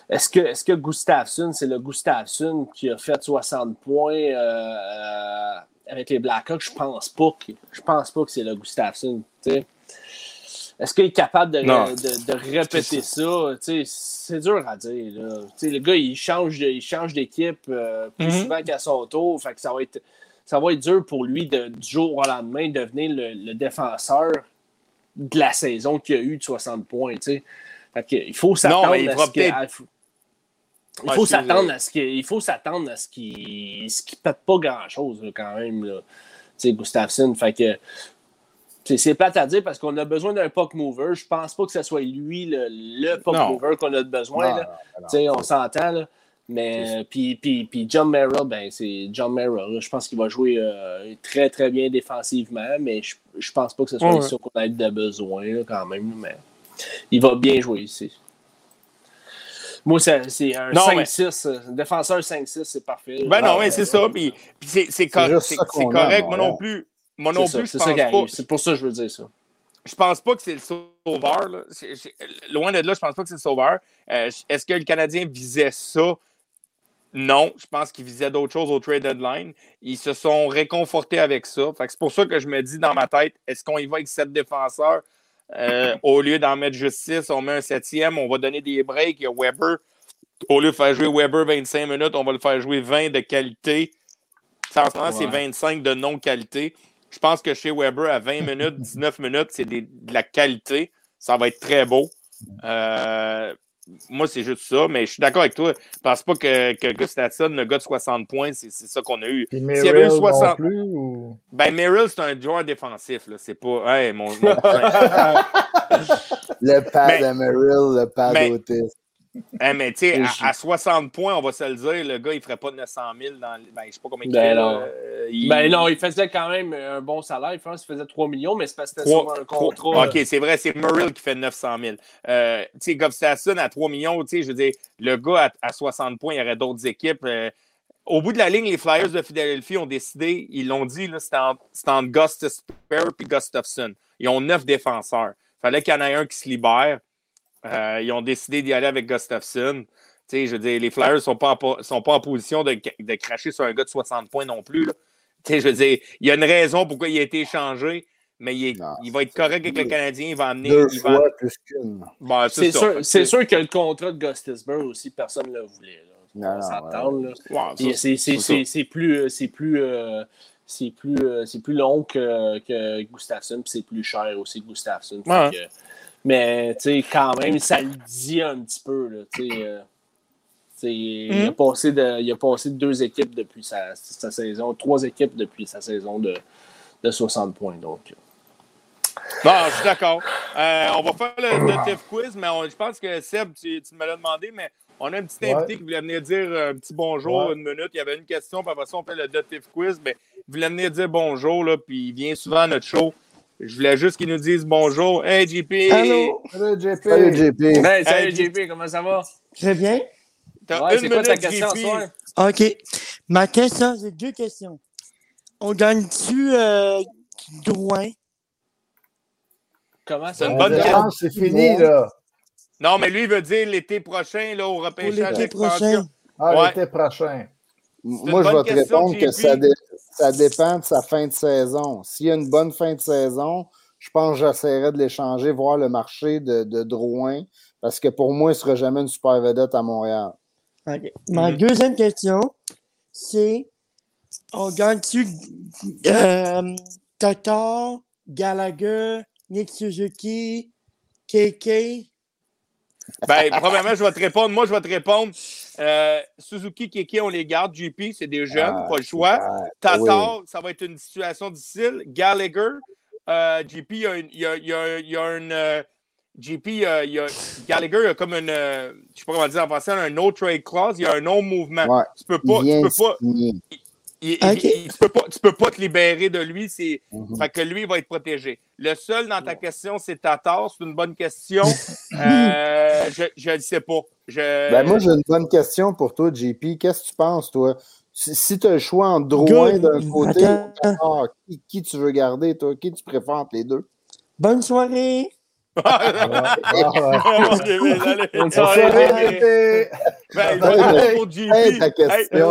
Speaker 3: Est-ce que, est que Gustafsson, c'est le Gustafsson qui a fait 60 points euh, euh, avec les Blackhawks? Je pense pas que, je pense pas que c'est le Gustafsson. Est-ce qu'il est capable de, de- de répéter ça? C'est dur à dire. là. Le gars, il change, de- il change d'équipe euh, plus
Speaker 4: Mhm.
Speaker 3: souvent qu'à son tour. Fait que ça va être, ça va être dur pour lui de, du jour au lendemain de devenir le, le défenseur de la saison qu'il a eu de 60 points. Fait que, il faut s'attendre
Speaker 4: mais il
Speaker 3: à ce qu'il-
Speaker 4: peut-être-
Speaker 3: il faut s'attendre à ce qu'il il faut s'attendre à ce qu'il pète pas grand chose quand même là. Tu sais Gustafsson fait que c'est plate à dire parce qu'on a besoin d'un puck mover. Je pense pas que ce soit lui le, le puck
Speaker 4: Non.
Speaker 3: mover qu'on a besoin.
Speaker 7: Non,
Speaker 3: là.
Speaker 7: non,
Speaker 3: on s'entend. Mais, puis, puis, puis John Merrill, ben, c'est John Merrill. Je pense qu'il va jouer euh, très, très bien défensivement, mais je, je pense pas que ce soit
Speaker 4: Ouais.
Speaker 3: ça qu'on a de besoin, là, quand même. Mais il va bien jouer ici. Moi, c'est un
Speaker 4: Non, mais-
Speaker 3: 5-6. euh, défenseur 5-6, c'est parfait.
Speaker 4: Ben non,
Speaker 3: Ah,
Speaker 4: mais c'est ça. Puis, puis c'est, correct. Moi non plus. Moi
Speaker 3: C'est
Speaker 4: non
Speaker 3: ça,
Speaker 4: plus, je
Speaker 3: c'est ça
Speaker 4: pense
Speaker 3: qui arrive.
Speaker 4: pas.
Speaker 3: C'est pour ça que je veux dire ça.
Speaker 4: Je pense pas que c'est le sauveur. là. Loin de là, je pense pas que c'est le sauveur. Euh, Est-ce que le Canadien visait ça? Non, je pense qu'ils visaient d'autres choses au trade deadline. Ils se sont réconfortés avec ça. C'est pour ça que je me dis dans ma tête, est-ce qu'on y va avec sept défenseurs? Euh, au lieu d'en mettre juste six, on met un septième, on va donner des breaks. Il y a Weber. Au lieu de faire jouer Weber 25 minutes, on va le faire jouer 20 de qualité. Ça, en c'est
Speaker 3: Ouais.
Speaker 4: 25 de non-qualité. Je pense que chez Weber, à 20 minutes, 19 minutes, c'est de la qualité. Ça va être très beau. Euh, moi, c'est juste ça, mais je suis d'accord avec toi. Je pense pas que, que Gustafsson, le gars de 60 points, c'est c'est ça qu'on a eu. S'il y avait eu
Speaker 2: Merrill non
Speaker 4: 60
Speaker 2: plus ou...
Speaker 4: Ben, Merrill, c'est un joueur défensif. là. C'est pas. Hey, mon,
Speaker 7: Le pad à Merrill, le pad autiste.
Speaker 4: Hey, mais tu sais, à, à 60 points, on va se le dire, le gars, il ferait pas 900 000 dans. Ben, je sais pas combien il
Speaker 3: Ben
Speaker 4: fait.
Speaker 3: non.
Speaker 4: Euh, il-
Speaker 3: Ben non, il faisait quand même un bon salaire. Pense qu'il faisait 3 millions, mais c'est parce que c'était sur un contrat.
Speaker 4: OK, c'est vrai, c'est Merrill qui fait 900 000. Euh, tu sais, Gustafsson à 3 millions, tu sais, je veux dire, le gars à, à 60 points, il y aurait d'autres équipes. Euh, au bout de la ligne, les Flyers de Philadelphie ont décidé, ils l'ont dit, c'était entre, entre et Gustafsson. Ils ont neuf défenseurs. Il fallait qu'il y en ait un qui se libère. Euh, ils ont décidé d'y aller avec Gustafsson. je veux dire, les Flyers ne sont, pas en, sont pas en position de, de, cracher sur un gars de 60 points non plus. Je veux dire, il y a une raison pourquoi il a été échangé, mais il, il va être correct avec le Canadien. Il va amener.
Speaker 7: Deux
Speaker 4: il
Speaker 7: fois plus qu'une.
Speaker 4: Bon,
Speaker 3: c'est sûr, sûr, que le contrat de Gustisburg aussi, personne ne le voulait.
Speaker 7: Là.
Speaker 3: Non, non, ouais. c'est plus. C'est plus euh, c'est plus, euh, plus long que, que Gustafsson, puis c'est plus cher aussi que Gustafsson.
Speaker 4: Ouais.
Speaker 3: Mais, tu sais, quand même, ça le dit un petit peu, là, tu sais. Euh, il, a passé de, il a passé de deux équipes depuis sa, sa saison, trois équipes depuis sa saison de, de 60 points. Donc.
Speaker 4: Bon, je suis d'accord. Euh, on va faire le, le TIF quiz, mais on- je pense que Seb, tu, tu me l'as demandé, mais on a un petit invité
Speaker 2: Ouais.
Speaker 4: qui voulait venir dire un petit bonjour,
Speaker 2: Ouais.
Speaker 4: une minute. Il y avait une question, puis après ça, on fait le TIF quiz, mais il voulait venir dire bonjour, là, puis il vient souvent à notre show. Je voulais juste qu'il nous dise bonjour. Hey, JP!
Speaker 8: Allô?
Speaker 2: Salut, JP.
Speaker 7: Salut, JP.
Speaker 3: Hey, salut
Speaker 4: Hey,
Speaker 3: JP, comment ça va?
Speaker 8: Très bien.
Speaker 4: T'as
Speaker 3: Ouais,
Speaker 4: une
Speaker 3: c'est quoi ta
Speaker 4: minute,
Speaker 3: question
Speaker 4: JP.
Speaker 3: soir?
Speaker 8: OK. Ma question, c'est deux questions. On gagne-tu euh, Drouin?
Speaker 3: Comment
Speaker 4: C'est
Speaker 3: ça
Speaker 4: une
Speaker 3: va?
Speaker 4: bonne question.
Speaker 2: c'est fini, là.
Speaker 4: Non, mais lui, il veut dire l'été prochain, là, au repêchage
Speaker 8: l'été
Speaker 4: d'expansion.
Speaker 8: prochain?
Speaker 2: Ah,
Speaker 4: Ouais.
Speaker 2: l'été prochain.
Speaker 7: Moi, je vais te
Speaker 4: question,
Speaker 7: répondre que ça, dé- ça dépend de sa fin de saison. S'il y a une bonne fin de saison, je pense que j'essaierai de l'échanger, voir le marché de, de Drouin, parce que pour moi, il ne sera jamais une super vedette à Montréal.
Speaker 8: OK. Ma
Speaker 4: Mhm.
Speaker 8: deuxième question, c'est on gagne-tu euh, Tatar, Gallagher, Nick Suzuki, KK?
Speaker 4: Ben, premièrement, je vais te répondre. Moi, je vais te répondre. Euh, Suzuki, Keke, on les garde. JP, c'est des jeunes,
Speaker 7: Ah,
Speaker 4: pas le choix. Tatar, ça va être une situation difficile. Gallagher, euh, JP, il y a une. il y a- il y a- il y a une, euh, JP, euh, il y a, Gallagher a comme une. je sais pas comment dire en français, un no trade clause. Il y a un non-mouvement.
Speaker 7: Ouais,
Speaker 4: Tu peux pas. Tu peux pas. Il-
Speaker 8: Ok.
Speaker 4: il- il- tu peux pas, tu peux pas te libérer de lui. C'est,
Speaker 7: Mhm.
Speaker 4: fait que lui, il va être protégé. Le seul dans ta question, c'est Tatar. C'est une bonne question. Euh, je ne le sais pas. Je...
Speaker 7: Ben, moi, j'ai une bonne question pour toi, JP. Qu'est-ce que tu penses, toi? Si, tu as le choix entre Drouin d'un côté
Speaker 8: Attends.
Speaker 7: ou Tatar, qui, qui tu veux garder, toi? Qui tu préfères entre les deux?
Speaker 8: Bonne soirée!
Speaker 2: Ah.
Speaker 4: Ok, ben, allez.
Speaker 3: JP.
Speaker 2: JP.
Speaker 4: Ben, JP.
Speaker 7: hey, ta question.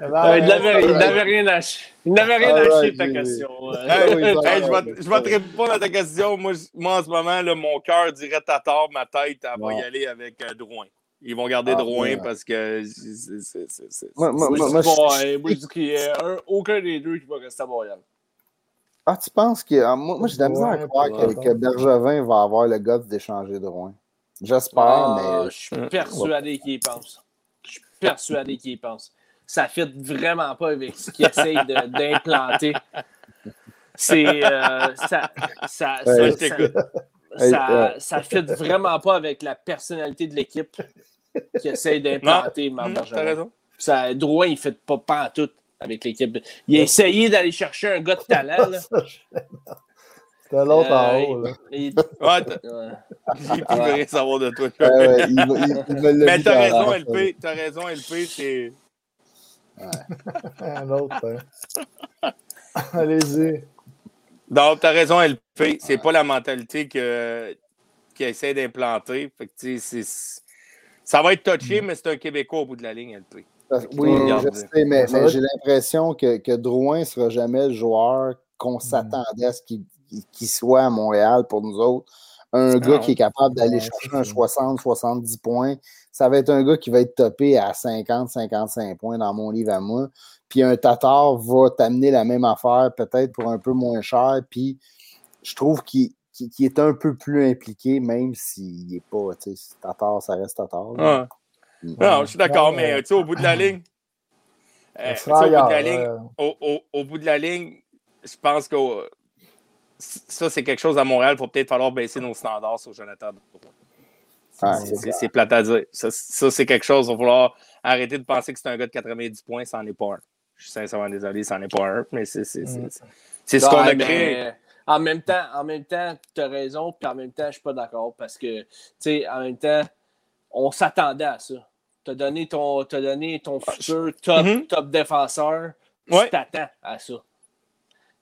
Speaker 2: Voilà.
Speaker 3: Il n'avait il rien à chier. Il n'avait rien ta question.
Speaker 4: hey,
Speaker 7: oui,
Speaker 4: hey,
Speaker 7: ça
Speaker 4: je,
Speaker 7: va.
Speaker 4: vais, je vais te répondre à ta question. Moi, je- moi en ce moment, là, mon cœur dirait Tatar, ma tête, elle va y aller avec euh, Drouin. Ils vont garder
Speaker 7: Ah,
Speaker 4: Drouin
Speaker 7: ouais.
Speaker 4: parce que
Speaker 7: Moi, moi,
Speaker 3: Moi,
Speaker 7: moi,
Speaker 3: je dis qu'il n'y a un- aucun des deux qui va rester à Montréal.
Speaker 7: Ah, tu penses que. ah, moi, moi j'ai de la misère à croire que, Bergevin va avoir le guts d'échanger Drouin. J'espère,
Speaker 3: Ah,
Speaker 7: mais.
Speaker 3: Je suis persuadé qu'il y pense. Je suis persuadé qu'il y pense. Ça ne fit vraiment pas avec ce qu'il essaye de- d'implanter. C'est. euh, ça, ça,
Speaker 7: Ouais,
Speaker 3: ça, ça,
Speaker 7: euh,
Speaker 3: ça fit vraiment pas avec la personnalité de l'équipe qui essaye d'implanter Marc
Speaker 4: T'as
Speaker 3: Bergevin.
Speaker 4: raison.
Speaker 3: Ça, Drouin, il ne fait pas pantoute avec l'équipe. Il a essayé d'aller chercher un gars de talent.
Speaker 2: C'était l'autre en haut. Là.
Speaker 3: il-.
Speaker 4: J'ai plus rien savoir de toi.
Speaker 7: ah ouais, il, va- il- il me l'a
Speaker 4: Mais t'as raison, LP. T'as raison, LP. C'est.
Speaker 2: Un autre. hein. Allez-y.
Speaker 4: Donc, t'as raison, LP. C'est pas la mentalité que qui essaie d'implanter. Ça va être touché, mais c'est un Québécois au bout de la ligne, LP.
Speaker 7: Oui, je sais, mais, j'ai l'impression que, que Drouin ne sera jamais le joueur qu'on s'attendait à ce qu'il qu'il soit à Montréal pour nous autres. Un gars
Speaker 4: non.
Speaker 7: qui est capable d'aller chercher un
Speaker 2: ça.
Speaker 7: 60-70 points. Ça va être un gars qui va être topé à 50-55 points dans mon livre à moi. Puis un Tatar va t'amener la même affaire, peut-être pour un peu moins cher. Puis je trouve qu'il est un peu plus impliqué, même s'il n'est pas. tu sais, Tatar, ça reste Tatar.
Speaker 4: Non, je suis d'accord, mais tu sais, au bout de la ligne. euh, au, bout de la ligne au, au- au bout de la ligne, je pense que ça, c'est quelque chose à Montréal. Il faut peut-être falloir baisser nos standards sur Jonathan.
Speaker 7: Ah,
Speaker 4: C'est- plate à dire. Ça, ça, c'est quelque chose. Il va falloir arrêter de penser que c'est un gars de 90 points. Ça n'en est pas un. Je suis sincèrement désolé, ça n'en est pas un. Mais c'est c'est- c'est-
Speaker 2: Mm.
Speaker 4: ce qu'on a créé.
Speaker 3: En même temps, en même temps, tu as raison, puis en même temps, je suis pas d'accord parce que, tu sais, en même temps, on s'attendait à ça. Tu as donné ton, donné ton futur top,
Speaker 4: Mhm.
Speaker 3: top défenseur,
Speaker 4: Ouais.
Speaker 3: tu t'attends à ça.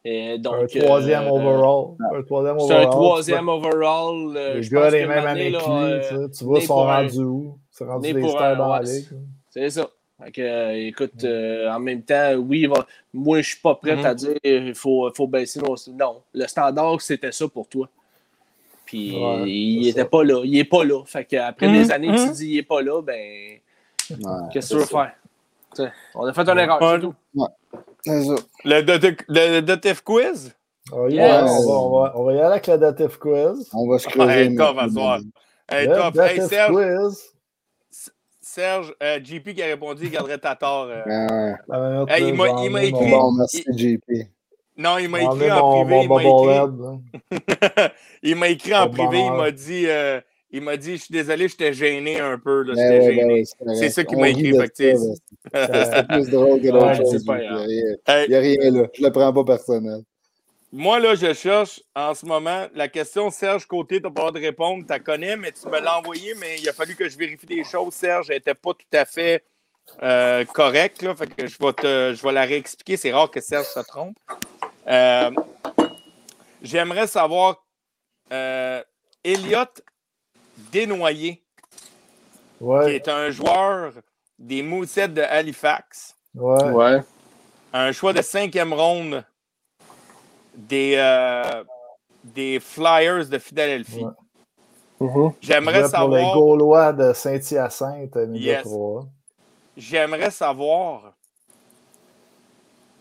Speaker 3: Et donc,
Speaker 2: un troisième
Speaker 3: euh,
Speaker 2: overall. Un troisième
Speaker 3: C'est
Speaker 2: overall.
Speaker 3: un troisième overall. euh,
Speaker 2: Les
Speaker 3: je
Speaker 2: gars, les mêmes lui.
Speaker 3: euh,
Speaker 2: tu vois,
Speaker 3: né
Speaker 2: sont rendus où? C'est rendu
Speaker 3: né
Speaker 2: des stars
Speaker 3: un-
Speaker 2: dans la
Speaker 3: ouais,
Speaker 2: ligue.
Speaker 3: C'est ça. Euh, écoute, euh, en même temps, oui, va- moi, je suis pas prêt
Speaker 4: Mhm.
Speaker 3: à dire il faut, faut baisser nos. Non, le standard, c'était ça pour toi. Puis
Speaker 2: Ouais,
Speaker 3: il était
Speaker 2: ça.
Speaker 3: pas là. Il est pas là. Fait que après
Speaker 4: Mhm,
Speaker 3: des années que tu
Speaker 4: mhm.
Speaker 3: dis il est pas là, ben,
Speaker 7: Ouais,
Speaker 3: qu'est-ce que tu veux faire? On a fait une erreur,
Speaker 4: Ouais.
Speaker 3: c'est tout.
Speaker 7: c'est ça.
Speaker 4: Le, Dot- le Dotif Quiz?
Speaker 2: Oh, yeah,
Speaker 3: Yes.
Speaker 2: on, va, on, va, on va y aller avec le dative quiz.
Speaker 7: On va se creuser.
Speaker 4: Hey, top à soir. Hey, top. Hey, Serge,
Speaker 2: quiz.
Speaker 4: Serge euh, JP qui a répondu, il garderait ta tort. euh.
Speaker 7: Ouais, ouais.
Speaker 4: Hey, il m'a- écrit-
Speaker 7: Bon, merci, JP.
Speaker 4: Non, il m'a écrit en
Speaker 2: mon-
Speaker 4: privé.
Speaker 2: mon
Speaker 4: il m'a écrit- il écrit en privé, il m'a dit, euh, il m'a dit, je suis désolé, j'étais gêné un peu, là,
Speaker 7: Ben
Speaker 4: j'étais
Speaker 7: ouais, ben
Speaker 4: gêné.
Speaker 7: ouais, c'est
Speaker 4: ça qu'il m'a
Speaker 7: rit
Speaker 4: écrit,
Speaker 7: C'est plus drôle que d'autres
Speaker 3: Ouais,
Speaker 7: choses. Il n'y a rien là. Je le prends pas personnel.
Speaker 4: moi, là, je cherche en ce moment la question Serge Côté, tu n'as pas le droit de répondre, tu la connais, mais tu me l'as envoyé, mais il a fallu que je vérifie des choses. Serge n'était pas tout à fait euh, correct, là, fait que je vais, te, je vais la réexpliquer. C'est rare que Serge se trompe. Euh, J'aimerais savoir, euh, Elliot Desnoyers, qui est un joueur des Moussets de Halifax,
Speaker 2: ouais.
Speaker 3: Ouais.
Speaker 4: un choix de cinquième ronde des, euh, des Flyers de Philadelphie.
Speaker 2: Ouais.
Speaker 3: Mhm.
Speaker 4: J'aimerais
Speaker 2: Jouait pour les
Speaker 4: savoir,
Speaker 2: Gaulois de Saint-Hyacinthe,
Speaker 4: Yes.
Speaker 2: 3.
Speaker 4: J'aimerais savoir,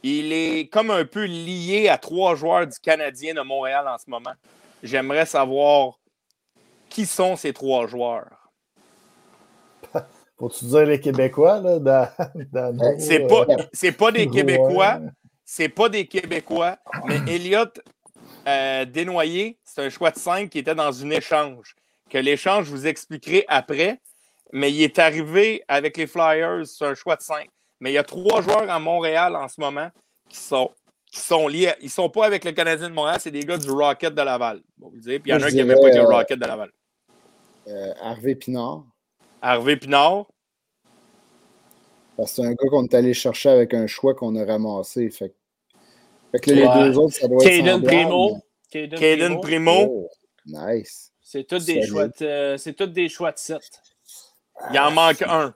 Speaker 4: il est comme un peu lié à trois joueurs du Canadien de Montréal en ce moment. J'aimerais savoir qui sont ces trois joueurs.
Speaker 2: Faut-tu dire les Québécois, là, dans, dans nos,
Speaker 4: C'est
Speaker 2: euh,
Speaker 4: pas, c'est pas des? Québécois, c'est pas des Québécois, mais Elliot euh, Desnoyers, c'est un choix de 5 qui était dans un échange. Que l'échange, je vous expliquerai après, mais il est arrivé avec les Flyers, c'est un choix de 5. Mais il y a trois joueurs à Montréal en ce moment qui sont, qui sont liés. Ils sont pas avec le Canadien de Montréal, c'est des gars du Rocket de Laval. Bon, vous dire. Puis il y en a un qui n'avait pas avec le
Speaker 7: euh,
Speaker 4: Rocket de Laval.
Speaker 7: Euh, Harvey Pinard.
Speaker 4: Harvey Pinard.
Speaker 7: Parce que c'est un gars qu'on est allé chercher avec un choix qu'on a ramassé. Fait, que- fait que là,
Speaker 3: Ouais.
Speaker 7: les deux autres, ça doit être
Speaker 3: Caden Primo. Caden
Speaker 4: Caden
Speaker 3: Primo.
Speaker 7: Oh, nice.
Speaker 3: C'est tous des choix de, euh, c'est tous des choix de 7.
Speaker 4: Il en manque un.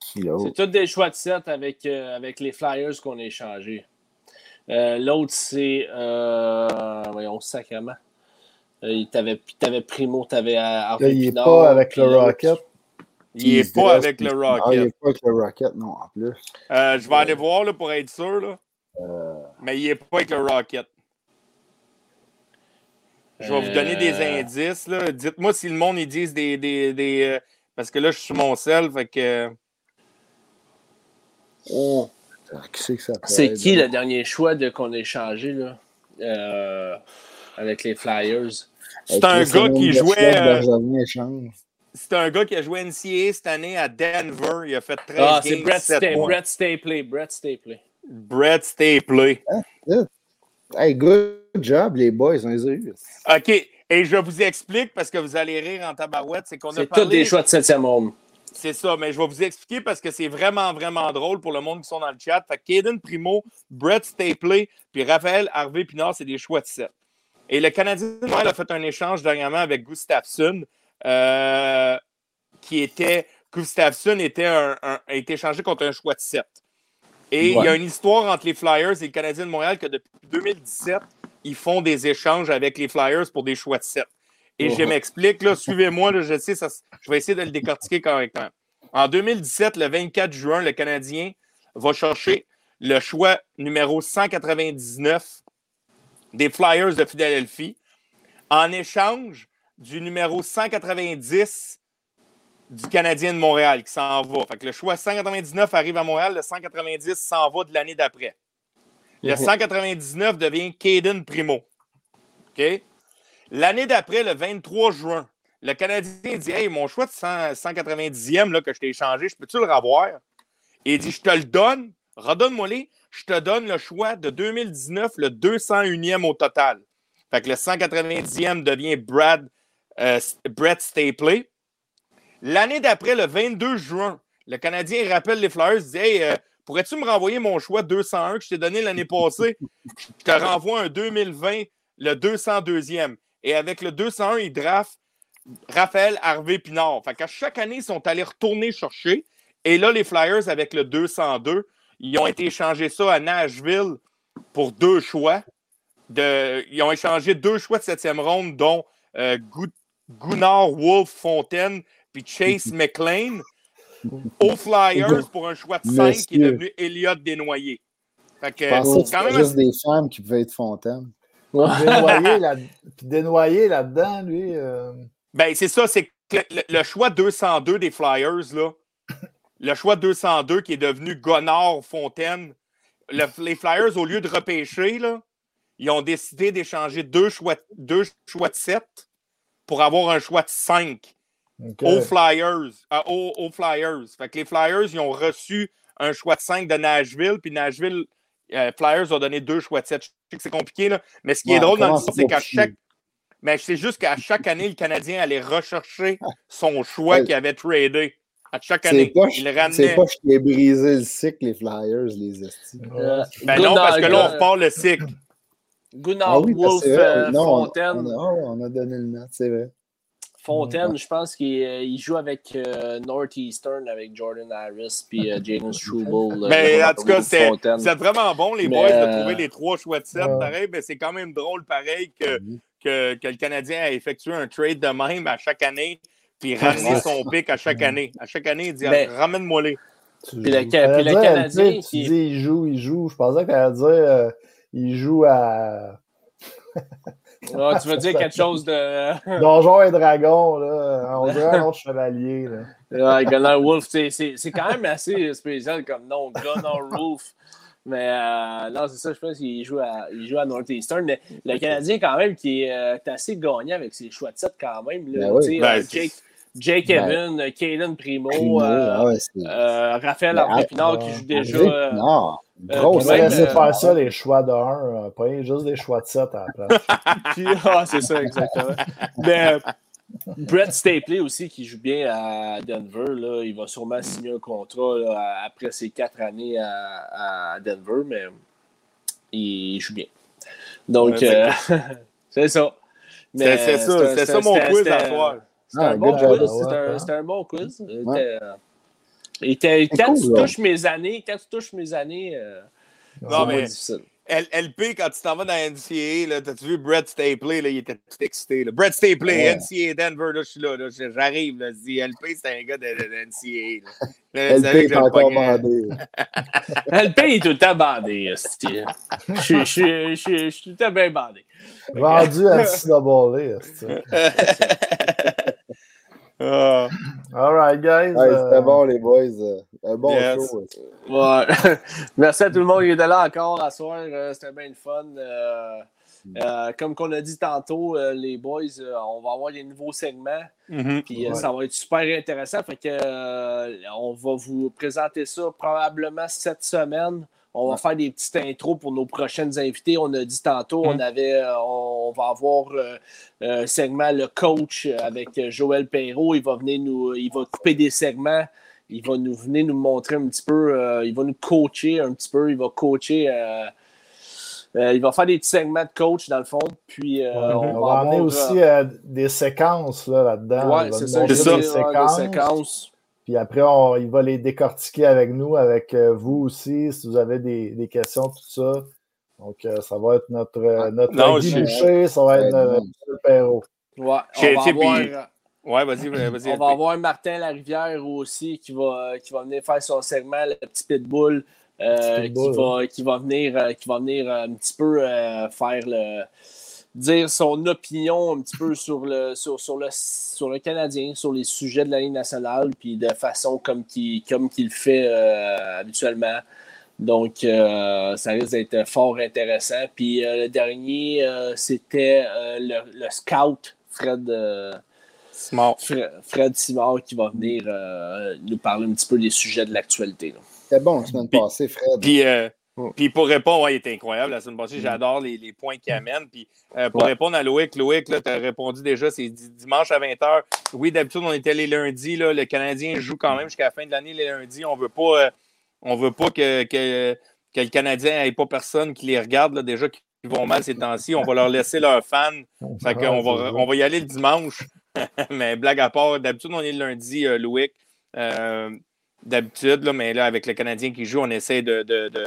Speaker 7: Kilo.
Speaker 3: C'est tous des choix de 7 avec, euh, avec les Flyers qu'on a échangés. Euh, L'autre, c'est. Euh, voyons, sacrément. Euh, t'avais, t'avais Primo, t'avais Harvey
Speaker 2: il n'est pas avec le Rocket.
Speaker 4: Il n'est pas avec le
Speaker 7: Ah, il
Speaker 4: Rocket.
Speaker 7: n'est pas avec le Rocket, non, en plus.
Speaker 4: Euh, je vais aller voir là, pour être sûr. Là.
Speaker 7: Euh,
Speaker 4: Mais il n'est pas avec le Rocket. Je vais vous donner des indices. là. Dites-moi si le monde ils disent des. des, des, parce que là, je suis sur mon sel. Fait que.
Speaker 7: oh. Qui c'est que ça peut
Speaker 3: C'est
Speaker 7: être,
Speaker 3: qui le dernier choix de, qu'on a échangé là, euh, avec les Flyers?
Speaker 4: C'est un gars qui jouait. Euh. C'est un gars qui a joué NCAA cette année à Denver. Il a fait 13
Speaker 3: Ah, c'est Brett,
Speaker 4: 7
Speaker 3: Sta-
Speaker 4: points.
Speaker 3: Brett Stapley. Brett Stapley.
Speaker 4: Brett Stapley.
Speaker 7: Hey, good job, les boys, on les a eu.
Speaker 4: OK. Et je vous explique parce que vous allez rire en tabarouette. C'est qu'on a
Speaker 3: C'est tous
Speaker 4: parlé.
Speaker 3: des choix de 7e ronde.
Speaker 4: C'est ça, mais je vais vous expliquer parce que c'est vraiment, vraiment drôle pour le monde qui sont dans le chat. Fait que Caden Primo, Brett Stapley, puis Raphaël Harvey Pinard, c'est des choix de 7. Et le Canadien de Montréal a fait un échange dernièrement avec Gustafsson, euh, qui était. Gustafsson était un, un- a été échangé contre un choix de 7. Et il y a une histoire entre les Flyers et le Canadien de Montréal que depuis 2017, ils font des échanges avec les Flyers pour des choix de 7. Et je
Speaker 3: Mhm.
Speaker 4: m'explique, là, suivez-moi, là, je sais, ça, je vais essayer de le décortiquer correctement. En 2017, le 24 juin, le Canadien va chercher le choix numéro 199 des Flyers de Philadelphie en échange du numéro 190 du Canadien de Montréal qui s'en va. Fait que le choix 199 arrive à Montréal, le 190 s'en va de l'année d'après. Le 199 devient Caden Primo. OK? L'année d'après, le 23 juin, le Canadien dit Hey, mon choix de 100 190e là, que je t'ai échangé, je peux-tu le revoir? Et il dit Je te le donne, redonne-moi les, je te donne le choix de 2019, le 201e au total. Fait que le 190e devient Brad, euh, Brett Stapley. L'année d'après, le 22 juin, le Canadien rappelle les Flyers, dit Hey, euh, pourrais-tu me renvoyer mon choix 201 que je t'ai donné l'année passée? Je te renvoie un 2020, le 202e. Et avec le 201, il draft Raphaël Harvey Pinard. Fait qu'à chaque année, ils sont allés retourner chercher. Et là, les Flyers, avec le 202, ils ont été échangés ça à Nashville pour deux choix. De, ils ont échangé deux choix de septième ronde, dont euh, Gunnar Wolf Fontaine puis Chase McLean aux Flyers pour un choix de 5 qui est devenu Elliott Desnoyers.
Speaker 7: Fait que, c'est quand même juste des femmes qui pouvaient être Fontaine.
Speaker 2: Desnoyers, là, dedans lui. Euh,
Speaker 4: ben, c'est ça, c'est le, le, choix 202 des Flyers, là, le choix 202 qui est devenu Gonard Fontaine, les Flyers, au lieu de repêcher, là, ils ont décidé d'échanger deux choix, deux choix de 7 pour avoir un choix de 5 aux Flyers. Euh, aux, Flyers. Fait que les Flyers, ils ont reçu un choix de 5 de Nashville, puis Nashville, euh, Flyers ont donné deux choix de 7. Je sais que c'est compliqué, là, mais ce qui est drôle dans le c'est qu'à chaque. Mais c'est juste qu'à chaque année, le Canadien allait rechercher son choix qu'il avait tradé. À chaque année.
Speaker 7: il ramenait. C'est pas qui ai brisé le cycle, les Flyers, les estimes.
Speaker 4: Euh, ben non, parce que là, on repart le cycle.
Speaker 3: Gunnar ah Wolf euh,
Speaker 7: Fontaine. On, a donné le nom, c'est vrai.
Speaker 3: Fontaine, je pense qu'il euh, joue avec euh, Northeastern, avec Jordan Harris puis Jaden Struble.
Speaker 4: mais en tout cas, c'est vraiment bon, les boys, de trouver les trois choix de 7. Pareil, mais c'est quand même drôle, pareil, que, que, que, le Canadien a effectué un trade de même à chaque année, puis ramener son pic à chaque année. À chaque année, il dit ramène-moi les.
Speaker 3: Puis le, puis le Canadien.
Speaker 2: Qui... Tu dis, il joue, il joue. Je pensais qu'elle allait dire il joue à.
Speaker 3: Ah, tu veux dire quelque chose de.
Speaker 2: Donjons et Dragons, là. On dirait un autre chevalier.
Speaker 3: Là. Ouais, Gunnar Wolf, c'est quand même assez spécial comme nom, Gunnar Wolf. Mais euh, non, c'est ça, je pense qu'il joue à, il joue à Northeastern. Mais le Canadien, quand même, qui est, euh, assez gagnant avec ses choix de 7 quand même. Là, ben oui. ben, Jake, Jake ben, Evan, Caden Primo, Primo euh, ouais, euh, Raphaël Arpinard qui joue déjà.
Speaker 2: Non. Gros, ça faire ça, les choix de 1, pas juste des choix de 7 à la place.
Speaker 3: ah, c'est ça, exactement. Mais euh, Brett Stapley aussi, qui joue bien à Denver, là, il va sûrement signer un contrat là, après ses quatre années à, à, Denver, mais il joue bien. Donc, euh, c'est ça.
Speaker 4: C'est ça, c'est ça mon quiz à soir.
Speaker 3: C'était un, bon quiz. C'était un, bon quiz. Et quand tu touches mes années, quand tu touches mes années, euh,
Speaker 4: non, mais difficile. LP, quand tu t'en vas dans NCAA, t'as-tu vu Brett Stapley, là, il était tout excité. Là. Brett Stapley, NCAA Denver, là, je suis là, là j'arrive, là, je dis LP, c'est un gars de, de, NCAA.
Speaker 7: Là. LP est encore bandé.
Speaker 3: LP est tout le temps bandé, je, je, je, je, suis tout le temps bien bandé.
Speaker 2: Vendu à NCAA, Uh, all right, guys.
Speaker 7: C'était uh, bon, les boys. Un bon show.
Speaker 3: Ouais. Merci à tout le monde qui était là encore à soir. Euh, c'était bien le fun. Euh, euh, comme qu'on a dit tantôt, les boys, on va avoir des nouveaux segments.
Speaker 4: Mm-hmm.
Speaker 3: Puis ça va être super intéressant. Fait que, on va vous présenter ça probablement cette semaine. On va faire des petites intros pour nos prochaines invités. On a dit tantôt, on mm. avait, euh, on va avoir euh, un segment le coach avec Joël Perrault. Il va venir nous, il va couper des segments. Il va nous venir nous montrer un petit peu, euh, il va nous coacher un petit peu. Il va coacher. il va faire des petits segments de coach dans le fond. Puis
Speaker 2: on, va, amener aussi des séquences là-dedans.
Speaker 3: oui, c'est ça. Des séquences.
Speaker 2: Puis après, il va les décortiquer avec nous, avec euh, vous aussi, si vous avez des, questions, tout ça. Donc, euh, ça va être notre, euh, notre non, ça va être notre Perrault.
Speaker 3: Ouais, on va
Speaker 4: Ouais, vas-y, vas-y.
Speaker 3: On va avoir Martin Larivière aussi qui va, qui va venir faire son segment, le petit pitbull, qui, va, qui, va venir, qui va venir un petit peu faire le dire son opinion un petit peu sur le, sur, sur, le, sur le Canadien, sur les sujets de la Ligue nationale, puis de façon comme qu'il comme le fait euh, habituellement. Donc, euh, ça risque d'être fort intéressant. Puis euh, le dernier, c'était le, le, scout Fred,
Speaker 4: Simard.
Speaker 3: Fred, Simard qui va venir nous parler un petit peu des sujets de l'actualité.
Speaker 7: C'était bon la semaine passée, Fred.
Speaker 4: Puis, puis pour répondre, il était incroyable la semaine passée. J'adore les, les, points qu'il amène. Puis euh, pour répondre à Loïc, Loïc, tu as répondu déjà, c'est dimanche à 20h. Oui, d'habitude, on était les lundis. Là, le Canadien joue quand même jusqu'à la fin de l'année les lundis. On veut pas. Euh, On veut pas que, que, que le Canadien n'ait pas personne qui les regarde là, déjà qui vont mal ces temps-ci. On va leur laisser leurs fans. Fait qu'on va, on va y aller le dimanche. mais blague à part, d'habitude, on est le lundi, euh. Euh, d'habitude, là, mais là, avec le Canadien qui joue, on essaie de, de, de,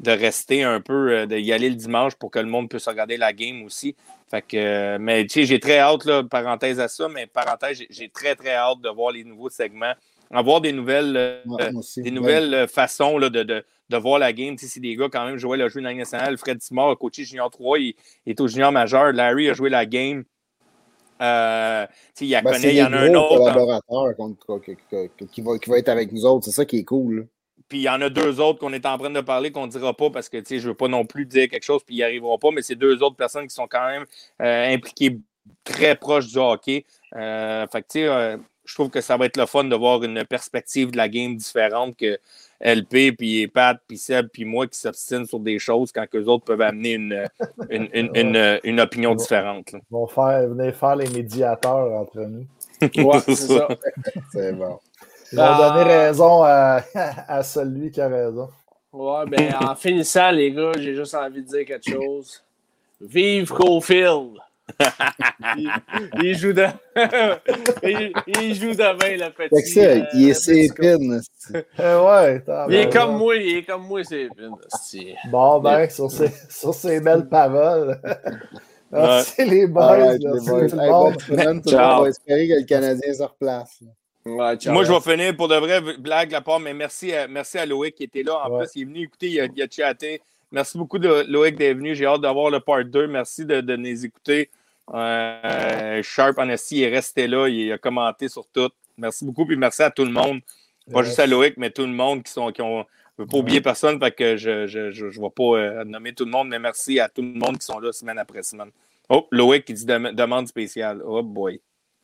Speaker 4: de rester un peu, euh, d'y aller le dimanche pour que le monde puisse regarder la game aussi. Fait que, euh, mais tu sais, j'ai très hâte, là, parenthèse à ça, mais parenthèse, j'ai- très, très hâte de voir les nouveaux segments, avoir des nouvelles, euh,
Speaker 7: Ouais, moi aussi.
Speaker 4: des
Speaker 7: Ouais.
Speaker 4: nouvelles façons là, de, de, de voir la game. Tu sais, c'est des gars, quand même, Joël a joué dans la nationale, Fred Timor a coaché Junior 3, il, il est au Junior majeur, Larry a joué la game. Euh, tu sais, il y a
Speaker 7: Ben,
Speaker 4: connaît, il y en a un autre. en-
Speaker 7: que- qui, va, qui va être avec nous autres. C'est ça qui est cool. là.
Speaker 4: Puis il y en a deux autres qu'on est en train de parler qu'on ne dira pas parce que tu sais, je ne veux pas non plus dire quelque chose puis ils n'y arriveront pas, mais c'est deux autres personnes qui sont quand même euh, impliquées très proches du hockey. Euh, fait que tu sais, euh, je trouve que ça va être le fun de voir une perspective de la game différente que LP, puis Pat, puis Seb, puis moi qui s'obstinent sur des choses quand eux autres peuvent amener une, une, une, une- une opinion différente. là.
Speaker 2: Ils vont faire, venir faire les médiateurs entre nous.
Speaker 3: Ouais, c'est ça.
Speaker 7: C'est bon.
Speaker 2: Ils vont
Speaker 3: Ah.
Speaker 2: donner raison à, à celui qui a raison.
Speaker 3: Ouais, ben, en finissant, les gars, j'ai juste envie de dire quelque chose. Vive Cofield! il, il joue de... il, il joue demain, le petit.
Speaker 7: Fait que ça,
Speaker 3: euh,
Speaker 7: il est
Speaker 3: Co-
Speaker 7: sépine.
Speaker 2: Eh ouais, t'as
Speaker 3: Il est comme moi, il est comme moi, c'est c'est-
Speaker 2: Bon, ben, sur ces, sur ces belles paroles. Merci les boys.
Speaker 7: Alright, les boys.
Speaker 2: tout le
Speaker 7: Hey,
Speaker 2: monde.
Speaker 7: bonne semaine, tout le monde. On va espérer que le Canadien se replace.
Speaker 3: Ouais.
Speaker 4: Moi, je vais finir pour de vrai, blague à part, mais merci à, merci à Loïc qui était là. En
Speaker 2: Ouais.
Speaker 4: plus, il est venu écouter, il a, il a chatté. Merci beaucoup, de, Loïc, d'être venu. J'ai hâte d'avoir le part 2. Merci de, de nous écouter. Euh, Sharp, Honesty, est resté là. Il a commenté sur tout. Merci beaucoup. Puis merci à tout le monde. Pas
Speaker 2: Ouais.
Speaker 4: juste à Loïc, mais tout le monde qui sont. Qui ont, je ne veux pas oublier personne, fait que je ne je, je, je vais pas euh, nommer tout le monde, mais merci à tout le monde qui sont là semaine après semaine. Oh, Loïc qui dit dem- demande spéciale. Oh boy.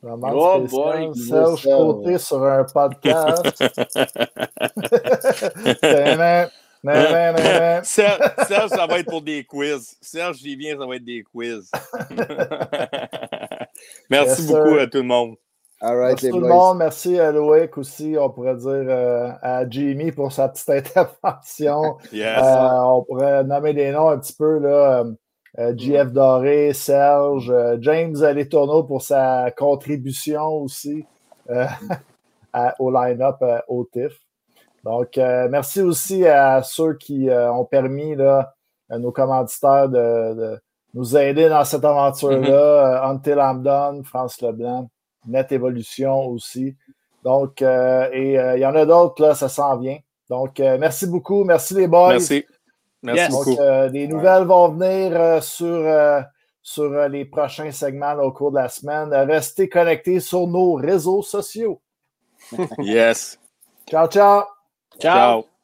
Speaker 3: Oh boy.
Speaker 2: Serge. Côté sur un podcast.
Speaker 4: Serge, Serge, ça va être pour des quiz. Serge, j'y viens, ça va être des quiz. Merci
Speaker 2: Yes,
Speaker 4: beaucoup
Speaker 2: sir.
Speaker 4: à tout le monde.
Speaker 7: All right,
Speaker 2: Merci tout le monde. Merci à Loïc aussi. On pourrait dire euh, à Jimmy pour sa petite intervention.
Speaker 4: Yes.
Speaker 2: Euh, on pourrait nommer des noms un petit peu. Là, euh, JF Doré, Serge, euh, James Letourneau pour sa contribution aussi euh, à- au line-up euh, au TIFF. Donc, euh, merci aussi à ceux qui euh, ont permis là, à nos commanditaires de, de nous aider dans cette aventure-là. Euh, Until I'm Done, France Leblanc, Net Evolution aussi. Donc, euh, et euh, il y en a d'autres, là, ça s'en vient. Donc, euh, merci beaucoup. Merci les boys.
Speaker 4: Merci. Merci
Speaker 3: Yes.
Speaker 4: beaucoup.
Speaker 2: Donc, euh, des nouvelles vont venir euh, sur, euh, sur euh, les prochains segments là, au cours de la semaine. Restez connectés sur nos réseaux sociaux.
Speaker 4: Yes.
Speaker 2: Ciao, ciao!
Speaker 3: Ciao.
Speaker 4: Ciao.